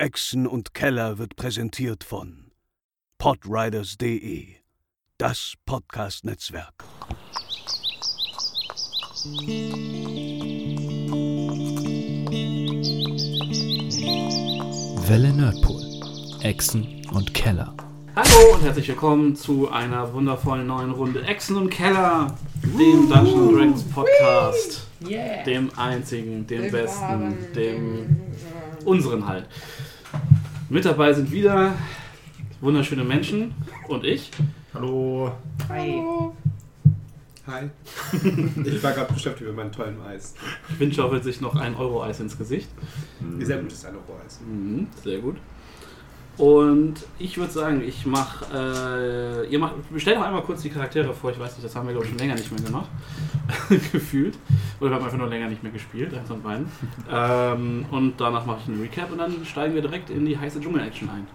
Echsen und Keller wird präsentiert von podriders.de, das Podcast-Netzwerk. Welle Nerdpool. Echsen und Keller. Hallo und herzlich willkommen zu einer wundervollen neuen Runde Echsen und Keller, dem Dungeons Dragons Podcast. Yeah. Dem einzigen, dem besten, dem unseren halt. Mit dabei sind wieder wunderschöne Menschen und ich. Hallo. Hi. Hi. Ich war gerade beschäftigt mit meinem tollen Eis. Finn schaufelt sich noch ein Euro-Eis ins Gesicht. Sehr gutes Eis. Mhm, sehr gut. Und ich würde sagen, ich mache, äh, ihr macht, stellt doch einmal kurz die Charaktere vor. Ich weiß nicht, das haben wir glaube ich schon länger nicht mehr gemacht, gefühlt. Oder wir haben einfach nur länger nicht mehr gespielt, eins von beiden. ähm, und danach mache ich einen Recap und dann steigen wir direkt in die heiße Dschungel-Action ein.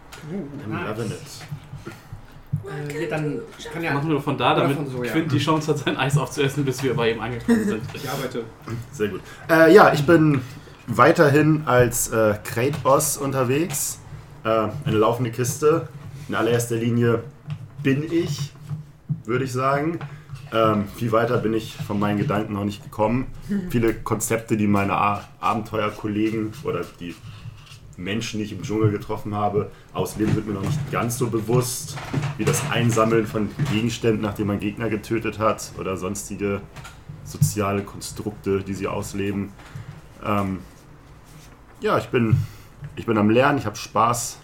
Äh, dann kann ja. Machen wir von da, damit von so, ja. Quint die Chance hat, sein Eis aufzuessen, bis wir bei ihm angekommen sind. Ich arbeite. Sehr gut. Äh, ja, ich bin weiterhin als äh, Kratos unterwegs. Äh, eine laufende Kiste. In allererster Linie bin ich, würde ich sagen. Ähm, viel weiter bin ich von meinen Gedanken noch nicht gekommen. Viele Konzepte, die meine Abenteuerkollegen oder die Menschen, die ich im Dschungel getroffen habe, ausleben, wird mir noch nicht ganz so bewusst, wie das Einsammeln von Gegenständen, nachdem man Gegner getötet hat oder sonstige soziale Konstrukte, die sie ausleben. Ähm, ja, ich bin, ich bin am Lernen, ich habe Spaß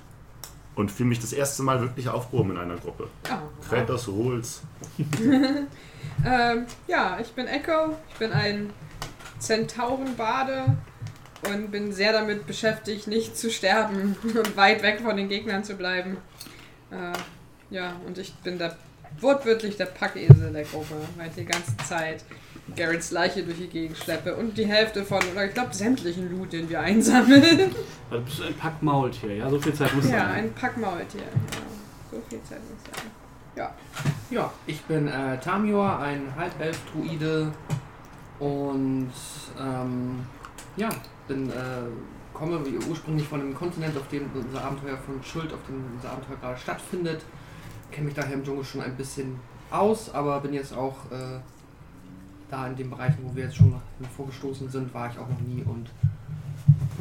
und fühle mich das erste Mal wirklich aufgehoben in einer Gruppe. Oh. Kratos, du holst. Ähm, ja, ich bin Echo. Ich bin ein Zentaurenbade und bin sehr damit beschäftigt, nicht zu sterben und weit weg von den Gegnern zu bleiben. Äh, ja, und ich bin der wortwörtlich der Packesel der Gruppe, weil die ganze Zeit Garretts Leiche durch die Gegend schleppe und die Hälfte von, oder ich glaube sämtlichen Loot, den wir einsammeln. Also bist du ein Pack Maultier, ja? So viel Zeit muss ja, sein. ein Packmaultier. Ja, so viel Zeit muss sein. Ja. Ja, ich bin äh, Tamior, ein Halbelf-Druide und ähm, ja, bin, äh, komme wie ursprünglich von einem Kontinent, auf dem unser Abenteuer von Schuld, auf dem unser Abenteuer gerade stattfindet. Kenne mich daher im Dschungel schon ein bisschen aus, aber bin jetzt auch äh, da in den Bereichen, wo wir jetzt schon vorgestoßen sind, war ich auch noch nie und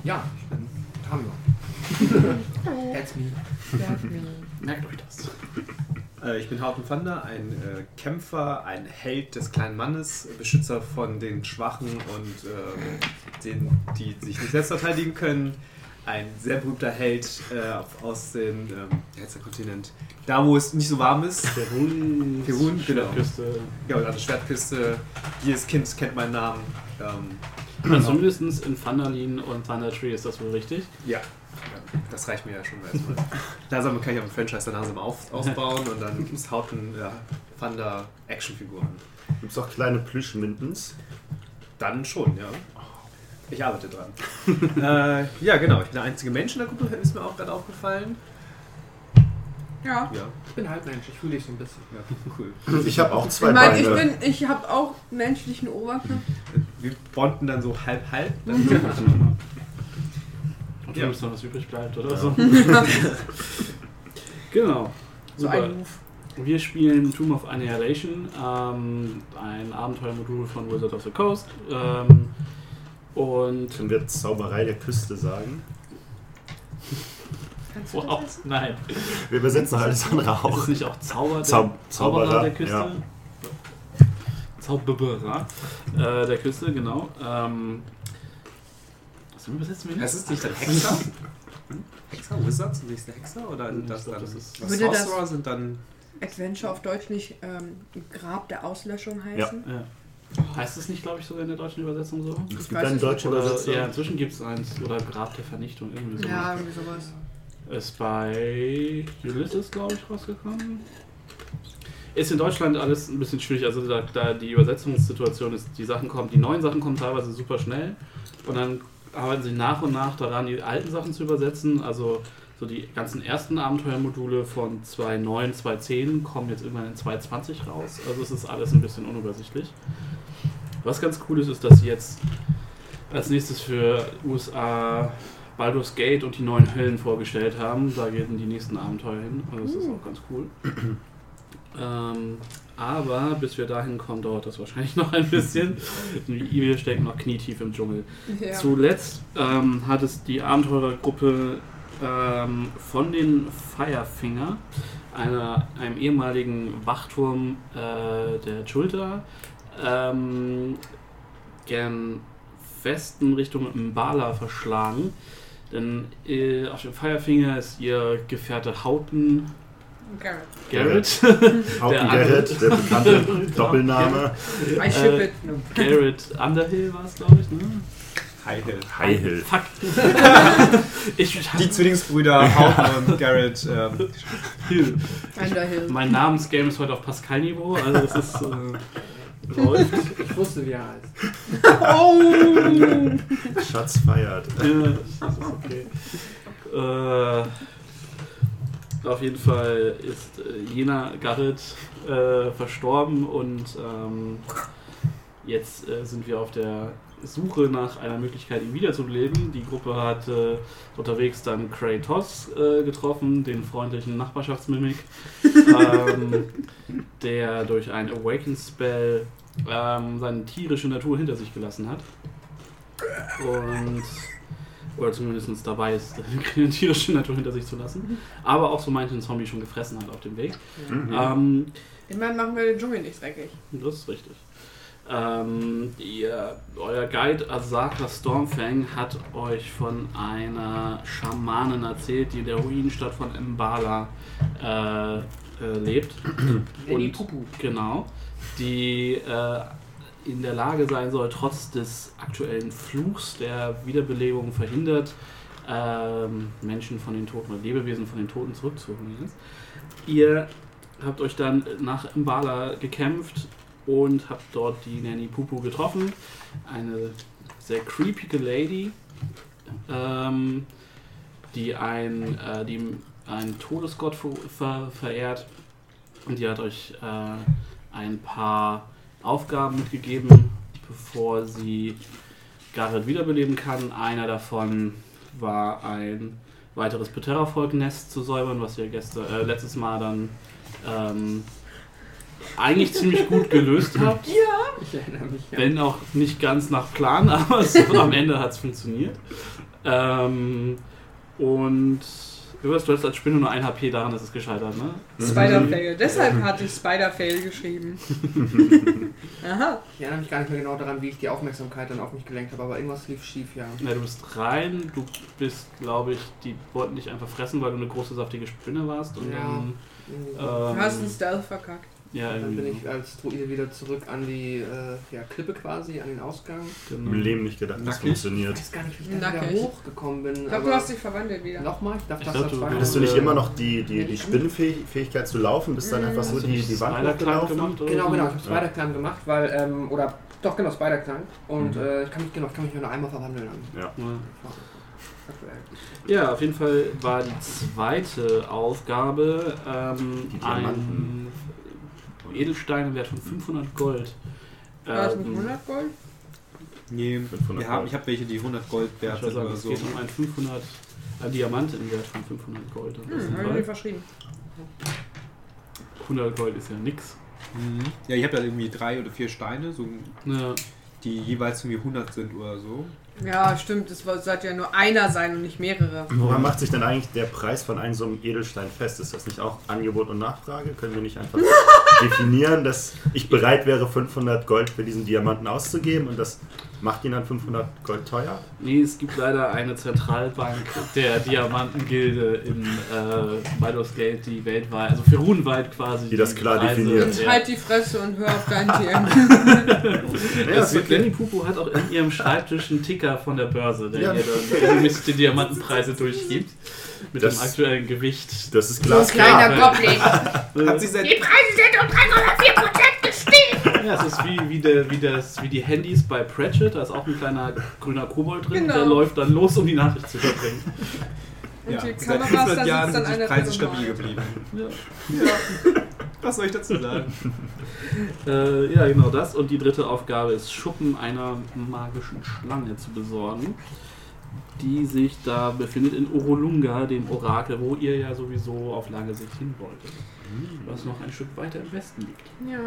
ja, ich bin Tamior. That's me. Merkt euch das. Äh, ich bin Hauten Thunder, ein äh, Kämpfer, ein Held des kleinen Mannes, Beschützer von den Schwachen und ähm, den, die sich nicht selbst verteidigen können. Ein sehr berühmter Held äh, aus dem, ähm, der Kontinent? Da, wo es nicht so warm ist. Perun, Perun, genau. Küste. Ja, oder eine Schwertküste. Jedes Kind kennt meinen Namen. Ähm, Also zumindest in Thunderlin und Thunder Tree ist das wohl richtig. Ja, das reicht mir ja schon erstmal. Langsam kann ich auch ein Franchise dann langsam auf, ausbauen und dann ist Hauten ja, Thunder Actionfiguren. Gibt es auch kleine Plüschmintens? Dann schon, ja. Ich arbeite dran. äh, ja, genau. Ich bin der einzige Mensch in der Gruppe, ist mir auch gerade aufgefallen. Ja. Ja, Ich bin Halbmensch, ich fühle dich so ein bisschen. ja cool. Ich habe auch zwei Ich meine, ich Beine. bin, ich habe auch menschlichen Oberkörper. Wir bonden dann so halb-halb. Und Ja. wenn es noch was übrig bleibt oder so. genau. So Super. Wir spielen Tomb of Annihilation, ähm, ein Abenteuermodul von Wizard of the Coast. Ähm, und. Können wir Zauberei der Küste sagen? Wow, das? nein. Wir übersetzen alles andere Ist auch. es nicht auch Zauber der, Zau Zauberer Zauberer, der Küste? ja. Zauberer äh, der Küste, genau. Ähm, was übersetzen wir Es ist nicht der Hexer. Hexer? Wizards? Sind nicht der Hexer? Oder sind das Ich glaub, dann. das ist- was das- Sorcerer sind dann. Adventure auf Deutsch nicht ähm, Grab der Auslöschung heißen? Ja. Heißt es nicht, glaube ich, sogar in der deutschen Übersetzung so? Es Ich gibt eine deutsche Übersetzung. ja, inzwischen gibt es eins. Oder Grab der Vernichtung, irgendwie so. Ja, irgendwie sowas. Ist bei Ulysses, glaube ich, rausgekommen. Ist in Deutschland alles ein bisschen schwierig. Also da, da die Übersetzungssituation ist, die Sachen kommen, die neuen Sachen kommen teilweise super schnell und dann arbeiten sie nach und nach daran, die alten Sachen zu übersetzen. Also so die ganzen ersten Abenteuermodule von 2.9, 2.10 kommen jetzt irgendwann in 2.20 raus. Also es ist alles ein bisschen unübersichtlich. Was ganz cool ist, ist, dass sie jetzt als nächstes für USA, Baldur's Gate und die neuen Höllen vorgestellt haben. Da gehen die nächsten Abenteuer hin. Also das ist auch ganz cool. ähm, aber bis wir dahin kommen, dauert das wahrscheinlich noch ein bisschen. Wir stecken noch knietief im Dschungel. Ja. Zuletzt ähm, hat es die Abenteurergruppe ähm, von den Firefinger, einer, einem ehemaligen Wachturm äh, der Schulter, ähm, gern Westen Richtung Mbala verschlagen. Denn äh, auf dem Firefinger ist ihr Gefährte Hauten Garrett. Garrett. Haupten Der andere- Garrett, der bekannte Doppelname. I ship Äh, it. Garrett Underhill war es, glaube ich. Ne? High Hill. High Hill. Fuck. ich Die Zwillingsbrüder Houghton und Garrett. Ähm, Hill. Underhill. Mein Namensgame ist heute auf Pascal-Niveau, also das ist. Äh, läuft. Ich wusste, wie er heißt. Oh! Schatz feiert. Ja, das ist okay. Äh, auf jeden Fall ist äh, Jena Garrett äh, verstorben und ähm, jetzt äh, sind wir auf der Suche nach einer Möglichkeit, ihn wiederzuleben. Die Gruppe hat äh, unterwegs dann Kratos äh, getroffen, den freundlichen Nachbarschaftsmimik, ähm, der durch ein Awaken Spell ähm, seine tierische Natur hinter sich gelassen hat. Und oder zumindest dabei ist, eine tierische Natur hinter sich zu lassen. Aber auch so manchen Zombie schon gefressen hat auf dem Weg. Mhm. Ähm, Immerhin machen wir den Dschungel nicht dreckig. das ist richtig. Ähm, ihr, euer Guide Asaka Stormfang hat euch von einer Schamanin erzählt, die in der Ruinenstadt von Mbala äh, äh, lebt. Und- Pupu. Genau. Die äh, in der Lage sein soll, trotz des aktuellen Fluchs der Wiederbelebung verhindert, ähm, Menschen von den Toten oder Lebewesen von den Toten zurückzuholen. Ihr habt euch dann nach Mbala gekämpft und habt dort die Nanny Pupu getroffen. Eine sehr creepige Lady, ähm, die ein, äh, die einen Todesgott ver ver verehrt. Und die hat euch äh, ein paar Aufgaben mitgegeben, bevor sie Garrett wiederbeleben kann. Einer davon war ein weiteres Beterra-Volk-Nest zu säubern, was ihr gestern, äh, letztes Mal dann ähm, eigentlich ziemlich gut gelöst habt. Ich erinnere mich. Ja. Wenn auch nicht ganz nach Plan, aber es, am Ende hat es funktioniert. Ähm, und Übrigens, du hast als Spinne nur ein HP, daran ist es gescheitert, ne? Spider-Fail. Deshalb hatte ich Spider-Fail geschrieben. Aha. Ich erinnere mich gar nicht mehr genau daran, wie ich die Aufmerksamkeit dann auf mich gelenkt habe, aber irgendwas lief schief, ja. Ja, du bist rein, du bist, glaube ich, die wollten dich einfach fressen, weil du eine große, saftige Spinne warst. Und Ja. dann, ähm, Du hast einen Stealth verkackt. Ja, Dann bin ich als Druide wieder zurück an die äh, ja, Klippe quasi, an den Ausgang. Genau. Im Leben nicht gedacht, das Nackig? Ich funktioniert. weiß gar nicht, wie ich da wieder hochgekommen bin. Ich glaube, aber du hast dich verwandelt wieder. Nochmal? Ich darf Ich das glaub, da du- zweimal. Hattest du nicht immer noch die, die, die Spinnenfähigkeit zu laufen, bist dann einfach so Hast die, die Wand Spider-Climb hochgelaufen? gemacht? oder Genau, so? genau. Ich habe Spider-Clan gemacht, weil, ähm, oder, doch, genau, Spider-Clan. Und Mhm. äh, ich kann mich, genau, ich kann mich nur noch einmal verwandeln. Dann. Ja. Ja. Aktuell. Ja, auf jeden Fall war die zweite Aufgabe ähm, Die ein. Edelstein im Wert von 500 Gold. War das mit Ähm, 100 Gold? Nee, 500 wir haben, Gold. ich habe welche, die 100 Gold wert sind sagen, oder es so. geht um einen 500 ein Diamant im Wert von 500 Gold. Das ist Hm, habe ich mir verschrieben. 100 Gold ist ja nix. Mhm. Ja, ich habe ja irgendwie drei oder vier Steine, so, Ja, die jeweils irgendwie 100 sind oder so. Ja, stimmt. Es sollte ja nur einer sein und nicht mehrere. Woran macht sich denn eigentlich der Preis von einem so einem Edelstein fest? Ist das nicht auch Angebot und Nachfrage? Können wir nicht einfach definieren, dass ich bereit wäre, 500 Gold für diesen Diamanten auszugeben und das macht ihn dann 500 Gold teuer? nee, es gibt leider eine Zentralbank der Diamantengilde in äh, Baldur's Gate, die weltweit, also für runenweit quasi. Die das klar Preise- definiert. Und Ja. halt die Fresse und hör auf dein TM. Ja, okay. Lenny Pupu hat auch in ihrem Schreibtisch einen Ticker von der Börse, der Ja. ihr dann regelmäßig die Diamantenpreise durchgibt. Mit Das- dem aktuellen Gewicht. Das ist So ein kleiner Goblin. Hat sich seit Die Preise sind um 3,4% gestiegen. Ja, es ist wie, wie, der, wie, das, wie die Handys bei Pratchett, da ist auch ein kleiner grüner Kobold drin, Genau. der läuft dann los, um die Nachricht zu überbringen. Und ja, die seit Kameras, 500 da Jahren sitzt dann sind die Preise stabil geblieben. Ja. Ja. Was soll ich dazu sagen? Äh, ja, genau das. Und die dritte Aufgabe ist, Schuppen einer magischen Schlange zu besorgen. Die sich da befindet in Orolunga, dem Orakel, wo ihr ja sowieso auf lange Sicht hin wolltet. Was noch ein Stück weiter im Westen liegt. Ja.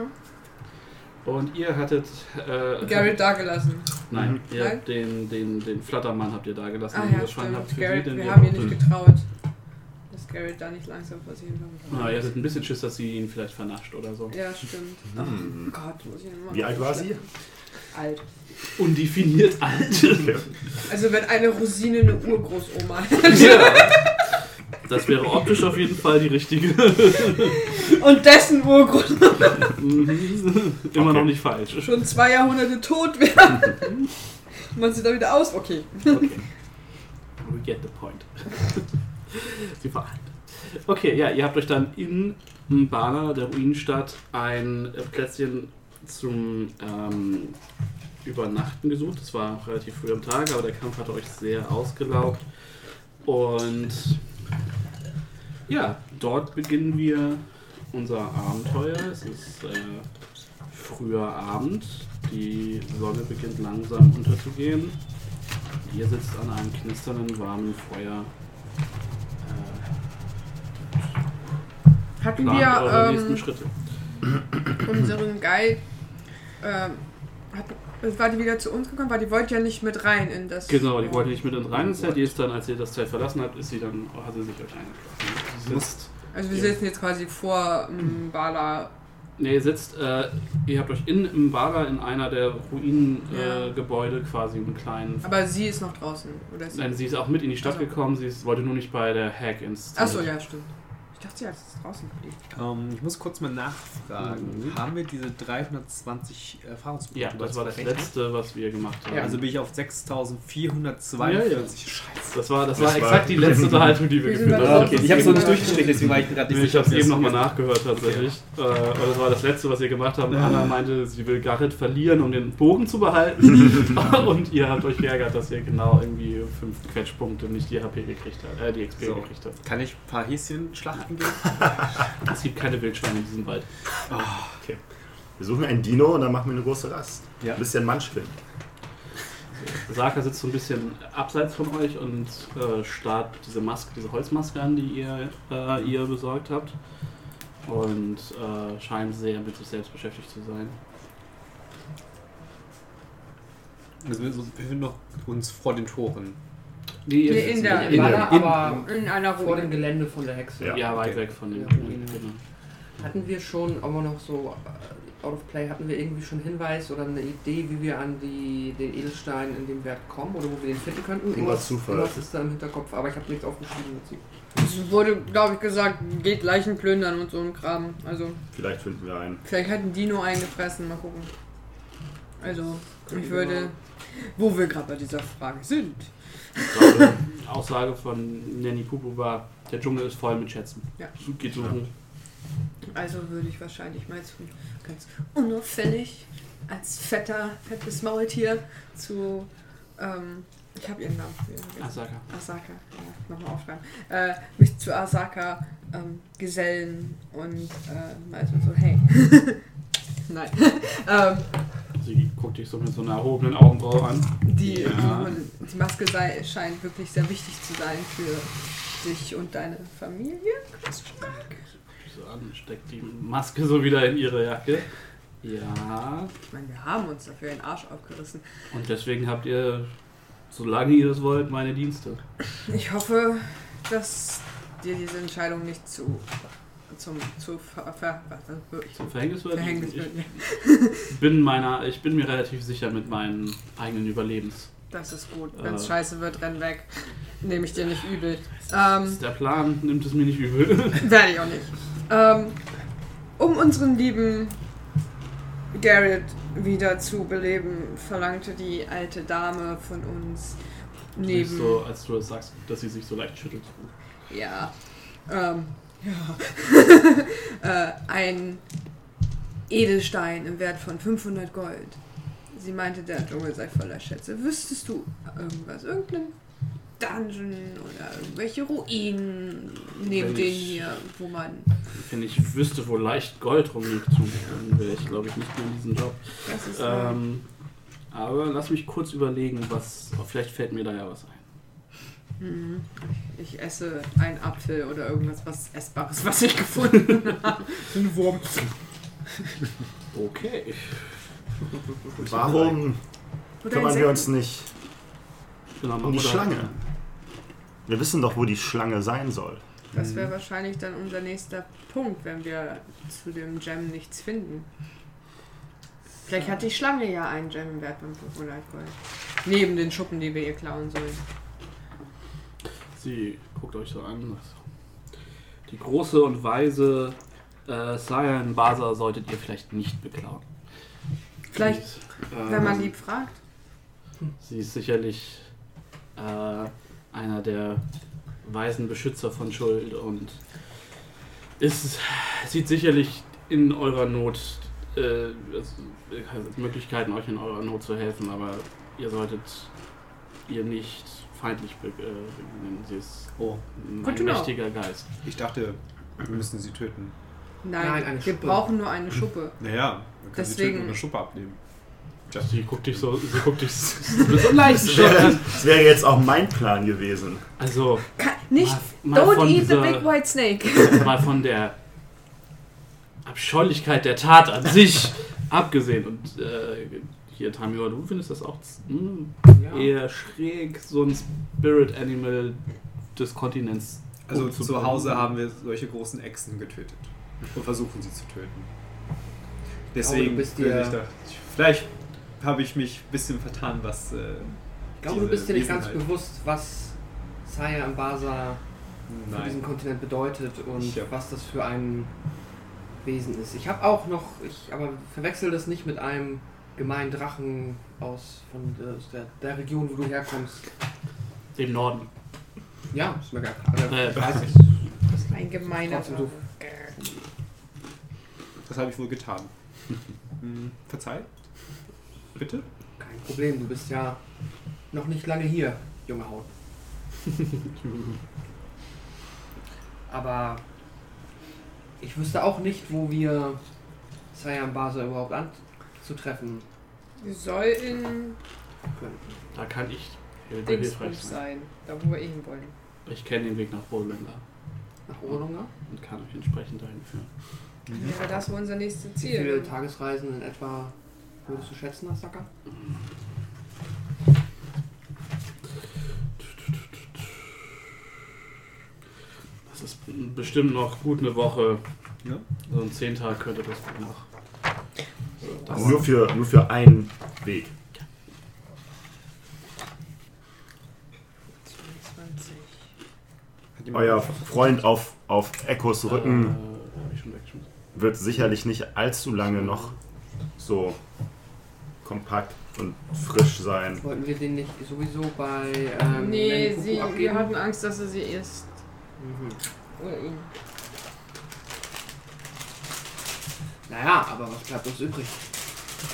Und ihr hattet. Äh, Garrett dagelassen. Nein, Mhm. ihr Nein? habt den, den, den Flattermann habt ihr da gelassen. Ah ja, habt stimmt. für Garrett, wir haben ihr nicht getraut, dass Garrett da nicht langsam vor sich hinkommt. Ah, ihr hattet ein bisschen Schiss, dass sie ihn vielleicht vernascht oder so. Ja, stimmt. Hm. Oh Gott, muss ich nochmal. Wie alt war sie? Alt. Undefiniert alt. Also wenn eine Rosine eine Urgroßoma ja. Das wäre optisch auf jeden Fall die richtige. und dessen Urgroßoma Mhm. Immer Okay. noch nicht falsch. schon zwei Jahrhunderte tot wäre. Man sieht da wieder aus. Okay. Okay. We get the point. Sie war alt. Okay, ja, ihr habt euch dann in Mbala, der Ruinenstadt, ein Plätzchen zum ähm, Übernachten gesucht. Es war noch relativ früh am Tag, aber der Kampf hatte euch sehr ausgelaugt. Und ja, dort beginnen wir unser Abenteuer. Es ist äh, früher Abend. Die Sonne beginnt langsam unterzugehen. Ihr sitzt an einem knisternden, warmen Feuer. Äh, Hatten wir nächsten ähm, Schritte. unseren Guide. Ähm, hat, war die wieder zu uns gekommen? Weil die wollte ja nicht mit rein in das. Genau, die wollte nicht mit ins reine Zelt. Die ist dann, als ihr das Zelt verlassen habt, ist sie dann, hat sie sich euch eingeschlossen. Sie sitzt, Also wir sitzen jetzt quasi vor ähm, Bala. nee, ihr sitzt, äh, ihr habt euch in Mbala in einer der Ruinengebäude Ja. äh, quasi einen kleinen. Aber sie ist noch draußen. Oder? Nein, sie ist auch mit in die Stadt Also. gekommen. Sie ist, wollte nur nicht bei der Hack ins Zelt. Achso, ja, stimmt. Ich dachte, sie hat es draußen geblieben. Ähm, ich muss kurz mal nachfragen. Mhm. Haben wir diese 320 Erfahrungspunkte? Ja, das war das letzte, was wir gemacht haben. Also bin ich auf 6442. Ja, ja. Scheiße. Das war, das Das war war- exakt die letzte Unterhaltung, die wir geführt haben. Okay, ich habe es noch nicht durchgestrichen, deswegen war ich gerade Nee, nicht ich habe es eben nochmal nachgehört tatsächlich. Äh, aber das war das letzte, was ihr gemacht habt. Anna meinte, sie will Garrett verlieren, um den Bogen zu behalten. und ihr habt euch geärgert, dass ihr genau irgendwie fünf Quetschpunkte nicht die HP gekriegt habt, äh, die XP So. gekriegt habt. Kann ich ein paar Häschen schlachten gehen? Es gibt keine Wildschweine in diesem Wald. Okay. Wir suchen einen Dino und dann machen wir eine große Rast. Ja. Ein bisschen Munchkin. Saka sitzt so ein bisschen abseits von euch und äh, starrt diese Maske, diese Holzmaske an, die ihr, äh, ihr besorgt habt. Und äh, scheint sehr mit sich selbst beschäftigt zu sein. Also wir befinden noch uns vor den Toren. Die sitzt in der- in der- in- aber In einer vor dem. Gelände von der Hexe. Ja. Ja, weit okay. weg von dem Ja, Ruinen, genau. Hatten wir schon, aber noch so äh, out of play, hatten wir irgendwie schon Hinweis oder eine Idee, wie wir an die, den Edelstein in dem Wert kommen oder wo wir den finden könnten? Purer Zufall. irgendwas ist da im Hinterkopf, aber ich habe nichts aufgeschrieben dazu. Es wurde, glaube ich, gesagt, geht Leichen plündern und so ein Kram. Also, Vielleicht finden wir einen. vielleicht hat ein Dino eingefressen, mal gucken. Also, ich würde. Wo wir gerade bei dieser Frage sind. Ich glaube, Aussage von Nanny Pupu war, der Dschungel ist voll mit Schätzen. Ja. Geht suchen. Also würde ich wahrscheinlich mal zu ganz unauffällig als fetter, fettes Maultier zu. Ähm, ich habe ihren Namen für vergessen. Asaka. Asaka, ja, nochmal aufschreiben. Äh, mich zu Asaka ähm, gesellen und äh, mal so, so hey. Nein. ähm, Sie guckt dich so mit so einer erhobenen Augenbraue an. die, Ja. die, die Maske sei, scheint wirklich sehr wichtig zu sein für dich und deine Familie. So an, steckt die Maske so wieder in ihre Jacke. Ja, Ich meine, wir haben uns dafür den Arsch aufgerissen. und deswegen habt ihr, solange ihr das wollt, meine Dienste. Ich hoffe, dass dir diese Entscheidung nicht zu zum zu ver, ver, ver, Zum Verhängnis wird. Verhängnis ich wird. bin meiner, ich bin mir relativ sicher mit meinen eigenen Überlebens. Das ist gut. Wenn es Äh. scheiße wird, renn weg. Nehme ich dir nicht übel. Das Ähm, ist der Plan, nimmt es mir nicht übel. werde ich auch nicht. Ähm, um unseren lieben Garrett wieder zu beleben, verlangte die alte Dame von uns neben. so, als du das sagst, dass sie sich so leicht schüttelt. Ja. Ähm, ja. äh, ein Edelstein im Wert von 500 Gold. Sie meinte, der Dschungel sei voller Schätze. Wüsstest du irgendwas? Irgendeinen Dungeon oder irgendwelche Ruinen neben Wenn denen ich- hier, wo man. Wenn ich wüsste, wo leicht Gold rumliegt, dann wäre ich, glaube ich, nicht mehr in diesem Job. Das ist Ähm, aber lass mich kurz überlegen, was. Vielleicht fällt mir da ja was ein. Mhm. Ich, esse einen Apfel oder irgendwas was Essbares, was ich gefunden habe. Ein Wurm. Okay. Warum Oder kümmern wir uns nicht Genau, um die Schlange? Wir wissen doch, wo die Schlange sein soll. Das wäre wahrscheinlich dann unser nächster Punkt, wenn wir zu dem Gem nichts finden. Vielleicht hat die Schlange ja einen Gem im Wert beim Polargold. Neben den Schuppen, die wir ihr klauen sollen. Sie guckt euch so an. Die große und weise äh, Cyan Basa solltet ihr vielleicht nicht beklauen. Vielleicht, ist, wenn man ähm, lieb fragt. Sie ist sicherlich äh, einer der weisen Beschützer von Schuld und ist, sieht sicherlich in eurer Not äh, Möglichkeiten, euch in eurer Not zu helfen, aber ihr solltet ihr nicht feindlich be- äh, begegnen. Sie ist Oh, ein know. mächtiger Geist. ich dachte, wir müssen sie töten. Nein, Nein, eine wir Schuppe. brauchen nur eine Schuppe. Naja, wir können sie Deswegen- töten und eine Schuppe abnehmen. Sie guckt dich so, sie guckt dich so mit so einem leichten Das Schock wäre, an. das wäre jetzt auch mein Plan gewesen. Also, Ka- Nicht, mal, mal don't von eat the dieser- big white snake. mal von der Abscheulichkeit der Tat an sich abgesehen. Und äh, hier, Tamio, du findest das auch hm, Ja. eher schräg, so ein Spirit Animal des Kontinents. Also umzubringen. zu Hause haben wir solche großen Echsen getötet und versuchen sie zu töten. Deswegen du bist würde dir- ich da, vielleicht habe ich mich ein bisschen vertan, was. Äh, Ich glaube, du bist dir nicht ganz bewusst, was Saya im Basa für diesen. Kontinent bedeutet und Ich, ja. was das für ein Wesen ist. Ich habe auch noch, ich aber verwechsel das nicht mit einem gemeinen Drachen aus von der, aus der, der Region, wo du herkommst. Im Norden. Ja, ist mir gar. Äh, weiß ich. Ein gemeiner. Drache. Das habe ich wohl getan. Hm, Verzeih? Bitte? Kein Problem, du bist ja noch nicht lange hier, junge Haut. Aber ich wüsste auch nicht, wo wir Siam Basa überhaupt anzutreffen Sie soll in können. Da kann ich hil- hilfreich sein. sein. Da, wo wir eh hin wollen. Ich kenne den Weg nach Bolender Nach Orlunga? und kann euch entsprechend dahin führen. Wäre das wohl unser nächstes Wie viele Ziel? Tagesreisen in etwa würdest du schätzen, Asaka? Das ist bestimmt noch gut eine Woche. Ja. So ein zehn Tag könnte das gut noch. Aber nur für, nur für einen Weg. 22. Hat jemand- Euer Freund auf, auf Echos Rücken Äh, schon weggeschmissen. wird sicherlich nicht allzu lange noch so kompakt und frisch sein. Wollten wir den nicht sowieso bei ähm, nee, sie, wir hatten Angst, dass er sie isst. Mhm. Oder ihn. Naja, aber was bleibt uns übrig?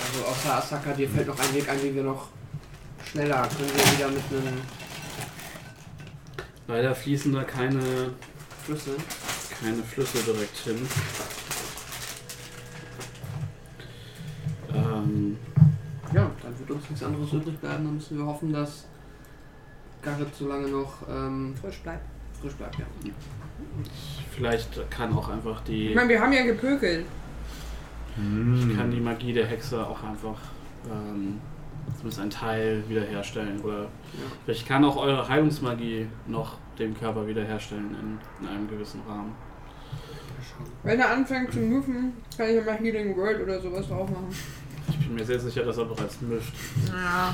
Also außer Asaka, dir fällt noch ein Weg ein, wie wir noch schneller können wir wieder mit einem Leider fließen da keine, Schlüssel. keine Flüsse direkt hin. Ähm, Ja, dann wird uns nichts anderes übrig bleiben. Dann müssen wir hoffen, dass Garrett so lange noch ähm, Frisch bleibt. frisch bleibt. Ja. vielleicht kann auch einfach die, Ich meine, wir haben ja gepökelt. Kann die Magie der Hexe auch einfach ähm, zumindest einen Teil wiederherstellen. Oder vielleicht kann auch eure Heilungsmagie noch den Körper wiederherstellen in, in einem gewissen Rahmen. Wenn er anfängt zu moven, kann ich ja mal Healing World oder sowas drauf machen. Ich bin mir sehr sicher, dass er bereits mischt. Ja.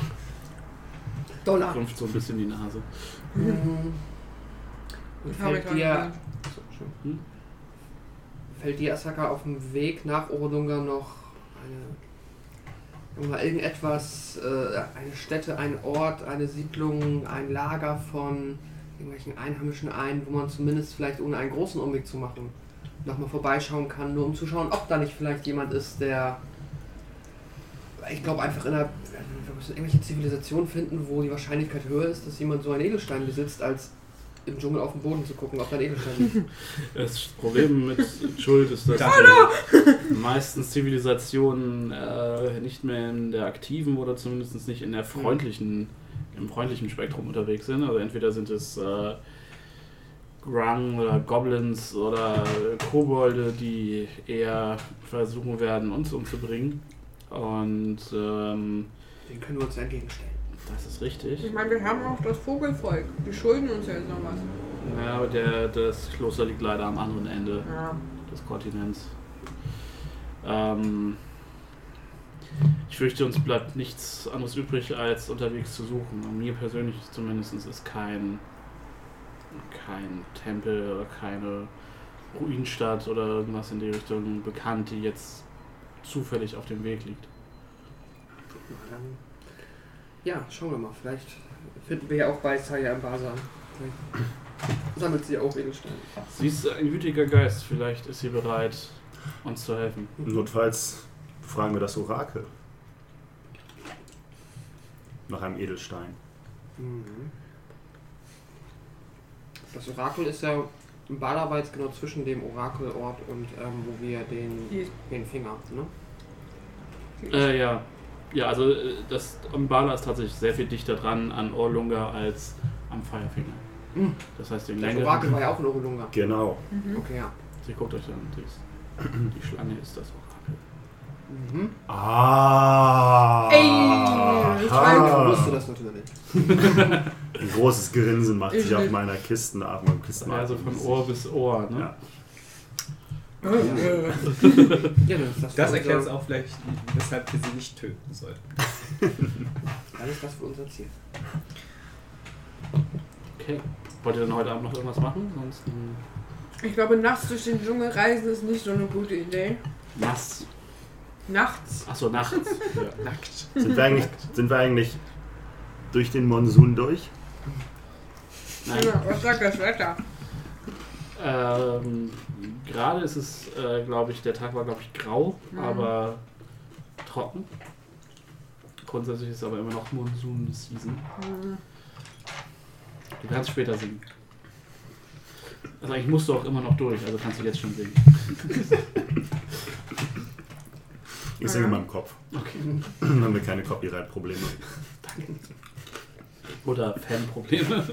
Dollar. Rümpft so ein bisschen die Nase. Mhm. Ich fällt dir. Hm? Fällt dir Asaka auf dem Weg nach Orolunga noch eine, irgendetwas, äh, eine Stätte, ein Ort, eine Siedlung, ein Lager von irgendwelchen Einheimischen ein, wo man zumindest vielleicht ohne einen großen Umweg zu machen nochmal vorbeischauen kann, nur um zu schauen, ob da nicht vielleicht jemand ist, der ich glaube einfach in einer wir müssen irgendwelche Zivilisationen finden, wo die Wahrscheinlichkeit höher ist, dass jemand so einen Edelstein besitzt, als im Dschungel auf den Boden zu gucken, ob da ein Edelstein. Das Problem mit Schuld ist, dass die meisten Zivilisationen äh, nicht mehr in der aktiven oder zumindest nicht in der freundlichen im freundlichen Spektrum unterwegs sind. Also entweder sind es äh, Grung oder Goblins oder Kobolde, die eher versuchen werden, uns umzubringen. Und ähm, Den können wir uns entgegenstellen. Das ist richtig. Ich meine, wir haben auch das Vogelvolk. Die schulden uns ja jetzt noch was. Ja, aber der, das Kloster liegt leider am anderen Ende Ja. des Kontinents. Ähm, ich fürchte, uns bleibt nichts anderes übrig, als unterwegs zu suchen. Und mir persönlich zumindest ist kein, kein Tempel oder keine Ruinenstadt oder irgendwas in die Richtung bekannt, die jetzt zufällig auf dem Weg liegt. Na dann. Ja, schauen wir mal. Vielleicht finden wir ja auch bei Saya im Basar. Vielleicht sammelt sie auch Edelsteine. Sie ist ein gütiger Geist, vielleicht ist sie bereit, uns zu helfen. Notfalls fragen wir das Orakel. Nach einem Edelstein. Mhm. Das Orakel ist ja im Baderweiz genau zwischen dem Orakelort und ähm, wo wir den, den Finger, ne? Äh, ja. Ja, also äh, das Umbala ist tatsächlich sehr viel dichter dran an Orlunga als am Firefinger. Mhm. Das heißt, den Das längeren. Orakel war ja auch in Orulunga. Genau. Mhm. Okay, ja. Sie guckt euch an, die, Schlange ist das Orakel. Mhm. Ah. Ey, ich Ah. wusste das natürlich. Ein großes Grinsen macht sich Ich auf meiner Kistenatmung. Kistenatmung. Also von Ohr bis Ohr, ne? Ja. Ja, das, erklärt unser- auch vielleicht, weshalb wir sie nicht töten sollten. Ist das für unser Ziel. Okay. Wollt ihr dann heute Abend noch irgendwas machen? Ansonsten Ich glaube, nachts durch den Dschungel reisen ist nicht so eine gute Idee. nass. Nachts. Achso, nachts. ja. Nackt. Sind, wir eigentlich, sind wir eigentlich durch den Monsun durch? Nein. Ja, was sagt das Wetter? Ähm, Gerade ist es, äh, glaube ich, der Tag war, glaube ich, grau, Mhm. aber trocken. Grundsätzlich ist es aber immer noch Monsun-Season. Mhm. Du kannst später singen. Also eigentlich musst du auch immer noch durch, also kannst du jetzt schon singen. Ich singe mal im Kopf. Okay. Dann haben wir keine Copyright-Probleme. Oder Fanprobleme.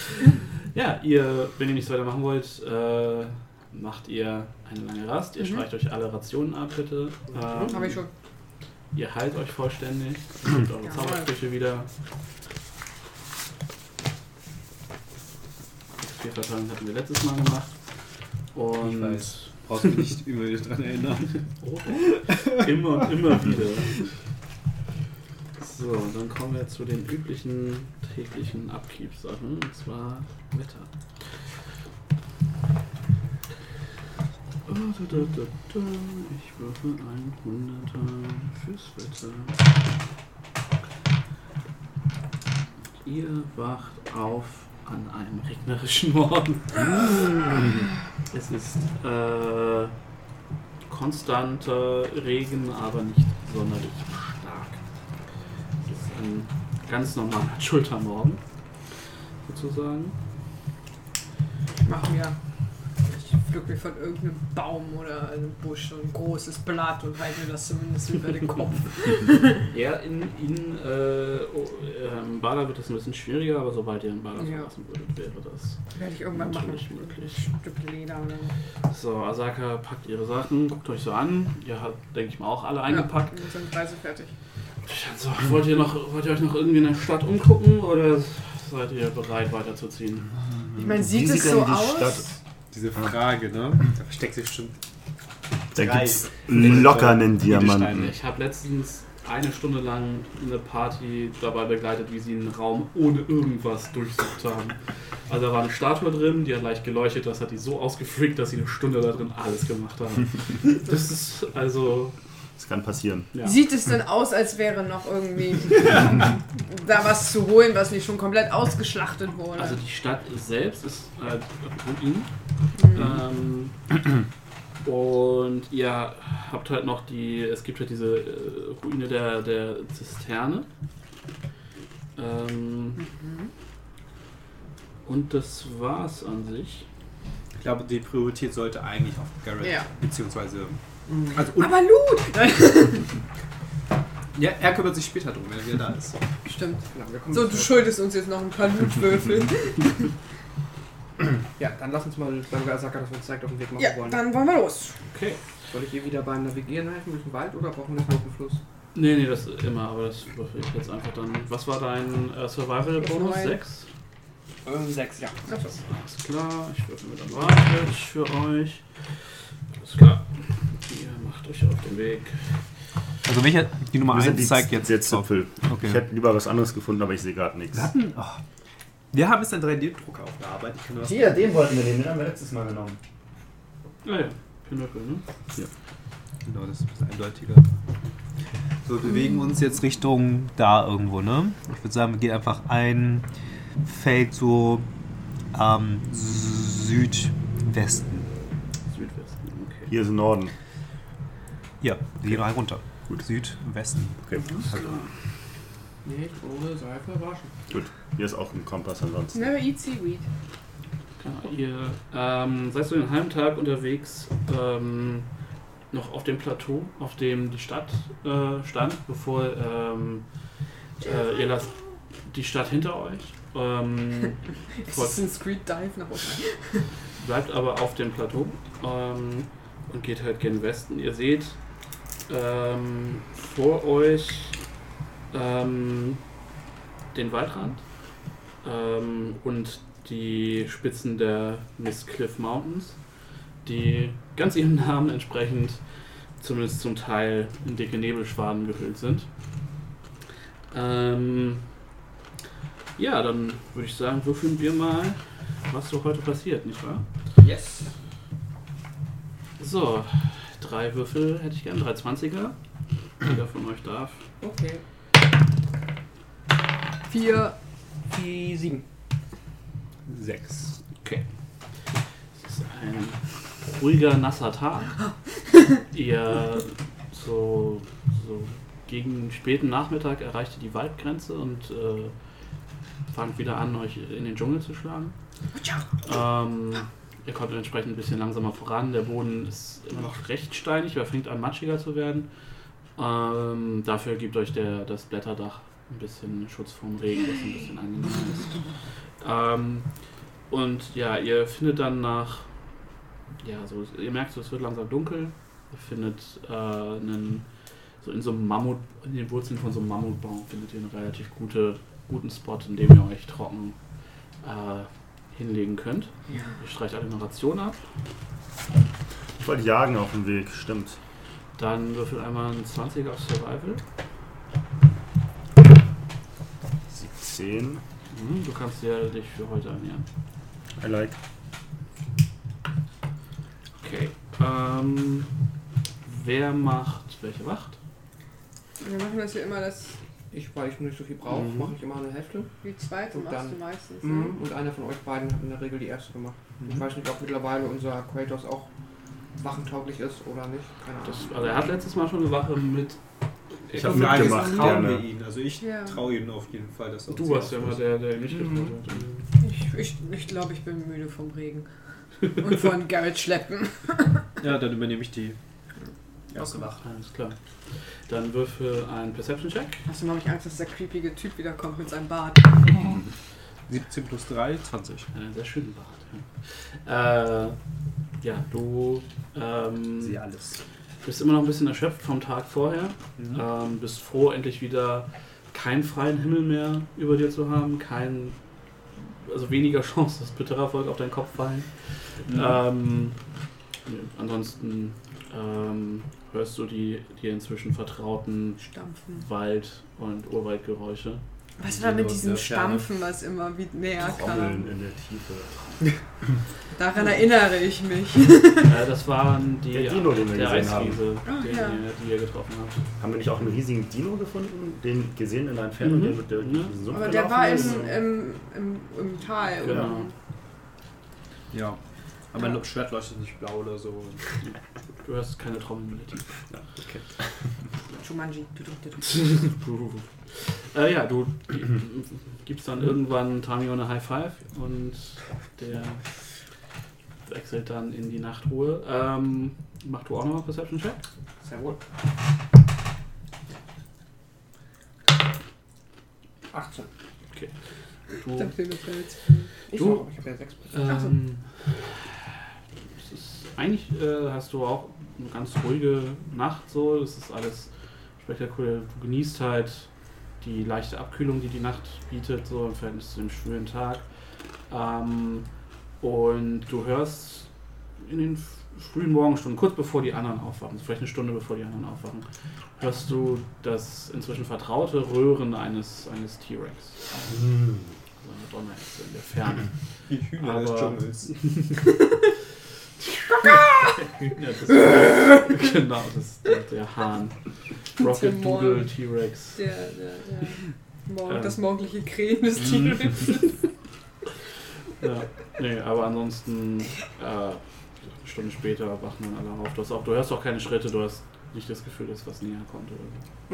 ja, ihr, wenn ihr nichts weiter machen wollt, äh, macht ihr eine lange Rast. Ihr Mhm. streicht euch alle Rationen ab, bitte. Ähm, Habe ich schon. Ihr heilt euch vollständig. Ihr nehmt eure Ja. Zaubersprüche wieder. Vier Verteilungen hatten wir letztes Mal gemacht. Und Ich weiß. Brauchst du nicht immer wieder dran erinnern. Oh, immer und immer wieder. So, dann kommen wir zu den üblichen täglichen Upkeep-Sachen, und zwar Wetter. Oh, da, da, da, da. Ich würfe ein Hunderter fürs Wetter. Ihr wacht auf an einem regnerischen Morgen. Es ist äh, konstanter Regen, aber nicht sonderlich stark. Es ist ein ganz normaler Schultermorgen, sozusagen. Machen wir. Ich pflück mir von irgendeinem Baum oder einem Busch so ein großes Blatt und halte mir das zumindest über den Kopf. Ja, in, in äh, oh, ähm, Bala wird das ein bisschen schwieriger, aber sobald ihr in Bala Ja. verlassen würdet, wäre das Werde ich irgendwann machen. möglich. Ein Stück Leder oder So, Asaka packt ihre Sachen, guckt euch so an. Ihr habt, denke ich mal, auch alle eingepackt. Ja, wir sind Reise fertig. So, wollt, ihr noch, wollt ihr euch noch irgendwie in der Stadt umgucken oder seid ihr bereit weiterzuziehen? Ich meine, sieht sieht es so aus? Stadt- Diese Frage, ne? Da versteckt sich bestimmt Da Drei. gibt's locker einen. Diamanten. Ich habe letztens eine Stunde lang eine Party dabei begleitet, wie sie einen Raum ohne irgendwas durchsucht haben. Also da war eine Statue drin, die hat leicht geleuchtet, das hat die so ausgefreakt, dass sie eine Stunde da drin alles gemacht haben. Das ist also. Das kann passieren. Ja. Sieht es denn aus, als wäre noch irgendwie da was zu holen, was nicht schon komplett ausgeschlachtet wurde? Also die Stadt selbst ist äh, Ruin. Mhm. Ähm, und ihr habt halt noch die, es gibt halt diese äh, Ruine der, der Zisterne. Ähm, Mhm. und das war's an sich. Ich glaube, die Priorität sollte eigentlich auf Garrett, Ja. beziehungsweise. Also, und, Aber Loot! Ja, er kümmert sich später drum, wenn er wieder da ist. Stimmt. Genau, wir kommen So, du zurück. schuldest uns jetzt noch ein paar Lootwürfel. Ja, dann lass uns mal beim Gasaka, dass wir uns zeigt, auf den Weg machen ja, wollen. dann wollen wir los. Okay. Soll ich ihr wieder beim Navigieren helfen durch den Wald oder brauchen wir das auf dem Fluss? Nee, nee, das immer, aber das würfel ich jetzt einfach dann. Was war dein äh, Survival-Bonus? Neun. 6? Ähm, sechs, ja. Alles klar, ich würfel mit Advantage für euch. Alles klar. Euch auf den Weg. Also welcher, die Nummer Wir sind 1 die- zeigt jetzt der Zipfel. Ich Okay. hätte lieber was anderes gefunden, aber ich sehe gerade nichts. Wir hatten, oh. Wir haben jetzt einen 3D-Drucker auf der Arbeit. Ich kann was Hier, den wollten wir nehmen, den haben wir letztes Mal genommen. Ah ja, Pinöckel, ne? Genau, das ist ein bisschen eindeutiger. So, wir bewegen uns jetzt Richtung da irgendwo, ne? Ich würde sagen, wir gehen einfach ein Feld so ähm, Südwesten. Südwesten, okay. Hier ist Norden. Ja, wir gehen mal runter. Gut. Südwesten. Okay. Alles klar. Nicht ohne Seife waschen. Gut. Hier ist auch ein Kompass ansonsten. Never eat seaweed. Genau, ihr ähm, seid so den halben Tag unterwegs, ähm, noch auf dem Plateau, auf dem die Stadt äh, stand, bevor ähm, äh, ihr lasst die Stadt hinter euch. Ähm, Assassin's Creed Dive nach unten. bleibt aber auf dem Plateau ähm, und geht halt gen Westen. Ihr seht ähm, vor euch ähm, den Waldrand ähm, und die Spitzen der Miss Cliff Mountains, die ganz ihrem Namen entsprechend zumindest zum Teil in dicke Nebelschwaden gehüllt sind. Ähm, ja, dann würde ich sagen, würfeln wir mal, was so heute passiert, nicht wahr? Yes. So, drei Würfel hätte ich gern, drei 20er. Jeder von euch darf. Okay. Vier. Die sieben. Sechs. Okay. Es ist ein ruhiger, nasser Tag. Ihr so, so gegen späten Nachmittag erreicht ihr die Waldgrenze und äh, fangt wieder an, euch in den Dschungel zu schlagen. Ähm, ihr kommt entsprechend ein bisschen langsamer voran. Der Boden ist immer noch recht steinig, aber fängt an matschiger zu werden. Ähm, dafür gibt euch der, das Blätterdach ein bisschen Schutz vom Regen, was ein bisschen angenehmer ist. Ähm, und ja, ihr findet dann nach, ja, so, ihr merkt so, es wird langsam dunkel. Ihr findet äh, einen, so in so einem Mammut, in den Wurzeln von so einem Mammutbaum findet ihr einen relativ gute, guten Spot, in dem ihr euch trocken äh, hinlegen könnt. Ja. Ihr streicht alle eine Ration ab. Ich wollte jagen auf dem Weg, stimmt. Dann würfel einmal einen 20er auf Survival. 17. Mhm, du kannst dir dich für heute ernähren. I like. Okay. Ähm, wer macht welche Wacht? Wir machen das ja immer das, Ich, weil ich nicht so viel brauche, Mhm. mache ich immer eine Hälfte. die zweite Und machst dann- du meistens. Ne? Mhm. Und einer von euch beiden hat in der Regel die erste gemacht. Ich weiß nicht, ob mittlerweile unser Kratos auch wachentauglich ist oder nicht. Keine Ahnung. Das, also er hat letztes Mal schon eine Wache mit. Ich hab Die Frage ist, mitgemacht, trauen wir ihn. Also ich Ja. traue ihm auf jeden Fall, dass er Du warst ja immer der, der nicht Mhm. Ich, ich, ich glaube, ich bin müde vom Regen. Und von Garrett schleppen. Ja, dann übernehme ich die erste Wacht. Alles klar. Dann würfel einen Perception-Check. Hast du noch nicht Angst, dass der creepige Typ wiederkommt mit seinem Bart? 17 plus 3, 20. Einen sehr schönen Bart. Ja, äh, ja du ähm, Sehe alles. bist immer noch ein bisschen erschöpft vom Tag vorher. Mhm. Ähm, bist froh, endlich wieder keinen freien Himmel mehr über dir zu haben, kein, also weniger Chance, dass Bittererfolg auf deinen Kopf fallen. Ähm, nee, ansonsten ähm, hörst du die dir inzwischen vertrauten Stampfen. Wald- und Urwaldgeräusche. Was war mit diesem. Stampfen, was immer wie näher Trommeln kam? in der Tiefe. Daran erinnere ich mich. Äh, das waren die Der Dino, den wir der gesehen haben. Eisriese, Ah, den ja. die ihr getroffen habt. Haben wir nicht auch einen riesigen Dino gefunden? Den gesehen in der Entfernung, Mhm. der mit der Ja. diesen Sumpf Aber der war im, ist? im, im, im Tal. Genau. Oder? Ja. Aber mein Schwert leuchtet nicht blau oder so. Du hörst keine Trommelmelodie. Jumanji. Tudum, tudum. äh, ja, du gibst dann irgendwann Tamio eine High Five und der wechselt dann in die Nachtruhe. Ähm, mach du auch nochmal Perception Check. Sehr wohl. 18. Du, Der Film ist ja jetzt. Ich, Du- auch, ich habe ja 6 ähm, ist, eigentlich äh, hast du auch eine ganz ruhige Nacht so. Es ist alles spektakulär. Du genießt halt die leichte Abkühlung, die die Nacht bietet, so im Verhältnis zu dem schwülen Tag. Ähm, und du hörst in den frühen Morgenstunden, kurz bevor die anderen aufwachen, vielleicht eine Stunde bevor die anderen aufwachen, hörst du das inzwischen vertraute Röhren eines, eines T-Rex. So eine Donnerhexe in der Ferne. Die Hühner Aber- des Dschungels. Ja, das, genau, das ist der, der Hahn. Rocket Doodle. T-Rex. Der, der, Ähm. das morgendliche Krähen des Mhm. T-Rex. Ja, nee, aber ansonsten, äh, eine Stunde später wachen dann alle auf. Du, hast auch, du hörst auch keine Schritte, du hast nicht das Gefühl, dass was näher kommt oder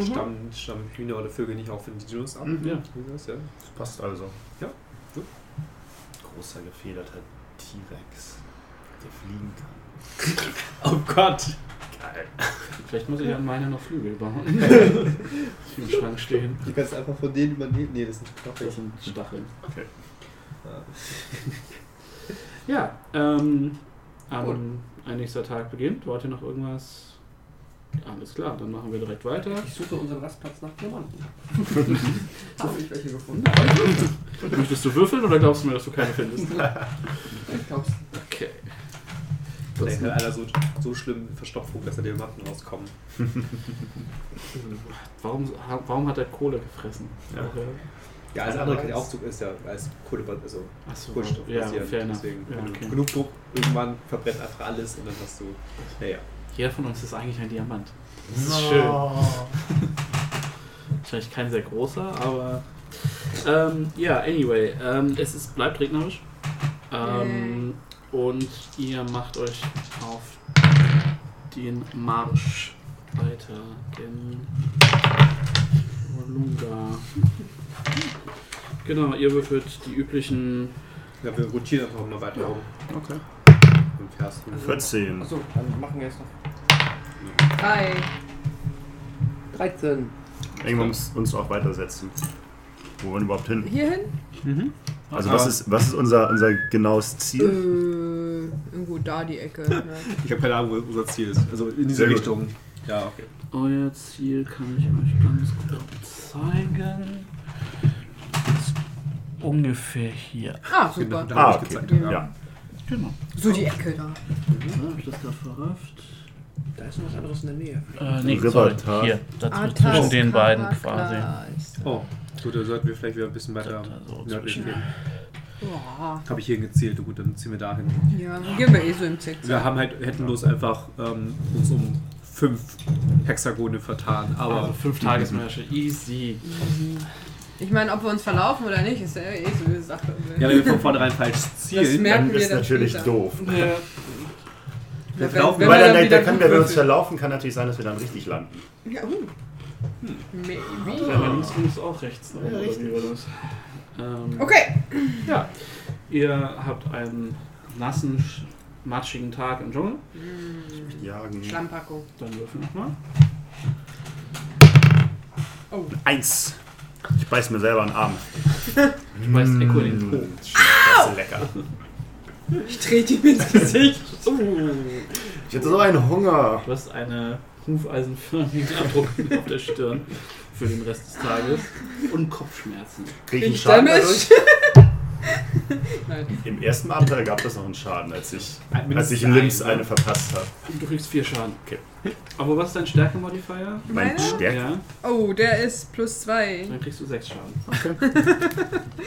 Mhm. Stammen, stammen Hühner oder Vögel nicht auch von den Dinos ab? Mhm. so. Ja. Wie das, ja? Das passt also. Ja, gut. Großer gefederter T-Rex, der fliegen kann. Oh Gott! Geil. Vielleicht muss ich an meine noch Flügel bauen. die im Schrank stehen. Du kannst einfach von denen übernehmen. Nee, das sind Knochen. Das sind Stacheln. Okay. Ja, ähm, am ein nächster Tag beginnt. Wollt ihr noch irgendwas? Alles klar, dann machen wir direkt weiter. Ich suche unseren Rastplatz nach Diamanten. Habe ich welche gefunden? Möchtest du würfeln oder glaubst du mir, dass du keine findest? Ich glaub's. Okay. Vielleicht hat einer so, so schlimm Verstopfung, dass er Diamanten rauskommen. Warum, warum hat er Kohle gefressen? Ja. Ja, als andere kein Aufzug ist ja als Kohle, also Achso, Kohlenstoff ja, basiert. Deswegen, Ja, okay. genug Druck, irgendwann verbrennt einfach alles und dann hast du. Naja. Jeder von uns ist eigentlich ein Diamant. Das ist schön. Wahrscheinlich kein sehr großer, aber. Ähm, ja, anyway, ähm, es ist, bleibt regnerisch. Ähm, und ihr macht euch auf den Marsch weiter gen Olunga. Genau, ihr würfelt die üblichen. Ja, wir rotieren einfach mal weiter rum Okay. im ersten. 14. Achso, dann machen wir jetzt noch Drei. 13. Irgendwann muss uns auch weitersetzen. Wo wollen wir überhaupt hin? Hierhin? Mhm. Also was ist, was ist unser, unser genaues Ziel? Äh, irgendwo da die Ecke. Ja. Ich habe keine Ahnung, wo unser Ziel ist. Also in diese Sehr gut. Richtung. Ja, okay. Euer Ziel kann ich euch ganz kurz zeigen. Ist ungefähr hier. Ah, super. Da Ah, okay. gezeigt. Ja. Genau. So die Ecke da. Ja, hab ich das gerade verrafft? Da ist noch was anderes in der Nähe. Äh, nee, sorry, hier. Dazwischen, Atas zwischen den beiden quasi. Oh, gut, da sollten wir vielleicht wieder ein bisschen weiter so nördlich gehen. Boah. Habe ich hier gezielt, gut, dann ziehen wir dahin. Ja, gehen wir eh so im Zickzack. Wir haben halt, hätten bloß einfach ähm, uns um fünf Hexagone vertan, aber Also fünf Tagesmärsche, easy. Ich meine, ob wir uns verlaufen oder nicht, ist ja eh so eine Sache. ja, wenn wir von vornherein falsch zielen, merken Dann wir ist dann natürlich später. doof. Ja. Ja, verlaufen- wenn Weil wir dann, wieder da können wir, wenn wir uns verlaufen, kann natürlich sein, dass wir dann richtig landen. Ja, uh. Maybe. Ja, aber links, links auch rechts. Ne? Oder wie war das? Ähm, Okay. Ja. Ihr habt einen nassen, sch- matschigen Tag im Dschungel. Jagen. Schlammpackung. Dann würfel nochmal. Oh. Eins. Ich beiß mir selber einen Arm. Du beißt Echo in den Po. Das ist lecker. Ich trete ihm ins Gesicht. Oh. Ich hatte so einen Hunger. Du hast einen hufeisenförmigen Abdruck auf der Stirn für den Rest des Tages und Kopfschmerzen. Krieg ich Schaden dadurch? Nein. Im ersten Abenteuer gab es noch einen Schaden, als ich, Mindestens als ich in Limbs ne? eine verpasst habe. Du kriegst vier Schaden. Okay. Aber was ist dein Stärke-Modifier? Mein? Stärke. Ja, Oh, der ist plus zwei. dann kriegst du sechs Schaden.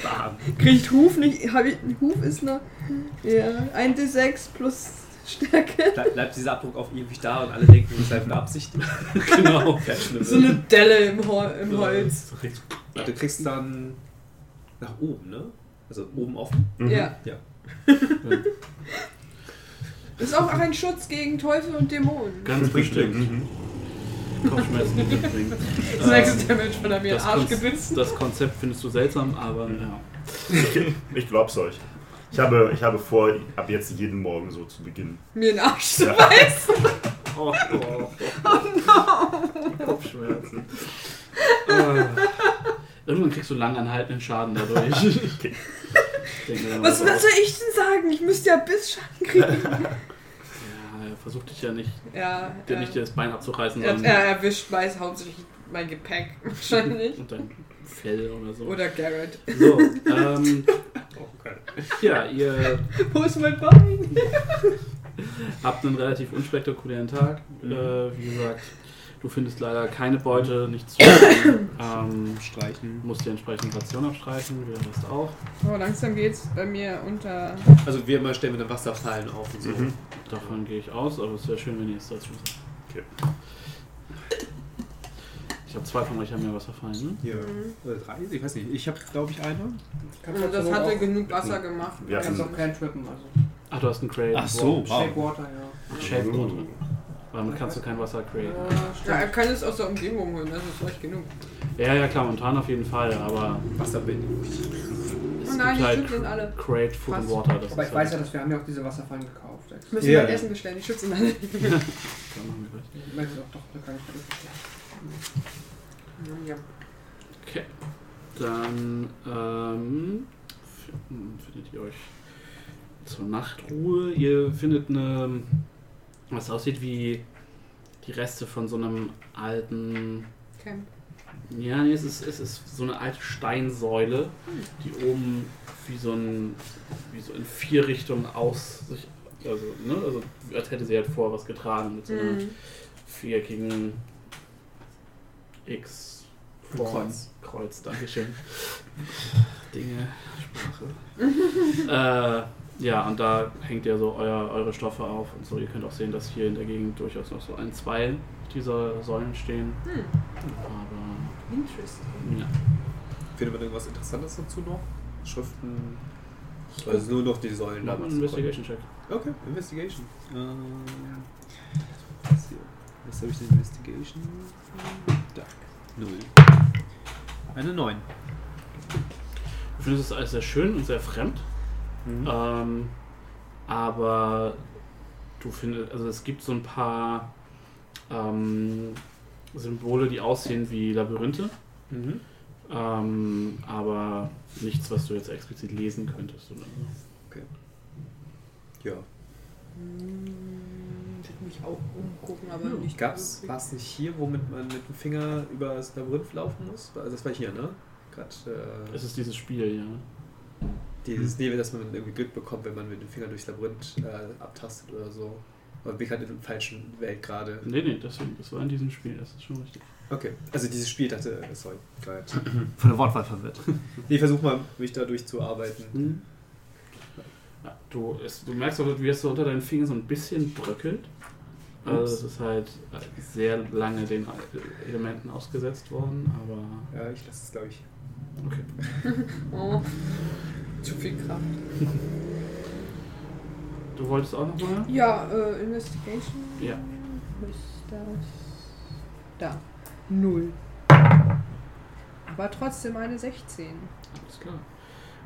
Bam. Kriegt Huf nicht. Hab ich, Huf ist noch. Ja, 1d6 plus Stärke. Bleib, bleibt dieser Abdruck auf ewig da und alle denken, das sei beabsichtigt. genau. So eine Delle im, Hol im Holz. Du kriegst dann nach oben, ne? Also oben offen. Mhm. Ja. Ja. Ist auch ein Schutz gegen Teufel und Dämonen. Ganz bestimmt. Mhm. Kopfschmerzen mitbringen. Sechs Damage von der mir das, Arsch gebissen. das Konzept findest du seltsam, aber ja. Ich, ich glaub's euch. Ich habe, ich habe vor, ab jetzt jeden Morgen so zu beginnen. Mir den Arsch zu Ja. beißen. Oh, oh, oh. Kopfschmerzen. Ah. Irgendwann kriegst du langanhaltenden Schaden dadurch. Ich denke Was, was so, soll ich denn sagen? Ich müsste ja Bissschaden kriegen. Ja, er versucht dich ja nicht, ja, dir ja. nicht das Bein abzureißen, er, sondern er erwischt meist hauptsächlich mein Gepäck wahrscheinlich. und dein Fell oder so. Oder Garrett. So, ähm, Oh, okay. ja, ihr Wo ist mein Bein? habt einen relativ unspektakulären Tag. Mhm. Äh, wie gesagt, du findest leider keine Beute, nichts zu ähm, Streichen. musst die entsprechende Ration abstreichen, der Rest auch. Oh, langsam geht's bei mir unter. Also wir immer stellen mit den Wasserfallen auf und so. Mhm. Davon gehe ich aus, aber es wäre schön, wenn ihr es dazu sagt. Okay. Ich habe zwei von euch haben ja Wasserfallen, ne? Hier. Mhm. Oder drei? Ich weiß nicht. Ich habe, glaube ich, eine. Du das hatte genug Wasser gemacht. Wir Du kannst auch keinen trippen, also. Ach, du hast einen Crate. Ach so. Wow. Shake Water, ja. Shape Water. Damit kannst du kein Wasser createn. Ja, er kann es aus der Umgebung holen, das ist euch genug. Ja, ja, klar, momentan auf jeden Fall, aber Wasserbindung. es Oh nein, die halt Schütze sind alle. Crate Food and. Water. Das Aber ich weiß ja, halt, dass wir haben ja auch diese Wasserfallen gekauft. Ich müssen Ja, ja. Essen bestellen, die Schützen alle. Kann man gleich. Ich weiß auch doch, da kann ich alles bestellen. Ja. Okay. Dann ähm, findet ihr euch zur Nachtruhe. Ihr findet eine, was aussieht wie die Reste von so einem alten. Camp. Ja, nee, es ist, es ist so eine alte Steinsäule, die oben wie so ein, wie so in vier Richtungen aus sich, also, ne, also als hätte sie halt vor was getragen mit so einer Mhm. viereckigen X Ein Kreuz. Kreuz, Dankeschön. Dinge, Sprache. äh, ja, und da hängt ja so euer, eure Stoffe auf und so. Ihr könnt auch sehen, dass hier in der Gegend durchaus noch so ein, zwei dieser Säulen stehen. Hm. Aber Interesting. ja. Findet man irgendwas Interessantes dazu noch? Schriften? Also nur noch die Säulen Mach mal damals. einen Investigation Check. Okay, Investigation. Ähm, was hier? Was habe ich denn Investigation? Da. Null. Eine 9. Du findest es alles sehr schön und sehr fremd. Mhm. Ähm, aber du findest, also es gibt so ein paar ähm, Symbole, die aussehen wie Labyrinthe. Mhm. Ähm, aber nichts, was du jetzt explizit lesen könntest. Oder so. Ja. Ich würde mich auch umgucken, aber nicht. Gab's, war es nicht hier, womit man mit dem Finger über das Labyrinth laufen muss? Also das war hier, ne? Gerade Es äh, ist dieses Spiel, ja. dieses Nebel, dass man irgendwie Glück bekommt, wenn man mit dem Finger durchs Labyrinth äh, abtastet oder so. Aber bin gerade in der falschen Welt gerade. Nee, nee, deswegen, das war in diesem Spiel, das ist schon richtig. Okay, also dieses Spiel dachte, äh, sorry, gerade. Von der Wortwahl verwirrt. Nee, versuch mal, mich da durchzuarbeiten. Ja, du, es, du merkst auch, wie es so unter deinen Fingern so ein bisschen bröckelt. Also es ist halt sehr lange den Elementen ausgesetzt worden, aber Ja, ich lasse es, glaube ich. okay. Oh. Zu viel Kraft. Du wolltest auch noch mal? Ja, äh, Investigation. Ja. Ist das? Da. Null. Aber trotzdem eine 16. Alles klar.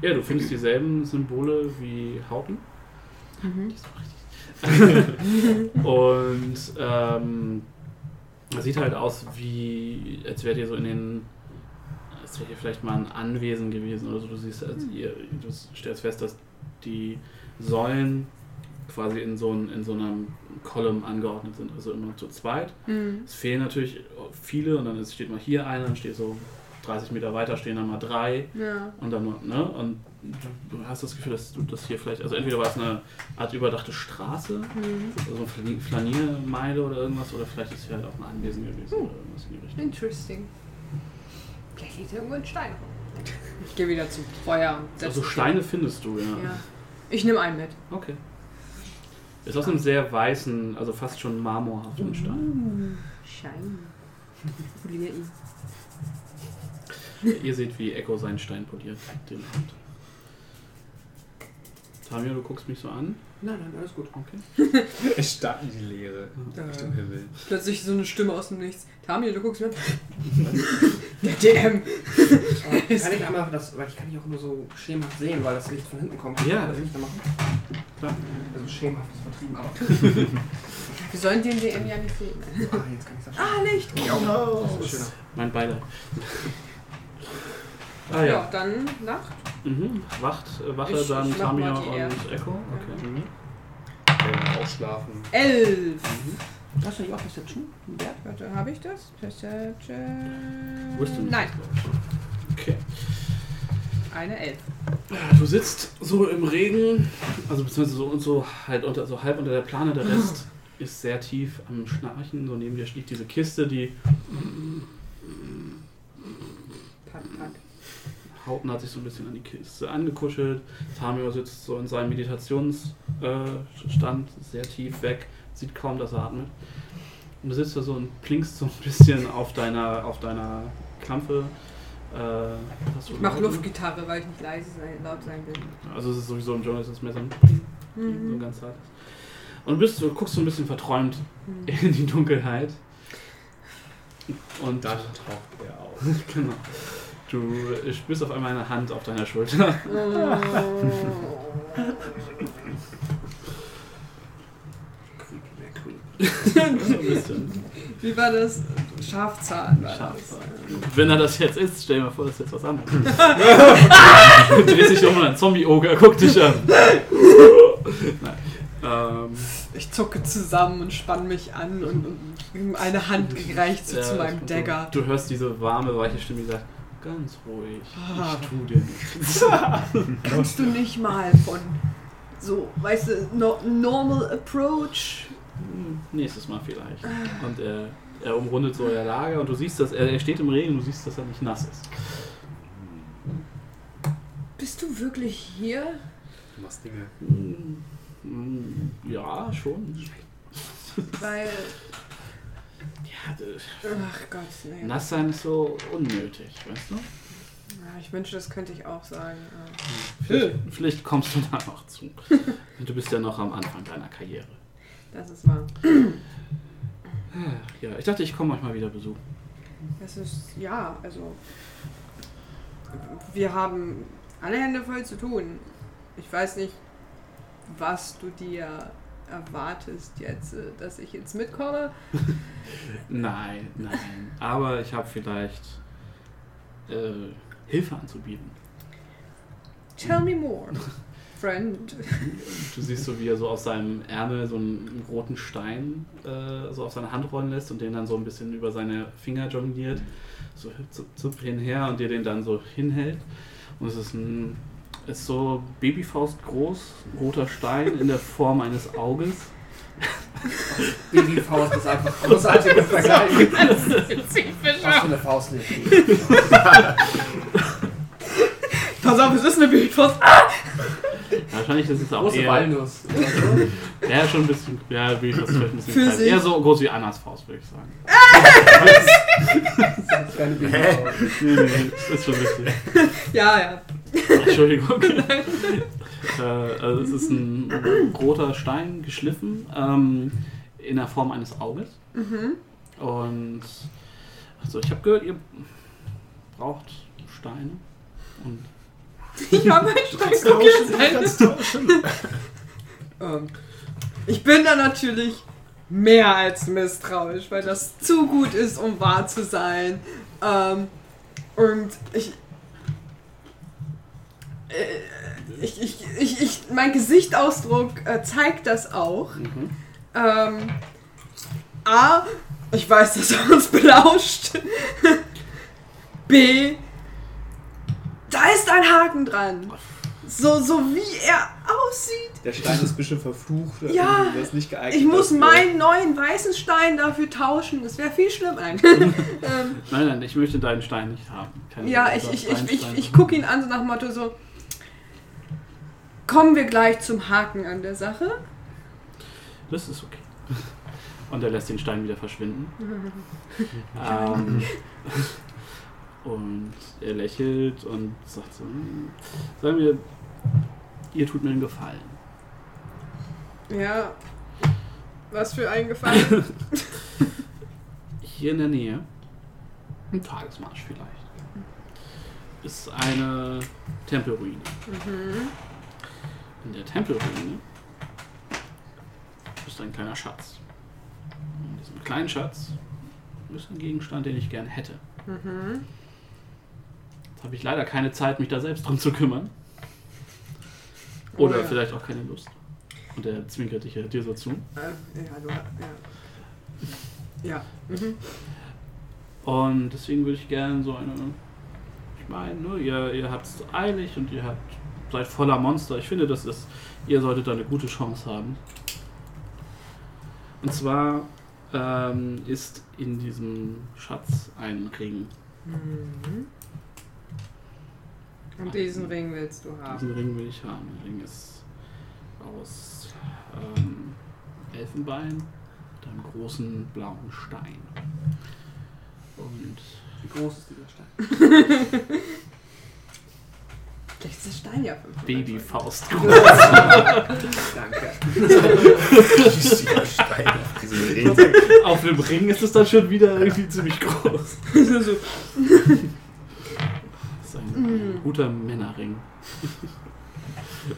Ja, du findest dieselben Symbole wie Hauten. Mhm. Und ähm, es sieht halt aus wie, als wärt ihr so in den, als wärt ihr vielleicht mal ein Anwesen gewesen oder so. Du siehst, als ihr, du stellst fest, dass die Säulen quasi in so, ein, in so einem Column angeordnet sind, also immer zu zweit. Mhm. Es fehlen natürlich viele und dann steht mal hier einer, dann steht so 30 Meter weiter stehen dann mal drei Ja. und dann, ne, und du, du hast das Gefühl, dass du das hier vielleicht, also entweder war es eine Art überdachte Straße, Mhm. also so eine Flaniermeile oder irgendwas, oder vielleicht ist hier halt auch ein Anwesen gewesen oder irgendwas in die Richtung. Interesting. Vielleicht liegt irgendwo ein Stein. Ich gehe wieder zum Feuer. Also Steine findest du, ja. Ja. Ich nehme einen mit. Okay. Ist aus einem sehr weißen, also fast schon marmorhaften Stein. Schein. Polier ihn. Ihr seht, wie Echo seinen Stein poliert, den Abend. Tamio, du guckst mich so an. Nein, nein, alles gut. Okay. Es starrt in die Leere. Ja. Richtung Himmel. Plötzlich so eine Stimme aus dem Nichts. Tamir, du guckst mir. Der DM. Äh, kann ich einmal das, weil ich kann nicht auch nur so schemenhaft sehen, weil das Licht von hinten kommt. Kann Ja. ich das Licht da machen? Klar. Also schemenhaft ist vertrieben, aber. Wir sollen den DM ja nicht sehen. Ah, jetzt kann ich das Ah, Licht! Ja, das ist schöner. Mein Beileid. Ah Ja, ja. dann Nacht. Mhm. Wacht, äh, Wache, Ich- dann ich mach mal Tamia die und erste. Echo. Okay. Mhm. Werden auch schlafen. Elf. Du hast ja auch Perception? Wert? Warte, habe ich das? Perception. Wisdom ist Nein. Okay. eine Elf. Du sitzt so im Regen, also beziehungsweise so und so halt unter, so halb unter der Plane, der Rest ist sehr tief am Schnarchen. So neben dir liegt diese Kiste, die. Haupten hat sich so ein bisschen an die Kiste angekuschelt. Tamio sitzt so in seinem Meditationsstand, äh, sehr tief weg, sieht kaum, dass er atmet. Und du sitzt da so und blinkst so ein bisschen auf deiner, auf deiner Klampfe. Äh, hast du Ich mach laut, ne? Luftgitarre, weil ich nicht leise sein, laut sein will. Also es ist sowieso im Journalismus mehr so ein so Mhm. ganz zart. Und du bist du guckst so ein bisschen verträumt Mhm. in die Dunkelheit. Und Dann taucht er auf. genau. Du spürst auf einmal eine Hand auf deiner Schulter. so ein bisschen. Wie war das? Schafzahn war Schafzahn. das. Wenn er das jetzt ist, stell dir mal vor, das ist jetzt was anderes. Dreht sich um und ein Zombie-Oger guckt dich an. Nein. Ähm, Ich zucke zusammen und spann mich an und, und eine Hand gereicht so ja, zu meinem Dagger. Du, du hörst diese warme, weiche Stimme, die sagt, ganz ruhig, Ah. ich tu dir nichts. Kannst du nicht mal von so, weißt du, no, normal approach? Hm, Nächstes Mal vielleicht. Und er, er umrundet so euer Lager und du siehst, dass er, er steht im Regen und du siehst, dass er nicht nass ist. Bist du wirklich hier? Du machst Dinge. Hm, hm, Ja, schon. Weil, ach Gott, nee. nass sein ist so unnötig, weißt du? Ja, ich wünsche, das könnte ich auch sagen. Vielleicht, vielleicht kommst du da noch zu. Du bist ja noch am Anfang deiner Karriere. Das ist wahr. Ja, ich dachte, ich komme euch mal wieder besuchen. Das ist, ja, also. Wir haben alle Hände voll zu tun. Ich weiß nicht, was du dir erwartest jetzt, äh, dass ich jetzt mitkomme. Nein, nein. Aber ich habe vielleicht äh, Hilfe anzubieten. Tell me more, friend. Du siehst so, wie er so aus seinem Ärmel so einen roten Stein äh, so auf seine Hand rollen lässt und den dann so ein bisschen über seine Finger jongliert. So zup, zup hinher und dir den dann so hinhält. Und es ist ein ist so Babyfaust groß, roter Stein in der Form eines Auges. Babyfaust ist einfach großartiger Vergleich. Was für eine Faust nicht. Pass auf, es ist eine Bildfaust. Wahrscheinlich ist es auch Große eher, Walnuss. ja, schon ein bisschen, ja, Babyfaust ist vielleicht ein bisschen klein. Eher so groß wie Annas Faust, würde ich sagen. Das ist keine Babyfaust. Nee, nee, das ist schon richtig. Ja, ja. Entschuldigung. äh, also es ist ein roter Stein geschliffen ähm, in der Form eines Auges. Mhm. Und also ich habe gehört, ihr braucht Steine. Und Ich habe einen Stein gegessen. Ähm, Ich bin da natürlich mehr als misstrauisch, weil das zu gut ist, um wahr zu sein. Ähm, und ich, ich, ich, ich, ich, mein Gesichtsausdruck äh, zeigt das auch. mhm. Ähm, A, ich weiß, dass er uns belauscht. B, da ist ein Haken dran. So, so wie er aussieht. Der Stein ist ein bisschen verflucht. Ja, der ist nicht geeignet. Ich muss dafür. meinen neuen weißen Stein dafür tauschen. Das wäre viel schlimm eigentlich. ähm, Nein, nein, ich möchte deinen Stein nicht haben. Keine ja, ich, ich, ich, ich, ich gucke ihn an, so nach dem Motto so. Kommen wir gleich zum Haken an der Sache. Das ist okay. Und er lässt den Stein wieder verschwinden. ähm, und er lächelt und sagt so, "Hm, sagen wir, ihr tut mir einen Gefallen. Ja. Was für ein Gefallen. Hier in der Nähe, ein Tagesmarsch vielleicht, ist eine Tempelruine. mhm. In der Tempelruine ist ein kleiner Schatz. In diesem kleinen Schatz ist ein Gegenstand, den ich gern hätte. Mhm. habe ich leider keine Zeit, mich da selbst drum zu kümmern. Oder Oh ja. vielleicht auch keine Lust. Und er zwinkert dich ja dir so zu. Äh, ja, du, ja. Ja. Mhm. Und deswegen würde ich gerne so eine. Ich meine, ne, ihr, ihr habt es eilig und ihr habt, seid voller Monster. Ich finde, das ist, ihr solltet da eine gute Chance haben. Und zwar ähm, ist in diesem Schatz ein Ring. Mhm. Und diesen Ring willst du haben. Diesen Ring will ich haben. Der Ring ist aus ähm, Elfenbein mit einem großen blauen Stein. Und Wie groß ist dieser Stein? Vielleicht ist der Stein ja 500 Babyfaust. Danke. Stein auf diesem Ring. Auf dem Ring ist es dann schon wieder irgendwie ziemlich groß. Das ist ein, ein guter Männerring.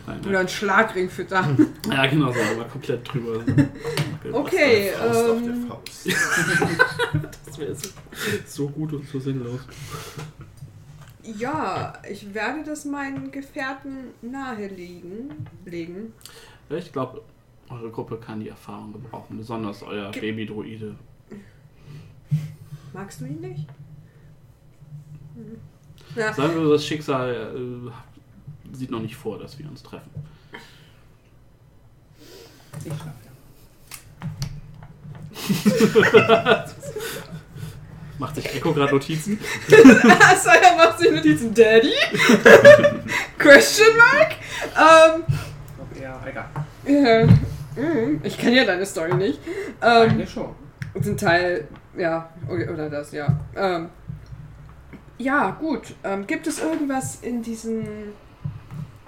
Nein, oder ein Schlagring für da. Ja, genau so, aber komplett drüber. Okay, Faust auf der ähm, Faust. Das wäre so, so gut und so sinnlos. Ja, ich werde das meinen Gefährten nahelegen. Legen. Ich glaube, eure Gruppe kann die Erfahrung gebrauchen, besonders euer Ge- Babydroide. Magst du ihn nicht? Mhm. Ja, Sagen wir, das Schicksal äh, sieht noch nicht vor, dass wir uns treffen. Ich schlafe ja. Macht sich Echo gerade Notizen? Saya macht sich Notizen. Daddy? Question mark? Ähm, Ich glaube eher, egal. ja, mm, ich kenne ja deine Story nicht. Ähm, Eigentlich schon. Zum Teil, ja, oder oder das, ja. Ähm, ja, gut. Ähm, gibt es irgendwas in diesen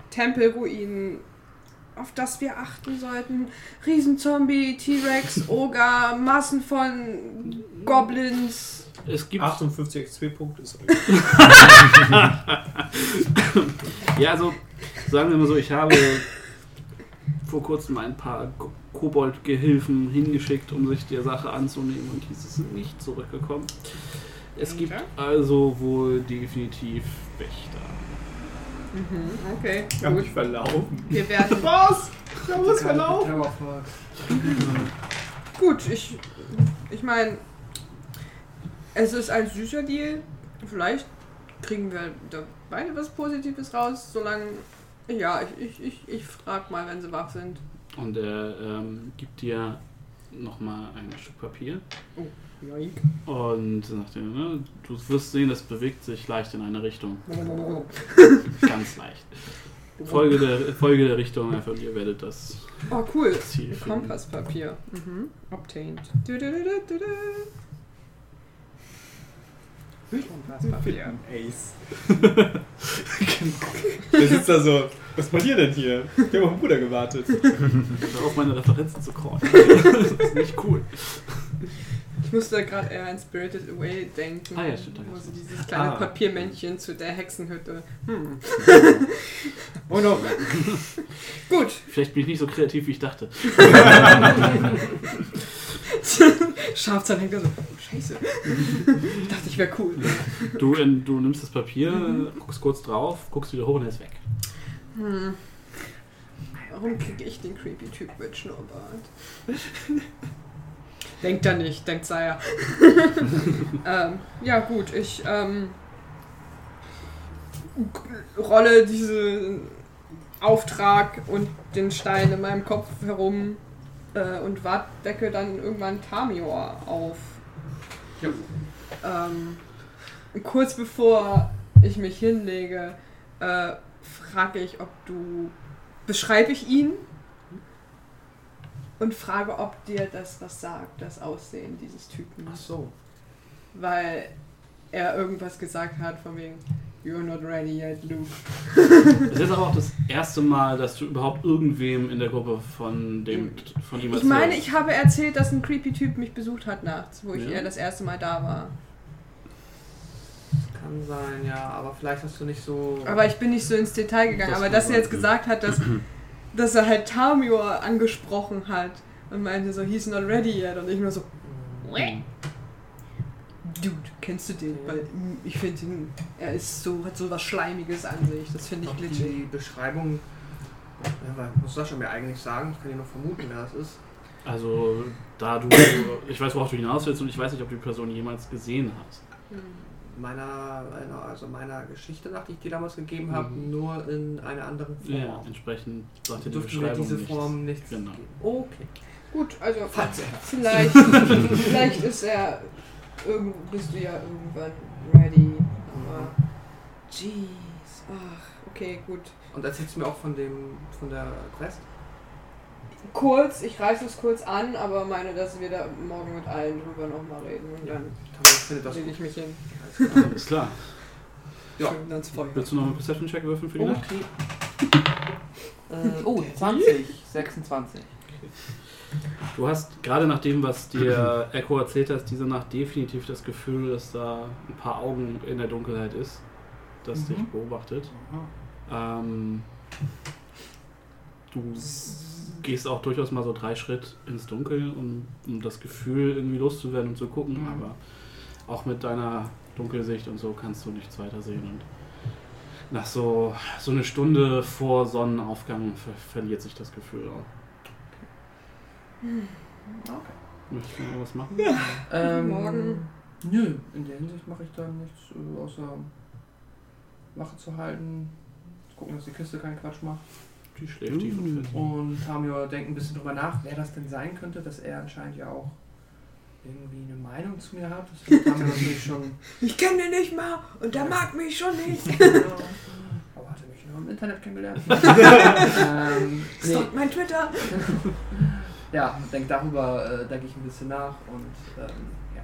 Tempelruinen, auf das wir achten sollten? Riesenzombie, T-Rex, Oger, Massen von Goblins. Es gibt 58 XP-Punkte ist Ja, also sagen wir mal so, ich habe vor kurzem ein paar Ko- Kobold-Gehilfen hingeschickt, um sich der Sache anzunehmen und diese sind nicht zurückgekommen. Es gibt also wohl definitiv Wächter. Mhm, okay, Ich hab gut. mich verlaufen. Wir werden. Was? Ich hab uns verlaufen. Gut, ich. Ich meine. Es ist ein süßer Deal. Vielleicht kriegen wir da beide was Positives raus, solange. Ja, ich, ich, ich, ich frag mal, wenn sie wach sind. Und er ähm, gibt dir nochmal ein Stück Papier Joink. Und dir, ne, du wirst sehen, das bewegt sich leicht in eine Richtung. Ganz leicht. Folge der, Folge der Richtung, einfach und ihr werdet das Oh, cool. Ziel. Kompasspapier. Mhm. Obtained. Du, du, du, du, du, du. Kompasspapier. Ace. Der sitzt da so, was macht ihr denn hier? Ich hab auf den Bruder gewartet. Auf meine Referenzen zu callen. Das ist nicht cool. Ich musste gerade eher an Spirited Away denken. Ah ja, stimmt, Wo sie dieses kleine Ah. Papiermännchen zu der Hexenhütte. Hm. oh no. Gut. Vielleicht bin ich nicht so kreativ, wie ich dachte. Schafzahn hängt da so. Oh, scheiße. ich dachte, ich wäre cool. Du, in, du nimmst das Papier, guckst kurz drauf, guckst wieder hoch und er ist weg. Hm. Warum kriege ich den creepy Typ mit Schnurrbart? Denkt er nicht, denkt Saya. ähm, ja gut, ich ähm, rolle diesen Auftrag und den Stein in meinem Kopf herum äh, und decke dann irgendwann Tamior auf. Ja. Ähm, kurz bevor ich mich hinlege, äh, frage ich, ob du. Beschreibe ich ihn und frage, ob dir das was sagt, das Aussehen dieses Typen. Ach so. Weil er irgendwas gesagt hat von wegen, You're not ready yet, Luke. Das ist aber auch das erste Mal, dass du überhaupt irgendwem in der Gruppe von dem von ihm Ich meine, ich habe erzählt, dass ein creepy Typ mich besucht hat nachts, wo ich Ja. eher das erste Mal da war. Kann sein, ja, aber vielleicht hast du nicht so. Aber ich bin nicht so ins Detail gegangen. Das aber dass er jetzt gesagt hat, dass, dass er halt Tamior angesprochen hat und meinte so, he's not ready yet. Und ich nur so, Dude, kennst du den? Weil mm, ich finde ihn, er ist so, hat so was Schleimiges an sich. Das finde ich Noch glitschig. die Beschreibung. Ja, muss Sascha mir eigentlich sagen, ich kann ja noch vermuten, wer das ist. Also, da du. Ich weiß, worauf du hinaus willst und ich weiß nicht, ob du die Person jemals gesehen hast. Meiner, einer- also meiner Geschichte nach, die ich dir damals gegeben habe, Mhm. nur in einer anderen Form. Ja, entsprechend dir die mir Beschreibung diese nichts. Form nichts Genau. geben. Okay. Gut, also Falls er. vielleicht, vielleicht ist er, irgend, bist du ja irgendwann ready. Aber, jeez, ach, okay, gut. Und erzählst du mir auch von dem, von der Quest? Kurz, ich reiße es kurz an, aber meine, dass wir da morgen mit allen drüber nochmal reden und dann findet das lege ich mich hin. Alles klar. Ja. Schön ans Feuer. Willst du noch einen Perception-Check würfeln für die Nacht? Okay. Äh, oh, 20, 26. Du hast gerade nach dem, was dir Echo erzählt hat, diese Nacht definitiv das Gefühl, dass da ein paar Augen in der Dunkelheit ist, das Mhm. dich beobachtet. Ähm, du gehst auch durchaus mal so drei Schritt ins Dunkel, um, um das Gefühl irgendwie loszuwerden und zu gucken, Mhm. aber auch mit deiner Dunkelsicht und so kannst du nichts weiter sehen. Und nach so, so eine Stunde vor Sonnenaufgang ver verliert sich das Gefühl auch. Möchtest du noch was machen? Ähm, Morgen. Nö, in der Hinsicht mache ich dann nichts, äh, außer Wache zu halten, gucken, dass die Kiste keinen Quatsch macht. Die schläft tief und fest. Und Tamio denkt ein bisschen drüber nach, wer das denn sein könnte, dass er anscheinend ja auch irgendwie eine Meinung zu mir hat. Das findet Tamio natürlich schon. Ich kenne den nicht mal und der mag mich schon nicht. Aber hat er mich nur im Internet kennengelernt? ähm, nee, Stalkt mein Twitter. ja, denk darüber äh, denke ich ein bisschen nach und ähm, ja.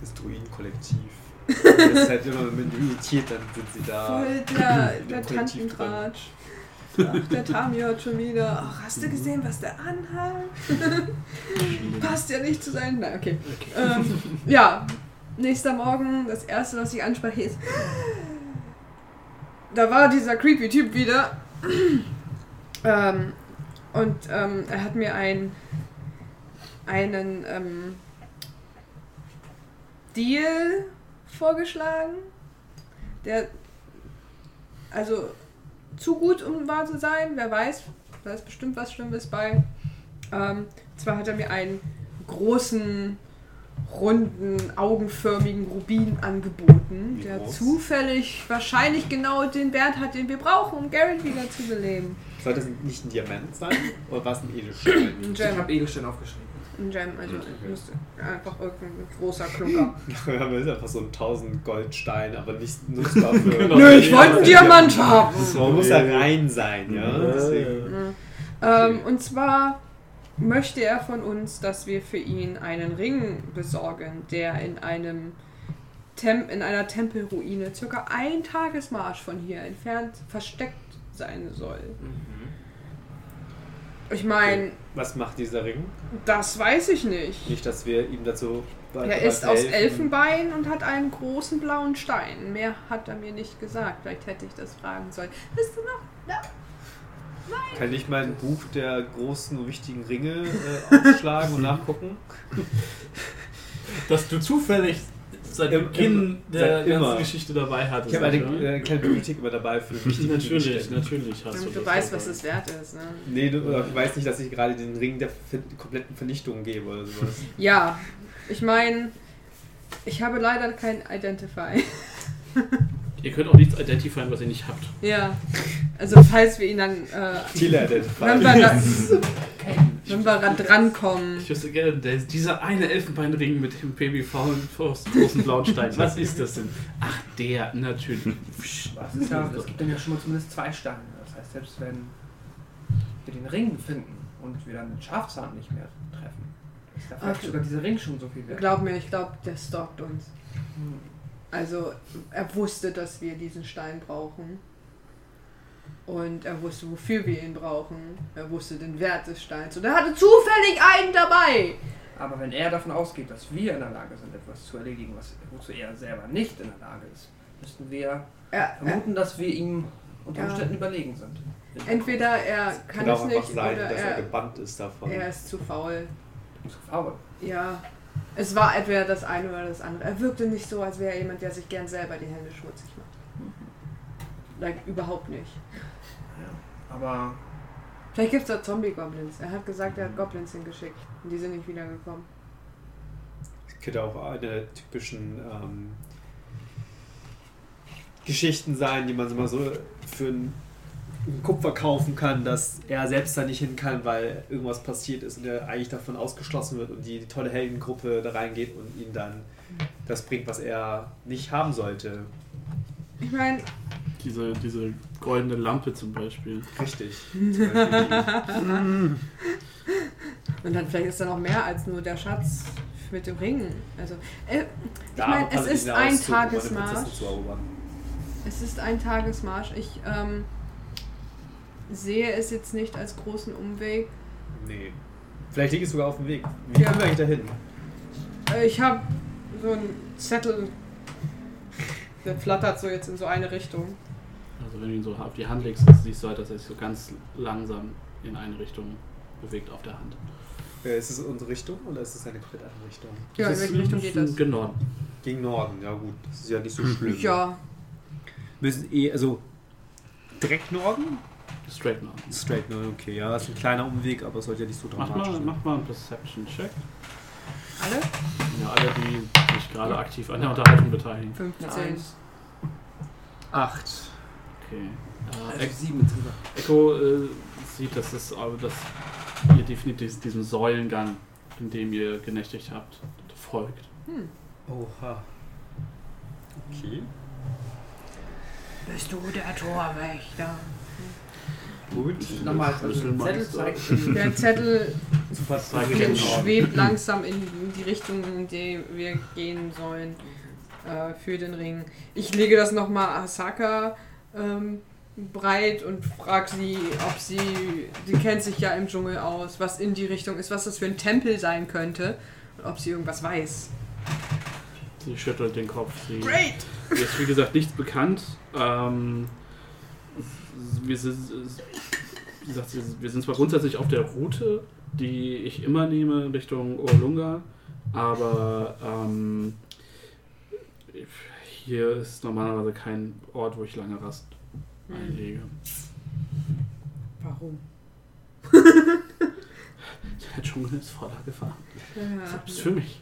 Das Druidenkollektiv. Das ist halt immer, wenn du irritiert, dann sind sie da. Voll der, der. Tantentratsch. Ach, der Tamio hat schon wieder. Ach, hast du gesehen, was der anhat? Passt ja nicht zu sein. Nein, okay. Ähm, ja, nächster Morgen, das erste, was ich anspreche, ist. Da war dieser creepy Typ wieder. ähm, und ähm, er hat mir ein, einen ähm, Deal vorgeschlagen, der also zu gut, um wahr zu sein. Wer weiß, da ist bestimmt was Schlimmes bei. Ähm, zwar hat er mir einen großen, runden, augenförmigen Rubin angeboten, Wie der groß? zufällig wahrscheinlich genau den Wert hat, den wir brauchen, um Garrett wieder zu beleben. Soll das nicht ein Diamant sein? Oder war es ein Edelstein? Ein Ich habe Edelstein aufgeschrieben. Ein Gem, also Okay. müsste einfach irgendein großer Klunker. Wir haben jetzt einfach so einen 1000 Goldstein, aber nicht nutzbar für. Genau. Nö, ich wollte einen Diamant haben! Man muss da rein sein, ja. Ja, Deswegen. Ähm, und zwar möchte er von uns, dass wir für ihn einen Ring besorgen, der in einem Tem in einer Tempelruine circa ein Tagesmarsch von hier entfernt versteckt sein soll. Ich meine, Was macht dieser Ring? das weiß ich nicht. Nicht, dass wir ihm dazu. Er ist aus Elfenbein und hat einen großen blauen Stein. Mehr hat er mir nicht gesagt. Vielleicht hätte ich das fragen sollen. Bist du noch? Kann ich mal ein Buch der großen, wichtigen Ringe äh, aufschlagen und nachgucken? Dass du zufällig seit Im- Beginn im- der seit immer. ganzen Geschichte dabei hattest. Ich habe eine äh, kleine Bibliothek immer dabei für wichtige Natürlich, natürlich hast du Damit du das weißt, was es wert ist. Ne? Nee, du oder ich weiß nicht, dass ich gerade den Ring der kompletten Vernichtung gebe oder sowas. Ja, ich meine, ich habe leider kein Identify. Ihr könnt auch nichts identifizieren, was ihr nicht habt. ja, also falls wir ihn dann, äh, wenn wir, da, wenn wir da drankommen. Ich wüsste gerne, der, dieser eine Elfenbeinring mit dem PBV und großen blauen Stein. Was ist das denn? Ach, der, natürlich. Was ist ja, es gibt dann ja schon mal zumindest zwei Steine. Das heißt, selbst wenn wir den Ring finden und wir dann den Schafzahn nicht mehr treffen, ist da vielleicht Okay. sogar dieser Ring schon so viel wert. Glaub mir, ich glaube, der stalkt uns. Hm. Also, er wusste, dass wir diesen Stein brauchen. Und er wusste, wofür wir ihn brauchen. Er wusste den Wert des Steins. Und er hatte zufällig einen dabei. Aber wenn er davon ausgeht, dass wir in der Lage sind, etwas zu erledigen, was, wozu er selber nicht in der Lage ist, müssten wir Er, er, vermuten, dass wir ihm unter Ja. Umständen überlegen sind. entweder er kann Kann es nicht sein, oder dass er er, gebannt ist davon. er ist zu faul. Zu faul. Ja, Es war entweder das eine oder das andere. Er wirkte nicht so, als wäre er jemand, der sich gern selber die Hände schmutzig macht. Like, überhaupt nicht. Aber Vielleicht gibt es da Zombie-Goblins. Er hat gesagt, er hat Goblins hingeschickt. Und die sind nicht wiedergekommen. Das könnte auch eine der typischen ähm, Geschichten sein, die man so mal so für einen Kupfer kaufen kann, dass er selbst da nicht hin kann, weil irgendwas passiert ist und er eigentlich davon ausgeschlossen wird und die, die tolle Heldengruppe da reingeht und ihm dann das bringt, was er nicht haben sollte. Ich meine, Diese, diese goldene Lampe zum Beispiel. Richtig. und dann vielleicht ist da noch mehr als nur der Schatz mit dem Ring. Also, äh, ich meine, es ist ein Tagesmarsch. Es ist ein Tagesmarsch. Ich ähm, sehe es jetzt nicht als großen Umweg. Nee. Vielleicht liegt es sogar auf dem Weg. Wie Ja. kommen wir eigentlich dahin? Äh, ich habe so einen Zettel, der flattert so jetzt in so eine Richtung. Also wenn du ihn so auf die Hand legst, siehst du halt, dass er sich so ganz langsam in eine Richtung bewegt auf der Hand. Äh, Ist es unsere Richtung oder ist es eine komplett andere Richtung? Ja, in welche Richtung geht das? Gen Norden. Gegen Norden, ja gut. Das ist ja nicht so schlimm. Ja, Müssen eh, also direkt Norden? Straight Norden. Straight Norden, okay. Ja, ist ein kleiner Umweg, aber es sollte ja nicht so Mach dramatisch mal, sein. mach mal einen Perception-Check. alle? Ja, alle, die sich gerade aktiv an der Unterhaltung beteiligen. 15. Eins. Acht. Okay. Äh, Also sieben insgesamt. Echo äh, sieht, dass, es, aber dass ihr definitiv diesem Säulengang, in dem ihr genächtigt habt, folgt. Hm. Oha. Okay. Bist du der Torwächter? Gut. Nochmal, also Schlüssel Zettel zeigt. Der Zettel den schwebt langsam in die Richtung, in die wir gehen sollen. Äh, für den Ring. Ich lege das nochmal Asaka ähm, breit und frage sie, ob sie. Sie kennt sich ja im Dschungel aus, was in die Richtung ist, was das für ein Tempel sein könnte und ob sie irgendwas weiß. Sie schüttelt den Kopf. Sie, Great! Ist wie gesagt nichts bekannt. Ähm, wir, sind, wir sind zwar grundsätzlich auf der Route, die ich immer nehme Richtung Orlunga, aber ähm, hier ist normalerweise kein Ort, wo ich lange Rast einlege. Warum? Der Dschungel ist voller Gefahr. Ja. Selbst für mich.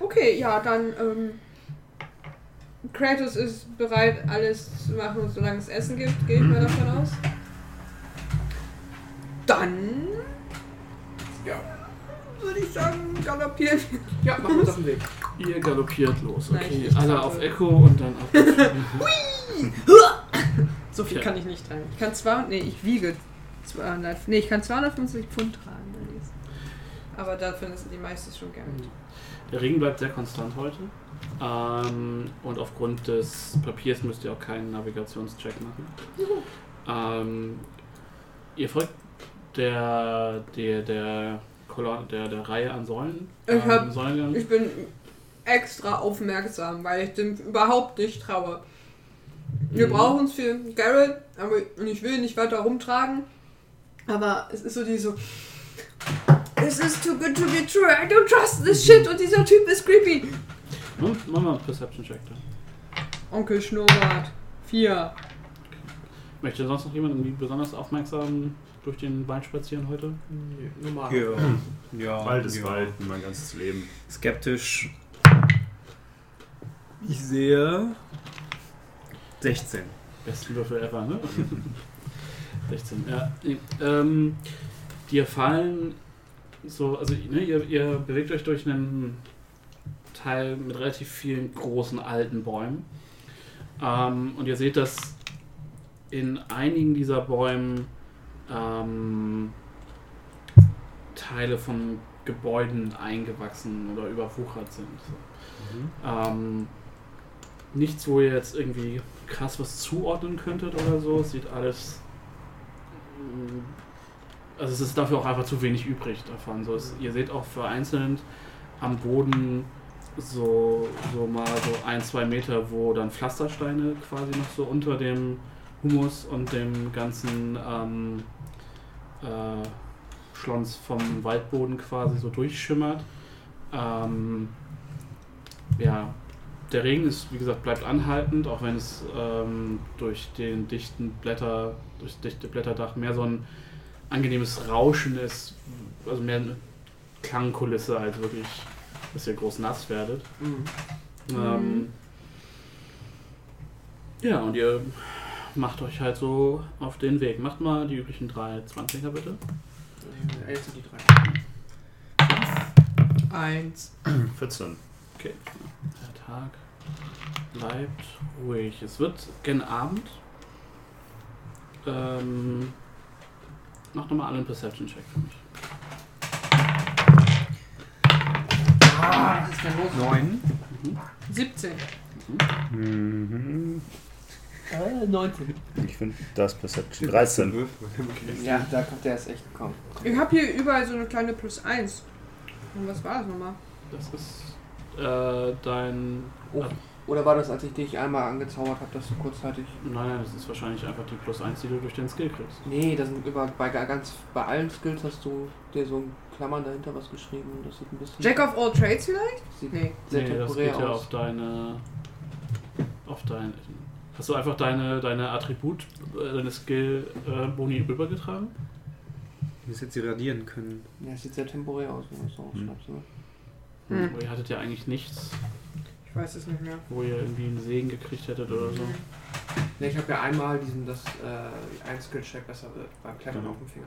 Okay, ja, dann ähm, Kratos ist bereit, alles zu machen, solange es Essen gibt, gehe ich mal davon aus. Dann ja, würde ich sagen, galoppieren. Ja, machen wir uns auf den Weg. Ihr galoppiert los, Nein, okay? ich Alle auf Echo und dann auf So viel Ja. kann ich nicht tragen. Ich kann zwar, nee, ich wiege 200, nee, ich kann 250 Pfund tragen. Aber dafür ist die meiste schon gern. Der Regen bleibt sehr konstant heute. Ähm, und aufgrund des Papiers müsst ihr auch keinen Navigationscheck machen. Ähm, ihr folgt der, der, der, der, der Reihe an Säulen. Ich hab- Säulengang. Ich bin extra aufmerksam, weil ich dem überhaupt nicht traue. Wir Mhm. brauchen es für Garrett, aber und ich will ihn nicht weiter rumtragen. Aber es ist so die so. This is too good to be true. I don't trust this shit. Und dieser Typ ist creepy. Hm, Mach mal einen Perception-Check da. Onkel Schnurrbart. Vier. Möchte sonst noch jemand irgendwie besonders aufmerksam durch den Wald spazieren heute? Normal. Ja. ja. Wald ist ja. Wald, mein ganzes Leben. Skeptisch. Ich sehe 16. Besten Würfel ever, ne? 16, ja. Nee, Ähm, dir fallen so, also ne, ihr, ihr bewegt euch durch einen Teil mit relativ vielen großen alten Bäumen. Ähm, und ihr seht, dass in einigen dieser Bäumen ähm, Teile von Gebäuden eingewachsen oder überwuchert sind. So. Ähm, nichts, wo ihr jetzt irgendwie krass was zuordnen könntet oder so. Es sieht alles. Also es ist dafür auch einfach zu wenig übrig davon. So, es, ihr seht auch vereinzelt am Boden so, so mal so ein, zwei Meter, wo dann Pflastersteine quasi noch so unter dem Humus und dem ganzen ähm, äh, Schlons vom Waldboden quasi so durchschimmert. Ähm, ja, der Regen ist, wie gesagt, bleibt anhaltend, auch wenn es ähm, durch den dichten Blätter, durch das dichte Blätterdach mehr so ein angenehmes Rauschen ist, also mehr eine Klangkulisse als wirklich, dass ihr groß nass werdet. Mhm. Ähm, ja, und ihr macht euch halt so auf den Weg. Macht mal die üblichen drei 20er bitte. Äh, sind die drei. Eins. 14. Okay. Der Tag bleibt ruhig. Es wird gen Abend. Ähm, mach nochmal alle einen Perception-Check für mich. Ah, was ist denn los? Neun. 17. Mhm. Äh, 19. Ich finde das Perception. 13. Ja, da kommt der ist echt gekommen. Ich habe hier überall so eine kleine Plus 1. Und was war das nochmal? Das ist äh, dein. Oh. Oder war das, als ich dich einmal angezaubert habe, dass du kurzzeitig. Nein, nein, das ist wahrscheinlich einfach die Plus 1, die du durch den Skill kriegst. Nee, das sind über, bei, ga- ganz, bei allen Skills hast du dir so in Klammern dahinter was geschrieben. Das sieht ein bisschen. Jack of all trades vielleicht? sieht Nee. sehr nee, das temporär geht ja aus. auf deine. Auf dein. Hast du einfach deine, deine Attribut, äh, deine Skill-Boni übergetragen? Ich muss jetzt irradieren können. Ja, es sieht sehr temporär aus, wenn du es so Hm. schreibst. Ne? Hm. Aber ihr hattet ja eigentlich nichts, Ich weiß es nicht mehr. wo ihr irgendwie einen Segen gekriegt hättet oder so. Ne, ich habe ja einmal diesen, dass äh, ein Skill-Check besser wird beim Klettern Genau. auf dem Finger.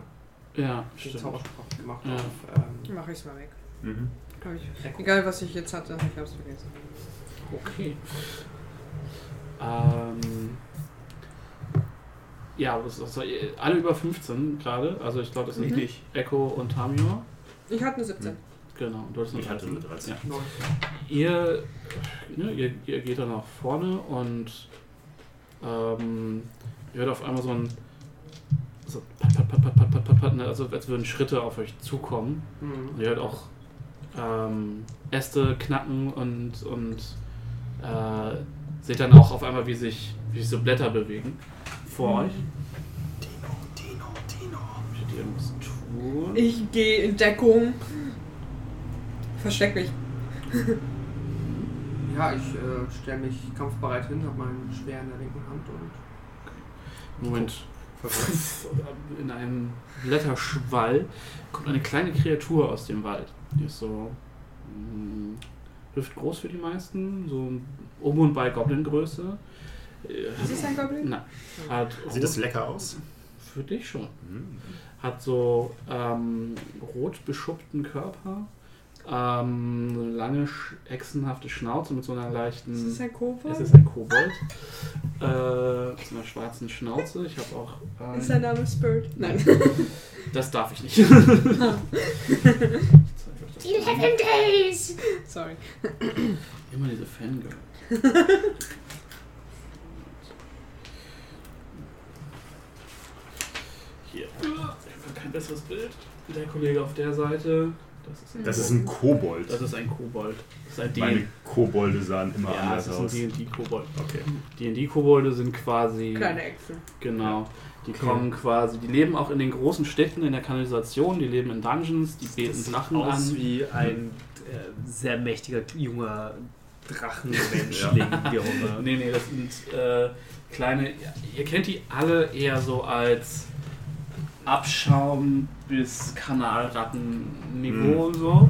Ja, Ich stimmt. Zauberspruch gemacht Ja. auf. Ähm, Mach ich's mal weg. Mhm. Ich. Egal was ich jetzt hatte, ich hab's vergessen. Okay. Ähm, ja, was, was, alle über 15 gerade. Also ich glaube, das sind Mhm. nicht Echo und Tamio. Ich hatte eine 17. Genau, du hattest eine 13. Hatte 13. Ja. Ihr, ne, ihr, ihr, geht dann nach vorne und ähm, ihr hört auf einmal so ein. So, also als würden Schritte auf euch zukommen. Mhm. Und ihr hört auch ähm, Äste knacken und, und äh, seht dann auch auf einmal, wie sich, wie sich so Blätter bewegen vor mhm. euch. Dino, Dino, Dino. Ich gehe in Deckung. Versteck mich. Ja, ich äh, stelle mich kampfbereit hin, habe mein Schwer in der linken Hand und. Moment. In einem Blätterschwall kommt eine kleine Kreatur aus dem Wald. Die ist so mh, hüftgroß für die meisten, so um und bei Goblin-Größe. Äh, Ist es ein Goblin? Nein. Hat Sieht das lecker aus? Für dich schon. Mhm. Hat so ähm, rot beschuppten Körper, ähm, lange, sch- echsenhafte Schnauze mit so einer leichten. Ist es ein Kobold? es ist ein Kobold. Äh, mit so einer schwarzen Schnauze. Ich habe auch. Ähm, Ist sein Name Spirit? Nein. das darf ich nicht. Ich zeig euch das mal. Days! Sorry. Immer diese Fangirl. Hier. Ich habe kein besseres Bild. Der Kollege auf der Seite. Das ist ein, Das ist ein Kobold. das ist ein Kobold. Das ist ein Meine. Kobolde sahen immer Ja, anders das ist ein aus. D&D-Kobold. Okay. D&D-Kobolde sind quasi... Kleine Echsen. Genau. Die kommen quasi, die leben auch in den großen Städten in der Kanalisation, die leben in Dungeons, die beten Das sieht Drachen aus an. wie ein äh, sehr mächtiger junger Drachenmenschling, immer. Nee, nee, das sind äh, kleine. Ihr kennt die alle eher so als Abschaum bis Kanalratten-Niveau und so.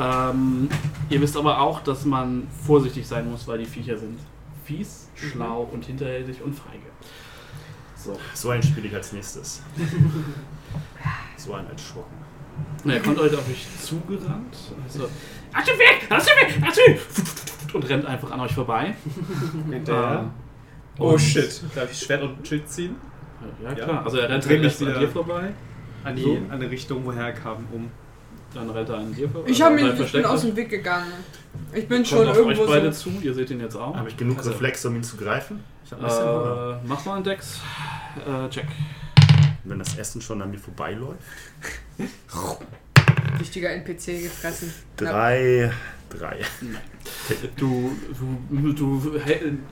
Ähm, ihr wisst aber auch, dass man vorsichtig sein muss, weil die Viecher sind fies, schlau und hinterhältig und feige. So. So einen spiele ich als nächstes. so einen als Schurken. Und er kommt heute auf euch zugerannt. Also, du weg! Du weg! Du Und rennt einfach an euch vorbei. Hinterher. Ähm, Oh shit, darf ich Schwert und Schild ziehen? Ja, Ja. klar. Also er rennt halt mich erst an dir vorbei. An die So. an eine Richtung, woher er kam, um. Dann rennt er an dir vorbei. Ich, Also, mich, er ich bin aus dem Weg gegangen. Ich bin Kommt schon auf irgendwo euch beide so. zu. Ihr seht ihn jetzt auch. Habe ich genug Also, Reflexe, um ihn zu greifen? Ich habe ein bisschen Hunger. Äh, mach mal einen Dex. Äh, check. Wenn das Essen schon an mir vorbeiläuft. Wichtiger NPC gefressen. Drei, drei. Du, du, du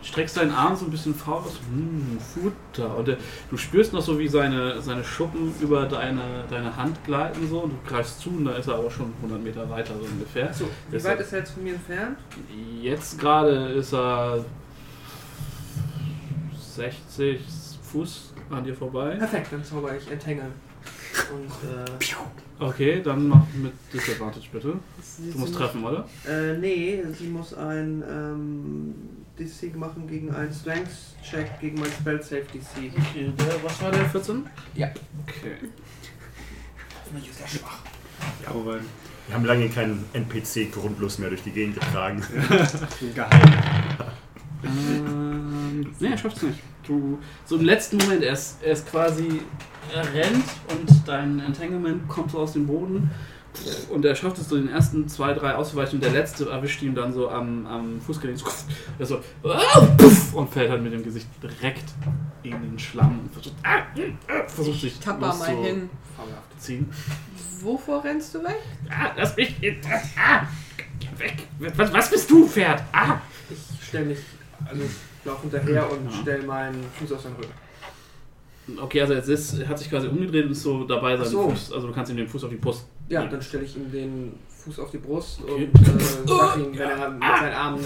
streckst deinen Arm so ein bisschen vor aus. Hm, Futter. Und äh, du spürst noch so, wie seine, seine Schuppen über deine, deine Hand gleiten. So. Und du greifst zu und da ist er aber schon 100 Meter weiter so ungefähr. So, wie Deshalb- weit ist er jetzt von mir entfernt? Jetzt gerade ist er 60 Fuß an dir vorbei. Perfekt, dann zauber ich Entangle. Und äh, Okay, dann mach mit Disadvantage bitte. sie, Du musst treffen, oder? Äh, nee, sie muss ein ähm, DC machen gegen einen Strength-Check gegen mein Spell Safe DC. Okay, der, was war der? 14? Ja. Okay. Hoffentlich ist er schwach. Ja, aber Wir haben lange keinen NPC grundlos mehr durch die Gegend getragen. geheim. Nee, er schafft's nicht. Du, so im letzten Moment, er ist, er ist quasi, er rennt und dein Entanglement kommt so aus dem Boden und er schafft es so den ersten zwei, drei auszuweichen und der letzte erwischt ihn dann so am, am Fußgelenk. So, er so, ah, und fällt halt mit dem Gesicht direkt in den Schlamm und versucht, ah, ah, versucht sich Tapper mal hin. ziehen. Wovor rennst du weg? Ah, lass mich, ah, weg. Was, was bist du, Pferd? Ah. Ich stelle mich, also laufe hinterher und Ja. stelle meinen Fuß auf seinen Rücken. Okay, also jetzt ist, er hat sich quasi umgedreht und ist so dabei, Ach so. Fuß, also du kannst ihm den Fuß auf die Brust. Ja, dann stelle ich ihm den Fuß auf die Brust Okay. und äh, sag ihm, wenn er mit seinen Armen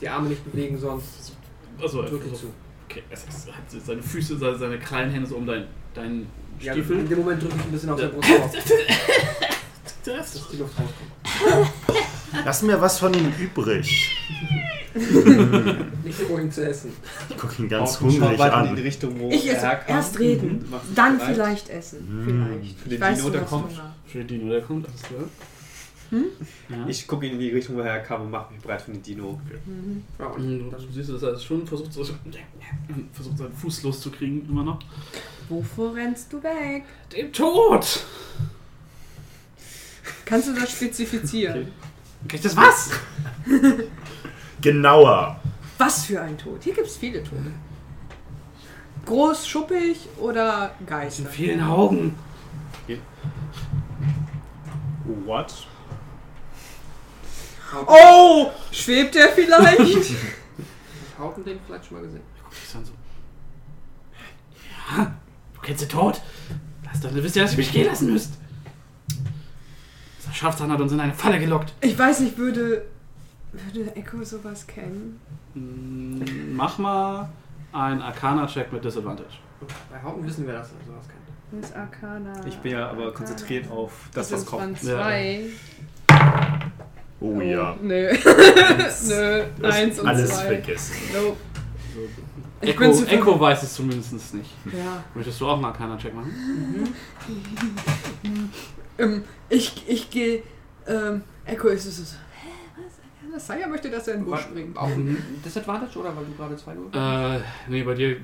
die Arme nicht bewegen, sonst Also, drücke ich zu. okay, es ist, hat seine Füße, seine, seine Krallenhände so um deinen dein Ja, Stiefel. in dem Moment drücke ich ein bisschen auf Ja. seine Brust auf, Das dass die Luft rauskommt. Lass mir was von ihm übrig. Nicht so ihn zu essen. Ich gucke ihn ganz Auch hungrig weiter in die an. Richtung, wo Ich er erst reden, Mhm. Dann bereit. vielleicht essen. Mm. Vielleicht. Für den Ich Dino, der kommt. Für den Dino, der kommt, alles klar. Hm? Ja. Ich gucke in die Richtung, wo er herkam und mache mich bereit für den Dino. Mhm. Ja, und Und dann du siehst, dass er schon versucht, so, versucht seinen Fuß loszukriegen, immer noch. Wovor rennst du weg? Dem Tod! Kannst du das spezifizieren? Krieg ich das was? Genauer. Was für ein Tod? Hier gibt es viele Tode. Groß, schuppig oder Geister? In vielen Augen. What? Oh! Schwebt er vielleicht? Hauten den vielleicht schon mal gesehen. Guck dich dann so. Ja, du kennst den Tod? Lass doch, du wisst ja, dass ihr mich gehen lassen müsst. Unser Schafzahn hat uns in eine Falle gelockt. ich weiß nicht, würde. Würde Echo sowas kennen? Mm, Mach mal einen Arcana-Check mit Disadvantage. Bei Hauten wissen wir, dass er sowas kennt. Das Arcana. Ich bin ja aber Arcana. konzentriert auf das, was kommt. zwei. Oh ja. Nö. Nö. Eins und alles zwei. vergessen. Nope. Ich Echo, bin zu Echo weiß es zumindest nicht. Ja. Möchtest du auch einen Arcana-Check machen? Ähm, ich ich gehe. Ähm, Echo ist es. so, Hä, was? Das Saya möchte, dass er in den Busch springt. Auch ein Disadvantage oder weil du gerade zwei Uhr Äh, nee, bei dir,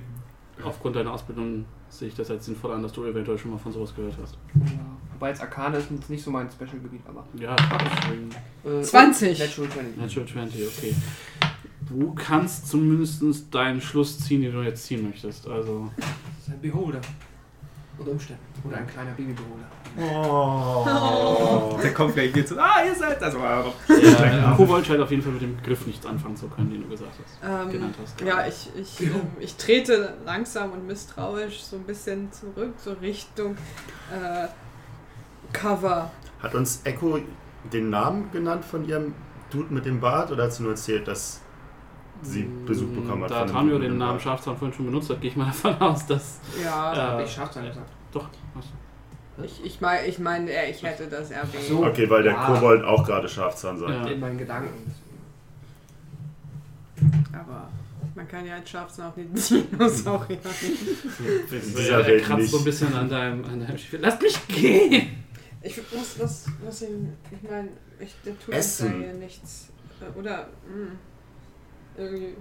aufgrund deiner Ausbildung, sehe ich das als sinnvoll an, dass du eventuell schon mal von sowas gehört hast. Ja. Wobei jetzt Arcane ist jetzt nicht so mein Special-Gebiet, aber. Ja, deswegen. Äh, 20. Natural 20. Natural 20, okay. Du kannst zumindest deinen Schluss ziehen, den du jetzt ziehen möchtest. Also, Das ist ein Beholder. Unter Umständen. Oder ein kleiner Baby-Beholder. Oh. Der kommt gleich hier zu. Ah, ihr seid das. war der Kobold scheint auf jeden Fall mit dem Begriff nichts anfangen zu können, den du gesagt hast. Ähm, genannt hast. ja, ich, ich, ich trete langsam und misstrauisch so ein bisschen zurück, so Richtung äh, Cover. Hat uns Echo den Namen genannt von ihrem Dude mit dem Bart oder hat sie nur erzählt, dass sie Besuch bekommen hat? Da mit den Namen? Schafzahn vorhin schon benutzt hat, gehe ich mal davon aus, dass. Ja, Äh, Hab ich Schafzahn gesagt. Doch, was? Ich, ich meine, ich, mein, ich hätte das erwähnt. So. Okay, weil der Ja. Kobold auch gerade Schafzahn sagt. Ja. In meinen Gedanken. Aber man kann ja als Schafzahn auch den Dinosaurier. In dieser er Welt kratzt so ein nicht. bisschen an deinem, an deinem Stiefel. Lass mich gehen! Ich muss was, was ihm, ich meine, ich, der tut Essen. ja hier nichts. Äh, Oder, mh, irgendwie.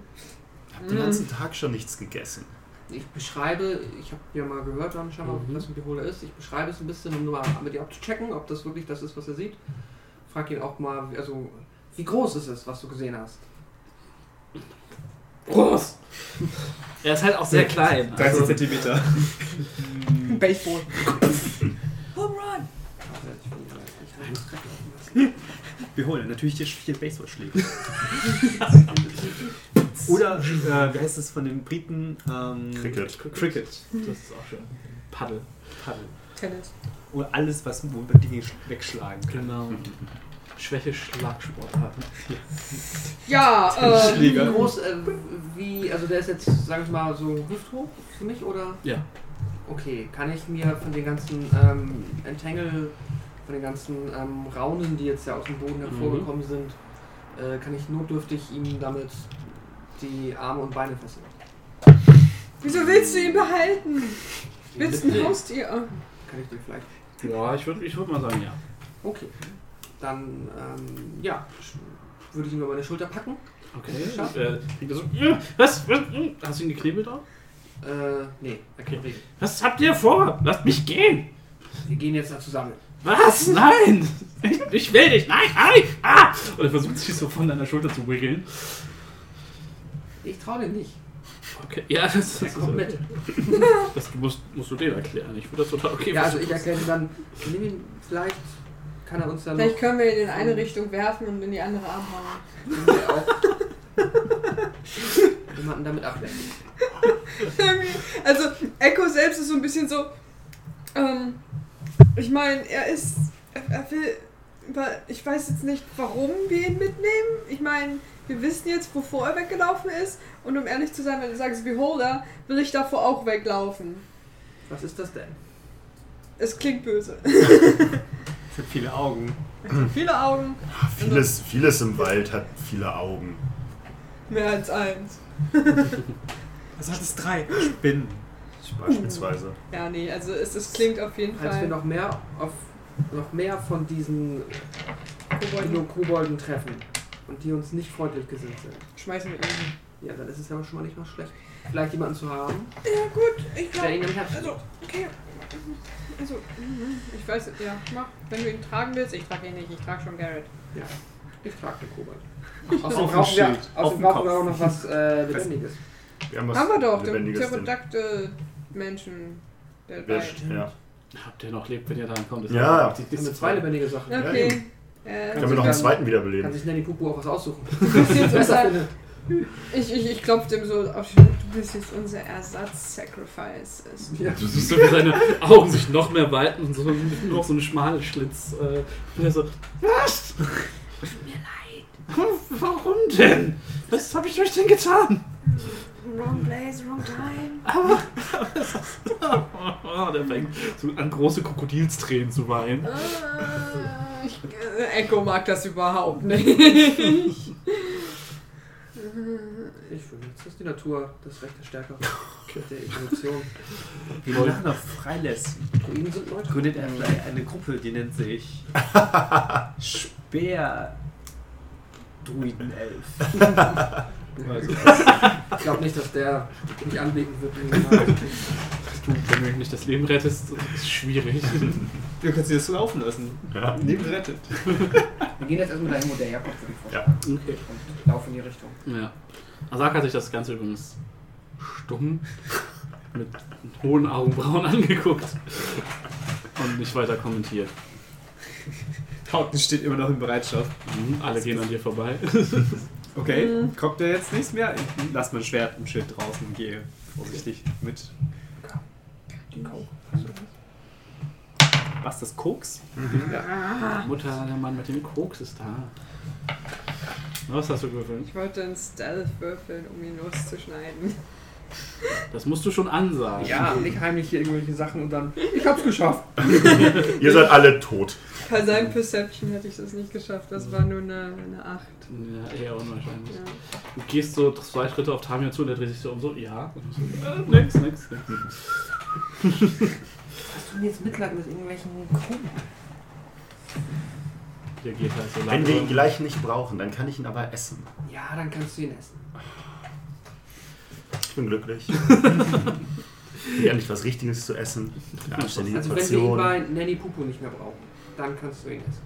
Ich habe den ganzen Tag schon nichts gegessen. Ich beschreibe, ich habe ja mal gehört, dann scheinbar, Mhm. was ein Beholder ist. Ich beschreibe es ein bisschen, um nur mal mit dir abzuchecken, ob das wirklich das ist, was er sieht. Frag ihn auch mal, also, wie groß ist es, was du gesehen hast? Groß! Er ist halt auch sehr klein. 30 Also, Zentimeter. Baseball. Home Run! Wir holen natürlich hier vier Baseballschläge. Oder, äh, wie heißt es von den Briten? Ähm, Cricket. Cricket. Das ist auch schön. Paddel. Paddel. Tennis. Oder alles, was wo man Dinge sch- wegschlagen kann. Genau. Schwäche Schlagsportarten. Ja, äh, Wie groß, äh, wie, also der ist jetzt, sagen wir mal, so hüfthoch für mich oder? Ja. Okay, kann ich mir von den ganzen ähm, Entangle, von den ganzen ähm, Raunen, die jetzt ja aus dem Boden hervorgekommen sind, äh, kann ich notdürftig ihm damit die Arme und Beine fesseln? wieso willst du ihn behalten? Willst ein Haustier? Kann ich dir vielleicht. Ja, ich würde ich würd mal sagen, ja. Okay. Dann, ähm, ja, würde ich ihn über meine Schulter packen. Okay. Äh, er so, "Ja, was? was? Hast du ihn geknebelt auch? Äh, nee, Okay. Was habt ihr vor? Lasst mich gehen! Wir gehen jetzt da zusammen. Was? Nein! Ich, ich will dich! Nein! Nein! Ah! Und er versucht sich so von deiner Schulter zu wiggeln. Ich traue dir nicht. Okay, ja, das, das ist kommt mit. Das musst, musst du dem erklären. Ich finde das total okay. Ja, also ich erkläre dann, nimm ihn, vielleicht kann er uns dann Vielleicht können wir ihn in eine Richtung werfen und in die andere abhauen. können wir auch jemanden damit ablenken. Also Echo selbst ist so ein bisschen so. Ähm, ich meine, er ist. Er, er will. Ich weiß jetzt nicht, warum wir ihn mitnehmen. Ich meine, wir wissen jetzt, wovor er weggelaufen ist. Und um ehrlich zu sein, wenn du sagst Beholder, will ich davor auch weglaufen. Was ist das denn? Es klingt böse. Es hat viele Augen. Viele Augen, Vieles, vieles im Wald hat viele Augen. mehr als eins. Was hat es drei? Spinnen. Beispielsweise. Ja, nee, also es, es klingt auf jeden Als wir Fall. noch mehr auf noch mehr von diesen Kobolden. Kobolden treffen und die uns nicht freundlich gesinnt sind. Schmeißen wir ihn. Ja, dann ist es ja schon mal nicht mal schlecht. Vielleicht jemanden zu haben, Ja, gut, ich Herzen Also, okay. Also, mhm, ich weiß, ja, mach. Wenn du ihn tragen willst, ich trage ihn nicht, ich trage schon Garrett. Ja, ich trage den Kobold. Auf Außerdem dem brauchen wir, außerdem dem brauchen wir auch noch was äh, Lebendiges. Wir haben was Haben wir doch, den. Pterodaktyl-Menschen. Der beiden. Ja. Habt ihr noch lebt, wenn ihr da ankommt? ist Ja. Haben wir zwei lebendige Sachen. Ja, Okay. eben. Äh, Können wir noch einen zweiten Kann wiederbeleben? sich Nanny Pupu auch was aussuchen. jetzt Besser unser, findet. ich, ich, ich klopfe dem so auf. Du bist jetzt unser Ersatz-Sacrifice. Ja. Du siehst so, wie seine Augen sich noch mehr weiten und so nur noch so eine schmale Schlitz. Äh, und er so, was? Mir leid. Warum denn? Was habe ich euch denn getan? Wrong place, wrong time. Aber. oh, der fängt so an große Krokodilstränen zu weinen. Ah, ich, äh, Echo mag das überhaupt nicht. Ich finde, das ist die Natur, das Recht der Stärkeren. Mit der Evolution. Wie du nachher noch freilässt, Druiden sind neutral. gründet er vielleicht eine Gruppe, die nennt sich Speer Druidenelf. Also, Ich glaube nicht, dass der mich anbieten wird. Du, wenn du ihm nicht das Leben rettest, ist schwierig. du kannst dir das so laufen lassen. Ja. Leben rettet. Wir gehen jetzt erstmal dahin, wo der herkommt, würde ich vorschlagen. Okay. Und laufen in die Richtung. Ja. Asaka hat sich das Ganze übrigens stumm mit hohen Augenbrauen angeguckt und nicht weiter kommentiert. Hauten steht immer noch in Bereitschaft. Mhm, alle gehen an dir vorbei. Okay, Mhm. kommt der jetzt nichts mehr? Ich lass mein Schwert im Schild draußen und gehe vorsichtig mit. Die Kau. Was, das Koks? Mutter, der Mann mit dem Koks ist da. Was hast du gewürfelt? Ich wollte einen Stealth würfeln, um ihn loszuschneiden. Das musst du schon ansagen. Ja, nicht heimlich hier irgendwelche Sachen und dann. Ich hab's geschafft. Ihr seid alle tot. Bei seinem Perception hätte ich das nicht geschafft. Das war nur eine, eine 8. Ja, eher unwahrscheinlich. Ja. Du gehst so zwei Schritte auf Tamio zu und der dreht sich so um so, ja. So, äh, nix, nix, nix. Hast du denn jetzt Mitleid mit irgendwelchen Kunden? Der geht halt so Wenn wir ihn lange. gleich nicht brauchen, dann kann ich ihn aber essen. Ja, dann kannst du ihn essen. Ich bin glücklich. Endlich was Richtiges zu essen. Eine anständige Also wenn wir ihn Portion. bei Nanny Pupu nicht mehr brauchen, dann kannst du ihn essen.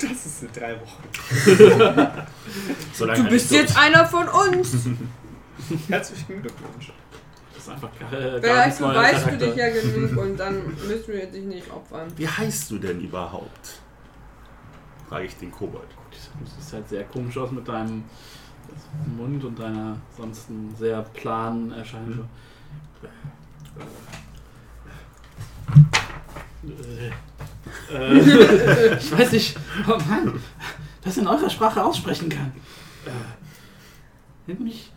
Das ist in drei Wochen. Du bist jetzt einer von uns! Herzlichen Glückwunsch. Das ist einfach äh, Vielleicht weißt du dich ja genug und dann müssen wir dich nicht opfern. Wie heißt du denn überhaupt? Frage ich den Kobold. Du siehst halt sehr komisch aus mit deinem Mund und deiner sonst sehr planen Erscheinung. Äh, äh, ich weiß nicht, ob man das in eurer Sprache aussprechen kann. Äh, nennt mich.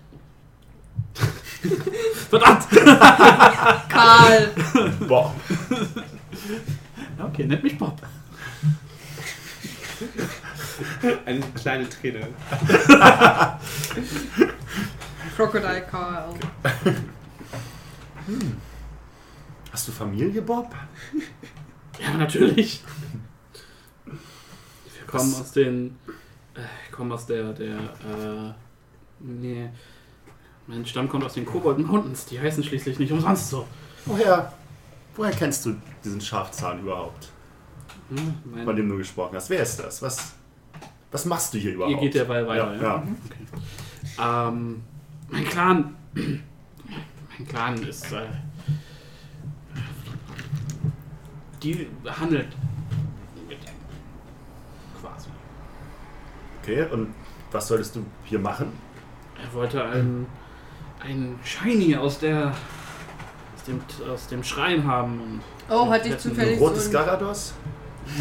Verdammt! Karl! Boah, Okay, nennt mich Bob. Eine kleine Träne. Crocodile Karl. hast du Familie, Bob? Ja, natürlich. Wir kommen aus den. Äh, ich komme aus der. der äh, nee. Mein Stamm kommt aus den Cobalt Mountains. Die heißen schließlich nicht umsonst so. Woher, woher kennst du diesen Schafzahn überhaupt, Hm, mein, von dem du gesprochen hast? Wer ist das? Was, was machst du hier überhaupt? ihr geht derweil weiter, Ja, ja? ja. Okay. Ähm, mein Clan. Mein Clan ist. Äh, die handelt. Mit. Quasi. Okay, und was solltest du hier machen? Er wollte einen, einen Shiny aus der. Aus dem, aus dem Schrein haben und Oh, hatte ich Ein Ein zufällig rotes so. Garados?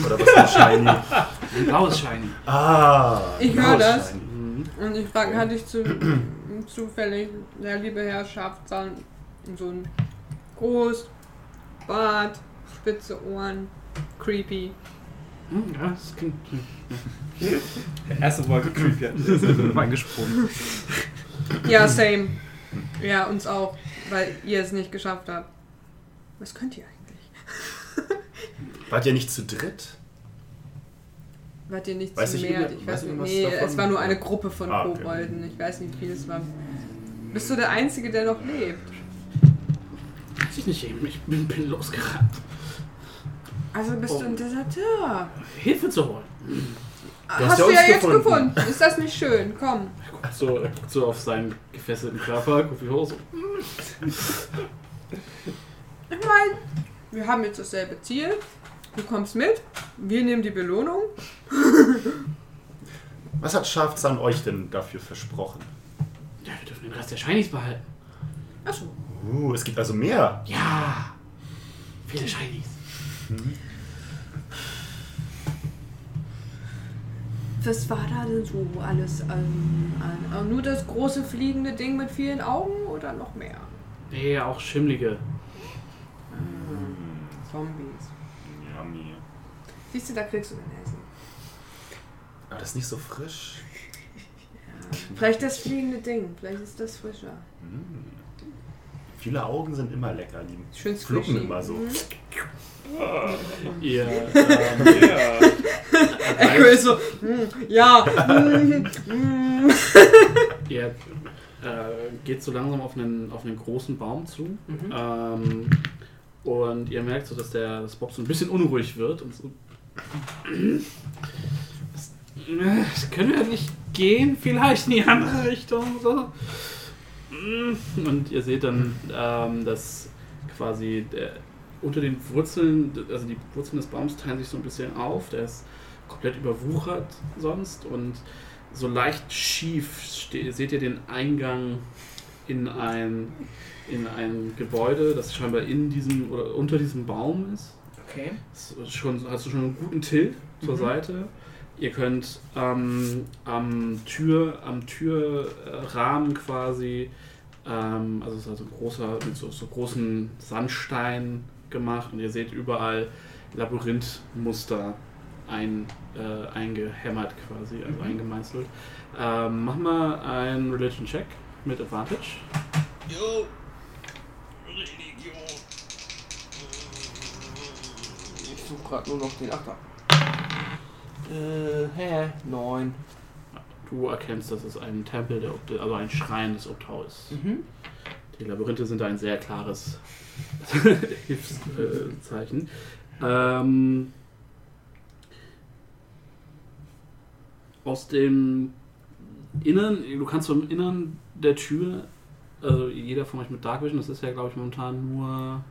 Oder was für ein Shiny? ein blaues Shiny. Ah, Ich höre das. Shiny. Mhm. Und ich frage, hatte ich zu, zufällig, der liebe Herr Schafzahn, so ein groß, Bart, spitze Ohren, creepy. Hm, Ja, das klingt. Der erste Wolke creepy reingesprungen. Ja, same. Ja, uns auch, weil ihr es nicht geschafft habt. Was könnt ihr eigentlich? Wart ihr nicht zu dritt? Wart ihr nicht Weiß zu ich mehr? über- Ich weiß weiß ich nicht. Nee, davon? es war nur eine Gruppe von Ah, okay. Kobolden. Ich weiß nicht, wie viel es war. Bist du der Einzige, der noch lebt? Weiß ich nicht eben. Ich bin, bin losgerannt. Also bist du Oh. ein Deserteur. Hilfe zu holen. hast Hast ja du ja jetzt gefunden. gefunden. Ist das nicht schön? Komm. Er guckt so, er guckt so auf seinen gefesselten Körper, guckt wie hoch. Ich meine, wir haben jetzt dasselbe Ziel. Du kommst mit. Wir nehmen die Belohnung. Was hat Schafzahn euch denn dafür versprochen? Ja, wir dürfen den Rest der Shinies behalten. Achso. Uh, es gibt also mehr. Ja! Viele Shinies. Was war da denn so alles an, an, an? Nur das große fliegende Ding mit vielen Augen oder noch mehr? Nee, auch schimmlige. Zombies. Yummy. Siehst du, da kriegst du den Essen. Aber das ist nicht so frisch. Vielleicht das fliegende Ding. Vielleicht ist das frischer. Viele Augen sind immer lecker. Die Schön fluppen squishy. immer so. Mhm. Ihr, ähm, Echo ist so, mm, ja. mm, mm. ihr äh, geht so langsam auf einen, auf einen großen Baum zu. Mhm. Ähm, und ihr merkt so, dass der das Bob so ein bisschen unruhig wird und so. Das, können wir nicht gehen, vielleicht in die andere Richtung. So. Und ihr seht dann, ähm, dass quasi der, unter den Wurzeln, also die Wurzeln des Baums teilen sich so ein bisschen auf. Der ist komplett überwuchert sonst und so leicht schief seht ihr den Eingang in ein, in ein Gebäude, das scheinbar in diesem oder unter diesem Baum ist. Okay. Das ist schon, hast du schon einen guten Tilt zur Mhm. Seite. Ihr könnt ähm, am Tür, am Türrahmen quasi, ähm, also es ist also ein großer, mit so, so großen Sandstein gemacht und ihr seht überall Labyrinthmuster ein, äh, eingehämmert quasi, also eingemeißelt. Ähm, mach mal einen Religion Check mit Advantage. Ich suche gerade nur noch den Achter. Äh, hä? Neun. Du erkennst, dass es ein Tempel, der Opt also ein Schrein des Optau ist. Mhm. Die Labyrinthe sind ein sehr klares Hilfszeichen. Ähm, aus dem Innern, du kannst vom Innern der Tür also jeder von euch mit Dark Vision, das ist ja glaube ich momentan nur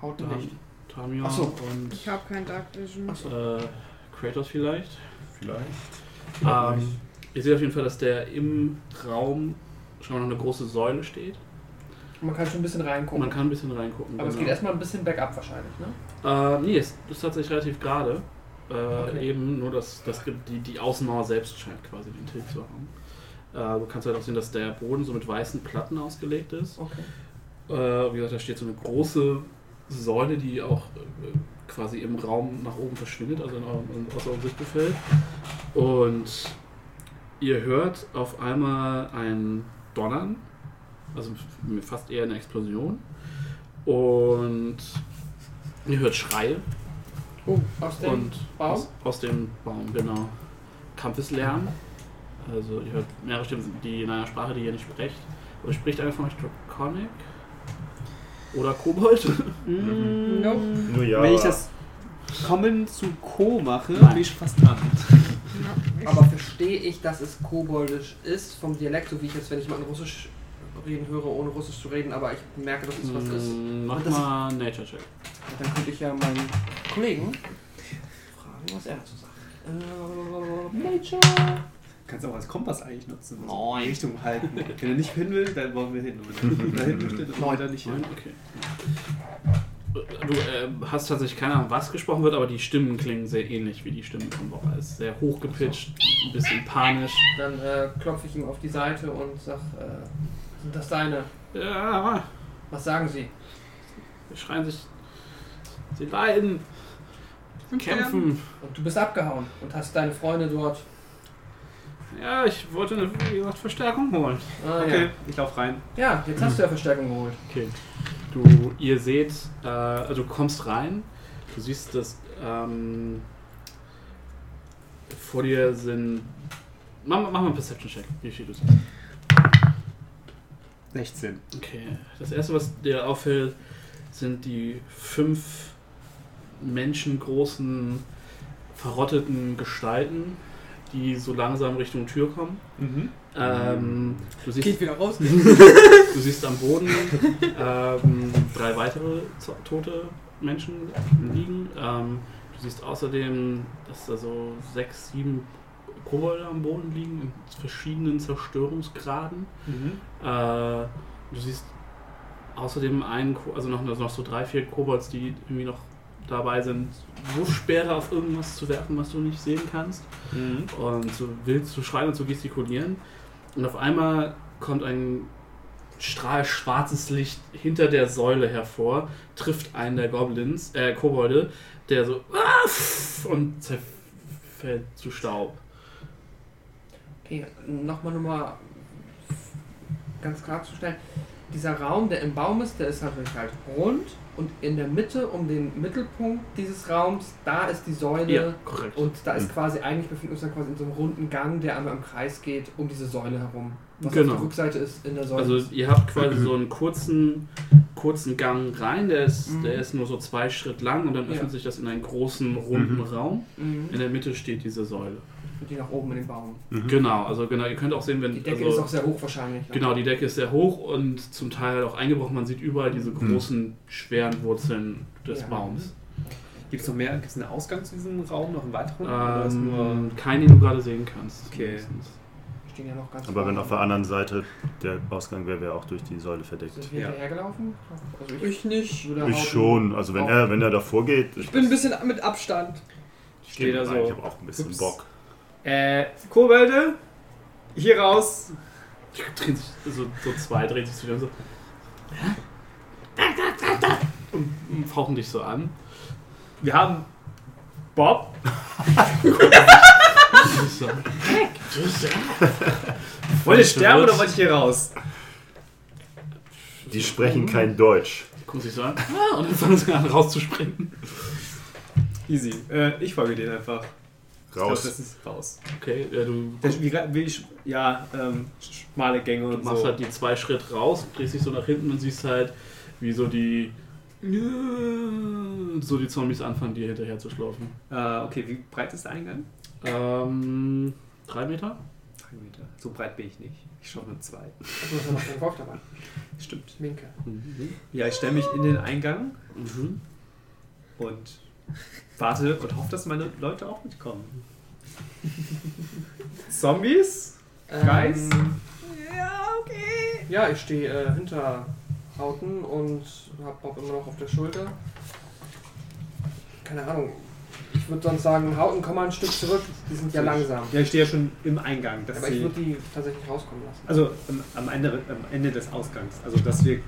Haut ähm, nicht. Tamiya Ach so. und Ich habe kein Dark Vision. Ach so. äh, Kratos vielleicht. Vielleicht. Ähm, ihr seht auf jeden Fall, dass der im Raum schon mal noch eine große Säule steht. Man kann schon ein bisschen reingucken. man kann ein bisschen reingucken. aber es genau. geht erstmal ein bisschen bergab wahrscheinlich, ne? Äh, nee, es ist tatsächlich relativ gerade. Äh, Okay. Eben nur, dass, dass die, die Außenmauer selbst scheint quasi den Tilt zu haben. Äh, du kannst halt auch sehen, dass der Boden so mit weißen Platten ausgelegt ist. Okay. Äh, wie gesagt, da steht so eine große Säule, die auch äh, quasi im Raum nach oben verschwindet, also in eurem, aus eurem Sichtfeld. Und ihr hört auf einmal ein Donnern, also fast eher eine Explosion. Und ihr hört Schreie Oh, aus dem und Baum? Aus, aus dem Baum, genau. Kampfeslärm. Also ihr hört mehrere Stimmen, die in einer Sprache, die ihr nicht sprecht. Oder spricht einer von euch Draconic? Oder Kobold? Nope. Nur ja. Wenn ich das Kommen zu Co mache, Nein. bin ich fast dran. Aber verstehe ich, dass es koboldisch ist vom Dialekt, so wie ich jetzt, wenn ich mal in Russisch reden höre, ohne Russisch zu reden, aber ich merke, dass es was ist. Mm, Mach Und das- mal Nature Check. Dann könnte ich ja meinen Kollegen fragen, was er dazu sagt. Äh, Nature. Kannst auch als Kompass eigentlich nutzen. Also Nein. die Richtung halten. Wenn er nicht hin will, dann wollen wir hin. Und wenn er da hin möchte, dann wollen wir da nicht hin. Okay. Du äh, hast tatsächlich keine Ahnung, was gesprochen wird, aber die Stimmen klingen sehr ähnlich wie die Stimmen von Bora. Es ist sehr hochgepitcht, ein bisschen panisch. Dann äh, klopfe ich ihm auf die Seite und sag, äh, sind das deine? Ja, Was sagen sie? sie schreien sich. Sie leiden, Und kämpfen. Und du bist abgehauen und hast deine Freunde dort. Ja, ich wollte eine wie gesagt, Verstärkung holen. Ah, Okay, ich lauf rein. ja. ja, jetzt hast du ja Verstärkung geholt. Okay. Du, ihr seht, äh, also du kommst rein, du siehst, dass ähm, vor dir sind. Mach, mach mal einen Perception-Check, wie viel du siehst. 16. Okay. Das erste, was dir auffällt, sind die fünf menschengroßen, verrotteten Gestalten, die so langsam Richtung Tür kommen. Mhm. Ähm, du siehst Geht wieder raus. Du siehst am Boden ähm, drei weitere tote Menschen liegen. Ähm, du siehst außerdem, dass da so sechs, sieben Kobolde am Boden liegen in verschiedenen Zerstörungsgraden. Mhm. Äh, du siehst außerdem einen, also noch, noch so drei, vier Kobolds, die irgendwie noch dabei sind, Wurfspeere auf irgendwas zu werfen, was du nicht sehen kannst Mhm. und so wild zu schreien und zu gestikulieren. Und auf einmal kommt ein Strahl schwarzes Licht hinter der Säule hervor, trifft einen der Goblins, äh, Kobolde, der so ah, und zerfällt zu Staub. Okay, nochmal nur mal ganz klarzustellen. Dieser Raum, der im Baum ist, der ist natürlich halt rund und in der Mitte, um den Mittelpunkt dieses Raums, da ist die Säule korrekt. und da ist Mhm. quasi, eigentlich befinden wir uns dann quasi in so einem runden Gang, der einmal im Kreis geht, um diese Säule herum. Was Genau. auf der Rückseite ist in der Säule. Also ihr habt quasi so einen kurzen, kurzen Gang rein, der ist, Mhm. der ist nur so zwei Schritt lang und dann Ja. öffnet sich das in einen großen, runden Mhm. Raum. mhm. In der Mitte steht diese Säule. Und die nach oben in den Baum. Genau, also genau, ihr könnt auch sehen, wenn Die Decke also, ist auch sehr hoch wahrscheinlich. Genau, die Decke ist sehr hoch und zum Teil halt auch eingebrochen. Man sieht überall diese Mhm. großen, schweren Wurzeln des Ja. Baums. Gibt es noch mehr? Gibt es einen Ausgang zu diesem Raum? Noch einen weiteren? Oder ist nur. Ähm, keinen, den du gerade sehen kannst. Okay. ja noch ganz Aber wenn auf der anderen Seite der Ausgang wäre, wäre auch durch die Säule verdeckt. Sind wir Ja. hinterhergelaufen? Also ich, Ich nicht. Ich schon. Also wenn er, wenn er davor geht. Ich bin ein bisschen mit Abstand. Ich stehe da so. Ich habe auch ein bisschen Ups. Bock. Äh, Kobolde, hier raus. Drehen sich, so, so zwei drehen sich zu dir und so. Und, und fauchen dich so an. Wir haben Bob. Wollt ihr sterben oder wollt ihr hier raus? Die sprechen kein Deutsch. Gucken sich so an. Ah, und dann fangen sie an rauszuspringen. Easy. Äh, ich folge denen einfach. Ich glaube, Raus. das ist raus. Okay, ja, du, Das, wie, wie ich, ja, ähm, schmale Gänge du und machst so. halt die zwei Schritt raus, drehst dich so nach hinten und siehst halt, wie so die. So die Zombies anfangen, dir hinterher zu schlaufen. Äh, okay, wie breit ist der Eingang? Ähm, drei Meter? Drei Meter. So breit bin ich nicht. Ich schaue nur zwei. Du hast ja noch deinen Kopf dabei. Stimmt. Minke. Ja, ich stelle mich in den Eingang Mhm. und warte und hoffe, dass meine Leute auch mitkommen. Zombies? Guys? Ähm, Ja, okay. ja, ich stehe äh, hinter Hauten und hab Bob immer noch auf der Schulter. Keine Ahnung. Ich würde sonst sagen, Hauten, komm mal ein Stück zurück. Die sind ja langsam. Ja, ich stehe ja schon im Eingang. Dass Aber ich würde die tatsächlich rauskommen lassen. also am, am, Ende, am Ende des Ausgangs. Also, dass wir.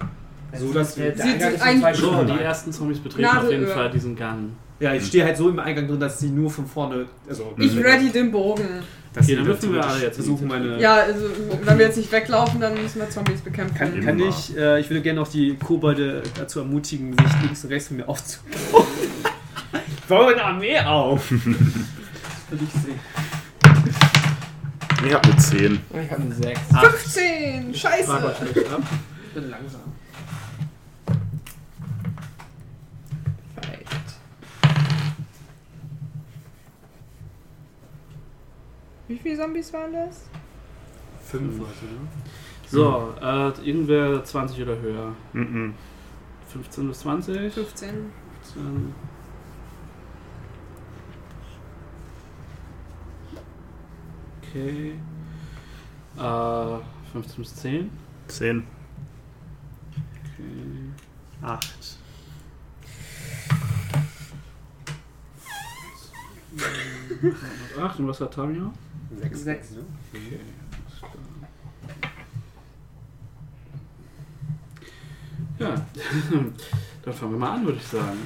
So, dass wir. der Sie Eingang ist in ein- zwei So, Stunden. die ersten Zombies betreten auf jeden. Fall diesen Gang. Ja, ich stehe halt so im Eingang drin, dass sie nur von vorne. Also, Ich ready den Bogen. Dass Okay, dann dürfen wir alle jetzt versuchen, meine. Ja, also wenn wir jetzt nicht weglaufen, dann müssen wir Zombies bekämpfen. Kann, kann ich, äh, ich würde gerne noch die Kobolde dazu ermutigen, sich links und rechts von mir aufzubauen. Ich baue eine Armee auf! Das will ich sehen. Ich hab eine 10. Ich habe eine 6. 15! Scheiße! Ab. Ich bin langsam. Wie viele Zombies waren das? Fünf Leute, ne? So, äh, irgendwer 20 oder höher. Mhm. 15 bis 20. 15. 15. Okay. Äh, 15 bis 10. 10. Okay. Acht. Ach, und was hat Tamio? Sechs. Sechs. Ne? Okay. Ja, dann fangen wir mal an, würde ich sagen.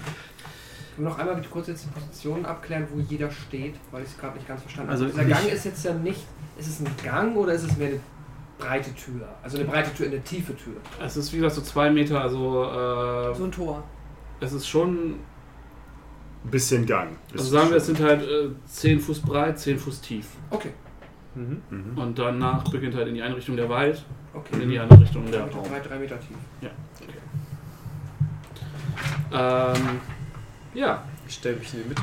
Und noch einmal bitte kurz jetzt die Positionen abklären, wo jeder steht, weil ich es gerade nicht ganz verstanden Also habe. Dieser ich- Gang ist jetzt ja nicht. Ist es ein Gang oder ist es mehr eine breite Tür? Also eine breite Tür, eine tiefe Tür. Es ist wie gesagt so zwei Meter, also äh, So ein Tor. es ist schon, bisschen Gang. Ist also sagen wir, es sind halt äh, 10 Fuß breit, 10 Fuß tief. Okay, Mhm. Mhm. Und danach beginnt halt in die eine Richtung der Wald und in okay. die andere Richtung der Raum. breit, drei Meter tief. Ähm, ja, Ich stelle mich in die Mitte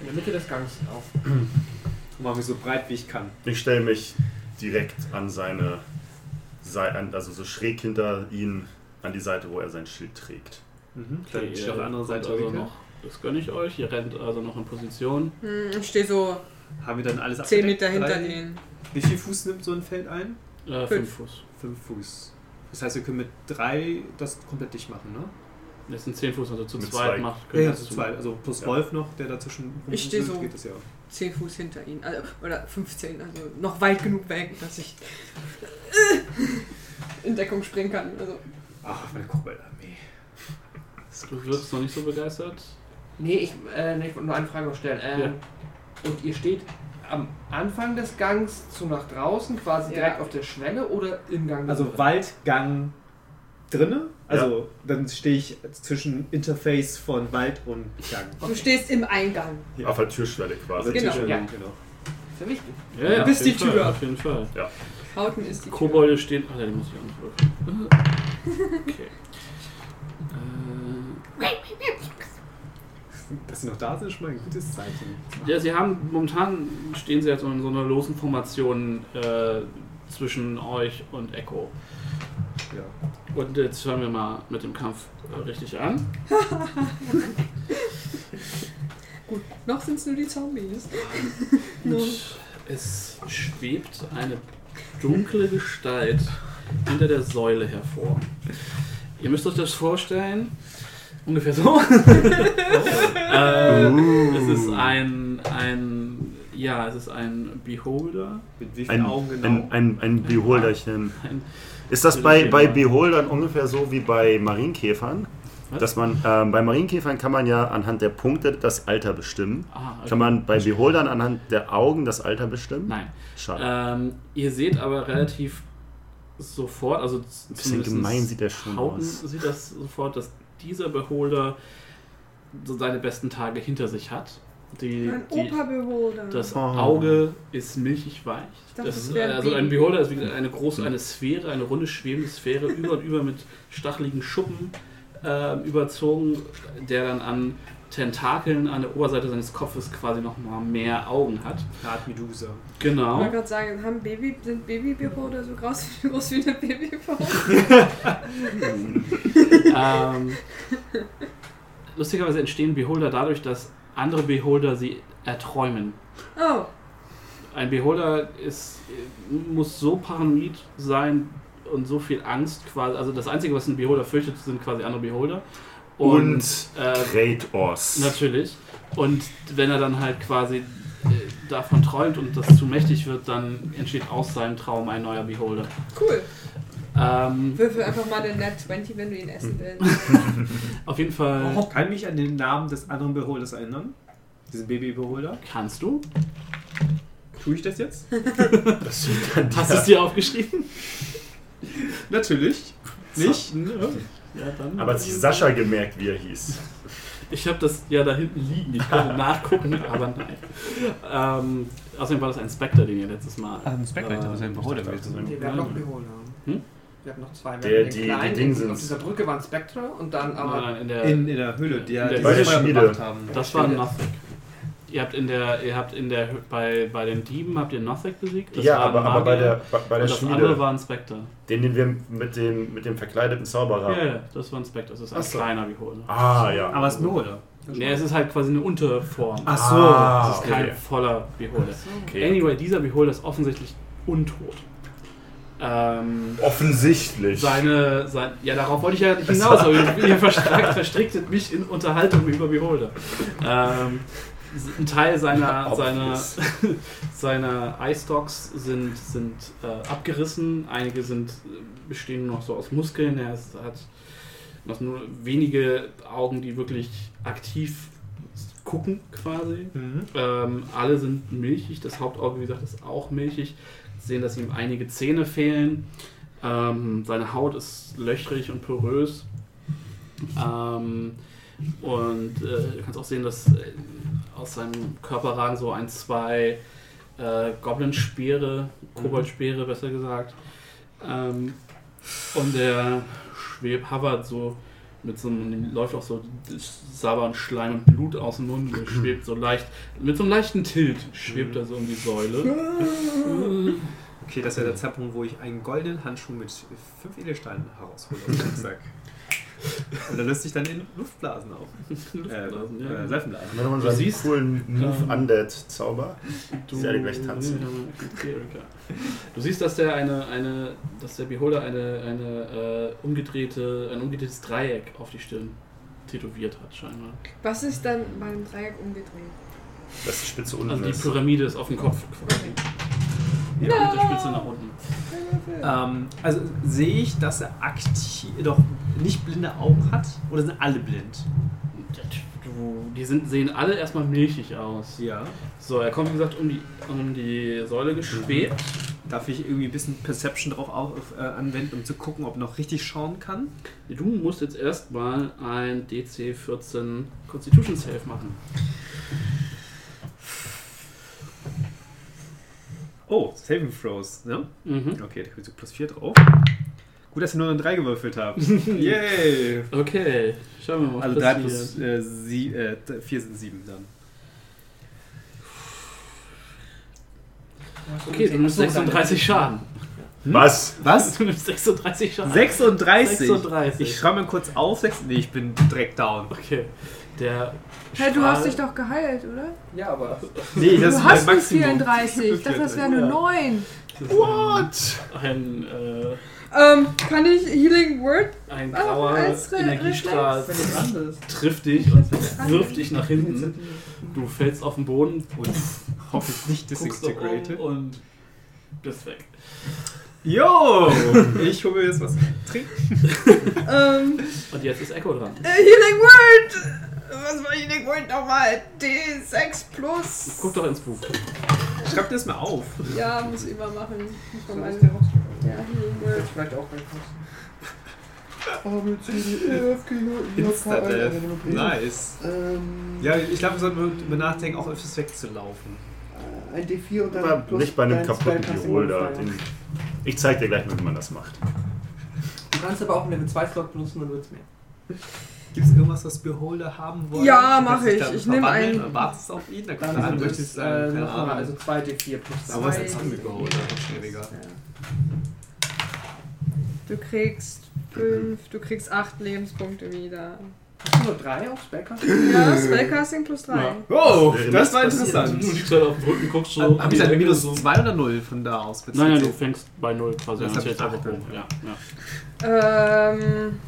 In der Mitte des Gangs auf. und mache mich so breit wie ich kann. Ich stelle mich direkt an seine Seite, also so schräg hinter ihn an die Seite, wo er sein Schild trägt. Mhm. okay, Dann ich auf der anderen kommt Seite also noch, das gönne ich euch. Ihr rennt also noch in Position. Hm, ich stehe so Haben wir dann alles 10 abgedeckt? Meter hinter Drei- denen. Wie viel Fuß nimmt so ein Feld ein? Äh, Fünf. 5 Fuß. Fünf Fuß. Das heißt, wir können mit drei das komplett dicht machen, ne? Das sind 10 Fuß, also zu Mit zweit zwei. macht. Ja, könnt ja, ihr zu das zweit. Also plus Ja. Rolf noch, der dazwischen Ich steh so- geht das ja. 10 Fuß hinter ihnen. Also, oder 15, also noch weit genug weg, dass ich in Deckung springen kann. Also, Ach, meine Koboldarmee. Du wirkst noch nicht so begeistert. Nee, ich, äh, nee, ich wollte nur eine Frage noch stellen. Ähm, Und ihr steht am Anfang des Gangs zu nach draußen, quasi Ja. direkt auf der Schwelle oder im Gang? Also drin? Waldgang drinne. Also dann stehe ich zwischen Interface von Wald und Gang. du stehst im Eingang. Ja. Auf der Türschwelle quasi. Genau, Tisch- ja. genau. Sehr wichtig. Ja, ja, Bis die Tür. Fall, auf jeden Fall. Hauten ist die Tür. Kobolde stehen. Ach, ja, die muss ich auch nicht. Okay. Äh, Dass sie noch da sind, ist schon mal ein gutes Zeichen. ja, sie haben momentan stehen sie jetzt in so einer losen Formation äh, zwischen euch und Echo. Ja. Und jetzt fangen wir mal mit dem Kampf äh, richtig an. Gut, noch sind es nur die Zombies. Und es schwebt eine dunkle Gestalt hinter der Säule hervor. Ihr müsst euch das vorstellen, ungefähr so. äh, es ist ein, ein, ja, es ist ein Beholder. Mit wie vielen Ein, Augen genau? ein, ein, ein Beholderchen. Ein, Ist das bei, bei Beholdern ungefähr so wie bei Marienkäfern? Was? Dass man, ähm, bei Marienkäfern kann man ja anhand der Punkte das Alter bestimmen. ah, okay. Kann man bei Beholdern anhand der Augen das Alter bestimmen? Nein. Schade. Ähm, ihr seht aber relativ sofort, also Ein bisschen gemein sieht der schon Hauten aus. sieht das sofort, dass dieser Beholder so seine besten Tage hinter sich hat. Die, Ein die, das Oh. Auge ist milchig weich. Das das ist, also ein. Beholder ist wie gesagt eine große, eine Sphäre, eine runde schwebende Sphäre, über und über mit stacheligen Schuppen ähm, überzogen, der dann an Tentakeln an der Oberseite seines Kopfes quasi nochmal mehr Augen hat. Eine Art Medusa. Ich Genau. wollte gerade sagen, haben Baby, sind Babybeholder so groß, groß wie eine Babyfrau? ähm, lustigerweise entstehen Beholder dadurch, dass andere Beholder sie erträumen. Oh, Ein Beholder ist, muss so paranoid sein und so viel Angst quasi. Also das Einzige, was ein Beholder fürchtet, sind quasi andere Beholder. Und, äh, Kratos. Natürlich. Und wenn er dann halt quasi äh, davon träumt und das zu mächtig wird, dann entsteht aus seinem Traum ein neuer Beholder. cool. Ähm, Würfel einfach mal den Net 20, wenn du ihn essen willst. auf jeden Fall Kann ich mich an den Namen des anderen Beholders erinnern? Diesen Baby-Beholder? kannst du. Tue ich das jetzt? Das Hast du es dir aufgeschrieben? Natürlich. Nicht? Ja, dann. Aber hat sich Sascha gemerkt, wie er hieß. Ich habe das ja da hinten liegen. Ich könnte nachgucken, aber nein. Ähm, außerdem war das ein Spectre, den ihr letztes Mal. Ah, ein Spectre, ich dachte, das wäre ein Beholder gewesen. wir ein haben noch Beholder. Beholder. Hm? Wir haben noch zwei. Wir Der- haben den die- kleinen, die Dingsens. Auf dieser Brücke war ein Spectre und dann aber. Nein, nein, in der, In, in der Höhle, die, In der die Feuer Schmiede. gemacht haben. das war Nothing. Ihr habt in der, ihr habt in der, bei, bei den Dieben habt ihr Nothing besiegt. Das ja, aber, aber bei der, bei, bei der und das andere Schmiede, war ein Spectre. den, den wir mit dem, mit dem verkleideten Zauberer. Ja, ja, das war ein Spectre. Das ist ein so. kleiner Beholder. Ah, ja. Aber es ist ein Beholder. Nee, es ist halt quasi eine Unterform. Ach so. Ah, das ist kein okay. voller Beholder. okay. Anyway, dieser Beholder ist offensichtlich untot. Ähm, Offensichtlich. seine, sein, ja, darauf wollte ich ja nicht hinaus, aber ihr, ihr verstrickt, verstricktet mich in Unterhaltung über Beholder. Ähm, ein Teil seiner, seiner, seiner Eye-Stalks sind, sind äh, abgerissen, einige sind, bestehen noch so aus Muskeln, er ist, hat noch nur wenige Augen, die wirklich aktiv gucken quasi. Mhm. Ähm, alle sind milchig, das Hauptauge, wie gesagt, ist auch milchig. Sehen, dass ihm einige Zähne fehlen. Ähm, seine Haut ist löchrig und porös. Ähm, und äh, du kannst auch sehen, dass äh, aus seinem Körper ragen so ein, zwei äh, Goblin-Speere, Kobold-Speere besser gesagt. Ähm, und der schwebt, hovert so mit so einem, läuft auch so sabbern Schleim und Blut aus dem Mund, der schwebt so leicht, mit so einem leichten Tilt schwebt er so um die Säule. Okay, das wäre der Zeitpunkt, wo ich einen goldenen Handschuh mit fünf Edelsteinen heraushole aus dem Rucksack. Und der löst sich dann in Luftblasen auf. Luftblasen, äh, ja. äh, Seifenblasen. Haben wir nochmal so einen siehst, coolen Move ähm, Undead-Zauber? Du, Sie alle gleich tanzen. Du siehst, dass der eine, eine, dass der Beholder eine, eine äh, umgedrehte, ein umgedrehtes Dreieck auf die Stirn tätowiert hat, scheinbar. Was ist dann bei einem Dreieck umgedreht? Dass die Spitze unten Also die ist. Pyramide ist auf dem Kopf quasi. Ja, mit der Spitze nach unten. Ähm, also sehe ich, dass er aktiv doch nicht blinde Augen hat? Oder sind alle blind? Die sind, sehen alle erstmal milchig aus. Ja. So, er kommt wie gesagt um die, um die Säule geschwebt. Darf ich irgendwie ein bisschen Perception drauf auf, äh, anwenden, um zu gucken, ob er noch richtig schauen kann? Du musst jetzt erstmal ein DC 14 Constitution Save machen. Oh, Saving Throws, ne? Mhm. Okay, da kriegst du plus 4 drauf. Gut, dass ihr nur eine 3 gewürfelt habt. Yay! Okay, schauen wir mal. Also was 3 passiert. plus äh, sie, äh, 4 sind 7 dann. Okay, du nimmst 36 Schaden. Was? Was? Du nimmst 36 Schaden. 36? 36. Ich schreibe mal kurz auf. 6, nee, ich bin direkt down. Okay. Der. Hey, du hast dich doch geheilt, oder? Ja, aber. Nee, das Du ist hast mein nur Maximum. 34. Ich dachte, das wäre nur Ja. 9. What? Ein, äh, Ähm, kann ich Healing Word? ein grauer als Energiestrahl trifft dich und wirft dich nach hinten. Du fällst auf den Boden, Und hoffentlich nicht disintegrated. und bist weg. Yo! Ich hole mir jetzt was trinken. Ähm, Und jetzt ist Echo dran. äh, Healing Word! Was war Healing Word nochmal? D6 plus. Guck doch ins Buch. Schreib dir das mal auf. Ja, muss ich mal machen. Der raus. Ja, Word. Jetzt vielleicht auch. Insta-Death. Nice. Ähm, Ja, ich glaube, wir sollten darüber nachdenken, auch öfters wegzulaufen. ein D4 und dann. Aber plus nicht bei einem kaputten. Modifier. Den- Ich zeig dir gleich mal, wie man das macht. Du kannst aber auch einen Level 2 Slot benutzen, dann wird's mehr. Gibt es irgendwas, was Beholder haben wollen? Ja, Du mach kannst dich ich. Ich nehm verwandeln einen- Wartest auf ihn? Da Dann kann du sind möchtest es äh, also 2d4 plus 2. Aber was ist ein Zombie-Beholder? Schwieriger. Du kriegst fünf, du kriegst acht Lebenspunkte wieder. Hast du nur 3 auf Specker? Ja, Spellcasting plus drei. Ja. Oh, das war interessant. Du liegst halt auf dem Rücken, guckst so. Habe in ich die ein Ecke minus so. 2 oder 0 von da aus? Nein, nein, du fängst bei 0 quasi Das an. hab ich zählt einfach hoch. Ja, ja. Ähm,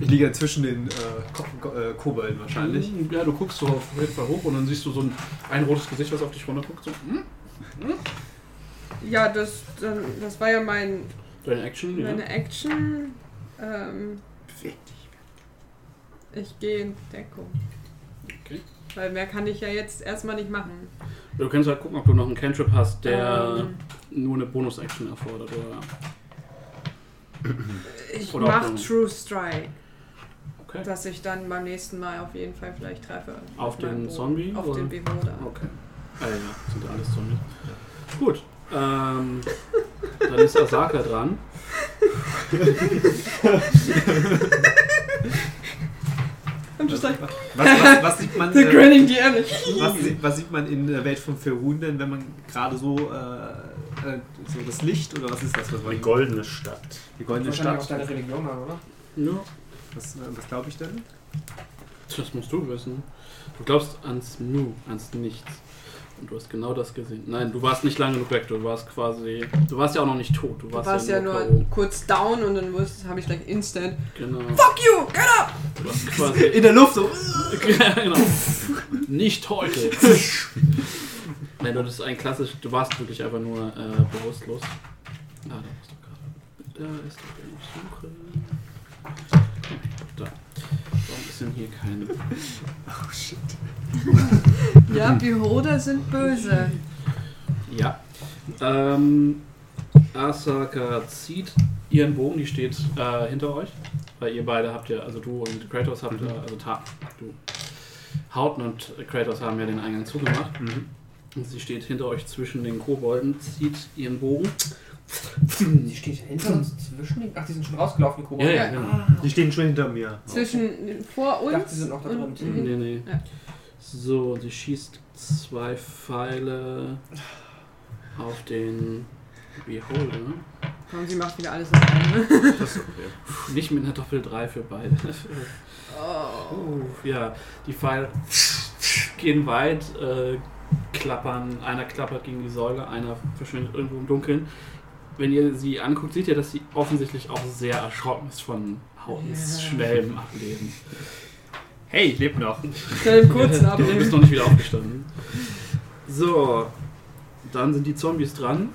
Ich liege zwischen den äh, Ko äh, Kobolden wahrscheinlich. Ja, du guckst so auf jeden Fall hoch und dann siehst du so ein, ein rotes Gesicht, was auf dich runter guckt. So, hm? ja, das, dann, das war ja mein, Deine Action, ja. meine Action. Ähm, Beweg dich. ich gehe in Deckung. Okay. Weil mehr kann ich ja jetzt erstmal nicht machen. Du kannst halt gucken, ob du noch einen Cantrip hast, der Ähm, nur eine Bonus-Action erfordert. Oder? ich oder mach True Strike. Okay. Dass ich dann beim nächsten Mal auf jeden Fall vielleicht treffe. Auf meinem den. Zombie, Auf oder? den Bewohner. Okay. Ah ja, sind ja alles Zombies. Gut. Ähm, dann ist Asaka dran. Was, was, was sieht man? the Äh, grinning DM. was, sieht- was sieht man in der Welt von Ferun denn, wenn man gerade so, äh, äh, so das Licht oder was ist das? Was Die goldene Stadt. die goldene Wahrscheinlich auch Stadt. deine Religion an, oder? Ja. Was, äh, was glaube ich denn? Das musst du wissen. Du glaubst ans Nu, ans Nichts. Und du hast genau das gesehen. Nein, du warst nicht lange genug weg. Du warst quasi. Du warst ja auch noch nicht tot. Du Du warst, warst ja nur K.O. kurz down und dann habe ich gleich instant. Genau. Fuck you! Get up! Du warst quasi. In der Luft so. ja, genau. Nicht heute. Nein, das ist ein klassisch. Du warst wirklich einfach nur äh, bewusstlos. Ah, da warst du gerade. Da ist doch wenn ich suche. Denn hier keine. Oh shit. Ja, Beholder sind böse. Ja. Ähm, Asaka zieht ihren Bogen, die steht äh, hinter euch. Weil ihr beide habt ja, also du und Kratos habt ja, also Ta du. Hauten und Kratos haben ja den Eingang zugemacht. Mhm. Und sie steht hinter euch zwischen den Kobolden, zieht ihren Bogen. Sie steht hinter uns zwischen den. Ach, die sind schon rausgelaufen, die Kobolde. Ja, ja, genau. Ah, Die stehen schon hinter mir. Zwischen vor ich uns. dachte, sie sind noch da drin. und Nee, nee. Ja. So, sie schießt zwei Pfeile auf den Beholder. Und sie macht wieder alles auf einmal. Das ist okay. Nicht mit einer Doppel 3 für beide. Oh. Uh, ja, die Pfeile gehen weit, äh, klappern. Einer klappert gegen die Säule, einer verschwindet irgendwo im Dunkeln. Wenn ihr sie anguckt, seht ihr, dass sie offensichtlich auch sehr erschrocken ist von Hautens Ja. schnellem Ableben. Hey, ich lebe noch. Schnell im kurzen Du bist Ableben. noch nicht wieder aufgestanden. So, dann sind die Zombies dran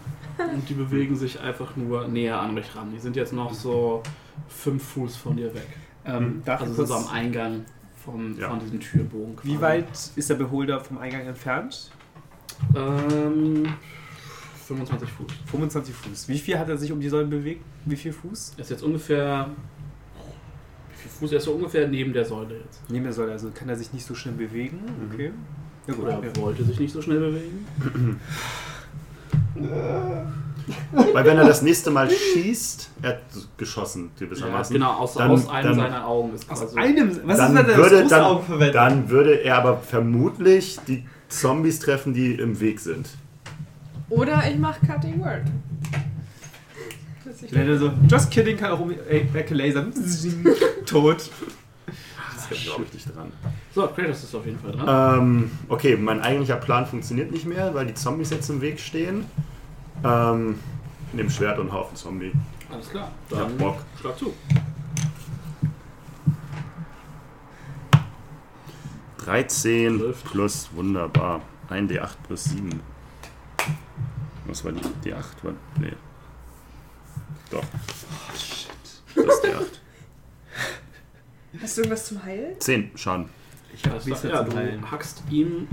und die bewegen sich einfach nur näher an euch ran. Die sind jetzt noch so fünf Fuß von dir weg. Ähm, Also so am Eingang vom, Ja. von diesem Türbogen. wie quasi. weit ist der Beholder vom Eingang entfernt? Ähm, 25 Fuß. 25 Fuß. Wie viel hat er sich um die Säulen bewegt? Wie viel Fuß? Er ist jetzt ungefähr. Wie viel Fuß? Er ist so ungefähr neben der Säule jetzt. Neben der Säule, also kann er sich nicht so schnell bewegen. Okay. Ja gut. Oder ja. wollte sich nicht so schnell bewegen. Weil wenn er das nächste Mal schießt, er hat geschossen, Ja, gewissermaßen. genau, aus, Dann- aus einem dann- seiner Augen ist Aus einem. Was dann, ist, wenn er würde, das dann, verwendet? dann würde er aber vermutlich die Zombies treffen, die im Weg sind. Oder ich mach Cutting Word. Wenn er so, just kidding, kann auch um die Ecke lasern. Tot. Das glaube ich nicht dran. So, Kratos ist auf jeden Fall dran. Ähm, okay, mein eigentlicher Plan funktioniert nicht mehr, weil die Zombies jetzt im Weg stehen. Ähm, nimm Schwert und Haufen Zombie. Alles klar. Ich hab Dann Bock. schlag zu. 13 Trifft. plus, wunderbar. 1 D8 plus 7. Was war die D8? War, nee. Doch. Das ist D8. Hast du irgendwas zum Heilen? 10 Schaden. Ich habe Ja, zu du heilen. hackst ihm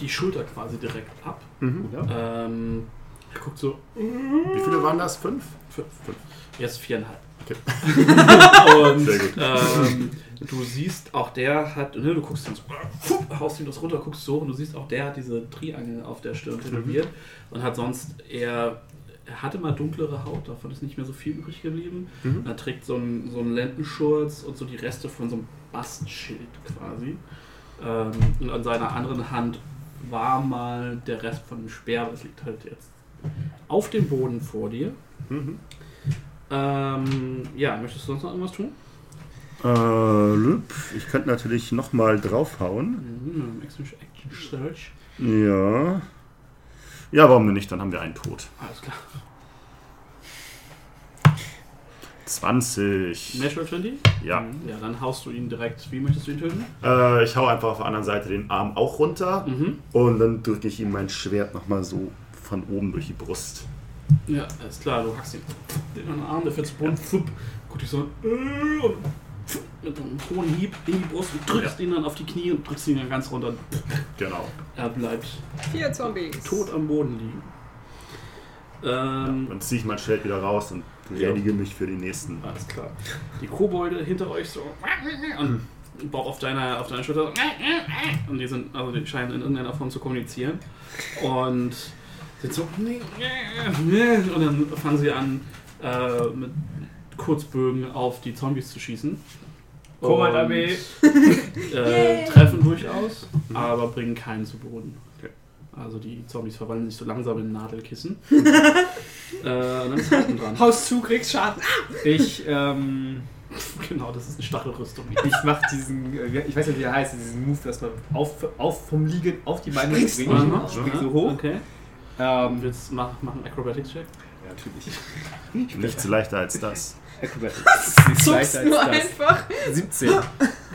die Schulter quasi direkt ab. Mhm. Ähm, er guckt so, Wie viele waren das? 5? fünf, fünf. Jetzt viereinhalb. Okay. Und Sehr gut. ähm, du siehst, auch der hat, ne, du guckst dann so, haust ihm das runter, guckst so und du siehst, auch der hat diese Triangel auf der Stirn tätowiert und hat sonst eher er hatte mal dunklere Haut, davon ist nicht mehr so viel übrig geblieben. Mhm. Er trägt so einen, so einen Lendenschurz und so die Reste von so einem Bastschild quasi. Ähm, und an seiner anderen Hand war mal der Rest von dem Speer, das liegt halt jetzt auf dem Boden vor dir. Mhm. Ähm, ja, möchtest du sonst noch irgendwas tun? Äh, Lüb, ich könnte natürlich nochmal draufhauen. Mhm, Action Search. Ja. Ja, warum nicht? Dann haben wir einen Tod. Alles klar. 20. Natural 20? Ja. Mhm, Ja, dann haust du ihn direkt. Wie möchtest du ihn töten? Äh, ich hau einfach auf der anderen Seite den Arm auch runter Mhm. und dann drücke ich ihm mein Schwert nochmal so von oben durch die Brust. Ja, alles klar, du hackst ihn in den Arm, der fährt zu Boden, fupp, guckt dich so äh, und fupp, mit einem hohen Hieb in die Brust und drückst ihn dann auf die Knie und drückst ihn dann ganz runter. Genau. Er bleibt Vier Zombies. tot am Boden liegen. Ähm, Dann ziehe ich mein Schwert wieder raus und redige mich für die nächsten. alles klar. Die Kobolde hinter euch so und Bauch auf deiner, auf deiner Schulter so, und die sind, also die scheinen in irgendeiner Form zu kommunizieren und sind so und dann fangen sie an äh, mit Kurzbögen auf die Zombies zu schießen. Kommand Und, Armee. Äh, treffen durchaus, aber bringen keinen zu Boden. Also die Zombies verwandeln sich so langsam in Nadelkissen. äh, und dann ist Haken dran. Haus zu, kriegst Schaden. Ich, ähm, Genau, das ist eine Stachelrüstung. ich mach diesen, äh, ich weiß nicht, wie er heißt, diesen Move, dass man auf, auf vom Liegen auf die Beine springt. Aha. Springt so hoch. Okay. Ähm, Willst du mach, mach einen Acrobatics-Check? ja, natürlich. Nichts leichter als das. Acrobatics. Nichts Zuckst leichter nur als das. einfach. 17.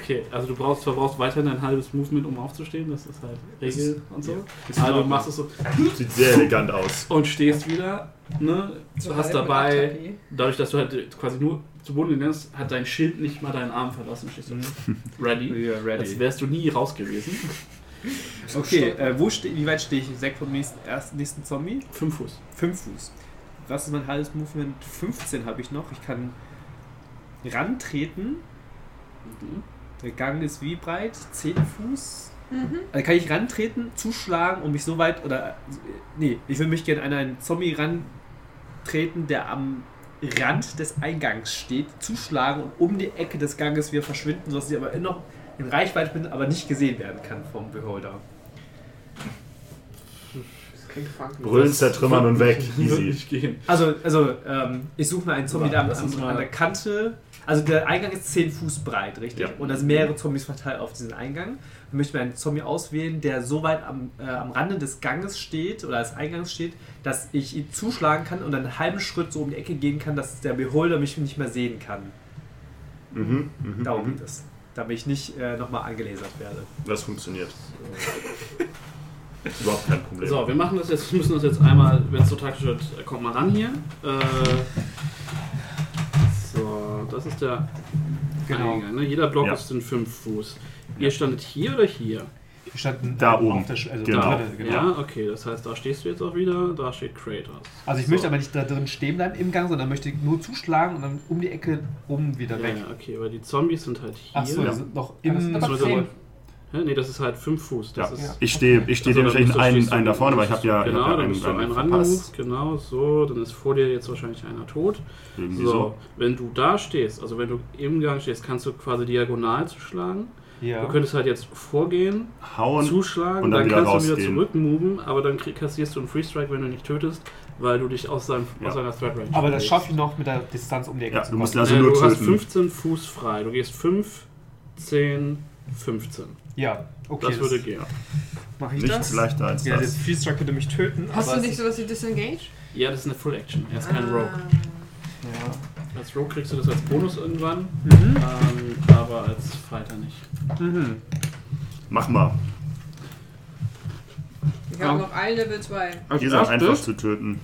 Okay, also du brauchst, verbrauchst weiterhin ein halbes Movement, um aufzustehen. Das ist halt Regel und so. Ist Also du machst es so Sieht sehr elegant aus. und stehst wieder. Ne? Du hast dabei, dadurch, dass du halt quasi nur zu Boden gegangen bist, hat dein Schild nicht mal deinen Arm verlassen. Stehst du ready. Ja, Als ready. wärst du nie raus gewesen. Okay, äh, wo ste wie weit stehe ich weg vom nächsten, ersten, nächsten Zombie? Fünf Fuß. 5 Fuß. Was ist mein halbes Movement? 15 habe ich noch. Ich kann rantreten. Mhm. Der Gang ist wie breit? 10 Fuß. Also kann ich rantreten, zuschlagen und mich so weit oder nee, ich will mich gerne an einen Zombie rantreten, der am Rand des Eingangs steht, zuschlagen und um die Ecke des Ganges wieder verschwinden, sodass ich aber noch in Reichweite bin, aber nicht gesehen werden kann vom Beholder. Brüllen, zertrümmern und weg. Easy. Also, also ähm, ich suche mir einen Zombie, der am, mal- an der Kante. Also der Eingang ist 10 Fuß breit, richtig? Ja. Und da sind mehrere Zombies verteilt auf diesen Eingang. Ich möchte mir einen Zombie auswählen, der so weit am, äh, am Rande des Ganges steht oder des Eingangs steht, dass ich ihn zuschlagen kann und einen halben Schritt so um die Ecke gehen kann, dass der Beholder mich nicht mehr sehen kann. Mhm, mhm, Darum mhm. geht es. Damit ich nicht äh, nochmal angelasert werde. Das funktioniert. Überhaupt kein Problem. So, wir machen das jetzt, müssen das jetzt einmal, wenn es so taktisch wird, äh, kommt mal ran hier. Äh, so, das ist der Genau. Eingang. Ne? Jeder Block Ja. ist in 5 Fuß. Ihr standet hier oder hier? Wir standen Da äh, oben. Auf der, also Genau. da dritte, genau. Ja, okay, das heißt, da stehst du jetzt auch wieder, da steht Kratos. Also ich So. möchte aber nicht da drin stehen bleiben im Gang, sondern möchte nur zuschlagen und dann um die Ecke rum wieder Ja, weg. ja, okay, weil die Zombies sind halt hier. Achso, Ja. die sind noch Ja, das im. aber So, zehn. Hä? Nee, das ist halt 5 Fuß. Das Ja. ist, Ich stehe ich stehe Also, dementsprechend einen, einen da vorne, weil ich habe ja, Genau, hab ja dann einen, bist du einen einen rangemoved, verpasst. genau, so, dann ist vor dir jetzt wahrscheinlich einer tot. Irgendwie So, so. wenn du da stehst, also wenn du im Gang stehst, kannst du quasi diagonal zuschlagen. Ja. Du könntest halt jetzt vorgehen, Hauen. zuschlagen, und dann, dann kannst du wieder rausgehen. zurückmoven, aber dann kassierst du einen Free Strike, wenn du nicht tötest, weil du dich aus, seinem, Ja. aus seiner Threat Range aber das schaffe ich noch mit der Distanz um die Ecke Ja, du musst also Äh, nur du hast töten. 15 Fuß frei. Du gehst 5, 10, 15. Ja, okay. das würde gehen. Mache ich Nichts das? leichter als Ja, das. das Free Strike könnte mich töten. Hast aber du nicht sowas wie Disengage? Ja, das ist eine Full Action. Er ist kein Rogue. Ja. Als Rogue kriegst du das als Bonus irgendwann, Mhm. ähm, aber als Fighter nicht. Mhm. Mach mal. Ich habe noch ein Level 2. Die sind einfach zu töten.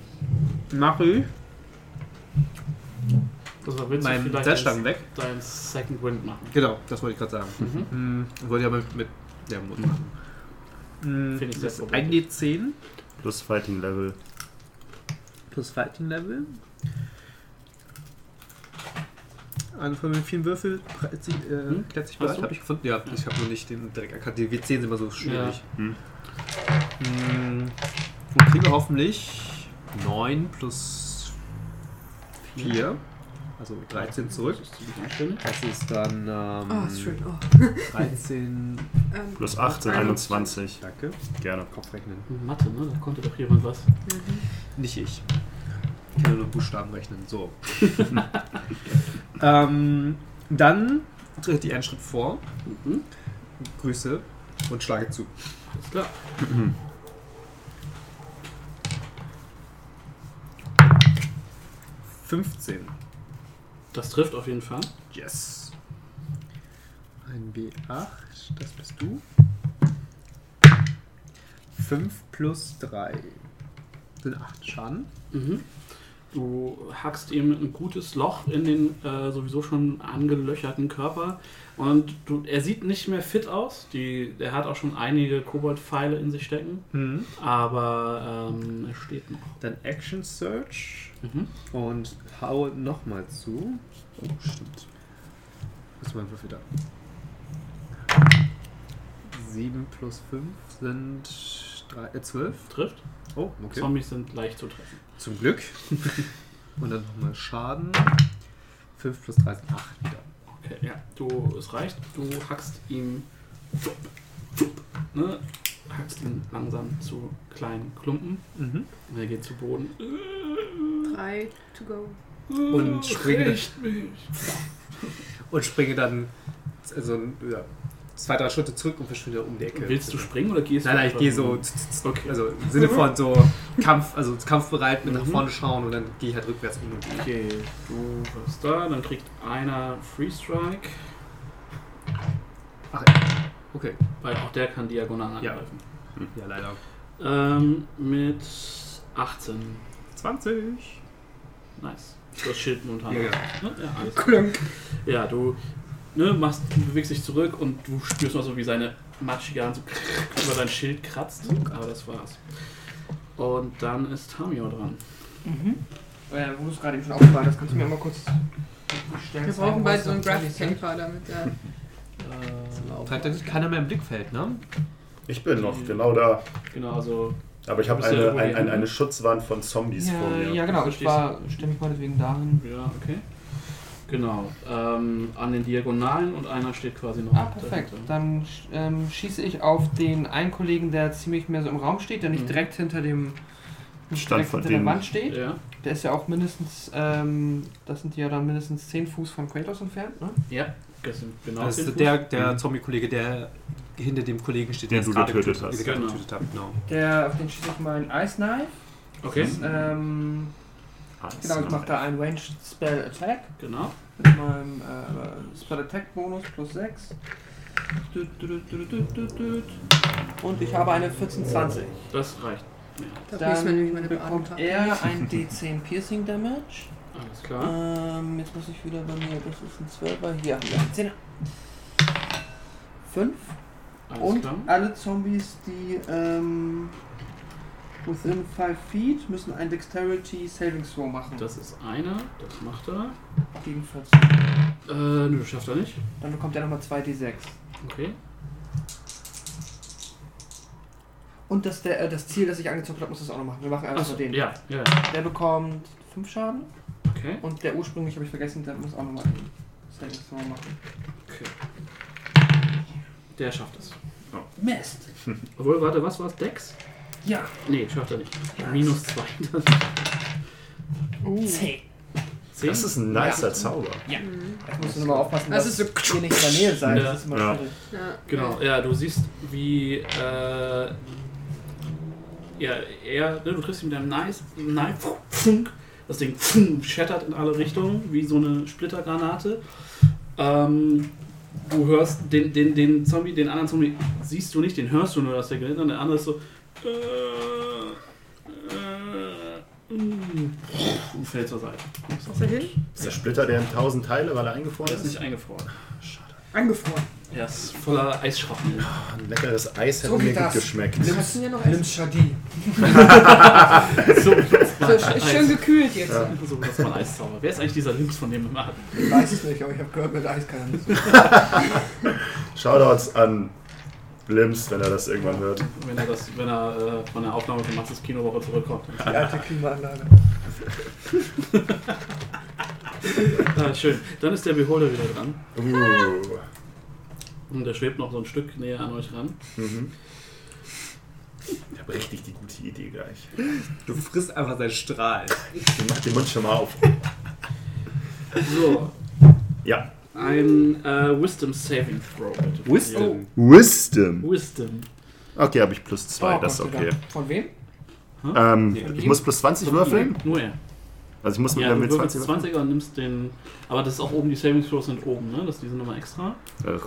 Mache ich. Das war willst du Mein vielleicht Seilstangen weg. dein Second Wind machen. Genau, das wollte ich gerade sagen. Mhm. Mhm. Wollte ich aber mit, mit der Mut machen. Mhm. Finde ich Das ist problematisch. 1d10 Plus Fighting Level. plus Fighting Level. Eine von den vielen Würfel klärt sich, äh, Hm? klärt sich Hast bereit. du? Habe ich gefunden? Ja, ich habe nur nicht den direkt erkannt. Die W10 sind immer so schwierig. Hm. Mhm. Und kriege hoffentlich 9 plus 4. Also 13 zurück. Das ist dann ähm, Oh, ist schön. Oh. 13. Ähm, Plus 18, 21. Danke. Gerne. Kopfrechnen. Mathe, ne? Da konnte doch jemand was. Nicht ich. Ich kann nur Buchstaben rechnen. So. ähm, dann tritt ich einen Schritt vor, Mhm. grüße und schlage zu. Alles klar. 15. Das trifft auf jeden Fall. Yes. Ein W8, das bist du. 5 plus 3 sind 8 Schaden. Mhm. Du hackst ihm ein gutes Loch in den äh, sowieso schon angelöcherten Körper und du, er sieht nicht mehr fit aus. Die, er hat auch schon einige Kobold-Pfeile in sich stecken, aber ähm, er steht noch. Dann Action Search Mhm. und haue nochmal zu. Oh, stimmt. Was ist mein Würfel da? 7 plus 5 sind 3, äh, 12. Trifft. Oh, okay. Zombies sind leicht zu treffen. Zum Glück. Und dann nochmal Schaden. 5 plus 3 sind 8 wieder. Okay, ja, du, es reicht. Du hackst ihm, ne, hackst ihn langsam zu kleinen Klumpen. Mhm. Und er geht zu Boden. Drei to go. Und springe, mich. und springe dann also, ja, zwei, drei Schritte zurück und verschwinde um die Ecke. Willst du springen oder gehst Nein, du? nein, ich einfach gehe so, Okay. also im Sinne von so Kampf, also kampfbereit mit nach Mhm. vorne schauen und dann gehe ich halt rückwärts um und. Okay, du bist da, dann kriegt einer Free Strike, Ach, okay. weil auch der kann diagonal Ja. angreifen. Ja, leider. Ähm, mit 18. 20. Nice. Du hast Schild momentan. Ja, ja. Ja. Ja, du ne, machst, du bewegst dich zurück und du spürst noch so, wie seine matschige Hand so über dein Schild kratzt. Aber das war's. Und dann ist Tamio dran. Mhm. Äh, wo du es gerade eben schon aufgefallen hast, kannst du mir mal kurz Stellen Wir brauchen bald es so einen sind? Graph-Paper, damit der. Trägt eigentlich keiner mehr im Blickfeld, ne? Ich bin noch genau da. Genau, also Aber ich habe eine, ein, ein, eine Schutzwand von Zombies vor Ja, mir. ja, genau. Ich war, stelle mich mal deswegen dahin. Ja, okay. Genau. Ähm, an den Diagonalen und einer steht quasi noch. Ah, perfekt. dahinter. Dann ähm, schieße ich auf den einen Kollegen, der ziemlich mehr so im Raum steht, der nicht Mhm. direkt hinter dem nicht Stand direkt von hinter der dem- Wand steht. Ja, Der ist ja auch mindestens, ähm, das sind ja dann mindestens 10 Fuß von Kratos entfernt, ne? ja. Das sind genau Das 10 ist Fuß. der, der Zombie-Kollege, der hinter dem Kollegen steht, Den es du gerade getötet getötet- hast. gerade Genau. getötet hat. Genau. Der, auf den schieße ich mal ein Ice Knife. Okay, Ähm, Alles genau, ich mache da einen Ranged Spell Attack genau. mit meinem äh, Spell Attack Bonus plus 6. Düt, düt, düt, düt, düt, düt. Und ich habe eine 1420. Das reicht. Ja, Da müssen wir nämlich Dann meine bekommt er ein D10 Piercing Damage. alles klar. Ähm, jetzt muss ich wieder bei mir, das ist ein 12er. Hier haben wir einen 10er. 5. Alles Und klar. alle Zombies, die ähm, within 5 feet, müssen ein Dexterity Saving Throw machen. Das ist einer, das macht er. Gegen 14. Äh, nö, schafft er nicht. Dann bekommt er nochmal 2d6. Okay. Und das, der, äh, das Ziel, das ich angezockt habe, muss das auch noch machen. Wir machen erst Achso, mal den. ja, ja, Der bekommt 5 Schaden. okay. Und der ursprünglich, habe ich vergessen, der muss auch nochmal einen Saving Throw machen. Der schafft es. Mist. Obwohl, warte, was war es? Dex? Ja. Nee, schafft er nicht. Ja. Minus 2. Uh. 10. Das ist ein nicer Zauber. Jetzt musst du nochmal aufpassen, Das dass ist so- ihr nicht in der Nähe seid. Ja. Das ist immer Ja. schwierig. Ja. Genau, ja, du siehst, wie äh, ja, er, ne, du triffst ihn mit deinem Nice, Knife, funk, das Ding funk, schettert in alle Richtungen, wie so eine Splittergranate. Ähm, du hörst den, den, den Zombie, den anderen Zombie siehst du nicht, den hörst du nur, dass der gewinnt, und der andere ist so äh, äh, mm, und fällt zur Seite. Ist er hin? Ist der Splitter der in tausend Teile, weil er eingefroren Er ist ist? nicht eingefroren. Angefroren. Er ist voller Eisschrauben. Ein leckeres Eis hätte So mir geht gut das. geschmeckt. Wir müssen ja noch Nimm. Shadi. so, So, ist schön gekühlt jetzt. Ja. So, das war ein Eiszauber. Wer ist eigentlich dieser Links, von dem wir mal hatten? Ich weiß es nicht, aber ich habe gehört, mit Eis kann er nicht. Shoutouts an Limbs, wenn er das irgendwann hört. Wenn er, das, wenn er äh, von der Aufnahme von Maxes Kinowoche zurückkommt. Die alte Klimaanlage. Ah, schön. Dann ist der Beholder wieder dran. Uh. Und der schwebt noch so ein Stück näher an euch ran. Mhm. Ich habe richtig die gute Idee gleich. Du frisst einfach seinen Strahl. Mach den Mund schon mal auf. So, Ja. Ein äh, Wisdom Saving Throw. bitte. Wisdom. Wisdom. Wisdom. Okay, habe ich plus zwei, Oh, das ist okay. Von wem? Ähm, Nee, ich muss plus 20 würfeln? Nur er. Also ich muss mit Ja, mit würfelst 20 würfeln? 20er und nimmst den. Aber das ist auch oben, die Saving Throws sind oben, ne? Das ist diese Nummer extra. Äh,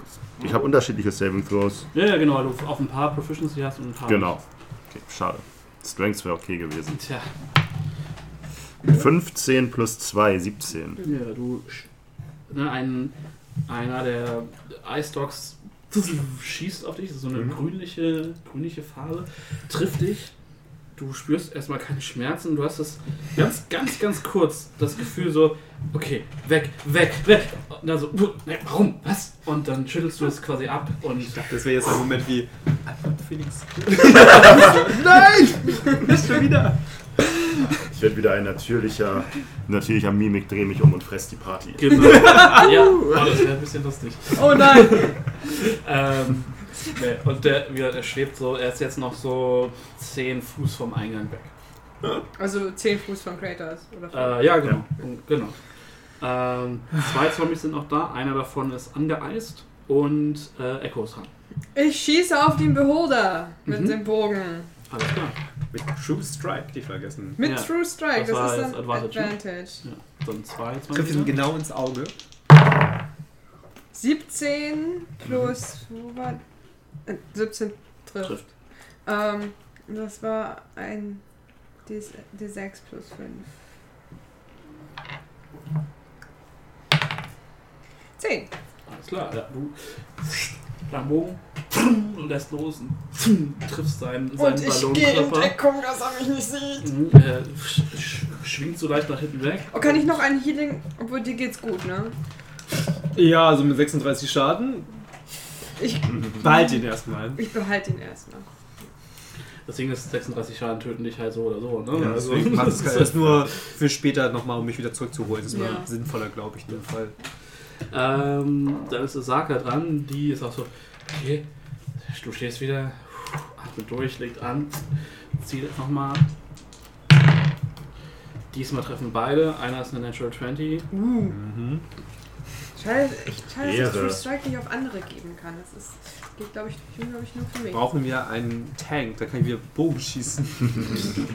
Ich habe unterschiedliche Saving Throws. Ja, ja, genau, weil du auf ein paar Proficiency hast und ein paar. Genau. Okay, schade. Strength wäre okay gewesen. Tja, 15 plus 2, 17. ja, du. Ne, ein, einer der Ice Dogs schießt auf dich, das ist so eine Mhm. grünliche, grünliche Farbe, trifft dich. Du spürst erstmal keine Schmerzen, du hast das ganz, ganz, ganz kurz das Gefühl so, okay, weg, weg, weg. Und dann so, ne, warum, was? Und dann schüttelst du es quasi ab und Das wäre jetzt ein Moment wie. Felix. Nein! Ist schon wieder. Ich werde wieder ein natürlicher, natürlicher Mimik, drehe mich um und fress die Party. Genau. ja, oh, das wäre ein bisschen lustig. Oh nein! Ähm, nee, und der, wie gesagt, er schwebt so, er ist jetzt noch so 10 Fuß vom Eingang weg. Also 10 Fuß von Kratos. Oder von Äh, ja, genau. genau. Ähm, zwei Zombies sind noch da, einer davon ist angeeist und äh, Echo ist dran. ich schieße auf den Beholder mit Mhm. dem Bogen. Alles klar. Mit True Strike, die vergessen. Mit Ja, True Strike, das das, war ist dann Advantage, ne? Advantage. Ja, dann zwei Trifft ihn genau ins Auge. 17 plus, wo war, äh, 17 trifft. Trifft. Ähm, das war ein D, D6 plus 5. 10. Alles klar. Ja, du lang Bogen, und lässt los und triffst seinen, seinen Und ich gehe in. Deckung, dass er mich nicht sieht. Mhm, Er sch sch schwingt so leicht nach hinten weg. Oh, kann ich noch ein Healing? Obwohl dir geht's gut, ne? Ja, also mit 36 Schaden. Ich, Behalt ihn erstmal. ich behalte ihn erstmal. Deswegen ist 36 Schaden töten dich halt so oder so. Ne? Ja, also, deswegen macht es das das ist nur für später nochmal, um mich wieder zurückzuholen. Das ist Ja. mal sinnvoller, glaube ich, in dem Fall. Ähm, dann ist Osaka dran, die ist auch so, okay, du stehst wieder, atmet durch, legt an, zieht nochmal. Diesmal treffen beide, einer ist eine Natural 20. Uh. Mhm. Schade, echt schade, dass ich. True Strike nicht auf andere geben kann. Das ist, geht, glaube ich, glaub ich, nur für mich. Brauchen wir einen Tank, da kann ich wieder Bogen schießen.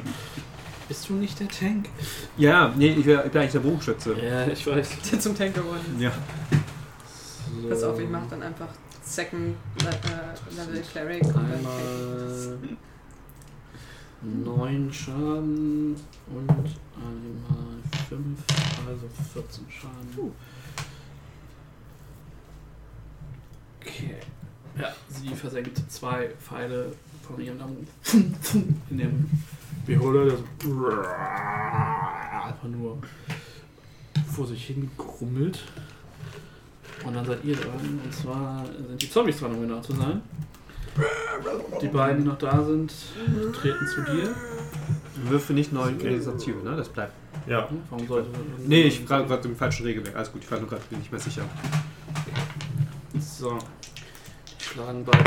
Bist du nicht der Tank? ja, nee, ich, wär, ich bin eigentlich der Bogenschütze. Ja, ich weiß. Der zum Tank geworden Ja. So. ist. Pass auf, ich mach dann einfach Second Le äh, Level Cleric und dann Einmal 9 Schaden und einmal 5, also 14 Schaden. Okay. Ja, sie versenkt zwei Pfeile von ihrem Daumen in dem Beholder, der so einfach nur vor sich hin grummelt. Und dann seid ihr dran, und zwar sind die Zombies dran, um genau zu sein. Die beiden, die noch da sind, treten zu dir. Würfe nicht neue Initiative, ne? Das bleibt. Ja. Warum sollte. Nee, ich war gerade im falschen Regelwerk. Alles gut, ich war nur gerade bin nicht mehr sicher. So. Die schlagen beide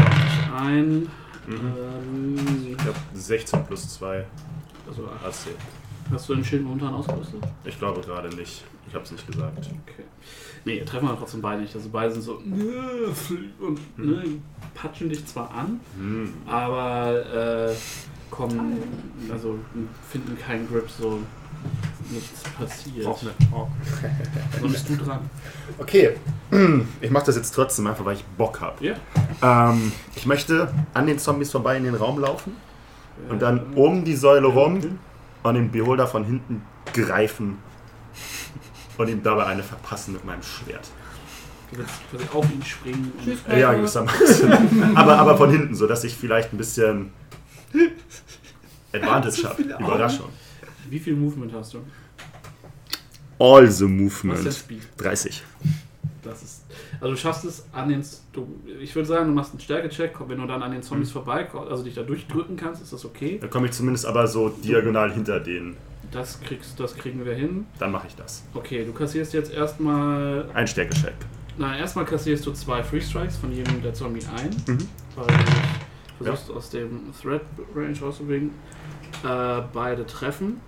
ein. Mhm. Ähm, Ich habe 16 plus 2 also, AC. hast du den Schild momentan ausgerüstet? Ich glaube gerade nicht. Ich habe es nicht gesagt. Okay. Nee, treffen wir trotzdem beide nicht. Also beide sind so und ne, patschen dich zwar an, Hm. aber äh, kommen, also finden keinen Grip, so nichts passiert. Braucht Talk. Dann bist du dran. Okay, ich mache das jetzt trotzdem einfach, weil ich Bock habe. Ja. Ähm, ich möchte an den Zombies vorbei in den Raum laufen und dann um die Säule rum und den Beholder von hinten greifen und ihm dabei eine verpassen mit meinem Schwert. Quasi auf ihn springen. Und, Ja, gewissermaßen. aber, aber von hinten, sodass ich vielleicht ein bisschen Advantage habe. Überraschung. wie viel Movement hast du? All the Was ist der movement. Speed? 30. Das ist. Also du schaffst es an den, du, ich würde sagen, du machst einen Stärke-Check, wenn du dann an den Zombies vorbeikommst, also dich da durchdrücken kannst, ist das okay. Da komme ich zumindest aber so diagonal hinter denen. Das kriegst, das kriegen wir hin. Dann mache ich das. Okay, du kassierst jetzt erstmal, Ein Stärkecheck. na erstmal kassierst du zwei Free Strikes von jedem der Zombie ein, Mhm. weil du versuchst aus dem Threat Range rauszubringen. Äh, beide treffen.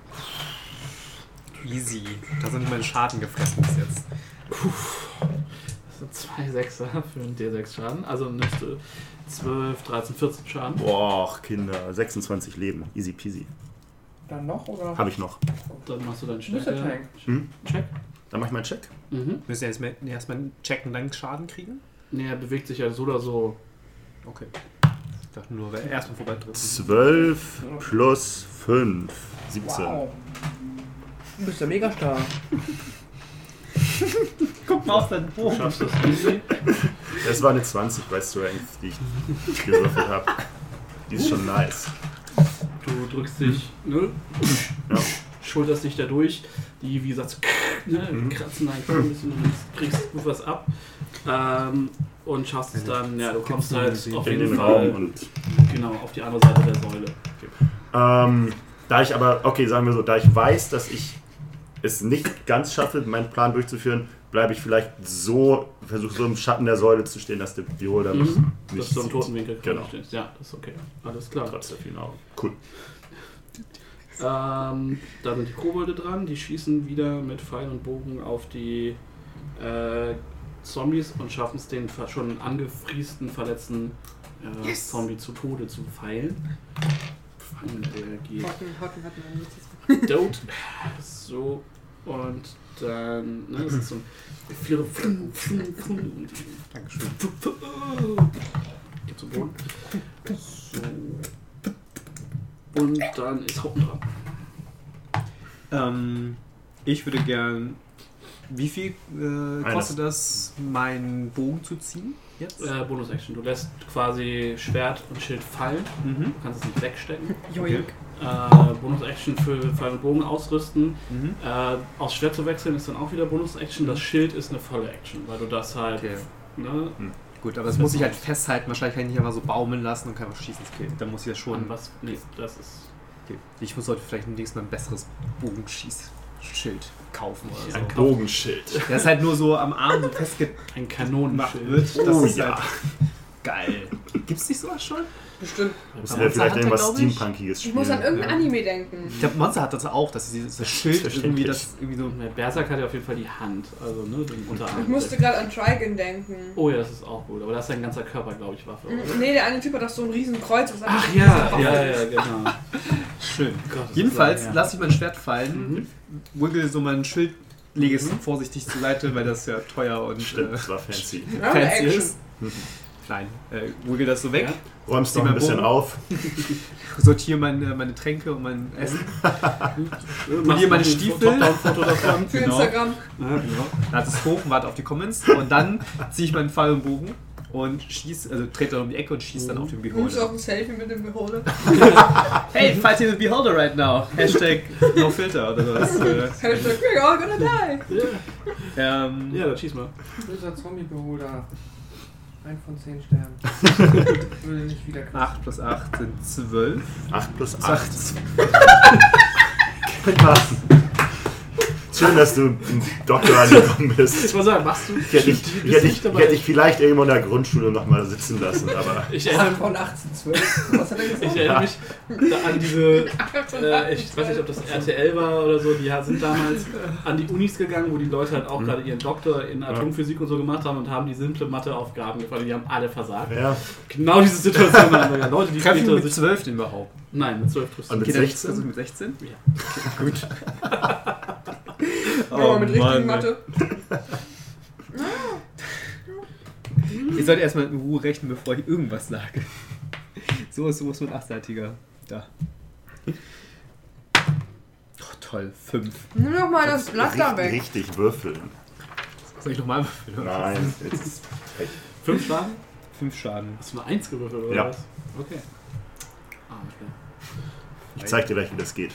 Easy. Da sind meine Schaden gefressen bis jetzt. Das sind zwei Sechser für einen D6 Schaden. Also nimmst du 12, 13, 14 Schaden. Boah, Kinder, 26 Leben. Easy peasy. Dann noch oder? Habe ich noch. Dann machst du deinen. Stärke. Hm? Check. Dann mache ich meinen Check. Mhm. Müssen wir jetzt mal- nee, erstmal checken, dann Schaden kriegen? Nee, er bewegt sich ja so oder so. Okay. Ich dachte nur, wer erstmal vorbeidrücken. 12 plus 5. 17. Wow. Du bist ja mega stark. Guck mal auf deinen Du Bogen. schaffst das easy. Das war eine 20 bei Strength, die ich gewürfelt habe. Die ist schon nice. Du drückst dich, ne? Ja. Schulterst dich da durch. Die, wie gesagt, so, ne, Mhm. kratzen eigentlich ein bisschen und kriegst gut was ab. Ähm, und schaffst es dann, ja, du kommst halt auf In jeden den Fall Raum und. genau auf die andere Seite der Säule. Ähm, da ich aber, okay, sagen wir so, da ich weiß, dass ich es nicht ganz schaffe, meinen Plan durchzuführen, bleibe ich vielleicht so, versuche so im Schatten der Säule zu stehen, dass der Beholder mich Mhm. nicht Dass du im sieht. Totenwinkel Genau. stehst. Ja, das ist okay. Alles klar. Trotz der vielen Augen. Cool. Ähm, da sind die Kobolde dran, die schießen wieder mit Pfeil und Bogen auf die äh, Zombies und schaffen es den schon angefriesten, verletzten äh, Zombie zu Tode zu feilen. Und der geht Hotten, Hotten hatten wir nicht. Dote. So, und dann, ne, das ist so ein viele Flum, Flum, Flum, und Dankeschön. Geht zum Boden. So. Und dann ist Hoppen dran. Ähm, ich würde gern. Wie viel äh, kostet das, meinen Bogen zu ziehen? Jetzt? Äh, Bonus-Action. Du lässt quasi Schwert und Schild fallen. Mhm. Du kannst es nicht wegstecken. Joink. Äh, Bonus-Action für Pfeil und Bogen ausrüsten. Mhm. Äh, aus Schwert zu wechseln ist dann auch wieder Bonus-Action. Das Schild ist eine volle Action, weil du das halt. Okay. Ne, Gut, aber das muss ich halt festhalten. Wahrscheinlich kann ich nicht einfach so baumeln lassen und kann was schießen. Okay, dann muss ich das schon. an was. Nee, das ist. Okay. Ich muss heute vielleicht nächstes Mal ein besseres Bogenschießschild kaufen oder so. Ein Bogenschild. Das ist halt nur so am Arm so festgemacht Ein Kanonenschild. wird. Das Oh ist ja. halt geil. Gibt's nicht sowas schon? Bestimmt. Aber wir vielleicht irgendwas ich. Steampunkiges Ich muss an irgendein Ja. Anime denken. Ich glaube, Monster hat das auch, dass dieses das Schild irgendwie das irgendwie so. Der Berserk hat ja auf jeden Fall die Hand, also ne, den Unterarm. Ich musste gerade an Trigon denken. Oh ja, das ist auch gut, aber da ist sein ganzer Körper, glaube ich, Waffe. Oder? Nee, der eine Typ hat doch so ein riesen Kreuz. Was Ach ja, ja, ja, genau. Schön. Gott, das Jedenfalls lang, lasse ich mein Schwert fallen, Mhm. wiggle so mein Schild, lege es Mhm. vorsichtig zur Seite, weil das ja teuer und Stimmt, äh, das war fancy. Ja, fancy ist. Klein. Äh, wiggle das so weg, Ja. Räumst noch ein bisschen Bogen. auf. sortiere meine, meine Tränke und mein Essen. Hier meine Stiefel. Top-Down-Foto davon. Für Genau. Instagram. Ja, genau. Lade es hoch und warte auf die Comments. Und dann ziehe ich meinen Pfeil und Bogen und schieße, also trete dann um die Ecke und schieße dann auf den Nimmst du auch Beholder. ein Selfie mit dem Beholder? Hey, fighting the Beholder right now. Hashtag no filter oder sowas. Äh, Hashtag we're all gonna die. ähm, Ja, dann schieß mal. Böser Zombie-Beholder. Ein von zehn Sternen. Würde nicht wieder knapp. 8 plus 8 sind 12. 8 plus 8. Schön, dass du im Doktor angekommen bist. Ich muss sagen, machst du. Ich hätte dich, ich hätte dich, hätte dich vielleicht irgendwo in der Grundschule noch mal sitzen lassen, aber ich 8 erinnere, von 18, 12. Was hat er gesagt? ich erinnere mich an diese. Äh, ich weiß nicht, ob das RTL war oder so. Die sind damals an die Unis gegangen, wo die Leute halt auch gerade ihren Doktor in Atomphysik und so gemacht haben und haben die simple Matheaufgaben gefallen. Die haben alle versagt. ja. Genau diese Situation haben wir ja. Leute, die Treffen wir später mit sich. 12 den überhaupt? Nein, mit 12 triffst du. Und mit Geht er 16? Also mit 16? Ja. Gut. Oh, mit richtigen Mathe. Ihr sollt erstmal in Ruhe rechnen, bevor ich irgendwas sage. So ist sowas mit achtseitiger. Da. Oh, toll. 5. Nimm doch mal das Blatt da richtig, weg. richtig würfeln. Soll ich nochmal würfeln? Nein, jetzt ist Fünf Schaden? 5 Schaden. Hast du nur eins gewürfelt oder Ja. was? Okay. Ah, okay. Ich zeig dir gleich, wie das geht.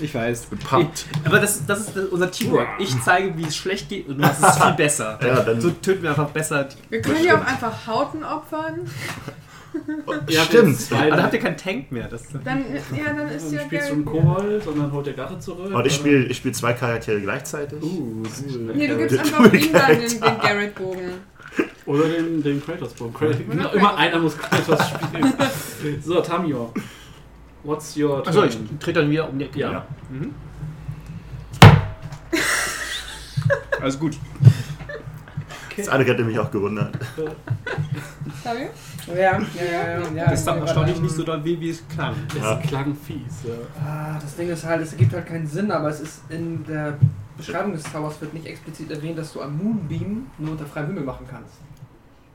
Ich weiß. Ich, aber das, das ist unser Teamwork. Ich zeige, wie es schlecht geht und du machst es viel besser. Ja, dann- so töten wir einfach besser. die- Wir können ja auch einfach Hauten opfern. Habt Stimmt. Aber dann habt ihr keinen Tank mehr. Das, Dann, ja, dann ist Dann ja spielst du einen Kobold und dann holt der Gatte zurück. Und ich spiele ich spiel zwei Charaktere gleichzeitig. Uh, cool. Nee, du gibst einfach ihm dann den, den Garrett-Bogen. Oder den, den Kratos-Bogen. Kratos. Oder Immer, Kratos. immer einer muss Kratos spielen. so, Tamio. What's your Achso, turn? ich trete dann wieder um die Ecke. Ja. Ja. Mhm. Alles gut. Das eine hätte mich auch gewundert. Fabio? Ja, ja, ja. ja, ja Das ich- erstaunlich nicht so doll weh, wie es klang. Es Ja. klang fies. Ja. Ah, das Ding ist halt, es ergibt halt keinen Sinn, aber es ist in der Beschreibung des Zaubers wird nicht explizit erwähnt, dass du einen Moonbeam nur unter freiem Himmel machen kannst.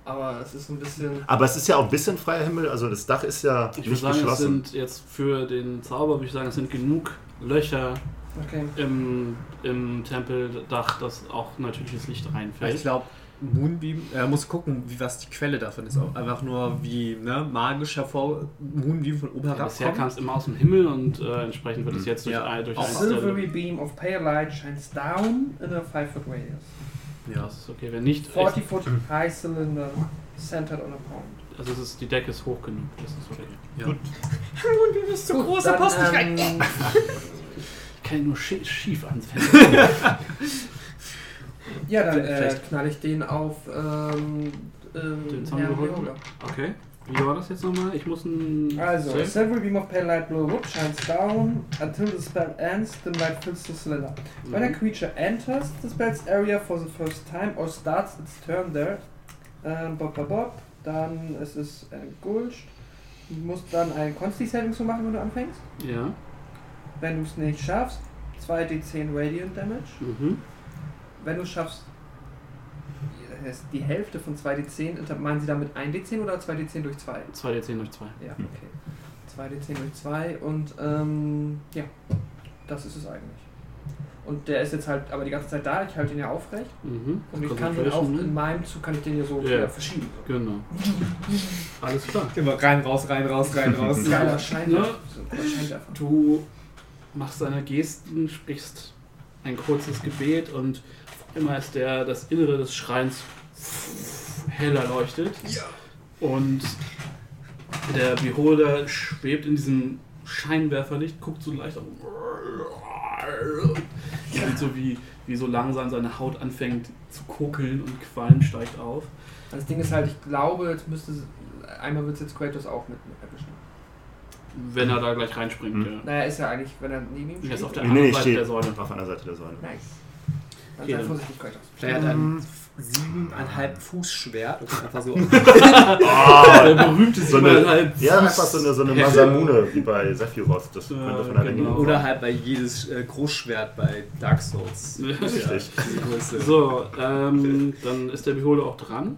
Aber es ist ein bisschen. Aber es ist ja auch ein bisschen freier Himmel, also das Dach ist ja Ich würde nicht sagen, es geschlossen. sind jetzt für den Zauber, würde ich sagen, es sind genug Löcher Okay. im, im Tempeldach, dass auch natürliches Licht Ich reinfällt. glaube, Moonbeam, er muss gucken, wie was die Quelle davon ist. Auch einfach nur wie ne, magisch hervor Moonbeam von oben Ja, herab bisher kam es immer aus dem Himmel und äh, entsprechend wird es jetzt durch, Ja. ein, durch Silvery beam of pale light shines down in a 5 foot radius. Ja. Das ist okay, wenn nicht. 40 foot high cylinder centered on a pond. Also es ist, die Decke ist hoch genug. Das ist okay. Ja. Moonbeam ist zu groß, da passt nicht rein. Ähm, Ich kann ihn nur schie schief ans Fenster. ja, dann äh, Vielleicht- knall ich den auf ähm, ähm, Den Herrn okay. Wie war das jetzt nochmal? Ich muss ein. Also, Save? silver beam of pale light blue wood shines down until the spell ends, then light fills the cylinder. When a Mhm. creature enters the spell's area for the first time or starts its turn there, ähm, bob, bob, bob, dann ist es engulcht. Du musst dann ein Consti Saving zu machen, wenn du anfängst. Ja. Wenn du es nicht schaffst, 2d10 Radiant Damage. Mhm. Wenn du es schaffst, ist die Hälfte von 2d10, inter- meinen sie damit 1d10 oder 2d10 durch 2? 2d10 durch 2. Ja, okay. 2d10 durch 2 und ähm, ja, das ist es eigentlich. Und der ist jetzt halt aber die ganze Zeit da, ich halte ihn ja aufrecht Mhm. und ich kann den auch Concentration, in meinem Zug kann ich den ja so Ja. wieder verschieben. Genau. Alles klar. Immer rein, raus, rein, raus, rein, raus. Ja. So, ein Scheinwerfer. Du machst deine Gesten, sprichst ein kurzes Gebet und immer als der, das Innere des Schreins heller leuchtet. Und der Beholder schwebt in diesem Scheinwerferlicht, guckt so leicht auf. Sieht so wie, wie so langsam seine Haut anfängt zu kokeln und Qualm steigt auf. Das Ding ist halt, ich glaube, jetzt müsste es- einmal wird es jetzt Kratos auch mit erwischen. Wenn er da gleich reinspringt. Mhm. Ja. Naja, ist ja eigentlich, wenn er neben ihm Er ist auf der Nee, anderen nee, Seite steht der Säule. auf einer Seite der Säule. Nice. Dann Okay, sei dann- vorsichtig, Kratos. Vielleicht hat er ein siebeneinhalb Fuß Schwert und kann einfach so. Der berühmte So eine, ja, einfach so eine, so eine Masamune wie bei Sephiroth. Das Ja, könnte von einer genau. Oder halt bei jedes äh, Großschwert bei Dark Souls. Richtig. Größe. So, ähm, dann ist der Beholder auch dran.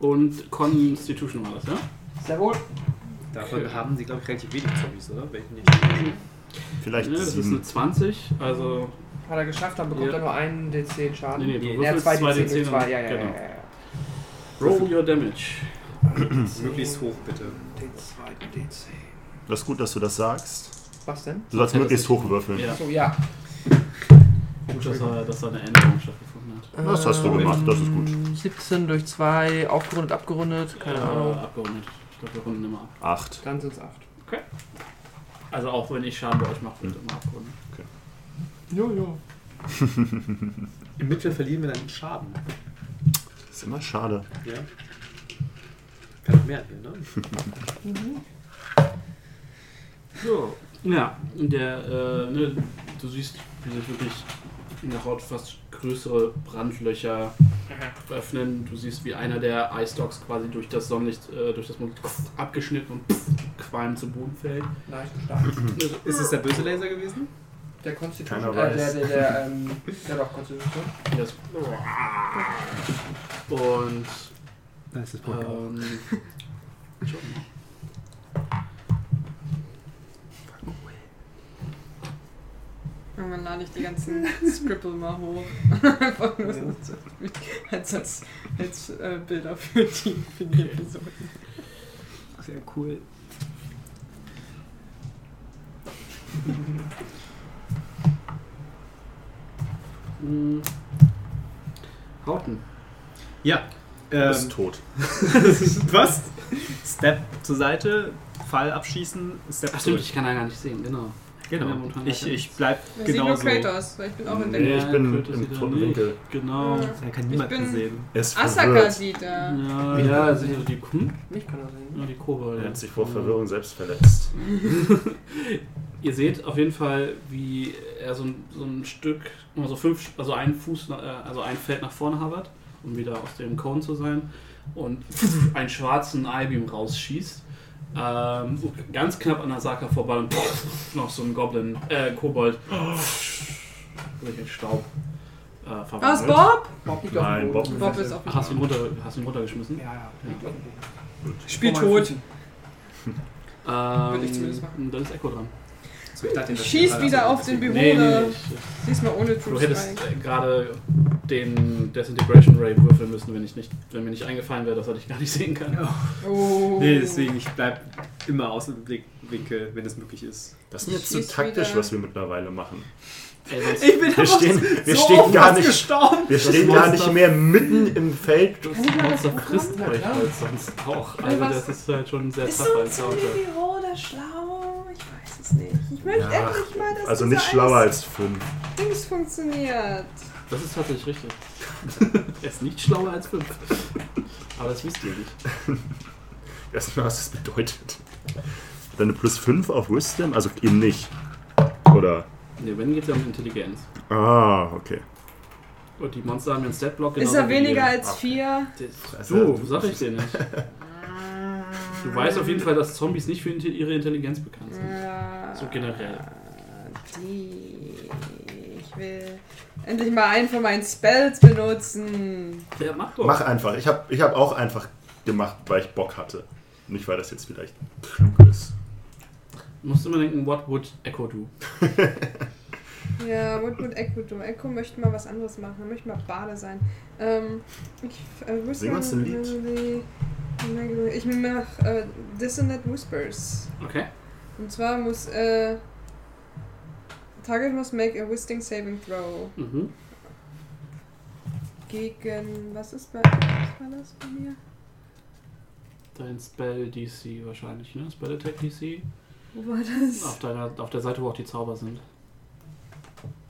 Und Constitution war das, ja? Sehr wohl. Davon haben sie, glaube ich, relativ wenig Zombies, oder? Welche nicht? Vielleicht ja das ist eine 20, also. Hat er geschafft, dann bekommt Ja. er nur einen D10 Schaden. Nee, nee, du würfelst 2 2 D10 D10 durch 2, ja, ja, genau. ja, ja, ja. Roll your damage. Möglichst hoch, bitte. D2, D10. Das ist gut, dass du das sagst. Was denn? Du sollst möglichst hoch würfeln. Ja, So, ja. gut, dass, er, dass da eine Änderung stattgefunden hat. Das hast du gemacht, das ist gut. Ähm, 17 durch 2, aufgerundet, abgerundet, keine Äh, Ahnung. abgerundet. Ich glaube, wir runden immer ab. Acht. Dann sind es 8. Also auch wenn ich Schaden bei euch mache, wird immer abgerundet. Jo, jo. Im Mittel verlieren wir dann Schaden. ist immer schade. Ja. Kann noch mehr gehen, ne? So, ja, der, äh, ne, du siehst, wie sich wirklich in der Haut fast größere Brandlöcher öffnen. Du siehst, wie einer der Ice Dogs quasi durch das Sonnenlicht, äh, durch das Mond abgeschnitten und Qualm zu Boden fällt. Leicht stark. Ist es der böse Laser gewesen? Der Constitution. Keiner Äh, der, weiß. der, der, ähm, der doch Constitution. Das und Das ist ähm. Irgendwann lade ich die ganzen Scribble mal hoch. Einfach nur so als, als, als äh, Bilder für die, für die Episoden. Sehr cool. Hm. Hauten. Ja. Du Ähm, bist tot. was? Step zur Seite, Fall abschießen, Step Ach stimmt, zurück. ich kann ja gar nicht sehen, genau. Genau. Ich, ich bleib Ich sehe genau nur. Kratos, weil ich bin auch in Nee, Deckung. ich bin Kratos im toten. Winkel. Genau. Ja. Er kann niemand bin- sehen. Asaka sieht er. Ja, ja, also die, hm? Mich kann er sehen. ja, die Kobold. Er hat sich vor Verwirrung selbst verletzt. Ihr seht auf jeden Fall, wie er so ein, so ein Stück, also fünf, also ein Fuß, äh, also ein Feld nach vorne habert, um wieder aus dem Cone zu sein, und einen schwarzen Eyebeam rausschießt. Ähm, ganz knapp an Asaka vorbei und noch so ein Goblin, äh, Kobold, durch den Staub äh, Was. Bob? Bob liegt auf dem Nein, Boden. Bob ist auf Ach, hast du ihn, runter, hast du ihn runtergeschmissen? Ja, ja. dem Boden. Spiel tot. Ähm, Würde ich zumindest machen. Dann ist Echo dran. So, ich dachte, Ich das schieß wieder auf den Nee, Bewohner. nee, ich, Diesmal ohne Du True hättest Strike. äh, gerade den Disintegration Ray würfeln müssen, wenn ich nicht, wenn mir nicht eingefallen wäre, dass er dich gar nicht sehen kann. Oh. Nee, deswegen, ich bleib immer aus dem Blickwinkel, wenn es möglich ist. Das ist jetzt Schieß taktisch, wieder. was wir mittlerweile machen. Ey, Ich bin Wir stehen, wir so stehen gar nicht, gestorben. wir stehen gar nicht mehr mitten im Feld. das Kann ich mal Monster das frisst euch halt sonst auch. Also das ist halt schon ein sehr Ist tapfer so ein. Zombie oder schlau? Ich möchte Ja, endlich mal, dass Also nicht schlauer als fünf. Dings funktioniert. Das ist tatsächlich richtig. er ist nicht schlauer als fünf. Aber das wisst ihr nicht. Erstmal, was das bedeutet. Deine plus 5 auf Wisdom? Also eben nicht. Oder. Ne, wenn geht es ja um Intelligenz. Ah, okay. Und die Monster haben ja einen Statblock Ist er weniger als Okay. 4? Du, sag ich dir nicht. Du weißt auf jeden Fall, dass Zombies nicht für ihre Intelligenz bekannt sind. Ja. So generell. Die. Ich will endlich mal einen von meinen Spells benutzen. Ja, mach doch. Mach einfach. Ich habe ich hab auch einfach gemacht, weil ich Bock hatte. Nicht, weil das jetzt vielleicht klug ist. Musst immer denken, what would Echo do? Ja, what would Echo do? Echo möchte mal was anderes machen. Er möchte mal Bade sein. Ähm, ich äh, whisper Sing uns ein Lied. Ich mach äh, Dissonant Whispers. Okay. Und zwar muss äh, Target must make a Wisdom Saving Throw. Mhm. Gegen. Was ist bei. Was war das bei mir? Dein Spell DC wahrscheinlich, ne? Spell Attack DC. Wo war das? Auf, deiner, auf der Seite, wo auch die Zauber sind.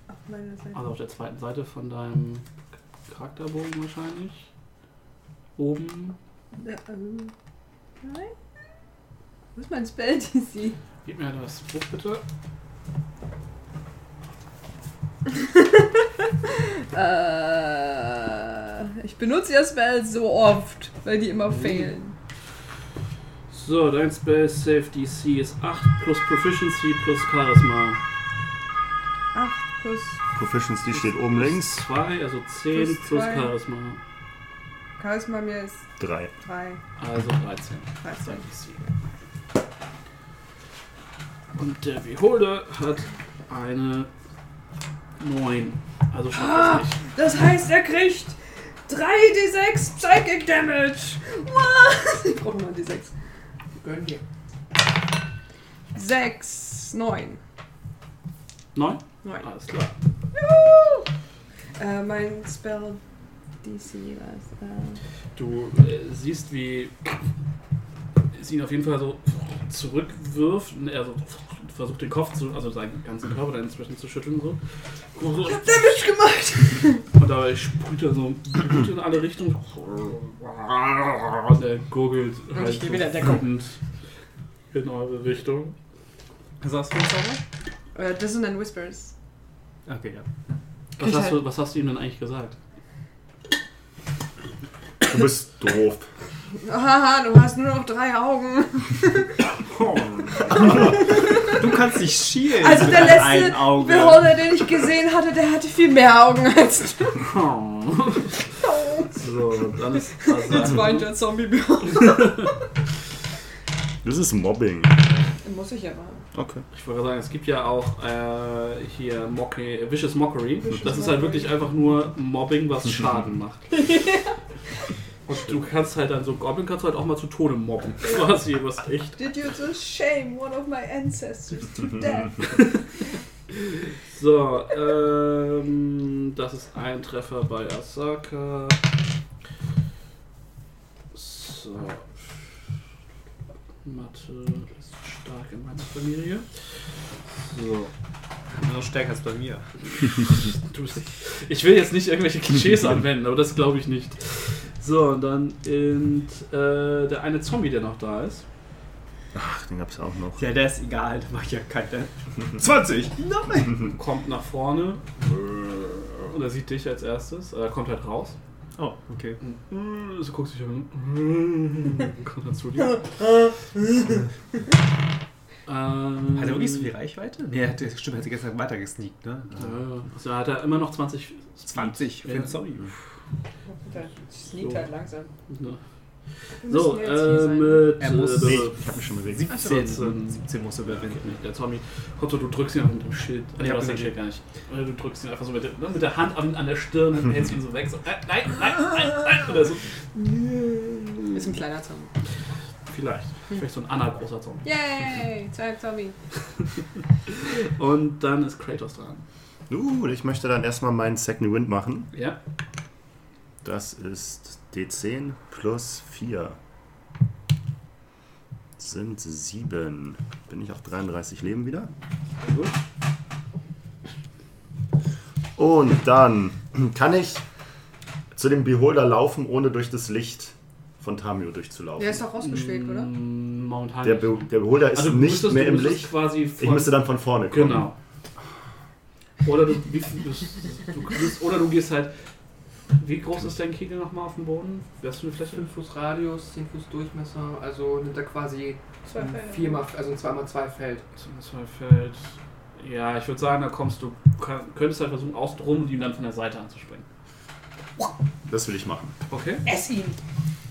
Auf meiner Seite. Also auf der zweiten Seite von deinem Charakterbogen wahrscheinlich. Oben. Äh, nein? Wo ist mein Spell DC? Gib mir das Buch bitte. Äh, ich benutze ja Spells so oft, weil die immer fehlen. So, dein Spell Save DC ist 8 plus Proficiency plus Charisma. 8 plus Proficiency steht oben links. 2, also 10 Plus plus. Charisma. Charisma mir ist 3. 3. Also 13. 13. Dein DC. Und der Beholder hat eine 9. Also schafft Ah! nicht. Das heißt, er kriegt 3d6 Psychic Damage. Was? Ich brauche mal d6. Gönn dir. 6, 9. 9? 9. Alles klar. Äh, mein Spell DC ist. Äh, Du äh, siehst, wie es ihn auf jeden Fall so zurückwirft. und Er so versucht den Kopf zu, also seinen ganzen Körper dann inzwischen zu schütteln. So. ich hab Damage gemacht! Und dabei sprüht er so Blut in alle Richtungen. Und er gurgelt halt ich geh wieder wütend in eure Richtung. Was hast du einen Zauber? Äh, Dissonant Whispers. Okay, ja. Was hast, halt- du, was hast du ihm denn eigentlich gesagt? Du bist doof. Haha, du hast nur noch drei Augen. Du kannst dich schielen. Also der letzte. Beholder, den ich gesehen hatte, der hatte viel mehr Augen als du. so, dann ist Jetzt weint der Zombie-Beholder. Das ist Mobbing. Muss ich ja machen. Okay. Ich wollte sagen, es gibt ja auch äh, hier Mockery, Vicious Mockery. Vicious das ist halt wirklich einfach nur Mobbing, was Schaden macht. Du kannst halt dann so Goblin kannst du halt auch mal zu Tode mobben. Quasi, was echt. Did you just shame one of my ancestors to death? So, ähm, das ist ein Treffer bei Asaka. So. Mathe stark in meiner Familie. So. Noch stärker als bei mir. Du bist, ich will jetzt nicht irgendwelche Klischees anwenden, aber das glaube ich nicht. So, und dann in, äh, der eine Zombie, der noch da ist. Ach, den gab's auch noch. Ja, der ist egal, der macht ja keine. 20! Nein! kommt nach vorne und er sieht dich als erstes. Er kommt halt raus. Oh, okay. Und so guckst du dich an. Kommt dann zu dir. ähm, Hat er wirklich so viel Reichweite? Nee, er hatte, stimmt, er hatte gestern weiter gesneakt, ne? Ja, also hat er immer noch 20. Speed. 20 für Ja. Zombie. Der sneakt halt langsam. Ja. So, jetzt hier äh, mit. Er muss- äh, Nee, ich hab mich schon bewegt. 17, 14. 17 muss er überwinden. Der Tommy, kommt so, du drückst ihn einfach mit dem Schild. Nee, du hast den okay. Schild gar nicht. Oder Du drückst ihn einfach so mit der, ne, mit der Hand an, an der Stirn und hältst ihn so weg. So, nein, nein, nein, nein, nein. Oder so. Ist ein kleiner Zombie. Vielleicht. Vielleicht so ein Anna-großer Zombie. Yay, einem Zombie. Und dann ist Kratos dran. Uh, ich möchte dann erstmal meinen Second Wind machen. Ja. Das ist D10 plus 4. Sind 7. Bin ich auf 33 Leben wieder. Gut. Und dann kann ich zu dem Beholder laufen, ohne durch das Licht von Tamio durchzulaufen. Der ist doch rausgeschwebt, oder? Mm, Momentan Der. Be der Beholder ist Also nicht müsstest- mehr im Licht. Quasi Ich müsste dann von vorne kommen. Genau. Oder du, du, du, oder du gehst halt. Wie groß ist dein Kegel nochmal auf dem Boden? Wärst du eine Fläche? 5 Fuß Radius, 10 Fuß Durchmesser, also nimmt er quasi Zwei also ein 2x2 Feld. Zwei Feld. Ja, ich würde sagen, da kommst du. Könntest halt versuchen, außen rum und ihm dann von der Seite anzuspringen. Das will ich machen. Okay. Ess ihn!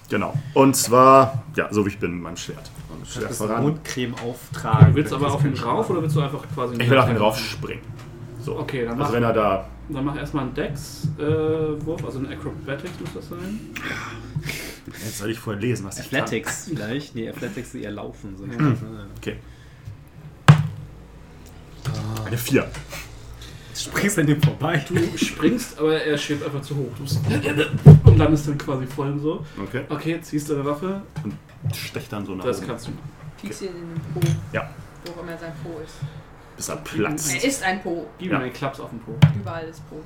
Genau. Und zwar, ja, so wie ich bin, mit meinem Schwert. Dem Schwert Das voran. Mundcreme auftragen. Du willst aber auf ihn drauf oder willst du einfach quasi. Ich will auf ihn rauf springen. So. Okay, dann mach, Also wenn er da. Dann mach erstmal einen Dex-Wurf, also ein Acrobatics muss das sein. Jetzt soll ich vorher lesen, was ich Athletics vielleicht? Nee, Athletics eher laufen. So. Ja. kann. Okay. Eine 4. Springst an dem vorbei. Du springst, aber er schwebt einfach zu hoch. Du bist- und landest dann quasi voll so. Okay. Okay, ziehst deine Waffe. Stech dann so nach Das oben. kannst du machen. Piekst ihn in den Po. Ja. Wo auch immer sein Po ist. Bis er platzt. Er ist ein Po. Gib Ja. einen Klaps auf den Po. Überall ist Po.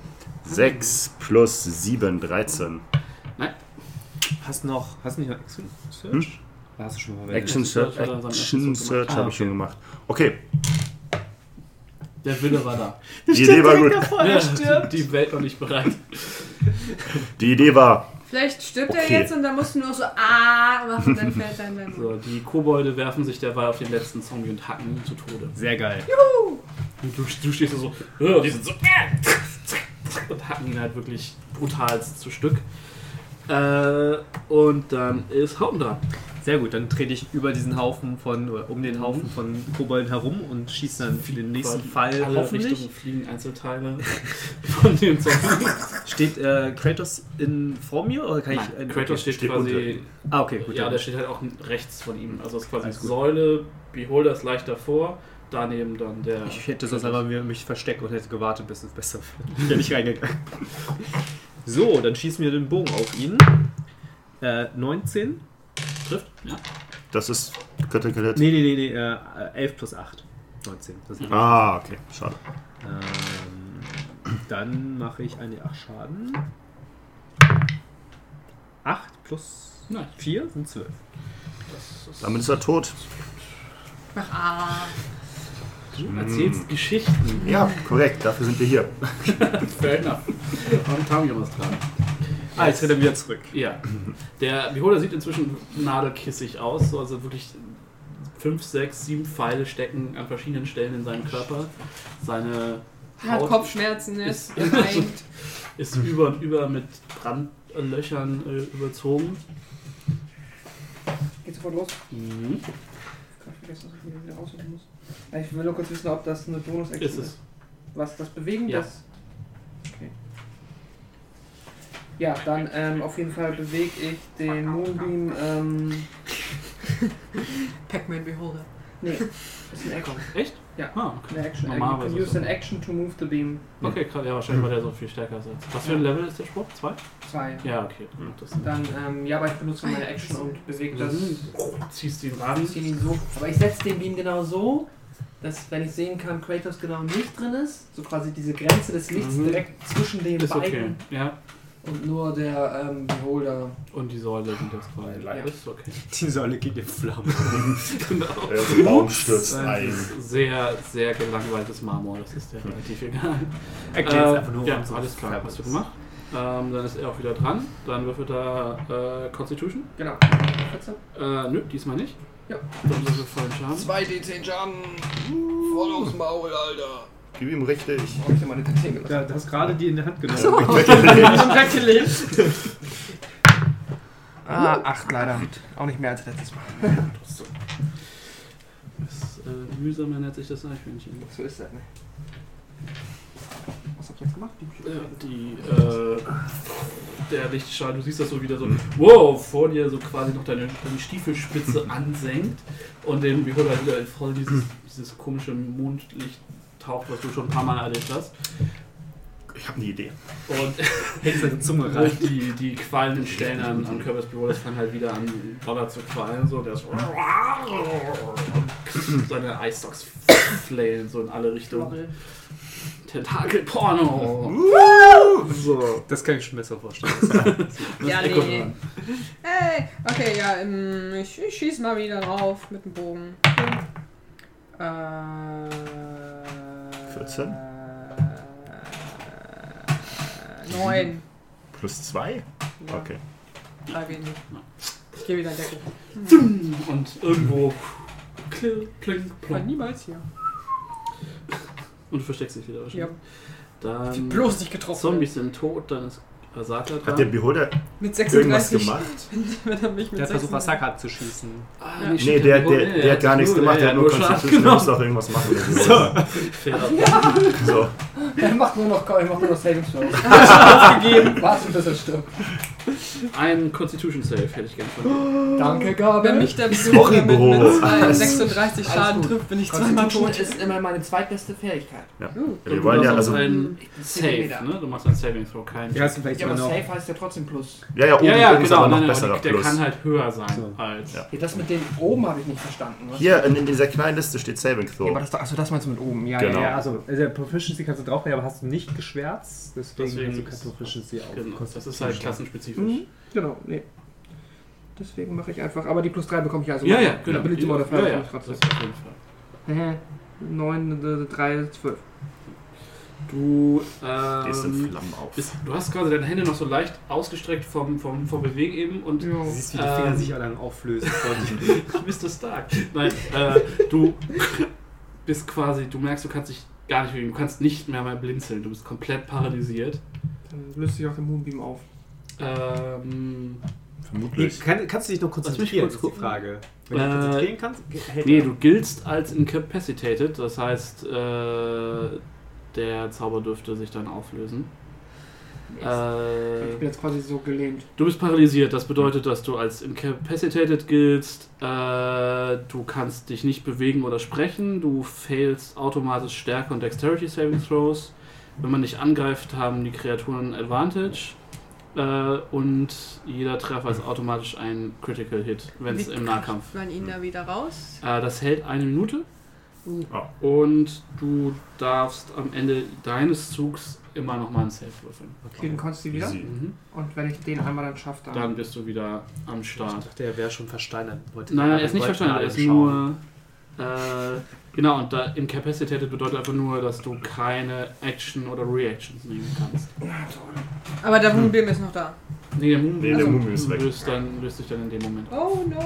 6 plus 7, 13. Hast noch. Hast du nicht noch Action Search? Da hast du schon verwendet. Action Search Action Search habe Ah, ich schon gemacht. Okay, Der Wille war da. die Idee war gut. Ja, die Welt noch nicht bereit. Die Idee war, Vielleicht stirbt Okay. er jetzt und dann musst du nur so Ah machen, dann fällt er in Mund. So, die Kobolde werfen sich derweil auf den letzten Zombie und hacken ihn zu Tode. Sehr geil. Und du, du stehst so, "Ja", die sind so und hacken ihn halt wirklich brutal zu Stück. Äh, und dann ist Haupten dran. Sehr gut, dann trete ich über diesen Haufen von, oder um den Haufen von Kobolden herum und schieße dann für den nächsten Fall Alle hoffentlich. Richtungen fliegen Einzelteile von dem Zombie. Steht äh, Kratos in vor mir oder kann ich. Nein, äh, Kratos okay. steht, quasi. Ah, okay, gut. ja, dann- der steht halt auch rechts von ihm. Also es ist quasi Alles gut. Säule, Beholder ist leicht davor, daneben dann der. Ich hätte sonst einfach mich versteckt und hätte gewartet, bis es besser wird. Ich wäre nicht reingegangen. So, dann schießen wir den Bogen auf ihn. Äh, 19? Trifft. Ja. das ist Critical Hit. Nee, nee, nee, nee, äh, 11 plus 8. 19. Das ist Ah, okay, schade. ähm, dann mache ich eine 8 Schaden. 8 plus Nein. 4 sind 12. Das ist, Damit ist er tot. Mach Ah. du erzählst Geschichten. Ja, korrekt, dafür sind wir hier. Fair enough. Und Tamion ist dran. Ah, jetzt rennt er wieder zurück. Ja. Der Beholder sieht inzwischen nadelkissig aus. So, also wirklich fünf, sechs, sieben Pfeile stecken an verschiedenen Stellen in seinem Körper. Seine Er hat Haut Kopfschmerzen, er ist ist- ist über und über mit Brandlöchern äh, überzogen. Geht sofort los. Mhm. Ich hab vergessen, dass ich mir wieder raussuchen muss. Ja, Ich will nur kurz wissen, ob das eine Bonus-Action Ist es. Was, das Bewegen? Ja. Das. Okay. Ja, dann ähm, auf jeden Fall bewege ich den Moonbeam. Ähm, Pac-Man Beholder. nee, ist ein Echo. Echt? Ja. Ah, okay. Eine Action. You Normalerweise can use so. an action to move the beam. Okay, krass. Ja, wahrscheinlich, weil der so viel stärker ist. Was für ein Level ist der Spruch? Zwei? Zwei. Ja, okay. Das Dann, ähm, ja, aber ich benutze meine Action und bewege das. ziehst den Rahmen. Ich ziehe ihn so. Aber ich setze den Beam genau so, dass, wenn ich sehen kann, Kratos genau nicht drin ist. So quasi diese Grenze des Lichts Mhm. direkt zwischen den Ist okay. beiden. Ja. Und nur der ähm, Beholder. Und die Säule sind jetzt quasi. Das ist okay. Die Säule geht in Flammen. genau. Der Baum stürzt ein. sehr, sehr gelangweiltes Marmor. Das ist dir relativ egal. Erklärt Äh, einfach nur, ja, so alles klar. Hast du gemacht? Ähm, dann ist er auch wieder dran. Dann würfelt er äh, Constitution. Genau. 14. Äh, nö, diesmal nicht. Ja. Dann würfelt vollen Schaden. 2d10 Schaden. Voll aufs Maul, Alter. Gib ihm richtig. Hab ich dir meine D10 gelassen. Ja, du hast gerade die in der Hand genommen. Weggelegt. Ah, 8 leider. Auch nicht mehr als letztes Mal. So. Das äh, mühsam ernährt sich das Eichhörnchen. So ist das, ne? Was hab ich jetzt gemacht? Ja, die, äh, der Lichtstrahl, du siehst das so wieder so, wow, vor dir so quasi noch deine, deine Stiefelspitze ansenkt und den Beholder wieder voll dieses, dieses komische Mondlicht taucht, was du schon ein paar Mal erlebt hast. Ich habe eine Idee. Und Hält seine Zunge rein. die, die qualmenden Stellen an, am Körper des Beholders fangen halt wieder an, doller zu qualmen, so, der ist seine Eisstocks flailen so in alle Richtungen. Tentakelporno! so. Das kann ich schon besser vorstellen. Ja, nee. Hey, okay, ja, ähm, ich, ich schieß mal wieder drauf mit dem Bogen. Äh, 14? Äh, 9. Plus 2? Ja, Okay. drei wenig. Ich gehe wieder in Deckung. Und irgendwo klill, kling, War plong. niemals hier. Und du versteckst dich wieder Ja. wahrscheinlich. Dann Bloß nicht getroffen. Zombies sind tot, dann ist Asaka dran. Hat der Beholder Mit irgendwas 36. gemacht? Wenn er Der hat versucht, 36 Asaka zu schießen. Ah, Ja. nee, der, der, nee, der hat gar nichts gemacht, der hat nur Constitution, der muss doch irgendwas machen. der Beholder. Fair. So. Er macht nur noch, er macht nur noch Saving Throws. Aufgegeben. Warte, bis er stirbt. Ein Constitution Save hätte ich gerne von dir. Danke, Gabe. Wenn mich der Besucher mit, mit zwei Alles- 36 alles Schaden trifft, bin ich zweimal tot. ist immer meine zweitbeste Fähigkeit. Ja. Uh. Ja, wir du wollen ja, machst also. ein Save, ne? Du machst ein Saving Throw, kein. Ja, hast du vielleicht Ja, aber noch. Safe heißt ja trotzdem Plus. Ja, ja, oben, ja, ja oben ist genau. aber noch Nein, nein, besserer der Plus. kann halt höher sein So. als. Ja. Ja, das mit dem oben habe ich nicht verstanden. Was? Hier in, in dieser kleinen Liste steht Saving Ja, Throw. aber das, achso, das meinst du mit oben. Ja, Genau. ja, Ja, ja. also, also Proficiency kannst du drauf aber hast du nicht geschwärzt. Deswegen, Deswegen hast du Proficiency auf. Genau, das ist halt klassenspezifisch. Mhm. Genau, nee. Deswegen mache ich einfach. Aber die plus 3 bekomme ich also. Ja, ja, genau. Ability ja, Modifier ja, ja, das auf jeden Fall. trotzdem. 9, 3, 12. Du, Gehst in ähm, Flammen auf. bist, du hast quasi deine Hände noch so leicht ausgestreckt vom, vom, vom Bewegen eben und Ja. Du siehst, wie die Finger Ähm, sich alle auflösen. Mr. Stark. Nein, äh, du bist quasi, du merkst, du kannst dich gar nicht bewegen, du kannst nicht mehr mal blinzeln, du bist komplett paralysiert. Dann löst sich auch der Moonbeam auf. Ähm, Nee, Vermutlich. kann, kannst du dich noch konzentrieren, kurz ist die. Frage. Wenn du Äh, dich konzentrieren kannst, hält nee, er. du giltst als incapacitated, das heißt, äh, der Zauber dürfte sich dann auflösen. Ich Äh, bin jetzt quasi so gelähmt. Du bist paralysiert, das bedeutet, dass du als incapacitated giltst, äh, du kannst dich nicht bewegen oder sprechen, du failst automatisch Stärke und Dexterity Saving Throws. Wenn man dich angreift, haben die Kreaturen Advantage äh, und jeder Treffer ist automatisch ein Critical Hit, wenn es im Nahkampf. kriegt man ihn da wieder raus? Äh, das hält eine Minute Oh. und du darfst am Ende deines Zugs immer noch mal einen Save würfeln. Okay, dann kannst du wieder. Mhm. Und wenn ich den einmal dann schaffe, dann. Dann bist du wieder am Ich Start. dachte, er wäre schon versteinert. Wollte Nein, er ist nicht verstanden, er ist schauen. nur. Äh, genau, und da incapacitated bedeutet einfach nur, dass du keine Action oder Reactions nehmen kannst. Aber der Moonbeam ist noch da. Nee, der Moon Nee, der ist weg. löst, dann, löst sich dann in dem Moment. Oh no.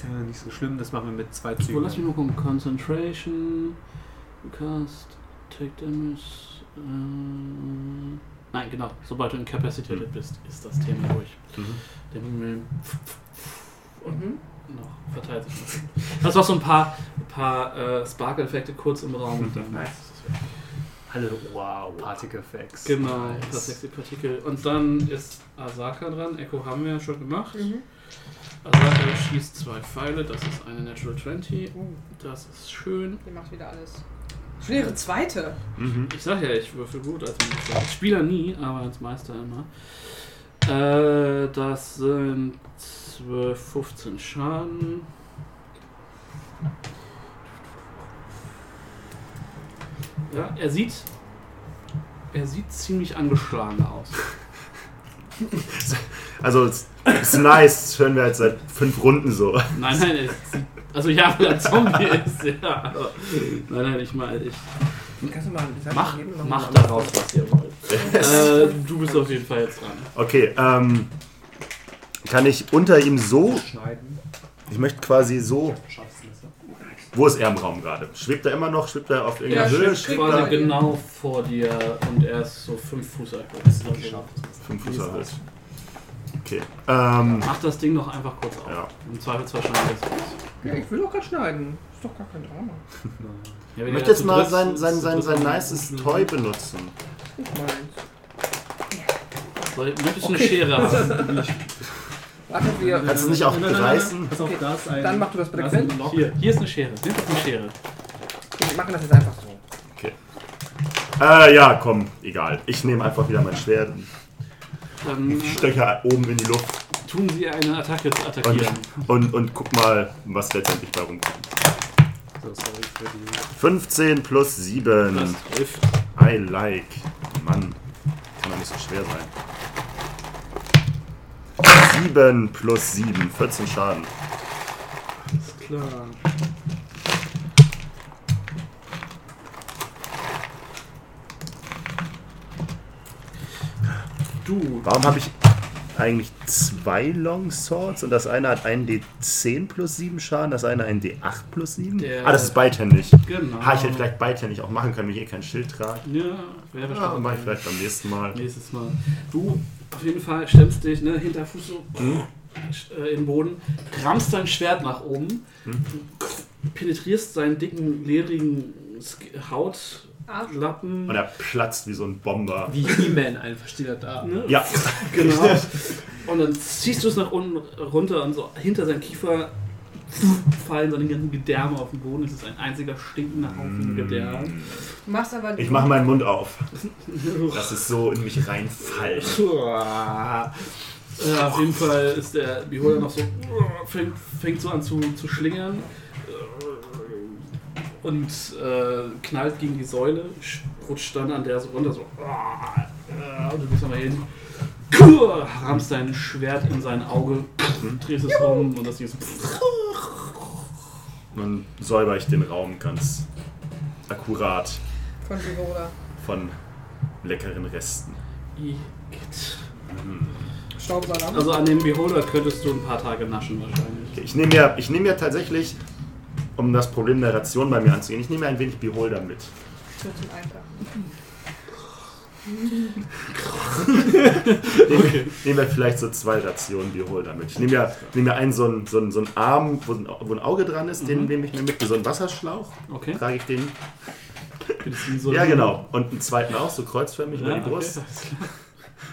Ist ja nicht so schlimm, das machen wir mit zwei So, Zügen. lass mich mal gucken. Concentration, Cast, Take Damage. Äh, nein, genau. Sobald du incapacitated bist, ist das Thema durch. Mhm. Der Moon Mhm. noch verteilt sich noch. Das war so ein paar, paar äh, Sparkle-Effekte kurz im Raum und dann Nice. ist es weg. Alle, wow, Particle Effects. Genau, Nice. das sexy Partikel. Und dann ist Asaka dran. Echo haben wir ja schon gemacht. Mhm. Asaka schießt zwei Pfeile. Das ist eine Natural 20. Das ist schön. Die macht wieder alles. Schon ihre zweite. Mhm. Ich sag ja, ich würfel gut als Meister. Als Spieler nie, aber als Meister immer. Äh, das sind 12, 15 Schaden. Ja, er sieht. Er sieht ziemlich angeschlagen aus. Also, es ist nice, das hören wir jetzt seit fünf Runden so. Nein, nein, er sieht. Also ja, weil er ein Zombie ist, ja. Aber, nein, nein, ich meine, ich. Kannst du mal Mach, mach mal- daraus, was ihr wollt. äh, du bist auf jeden Fall jetzt dran. Okay, ähm. Kann ich unter ihm so. Schneiden. Ich möchte quasi so. Wo ist er im Raum gerade? Schwebt er immer noch? Schwebt er auf irgendeiner Ja, Höhe? schwebt Schwebt quasi er genau vor dir und er ist so fünf Fuß alt. Also, fünf Fuß Höhe? Okay. Ähm. mach das Ding noch einfach kurz auf. Ja. Im Zweifelsfall schneiden wir es raus. Ja, ich will auch gerade schneiden. Ist doch gar kein Drama. Ja, Ich möchte jetzt mal dritt- sein, sein, sein, sein nices Toy benutzen. Nicht meins. Soll- Möchtest du eine Okay. Schere haben? Warte, wir. Kannst du es nicht auch reißen? Pass auf, da ist ein. Dann mach du das bitte Quent. Loch. Hier, hier ist eine Schere. Nimm doch eine Schere. Wir machen das jetzt einfach so. Äh, ja, komm, egal. Ich nehme einfach wieder mein Schwert, Dann stöcher oben in die Luft tun sie eine Attacke zu und, attackieren. und, und guck mal, was letztendlich bei rumkommt. So, sorry für die. 15 plus 7. Das trifft. I like. Mann, kann doch nicht so schwer sein. 7 plus 7, 14 Schaden. Alles klar. Du, Warum habe ich eigentlich zwei Long Swords und das eine hat einen D10 plus 7 Schaden, das eine einen D8 plus 7? Der- ah, das ist beidhändig. genau. Ha, ich hätte vielleicht beidhändig auch machen können, wenn ich eh kein Schild trage. Ja, wäre Ja, bestimmt. mache ich vielleicht beim nächsten Mal. Nächstes Mal. Du auf jeden Fall stemmst dich, ne, Hinterfuß so Hm? äh, im Boden, rammst dein Schwert nach oben, Hm? penetrierst seinen dicken, ledrigen Sk- Hautlappen. Und er platzt wie so ein Bomber. Wie He-Man einfach steht er da. Ne? Ja, Genau. Und dann ziehst du es nach unten runter und so hinter seinem Kiefer fallen seine ganzen Gedärme auf den Boden. Es ist ein einziger stinkender Haufen Gedärme. Du machst aber ich mache meinen Mund auf. Dass es so in mich reinfällt. Ja, auf jeden Fall ist der Beholder noch so, fängt, fängt so an zu, zu schlingern und äh, knallt gegen die Säule, sch- rutscht dann an der so runter, so. äh, Und du gehst nochmal hin, rammst dein Schwert in sein Auge, drehst es um und das Ding ist Dann säuber ich den Raum ganz akkurat von Vivola. von leckeren Resten. Igitt. Staubsauger. Also an dem Beholder könntest du ein paar Tage naschen wahrscheinlich. Okay, ich nehme ja, ich nehme ja tatsächlich, um das Problem der Ration bei mir anzugehen, ich nehme ein wenig Beholder mit. Nur zum Einpacken. Nehme nehmen wir vielleicht so zwei Rationen Beholder mit. Ich nehme ja, nehme ja einen so einen, so einen, so einen Arm, wo ein, wo ein Auge dran ist, den Mhm. nehme ich mir mit, so einen Wasserschlauch. Okay. Trage ich den. So Ja, genau. Und einen zweiten auch, so kreuzförmig über Ja, die Brust. okay.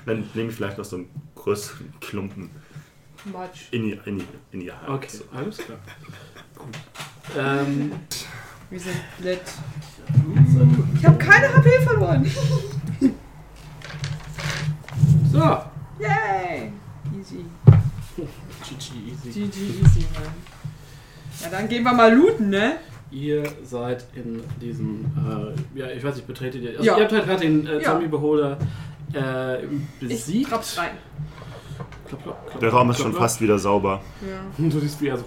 Dann nehme ich vielleicht noch so einen größeren Klumpen in die, in die, in die Hand. Okay, alles klar. Gut. Ähm, Wir sind lit. Ich habe keine HP verloren. so. Yay! Easy. GG, easy. GG easy, Mann. Ja, dann gehen wir mal looten, ne? Ihr seid in diesem, äh, ja, ich weiß nicht, betretet ihr. Also Ja. Ihr habt halt gerade den äh. Zombie-Beholder äh, Ich besiegt. trapp's rein. Klopp, klopp, klopp, Der Raum ist klopp, schon klopp. fast wieder sauber. Ja. Und du siehst, wie er so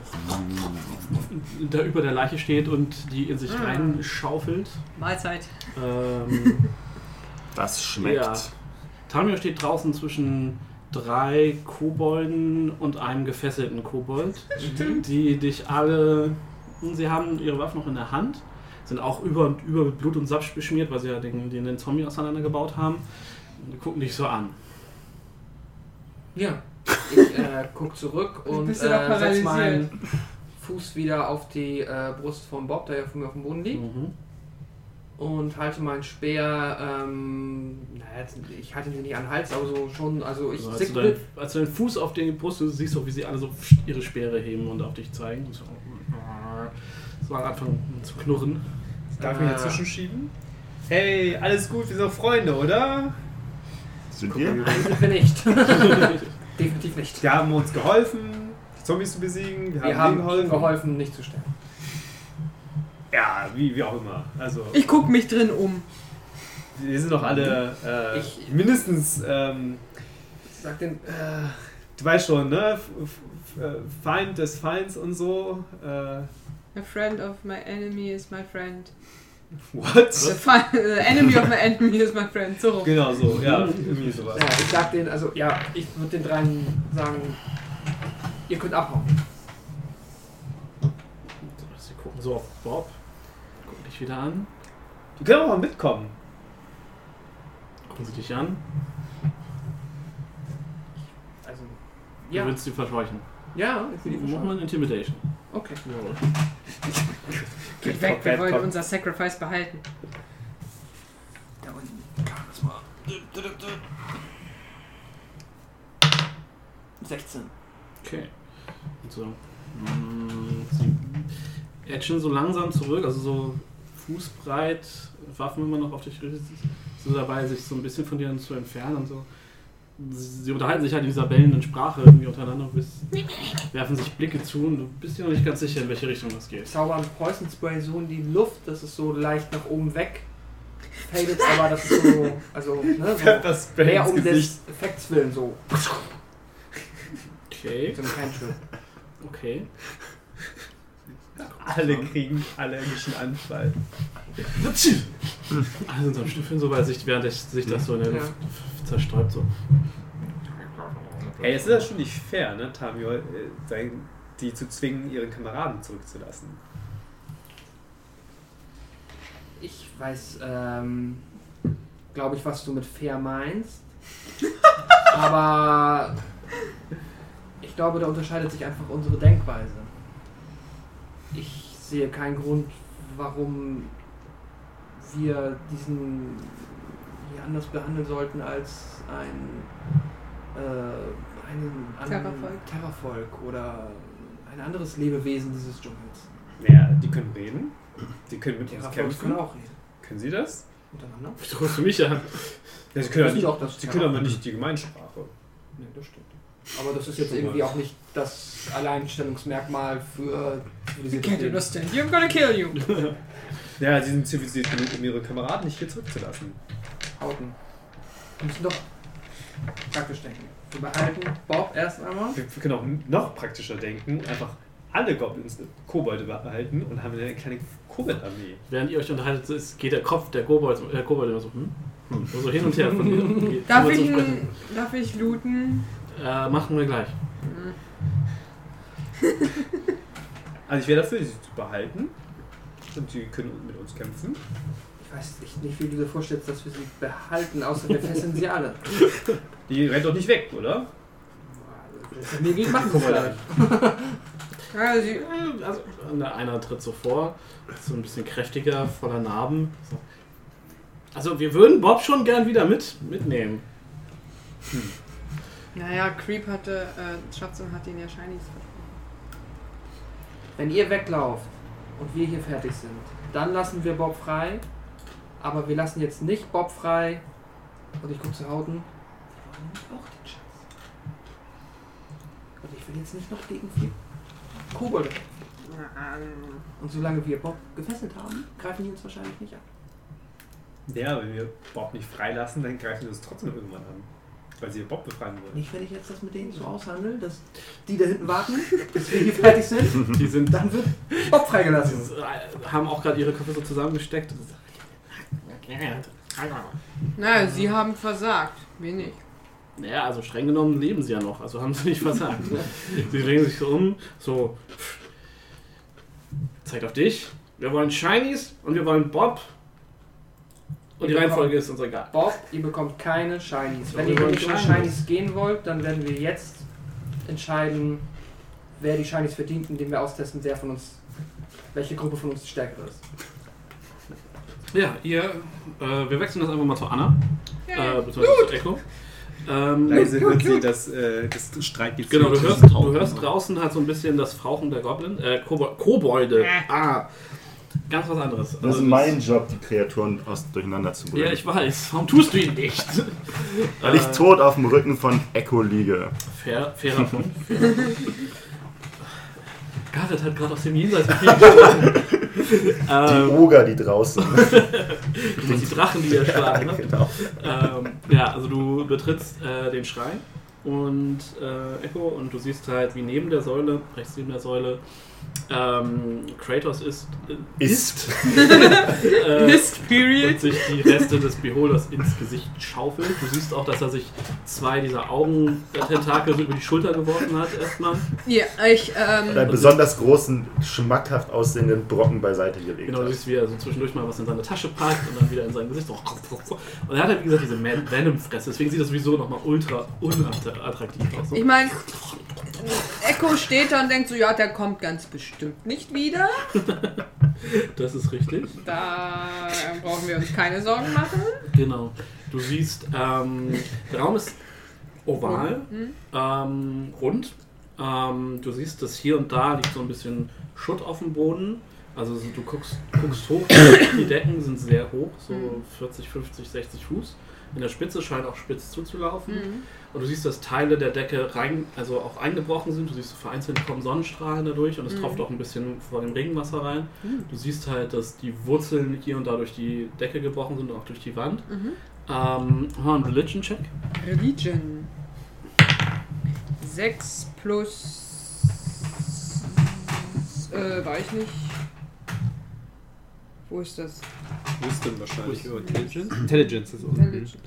da über der Leiche steht und die in sich Ah. reinschaufelt. Mahlzeit. Ähm, Das schmeckt. Ja. Tamio steht draußen zwischen drei Kobolden und einem gefesselten Kobold, die dich alle. Sie haben ihre Waffen noch in der Hand, sind auch über und über mit Blut und Saft beschmiert, weil sie ja den, den, den Zombie auseinandergebaut haben. Und die gucken dich so an. Ja. Ich äh, guck zurück und äh, setz meinen Fuß wieder auf die äh, Brust von Bob, der ja von mir auf dem Boden liegt. Mhm. und halte meinen Speer, ähm, naja, jetzt- ich halte ihn nicht an den Hals, aber so schon, also ich Also, als, du dein, als du deinen Fuß auf die Brust du siehst, du, wie sie alle so ihre Speere heben und auf dich zeigen. So, so anfangen zu knurren. Darf ich Äh. dazwischen schieben? Hey, alles gut, wir sind doch Freunde, oder? Sind wir? Nein, sind wir nicht. Definitiv nicht. Die haben uns geholfen, die Zombies zu besiegen. Wir, Wir haben, haben geholfen, nicht zu sterben. Ja, wie, wie auch immer. Also, Ich guck mich drin um. wir sind doch alle äh, Ich- mindestens, ähm, Sag den, äh, du weißt schon, ne? Äh, Feind des Feinds und so. Äh, A friend of my enemy is my friend. What? The, the enemy of my enemy is my friend. So. Genau so, ja, irgendwie sowas. ja, ich sag den, also ja, ich würde den dreien sagen, ihr könnt abhauen. Sie gucken so auf Bob, gucken dich wieder an, Die können auch mal mitkommen. gucken sie dich an. Also, Du ja, willst sie verscheuchen. Ja, ich will die Mach mal Intimidation. Okay. Geht weg, wir wollen unser Sacrifice behalten. Da unten. Charisma. 16. Okay. Und so. mm, Sie etchen so langsam zurück, also so fußbreit, Waffen immer noch auf dich gerichtet, so dabei, sich so ein bisschen von dir zu entfernen und so. Sie unterhalten sich halt in dieser bellenden Sprache irgendwie untereinander, bis, werfen sich Blicke zu und du bist dir noch nicht ganz sicher, in welche Richtung das geht. Zaubern Poison Spray so in die Luft, dass es so leicht nach oben weg fadet, aber das ist so, also, ne, so Das Spray mehr um Gesicht. des Effekts willen, so. Okay, So ein Cantrip. okay. Alle kriegen allergischen Anfall. Alle sind am Schnüffeln, so weil sich, während sich das so in der Ja. Zerstäubt. So. Ey, es ist ja schon nicht fair, ne, Tamio, äh, die zu zwingen, ihren Kameraden zurückzulassen. Ich weiß, ähm, glaube ich, was du mit fair meinst. Aber ich glaube, da unterscheidet sich einfach unsere Denkweise. Ich sehe keinen Grund, warum wir diesen anders behandeln sollten als ein, äh, einen anderen Terravolk. Terravolk oder ein anderes Lebewesen dieses Dschungels. Naja, die können reden. Die können mit uns kämpfen. können auch reden. Können sie das? Untereinander? Du für mich an. Ja, sie können, Das nicht, auch das sie können aber nicht die Gemeinsprache. Nee, das stimmt. Aber das ist jetzt Schon irgendwie auch nicht das Alleinstellungsmerkmal für zivilisierte Can't Leben. understand you, I'm gonna kill you. Ja, sie sind zivilisiert genug, um ihre Kameraden nicht hier zurückzulassen. Hauten. Wir müssen doch praktisch denken. Wir behalten Bob erst einmal. Wir, wir können auch noch praktischer denken, einfach alle Goblins, Kobolde behalten und haben eine kleine Kobold-Armee. Während ihr euch unterhaltet, ist- geht der Kopf der Kobold, der Kobold immer so, hm? Hm. so hin und her von. Geht Darf ich, Sprechen. darf ich looten? Äh, machen wir gleich. Also ich wäre dafür, sie zu behalten und sie können mit uns kämpfen. Ich weiß nicht, nicht, wie du dir vorstellst, dass wir sie behalten, außer wir fesseln sie alle. Die rennt doch nicht weg, oder? Mir geht machen Guck mal sie, Äh, Also, einer tritt so vor, ist so ein bisschen kräftiger, voller Narben. So. Also, wir würden Bob schon gern wieder mit, mitnehmen. naja, Creep hatte, äh, Schatz und hat ihn ja Shinies versprochen. Wenn ihr weglauft und wir hier fertig sind, dann lassen wir Bob frei. Aber wir lassen jetzt nicht Bob frei. Und ich gucke zu Hauten. Wir wollen nämlich auch den Schatz. Und ich will jetzt nicht noch gegen vier Kobolde. Und solange wir Bob gefesselt haben, greifen die uns wahrscheinlich nicht an. Ja, wenn wir Bob nicht freilassen, dann greifen sie uns trotzdem irgendwann an. Weil sie Bob befreien wollen. Nicht, wenn ich jetzt das mit denen so aushandle, dass die da hinten warten, bis wir hier fertig sind. Die sind Dann wird Bob freigelassen. äh, haben auch gerade ihre Köpfe so zusammengesteckt. Na, sie haben versagt. Wir nicht. Naja, also streng genommen leben sie ja noch, also haben sie nicht versagt. sie drehen sich so um, so. Zeigt auf dich. Wir wollen Shinies und wir wollen Bob. Und die Wir Reihenfolge ist uns egal. Bob, ihr bekommt keine Shinies. Wenn ihr nicht ohne Shinies. Shinies gehen wollt, dann werden wir jetzt entscheiden, wer die Shinies verdient, indem wir austesten, wer von uns, welche Gruppe von uns die stärkere ist. Ja, ihr, äh, wir wechseln das einfach mal zu Anna, Ja. äh, beziehungsweise zu Echo. Ähm, Leise hört sie das, äh, das Streitgefühl. Genau, du hörst, du hörst draußen halt so ein bisschen das Fauchen der Goblin, äh, Kobo Kobolde. Ah, ganz was anderes. Das Also ist mein Job, die Kreaturen aus durcheinander zu bringen. Ja, ich weiß. Warum tust du ihn nicht? Weil ich Äh, tot auf dem Rücken von Echo liege. Fair, fairer Punkt. Fairer Punkt. Gareth hat gerade aus dem Jenseits. Die ähm, Oger, die draußen. die Drachen, die er schlagen. Ne? genau. ähm, ja, also du betrittst äh, den Schrein und äh, Echo und du siehst halt, wie neben der Säule, rechts neben der Säule, ähm, Kratos ist, äh, Ist. äh, Mist, period. und sich die Reste des Beholders ins Gesicht schaufelt. Du siehst auch, dass er sich zwei dieser Augententakel so über die Schulter geworfen hat erstmal. Ja, ich, Einen ähm, besonders großen, schmackhaft aussehenden Brocken beiseite gelegt Genau, du siehst, wie er so zwischendurch mal was in seine Tasche packt und dann wieder in sein Gesicht. Und er hat halt, wie gesagt, diese Venom-Fresse. Deswegen sieht das sowieso nochmal ultra unattraktiv aus. ich meine, Echo steht da und denkt so, ja, der kommt ganz bestimmt nicht wieder. Das ist richtig. Da brauchen wir uns keine Sorgen machen. Genau. Du siehst, ähm, der Raum ist oval, Mhm. ähm, rund. Ähm, du siehst, dass hier und da liegt so ein bisschen Schutt auf dem Boden. Also so, du guckst, guckst hoch, die Decken sind sehr hoch, so Mhm. 40, 50, 60 Fuß. In der Spitze scheint auch spitz zuzulaufen. Mhm. Und du siehst, dass Teile der Decke rein, also auch eingebrochen sind. Du siehst, vereinzelt kommen Sonnenstrahlen dadurch und es Mhm. tropft auch ein bisschen vor dem Regenwasser rein. Mhm. Du siehst halt, dass die Wurzeln hier und da durch die Decke gebrochen sind und auch durch die Wand. Mhm. Ähm, einen Religion-Check. Religion. 6 plus. Äh, war ich nicht. Wo ist das? Wisdom wahrscheinlich. Intelligence? Intelligence ist unten. Religion.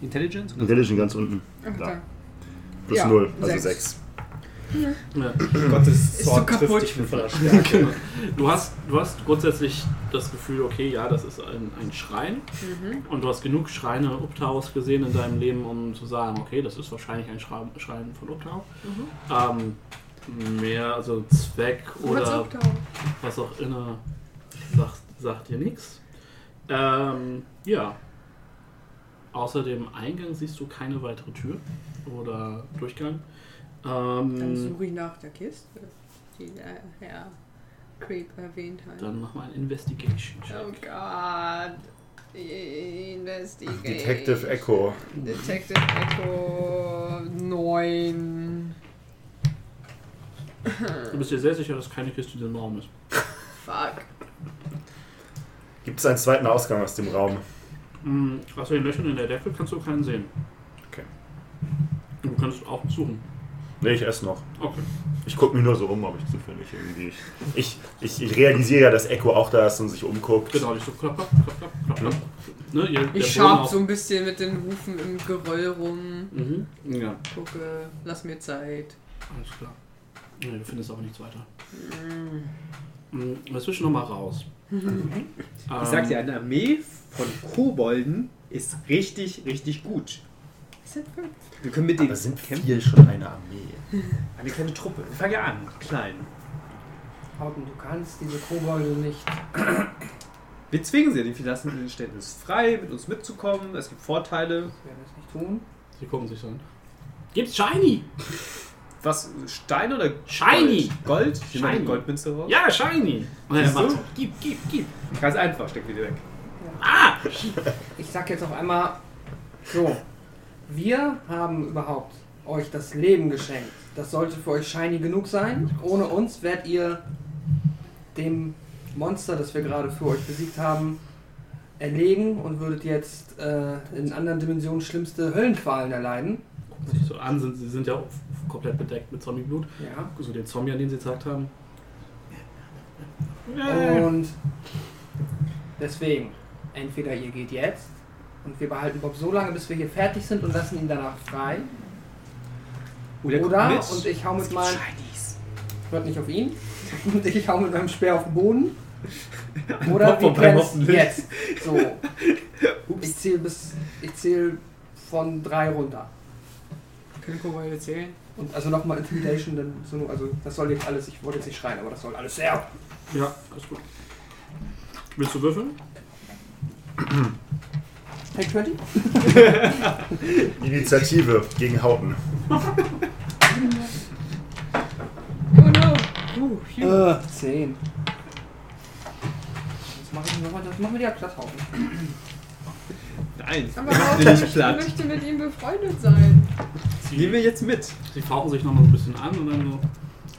Intelligence? Religion ganz unten. Ach, Da. da. Plus Ja, 0, also sechs. 6. Ja. Gottes Ist so trifft dich mit voller Stärke. Genau. Du, hast, du hast grundsätzlich das Gefühl, okay, ja, das ist ein, ein Schrein. Mhm. Und du hast genug Schreine Uptaus gesehen in deinem Leben, um zu sagen, okay, das ist wahrscheinlich ein Schra Schrein von Uptau. Mhm. Ähm, mehr, also Zweck oder was auch immer, sagt, sagt dir nichts. Ähm, ja. Außer dem Eingang siehst du keine weitere Tür oder Durchgang. Dann Ähm, suche ich nach der Kiste, die der Herr Creep erwähnt hat. dann mach mal einen Investigation Oh Check. Gott. Investigation. Detective Echo. Detective Echo 9. Du bist dir sehr sicher, dass keine Kiste in diesem Raum ist. Fuck. Gibt es einen zweiten Ausgang aus dem Raum? Hm, außer den Löchern in der Decke kannst du keinen sehen. Okay. Du kannst auch suchen. Nee, ich esse noch. Okay. Ich gucke mich nur so um, ob ich zufällig irgendwie. Ich, ich, ich realisiere ja, dass Echo auch da ist und sich umguckt. Genau, nicht so klapp, klapp, klapp, klapp, klapp, klapp. Ne, ihr, Ich schab so ein bisschen mit den Hufen im Geröll rum. Mhm. Ja, Gucke, lass mir Zeit. alles klar. Nee, du findest aber nichts weiter. Mhm. Was willst du nochmal raus? Ich sag dir, eine Armee von Kobolden ist richtig, richtig gut. Wir können mit denen Aber sind kämpfen. vier schon eine Armee? Eine kleine Truppe. Fang ja an, klein. Hauten, du kannst diese Kobolde nicht. Wir zwingen sie, die lassen den Ständen ist frei, mit uns mitzukommen. Es gibt Vorteile. Wir werden es nicht tun. Sie gucken sich so an. Gibt's Shiny? Was? Stein oder Shiny! Gold? Gold? Shiny. Goldmünze raus. Ja, Shiny! Und er macht du? so, gib, gib, gib. Ganz einfach, steck wieder weg. Ich sag jetzt auf einmal so. Wir haben überhaupt euch das Leben geschenkt. Das sollte für euch shiny genug sein. Ohne uns werdet ihr dem Monster, das wir gerade für euch besiegt haben, erlegen und würdet jetzt äh, in anderen Dimensionen schlimmste Höllenqualen erleiden. Gucken sich so an, sind, sie sind ja komplett bedeckt mit Zombieblut. Ja. So den Zombie, an den sie gesagt haben. Und deswegen, entweder ihr geht jetzt und wir behalten Bob so lange, bis wir hier fertig sind und lassen ihn danach frei. Oder, kommt Oder, mit. und ich hau mit meinem, hört nicht auf ihn, und ich hau mit meinem Speer auf den Boden. Ein Oder Bob wir hoffentlich. jetzt. So. Ich zähle bis, ich zähle von drei runter. Können Kobolde zählen? Und also nochmal Intimidation, dann so, also das soll jetzt alles, ich wollte jetzt nicht schreien, aber das soll alles sehr. Ja, alles gut. Willst du würfeln? Take 20? Initiative gegen Hauten. Oh no. Uh, phew. Äh, 10. Das machen wir, das machen wir ja platt Nein, Aber Haut, ich ich platt. möchte mit ihm befreundet sein. Nehmen wir jetzt mit. Sie fauchen sich noch mal so ein bisschen an und dann so.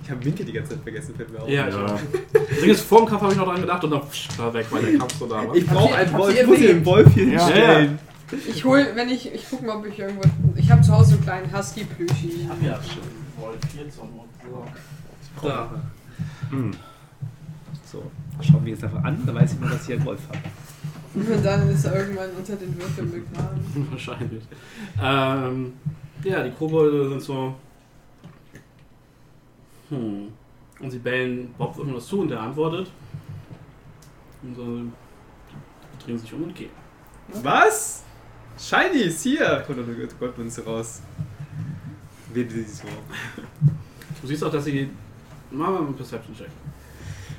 Ich habe Winke die ganze Zeit vergessen, fällt mir auf. Ja, ich Ja. auch. Ist, vor dem Kampf habe ich noch dran gedacht und dann psch, war weg, weil der Kampf so da war. Ich brauche sie- einen Wolf, ich muss hier den Wolf hier Ja. hinstellen. Ich hol, wenn ich, ich guck mal, ob ich irgendwo, ich habe zu Hause einen kleinen Husky-Plüschi. ja schon. Wolf 4 zum Da. Hm. So, schauen wir jetzt einfach an, da weiß ich mal, dass ich einen Wolf habe. Und dann ist er irgendwann unter den Würfeln begraben. Wahrscheinlich. Ähm, ja, die Kobolde sind so. Hm. Und sie bellen Bob irgendwas zu und der antwortet. Und so drehen sich um und gehen. Was? Shiny ist hier! Kommt eine Goldmünze raus. Wen sie so? Du siehst auch, dass sie. Machen wir mal einen Perception-Check.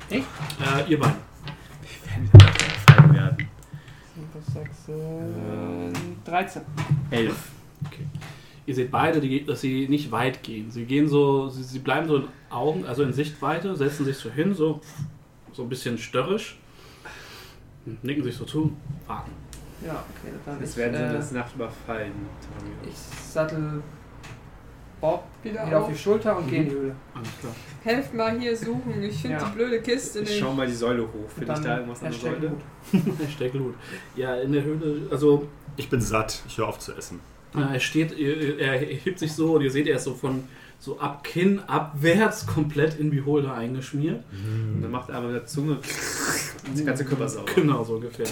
Echt? Äh, ihr beiden. Fallen werden. 6, äh, 13. Elf. Ihr seht beide, die, dass sie nicht weit gehen. Sie gehen so, sie, sie bleiben so in Augen, also in Sichtweite, setzen sich so hin, so, so ein bisschen störrisch, nicken sich so zu, warten. Ja, okay, dann Das ich, werden sie äh, das Nacht überfallen. Ich sattel Bob Wieder wieder, auf auf. die Schulter und Mhm. gehe in die Höhle. Alles klar. Helft mal hier suchen. Ich finde Ja. die blöde Kiste Ich nicht. schau mal die Säule hoch. Finde ich da irgendwas an der Hashtag Säule? Hashtag Loot. Ja, in der Höhle, also Ich bin satt. Ich höre auf zu essen. er steht, er, hebt sich so und ihr seht, er ist so von so ab Kinn abwärts komplett in Beholder eingeschmiert. Und dann macht er einmal mit der Zunge und die ganze Körper sauber. Genau, so ungefähr.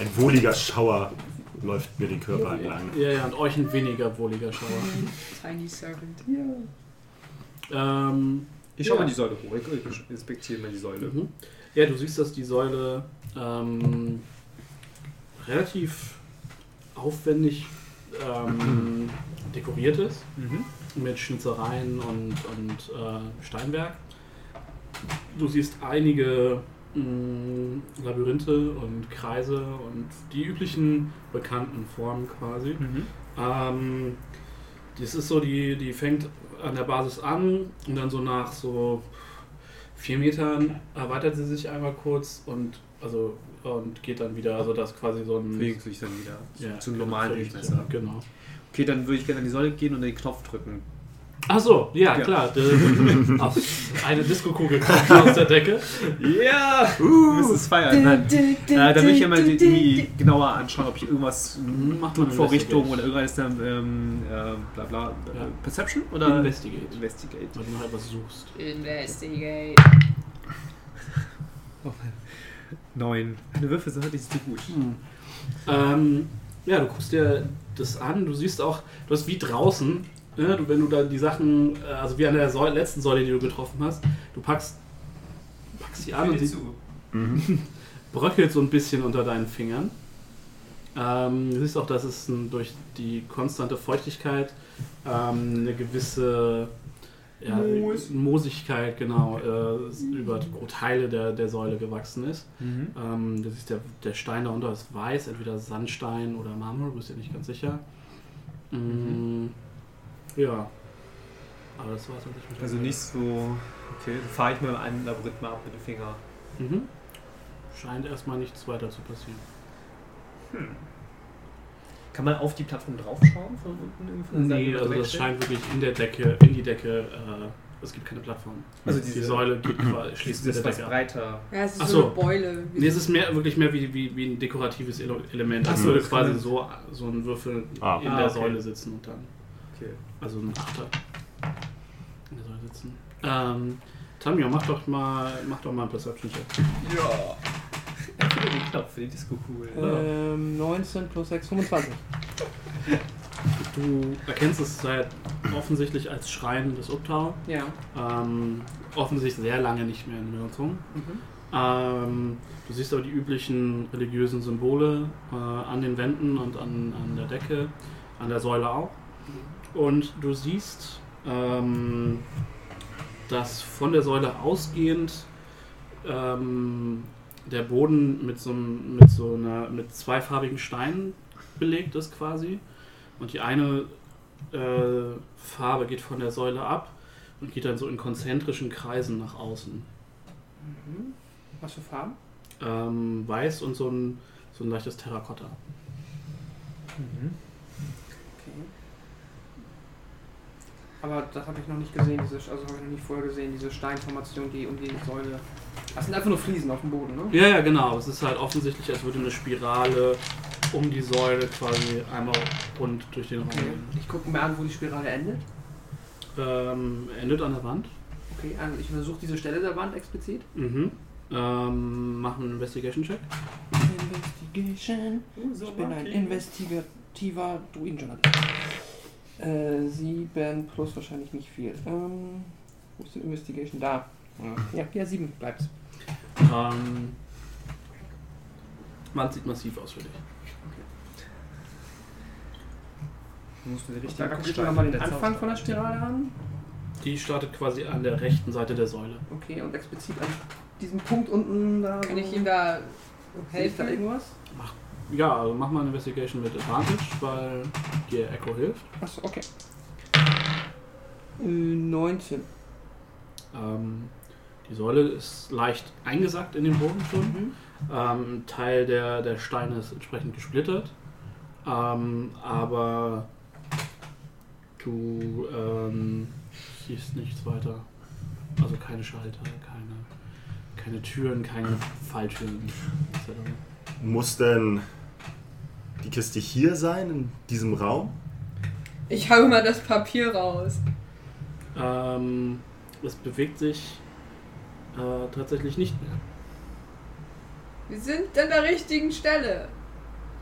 Ein wohliger Schauer läuft mir den Körper entlang. Ja, ja, und euch ein weniger wohliger Schauer. Tiny Servant. ähm, Ich schau Ja. mal die Säule hoch. Ich inspiziere mal die Säule. Mhm. Ja, du siehst, dass die Säule ähm, relativ aufwendig ähm, dekoriert ist. Mhm. Mit Schnitzereien und, und äh, Steinwerk. Du siehst einige mh, Labyrinthe und Kreise und die üblichen bekannten Formen quasi. Mhm. Ähm, das ist so, die, die fängt an der Basis an und dann so nach so vier Metern erweitert sie sich einmal kurz und also und geht dann wieder, also das quasi so ein Bewegt sich dann wieder Ja, zum normalen Durchmesser. Genau. Okay, dann würde ich gerne an die Säule gehen und den Knopf drücken. Ach so, ja, Ja. klar. Eine Diskokugel kommt aus der Decke. Ja! Uh, das ist feiern. Nein. Äh, da will ich ja mal die, die genauer anschauen, ob ich irgendwas macht man Vorrichtung oder irgendwas dann ähm, äh, bla bla. Ja. Perception oder Investigate. Investigate. Weil du noch etwas suchst. Investigate. Neun. Meine Würfel sind heute nicht so gut. Ähm, ja, du guckst dir das an, du siehst auch, du hast wie draußen, ne, du, wenn du da die Sachen, äh, also wie an der Säule, letzten Säule, die du getroffen hast, du packst, packst die an und sie bröckelt so ein bisschen unter deinen Fingern. Ähm, du siehst auch, dass es ein, durch die konstante Feuchtigkeit ähm, eine gewisse ja, Moos. Moosigkeit genau äh, über Teile der, der Säule gewachsen ist. Mhm. Ähm, das ist der, der Stein darunter ist weiß, entweder Sandstein oder Marmor, bist dir nicht ganz sicher. Mm, Ja. Aber das war's, was ich mit Also nicht so. Okay, dann fahre ich mal einen Labyrinth mal ab mit dem Finger. Mhm. Scheint erstmal nichts weiter zu passieren. Kann man auf die Plattform draufschauen von unten? irgendwie von der Nee, Seite also das scheint wirklich in der Decke, in die Decke, äh, es gibt keine Plattform. Also die diese- Säule geht quasi, schließt ist der was Decke ab. breiter. Ja, es ist Ach so, so. eine Beule. wie Nee, es ist mehr, wirklich mehr wie, wie, wie ein dekoratives Ele- Element. Ach Als so, würde quasi so, so ein Würfel Ah. in Ah, der okay. Säule sitzen und dann, Okay. also ein Achter in der Säule sitzen. Ähm, Tamio, mach doch mal, mach doch mal einen Perception-Check. Ja. Er findet den Knopf für die Disco-Kugel. Ähm, 19 plus 6, 25. Du erkennst es halt offensichtlich als Schrein des Uptau. Ja. Ähm, offensichtlich sehr lange nicht mehr in Benutzung. Mhm. Ähm, du siehst aber die üblichen religiösen Symbole äh, an den Wänden und an, an der Decke, an der Säule auch. Und du siehst, ähm, dass von der Säule ausgehend ähm, der Boden mit so, mit so einer mit zweifarbigen Steinen belegt ist quasi. Und die eine äh, Farbe geht von der Säule ab und geht dann so in konzentrischen Kreisen nach außen. Mhm. Was für Farben? Ähm, weiß und so ein, so ein leichtes Terrakotta. Mhm. Okay. Aber das habe ich noch nicht gesehen, diese, also habe ich noch nicht vorher gesehen, diese Steinformation, die um die Säule. Das sind einfach nur Fliesen auf dem Boden, ne? Ja, ja, genau. Es ist halt offensichtlich, als würde eine Spirale um die Säule quasi einmal rund durch den Raum Okay. gehen. Ich gucke mir an, wo die Spirale endet. Ähm, endet an der Wand. Okay, also ich untersuche diese Stelle der Wand explizit. Mhm. Ähm, machen einen Investigation-Check. Investigation. Ich bin ein investigativer Druidenjournalist. Äh, sieben plus wahrscheinlich nicht viel. Ähm, wo ist die Investigation? Da. Ja, ja, sieben bleibt's. Ähm, Wand sieht massiv aus für dich. Du musst mir richtig Da gucke ich mir mal den Anfang von der Spirale an. Die startet quasi an der rechten Seite der Säule. Okay, und explizit an diesem Punkt unten da. Kann ich ihm da ich da helfen? irgendwas? Ja, also mach mal eine Investigation mit Advantage, weil dir Echo hilft. Achso, okay. Äh, 19. Ähm, die Säule ist leicht eingesackt in den Boden schon. Mhm. Ähm, ein Teil der, der Steine ist entsprechend gesplittert. Ähm, aber du ähm, siehst nichts weiter. Also keine Schalter, keine, keine Türen, keine Falltüren. etc. Muss denn die Kiste hier sein, in diesem Raum? Ich habe mal das Papier raus. Ähm, es bewegt sich äh, tatsächlich nicht mehr. Wir sind an der richtigen Stelle.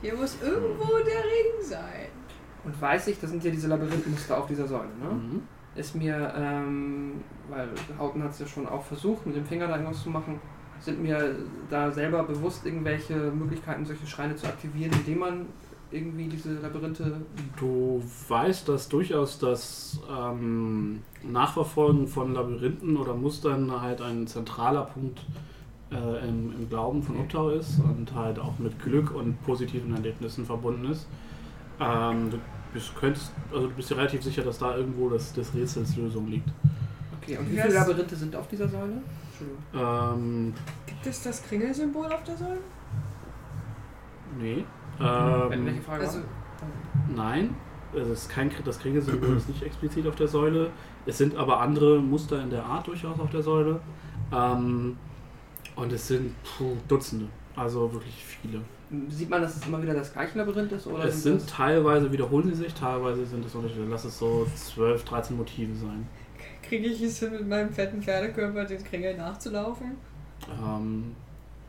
Hier muss irgendwo der Ring sein. Und weiß ich, das sind ja diese Labyrinthmuster auf dieser Säule, ne? Mhm. Ist mir, ähm, weil Hauten hat es ja schon auch versucht, mit dem Finger da irgendwas zu machen, sind mir da selber bewusst irgendwelche Möglichkeiten, solche Schreine zu aktivieren, indem man irgendwie diese Labyrinthe. Du weißt, dass durchaus das ähm, Nachverfolgen von Labyrinthen oder Mustern halt ein zentraler Punkt äh, im, im Glauben von Uptau ist und halt auch mit Glück und positiven Erlebnissen verbunden ist. Ähm, du bist, könntest, also du bist dir relativ sicher, dass da irgendwo das, des Rätsels Lösung liegt. Okay, und wie viele Labyrinthe sind auf dieser Säule? Ähm, Gibt es das Kringelsymbol auf der Säule? nee. Welche Ähm, Frage Also? Nein, es ist kein, das Kriegersymbol ist nicht explizit auf der Säule. Es sind aber andere Muster in der Art durchaus auf der Säule. Ähm, und es sind puh, Dutzende, also wirklich viele. Sieht man, dass es immer wieder das gleiche Labyrinth ist? Oder es sind teilweise wiederholen sie sich, teilweise sind es Unterschiede. Lass es so 12, 13 Motive sein. Kriege ich es hin, mit meinem fetten Pferdekörper den Kringel nachzulaufen? Ähm,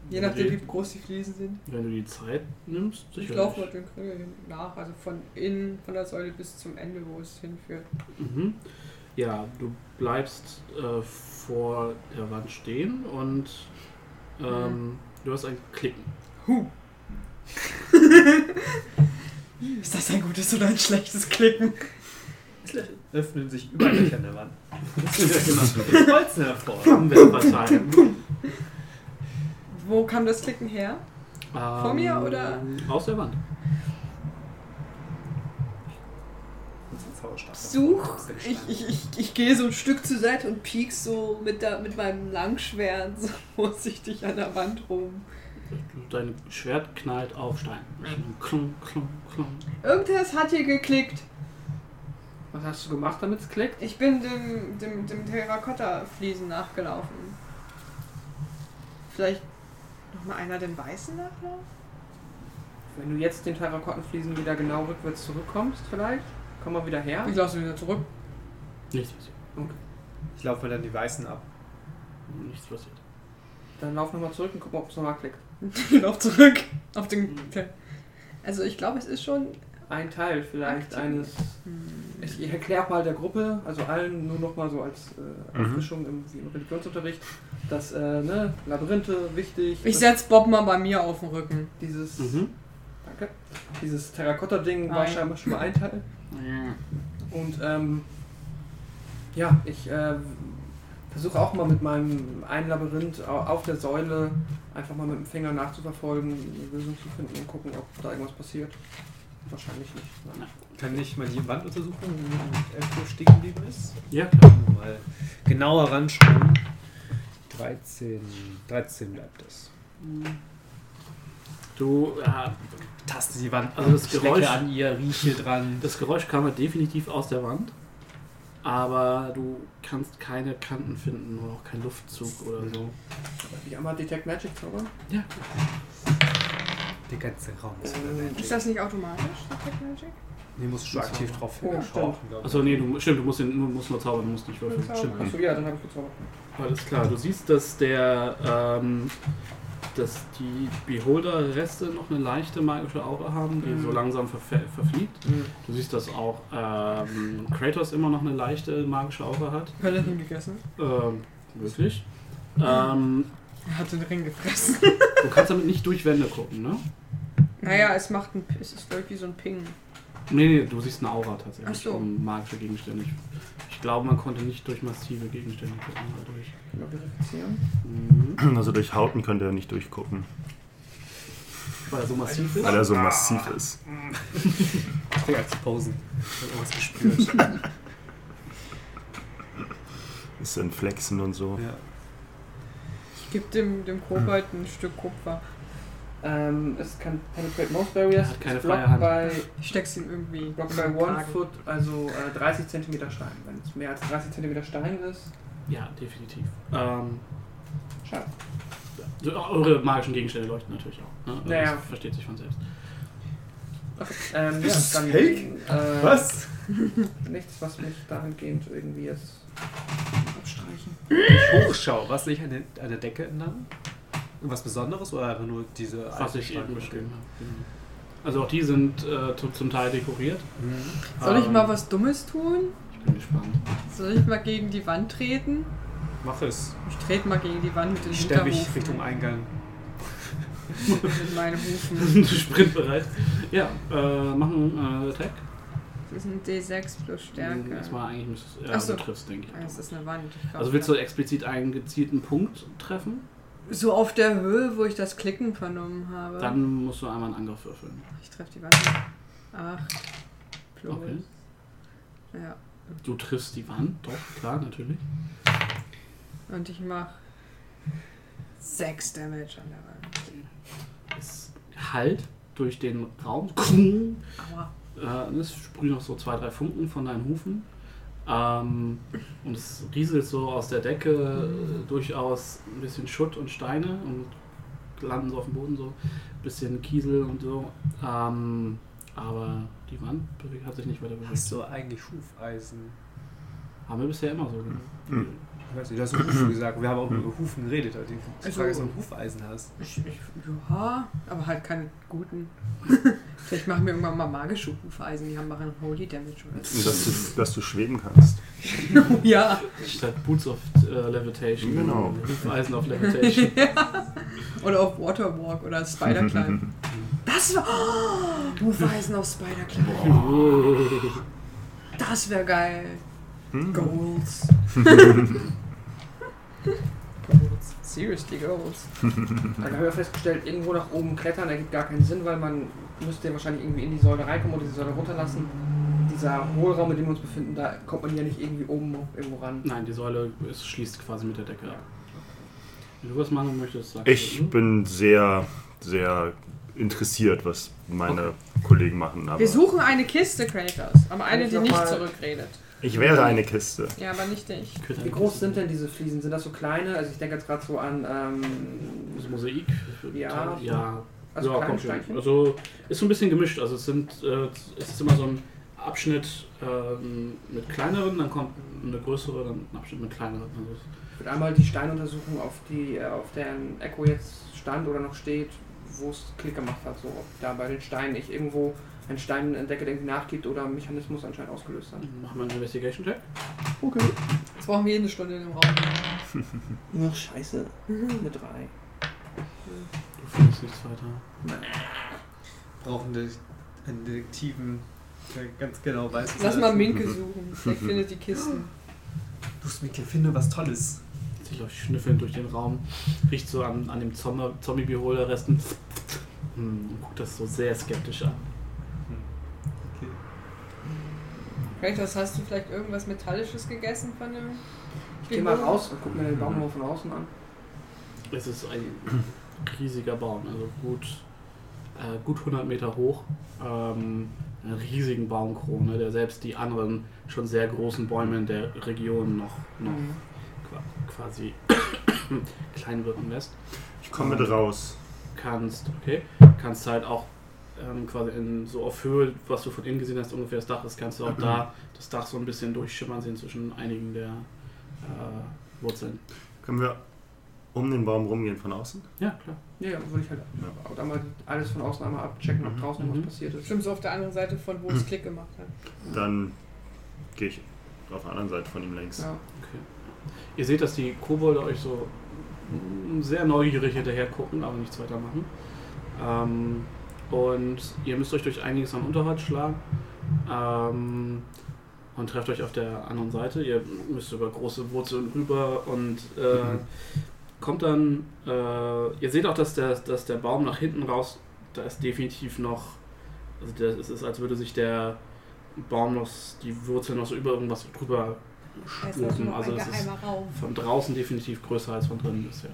Je nachdem, wie groß die Fliesen sind. Wenn du die Zeit nimmst, Ich sicherlich. laufe mal den Kringel nach, also von innen, von der Säule bis zum Ende, wo es hinführt. Mhm. Ja, du bleibst äh, vor der Wand stehen und ähm, du hast ein Klicken. Huh. Ist das ein gutes oder ein schlechtes Klicken? Öffnen sich Überlöcher in der Wand. Holz hervor. Wo kam das Klicken her? Vor mir, oder? Aus der Wand. Such. Ich, ich, ich, ich gehe so ein Stück zur Seite und piek so mit, der, mit meinem Langschwert so vorsichtig an der Wand rum. Dein Schwert knallt auf Stein. Klung, klung, klung. Irgendwas hat hier geklickt. Was hast du gemacht, damit es klickt? Ich bin dem, dem, dem Terrakotta-Fliesen nachgelaufen. Vielleicht nochmal einer den Weißen nachlaufen? Wenn du jetzt den Terrakottenfliesen wieder genau rückwärts zurückkommst, vielleicht? Komm mal wieder her. Ich lasse ihn wieder zurück. Nichts passiert. Ich laufe mir dann die Weißen ab. Nichts passiert. Dann lauf nochmal zurück und guck mal, ob es nochmal klickt. Ich lauf zurück auf den. Also ich glaube, es ist schon. Ein Teil vielleicht Aktiv. eines. Ich, ich erkläre mal der Gruppe, also allen nur nochmal so als äh, Mhm. Auffrischung im, wie im Religionsunterricht, dass äh, ne, Labyrinthe wichtig. Ich dass setz Bob mal bei mir auf den Rücken. dieses, Mhm. danke, dieses Terrakotta-Ding war scheinbar schon mal ein Teil. Und ähm, ja, ich äh, versuche auch mal mit meinem einen Labyrinth au- auf der Säule einfach mal mit dem Finger nachzuverfolgen, eine Lösung zu finden und gucken, ob da irgendwas passiert. Wahrscheinlich nicht. Nein. Kann ich mal die Wand untersuchen, wo Elfo stehen geblieben ist? Ja, klar. Mal genauer ranschauen. 13, 13 bleibt es. Du, ja, Taste die Wand Also das Geräusch- an ihr, rieche dran. das Geräusch kam halt definitiv aus der Wand. Aber du kannst keine Kanten finden oder auch keinen Luftzug oder so. Ich einmal Detect Magic zaubern? Ja, Der ganze Raum ist Ähm, Magic. Ist das nicht automatisch, Detect Magic? Nee, musst du aktiv drauf Oh, stimmt. Achso, nee, du, stimmt, du musst, den, du musst nur zaubern, du musst nicht würfeln. Stimmt. Achso, ja, dann habe ich gezaubert. Alles klar, du siehst, dass der, ähm, dass die Beholder-Reste noch eine leichte magische Aura haben, die Mhm. so langsam verfe- verfliegt. Du siehst, dass auch ähm, Kratos immer noch eine leichte magische Aura hat. Hölle hingegessen. Ähm, wirklich. Ähm, Er hat den Ring gefressen. du kannst damit nicht durch Wände gucken, ne? Naja, es macht ein, es ist glaub ich, wie so ein Ping. Nee, nee, du siehst eine Aura tatsächlich Ach so. von magische Gegenstände. Ich, ich glaube, man konnte nicht durch massive Gegenstände gucken. Verifizieren? Mhm. Also durch Hauten könnt ihr nicht durchgucken, Weil er so massiv ist. weil er so massiv ist. Ich will als Posen. Ich hab irgendwas gespürt. Ist in Flexen und so. ja. Ich gebe dem, dem Kobold ein Stück Kupfer. Ähm, es kann penetrate most barriers. Er hat keine freie Hand. bei, Ich steck's ihm irgendwie. blockt bei one foot, also äh, 30 cm Stein. Wenn es mehr als 30 cm Stein ist, Ja, definitiv. Ähm, schade. so, eure magischen Gegenstände leuchten natürlich auch. Ne? Also Ja, ja. Das versteht sich von selbst. Ähm, ja, dann. fake? Äh, Was? Nichts, was mich dahingehend irgendwie jetzt abstreichen. Ich hochschau, was sehe ich an der, an der Decke entlang? Irgendwas Besonderes oder einfach nur diese Was ich eben beschrieben habe. Genau. Also auch die sind äh, zu- zum Teil dekoriert. Mhm. Soll ich Ähm, mal was Dummes tun? Ich bin gespannt. Soll ich mal gegen die Wand treten? Mach es. Ich trete mal gegen die Wand mit den Ich stelle mich. Richtung Eingang. Mit meinen Hufen. Sprintbereit. Ja, äh, machen äh, Attack. Das ist ein D6 plus Stärke. Erstmal eigentlich müsstest Ach ja, so. du triffst, denke ich. Ah, Das ist eine Wand. Ich glaub, Also willst du ja. explizit einen gezielten Punkt treffen? So auf der Höhe, wo ich das Klicken vernommen habe. Dann musst du einmal einen Angriff würfeln. Ich treffe die Wand. Acht. Plus. Okay. Ja. Du triffst die Wand, doch, klar, natürlich. Und ich mach 6 Damage an der Wand. Es halt durch den Raum. Aua. Äh, es sprühen noch so zwei, drei Funken von deinen Hufen. Ähm, und es rieselt so aus der Decke äh, durchaus ein bisschen Schutt und Steine und landen so auf dem Boden, so ein bisschen Kiesel und so. Ähm, aber die Wand bewegt, hat sich nicht weiter bewegt. Hast du eigentlich Hufeisen? Haben wir bisher immer so gemacht. Ich weiß nicht, du hast Hufen gesagt. Wir haben auch über Hufen geredet. Die Also- Frage ist, ob du Hufeisen hast. Ich, ich, ja, aber halt keine guten. Vielleicht machen wir irgendwann mal magische Hufeisen, die haben machen Holy Damage oder so. Dass du, dass du schweben kannst. ja. Statt Boots of äh, Levitation. Genau. Eisen of Levitation. Oder auf Waterwalk oder Spider-Climb. Das war. Oh, Hufeisen auf Spider-Climb. Das wäre geil. Hm? Goals. Goals. Seriously Goals. Dann haben wir festgestellt, irgendwo nach oben klettern ergibt gar keinen Sinn, weil man müsste ja wahrscheinlich irgendwie in die Säule reinkommen oder die Säule runterlassen. Dieser Hohlraum, in dem wir uns befinden, da kommt man ja nicht irgendwie oben irgendwo ran. Nein, die Säule ist, schließt quasi mit der Decke ab. Wenn du was machen möchtest, sag Ich du. bin sehr, sehr interessiert, was meine Kollegen machen. Aber Wir suchen eine Kiste, Kratos. Aber eine, ich die nicht zurückredet. Ich wäre eine Kiste. Ja, aber nicht ich. Ich könnte Wie groß Kiste- sind denn diese Fliesen? Sind das so kleine? Also ich denke jetzt gerade so an ähm, Das Mosaik? Ja. ja. also ja, kleine kommt schon. Steinchen. Also ist so ein bisschen gemischt. Also es sind äh, es ist immer so ein Abschnitt ähm, mit kleineren, dann kommt eine größere, dann ein Abschnitt mit kleineren. Also Ich würde einmal die Steinuntersuchung auf die, äh, auf deren Echo jetzt stand oder noch steht, wo es Klick gemacht hat, so ob da bei den Steinen ich irgendwo einen Stein entdecke, der nachgibt oder einen Mechanismus anscheinend ausgelöst hat. machen wir einen Investigation Check. Okay. Jetzt brauchen wir jede Stunde in dem Raum. Ach, scheiße. Eine 3. Du findest nichts weiter. Brauchen wir einen Detektiven, der ganz genau weiß, was Lass mal. Minke suchen. Vielleicht findet die Kisten. Du Minke, finde was Tolles. sich euch schnüffeln durch den Raum, riecht so an, an dem Zombi- Zombie-Beholder-Resten hm, und guckt das so sehr skeptisch an. Kratos, hast du vielleicht irgendwas Metallisches gegessen von dem? Ich geh mal raus und guck mir den Baum nur von außen an. Es ist ein riesiger Baum, also gut, äh, gut 100 Meter hoch. Ähm, eine riesigen Baumkrone, der selbst die anderen schon sehr großen Bäume in der Region noch, noch Mhm. qua- quasi klein wirken lässt. Ich komme mit raus. Kannst, okay, kannst halt auch ähm, quasi in, so auf Höhe, was du von innen gesehen hast, ungefähr das Dach ist, kannst du auch da das Dach so ein bisschen durchschimmern sehen zwischen einigen der äh, Wurzeln. Können wir um den Baum rumgehen von außen? Ja, klar. Ja, ja, würde ich halt auch einmal alles von außen einmal abchecken, ob Mhm. draußen Mhm. was passiert ist. Stimmt so auf der anderen Seite von wo es Klick gemacht hat. Dann gehe ich auf der anderen Seite von ihm längs. Ja. Okay. Ihr seht, dass die Kobolde euch so sehr neugierig hinterher gucken, aber nichts weiter machen. Ähm, und ihr müsst euch durch einiges an Unterholz schlagen. Ähm, und trefft euch auf der anderen Seite. Ihr müsst über große Wurzeln rüber und äh, Mhm. kommt dann. Äh, ihr seht auch, dass der, dass der Baum nach hinten raus, da ist definitiv noch. Also der, es ist, als würde sich der Baum noch, die Wurzeln noch so über irgendwas drüber Er ist also Also es ist Raum. von draußen definitiv größer als von drinnen bisher.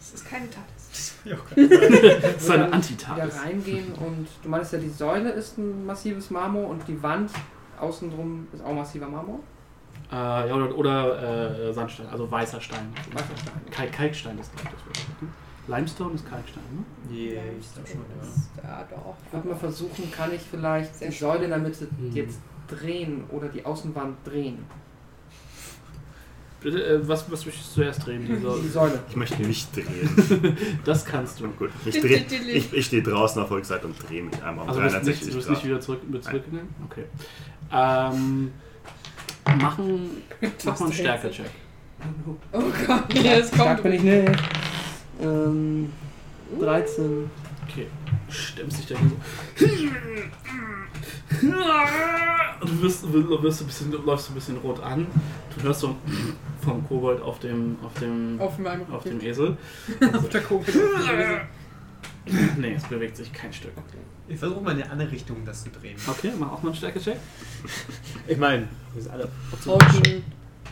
Es ist keine Das ist eine Dann Wieder reingehen und du meinst ja, die Säule ist ein massives Marmor und die Wand außen drum ist auch massiver Marmor. Äh, ja, oder oder äh, Sandstein, also weißer Stein. Weißer Stein. Kalk, Kalkstein ist glaube ich das Wort. ne? Limestone ist Kalkstein, ne? Yeah, ich glaube schon, ja. Ist- Ja, doch. Ich würde mal versuchen, kann ich vielleicht die Säule in der Mitte jetzt drehen oder die Außenwand drehen. Bitte, äh, was, was möchtest du zuerst drehen? Die Die Säule? Säule. Ich möchte nicht drehen. Das kannst du. Gut, ich, dreh, ich, ich stehe draußen auf Rückseite und drehe mich einmal um Also du bist nicht, 360 du bist Grad. nicht wieder zurück, mit zurückgegangen? Okay. Ähm, machen, mach mal einen Stärke-Check. Oh Gott, ja, es Stark kommt. bin ich nicht. Ähm, 13. Okay, stemmst dich dagegen so. Und du wirst, du wirst ein bisschen, läufst ein bisschen rot an. Du hörst so vom Kobold auf dem, auf dem, Auf auf dem Esel. auf der Kugel. Nee, es bewegt sich kein Stück. Ich versuche mal in eine andere Richtung das zu drehen. Okay, mach auch mal einen Stärke-Check. Ich meine, wir sind alle Haut die,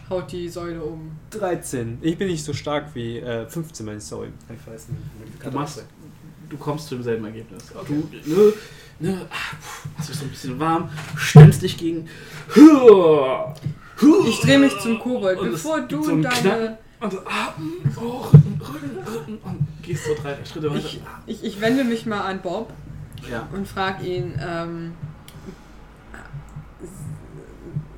haut die Säule um. 13. Ich bin nicht so stark wie äh, 15, meine ich, sorry. Ich weiß nicht. Du machst, du kommst zu demselben Ergebnis. Du, ne, ne, ah, puh, hast dich so ein bisschen warm, stemmst dich gegen. Ich drehe mich zum Kobold, bevor du so deine. Knacken. Und so, Atem, oh, Rücken, Rücken, Rücken. Und gehst so drei Schritte weiter. Ich, ich, ich wende mich mal an Bob Ja. und frage ihn, ähm,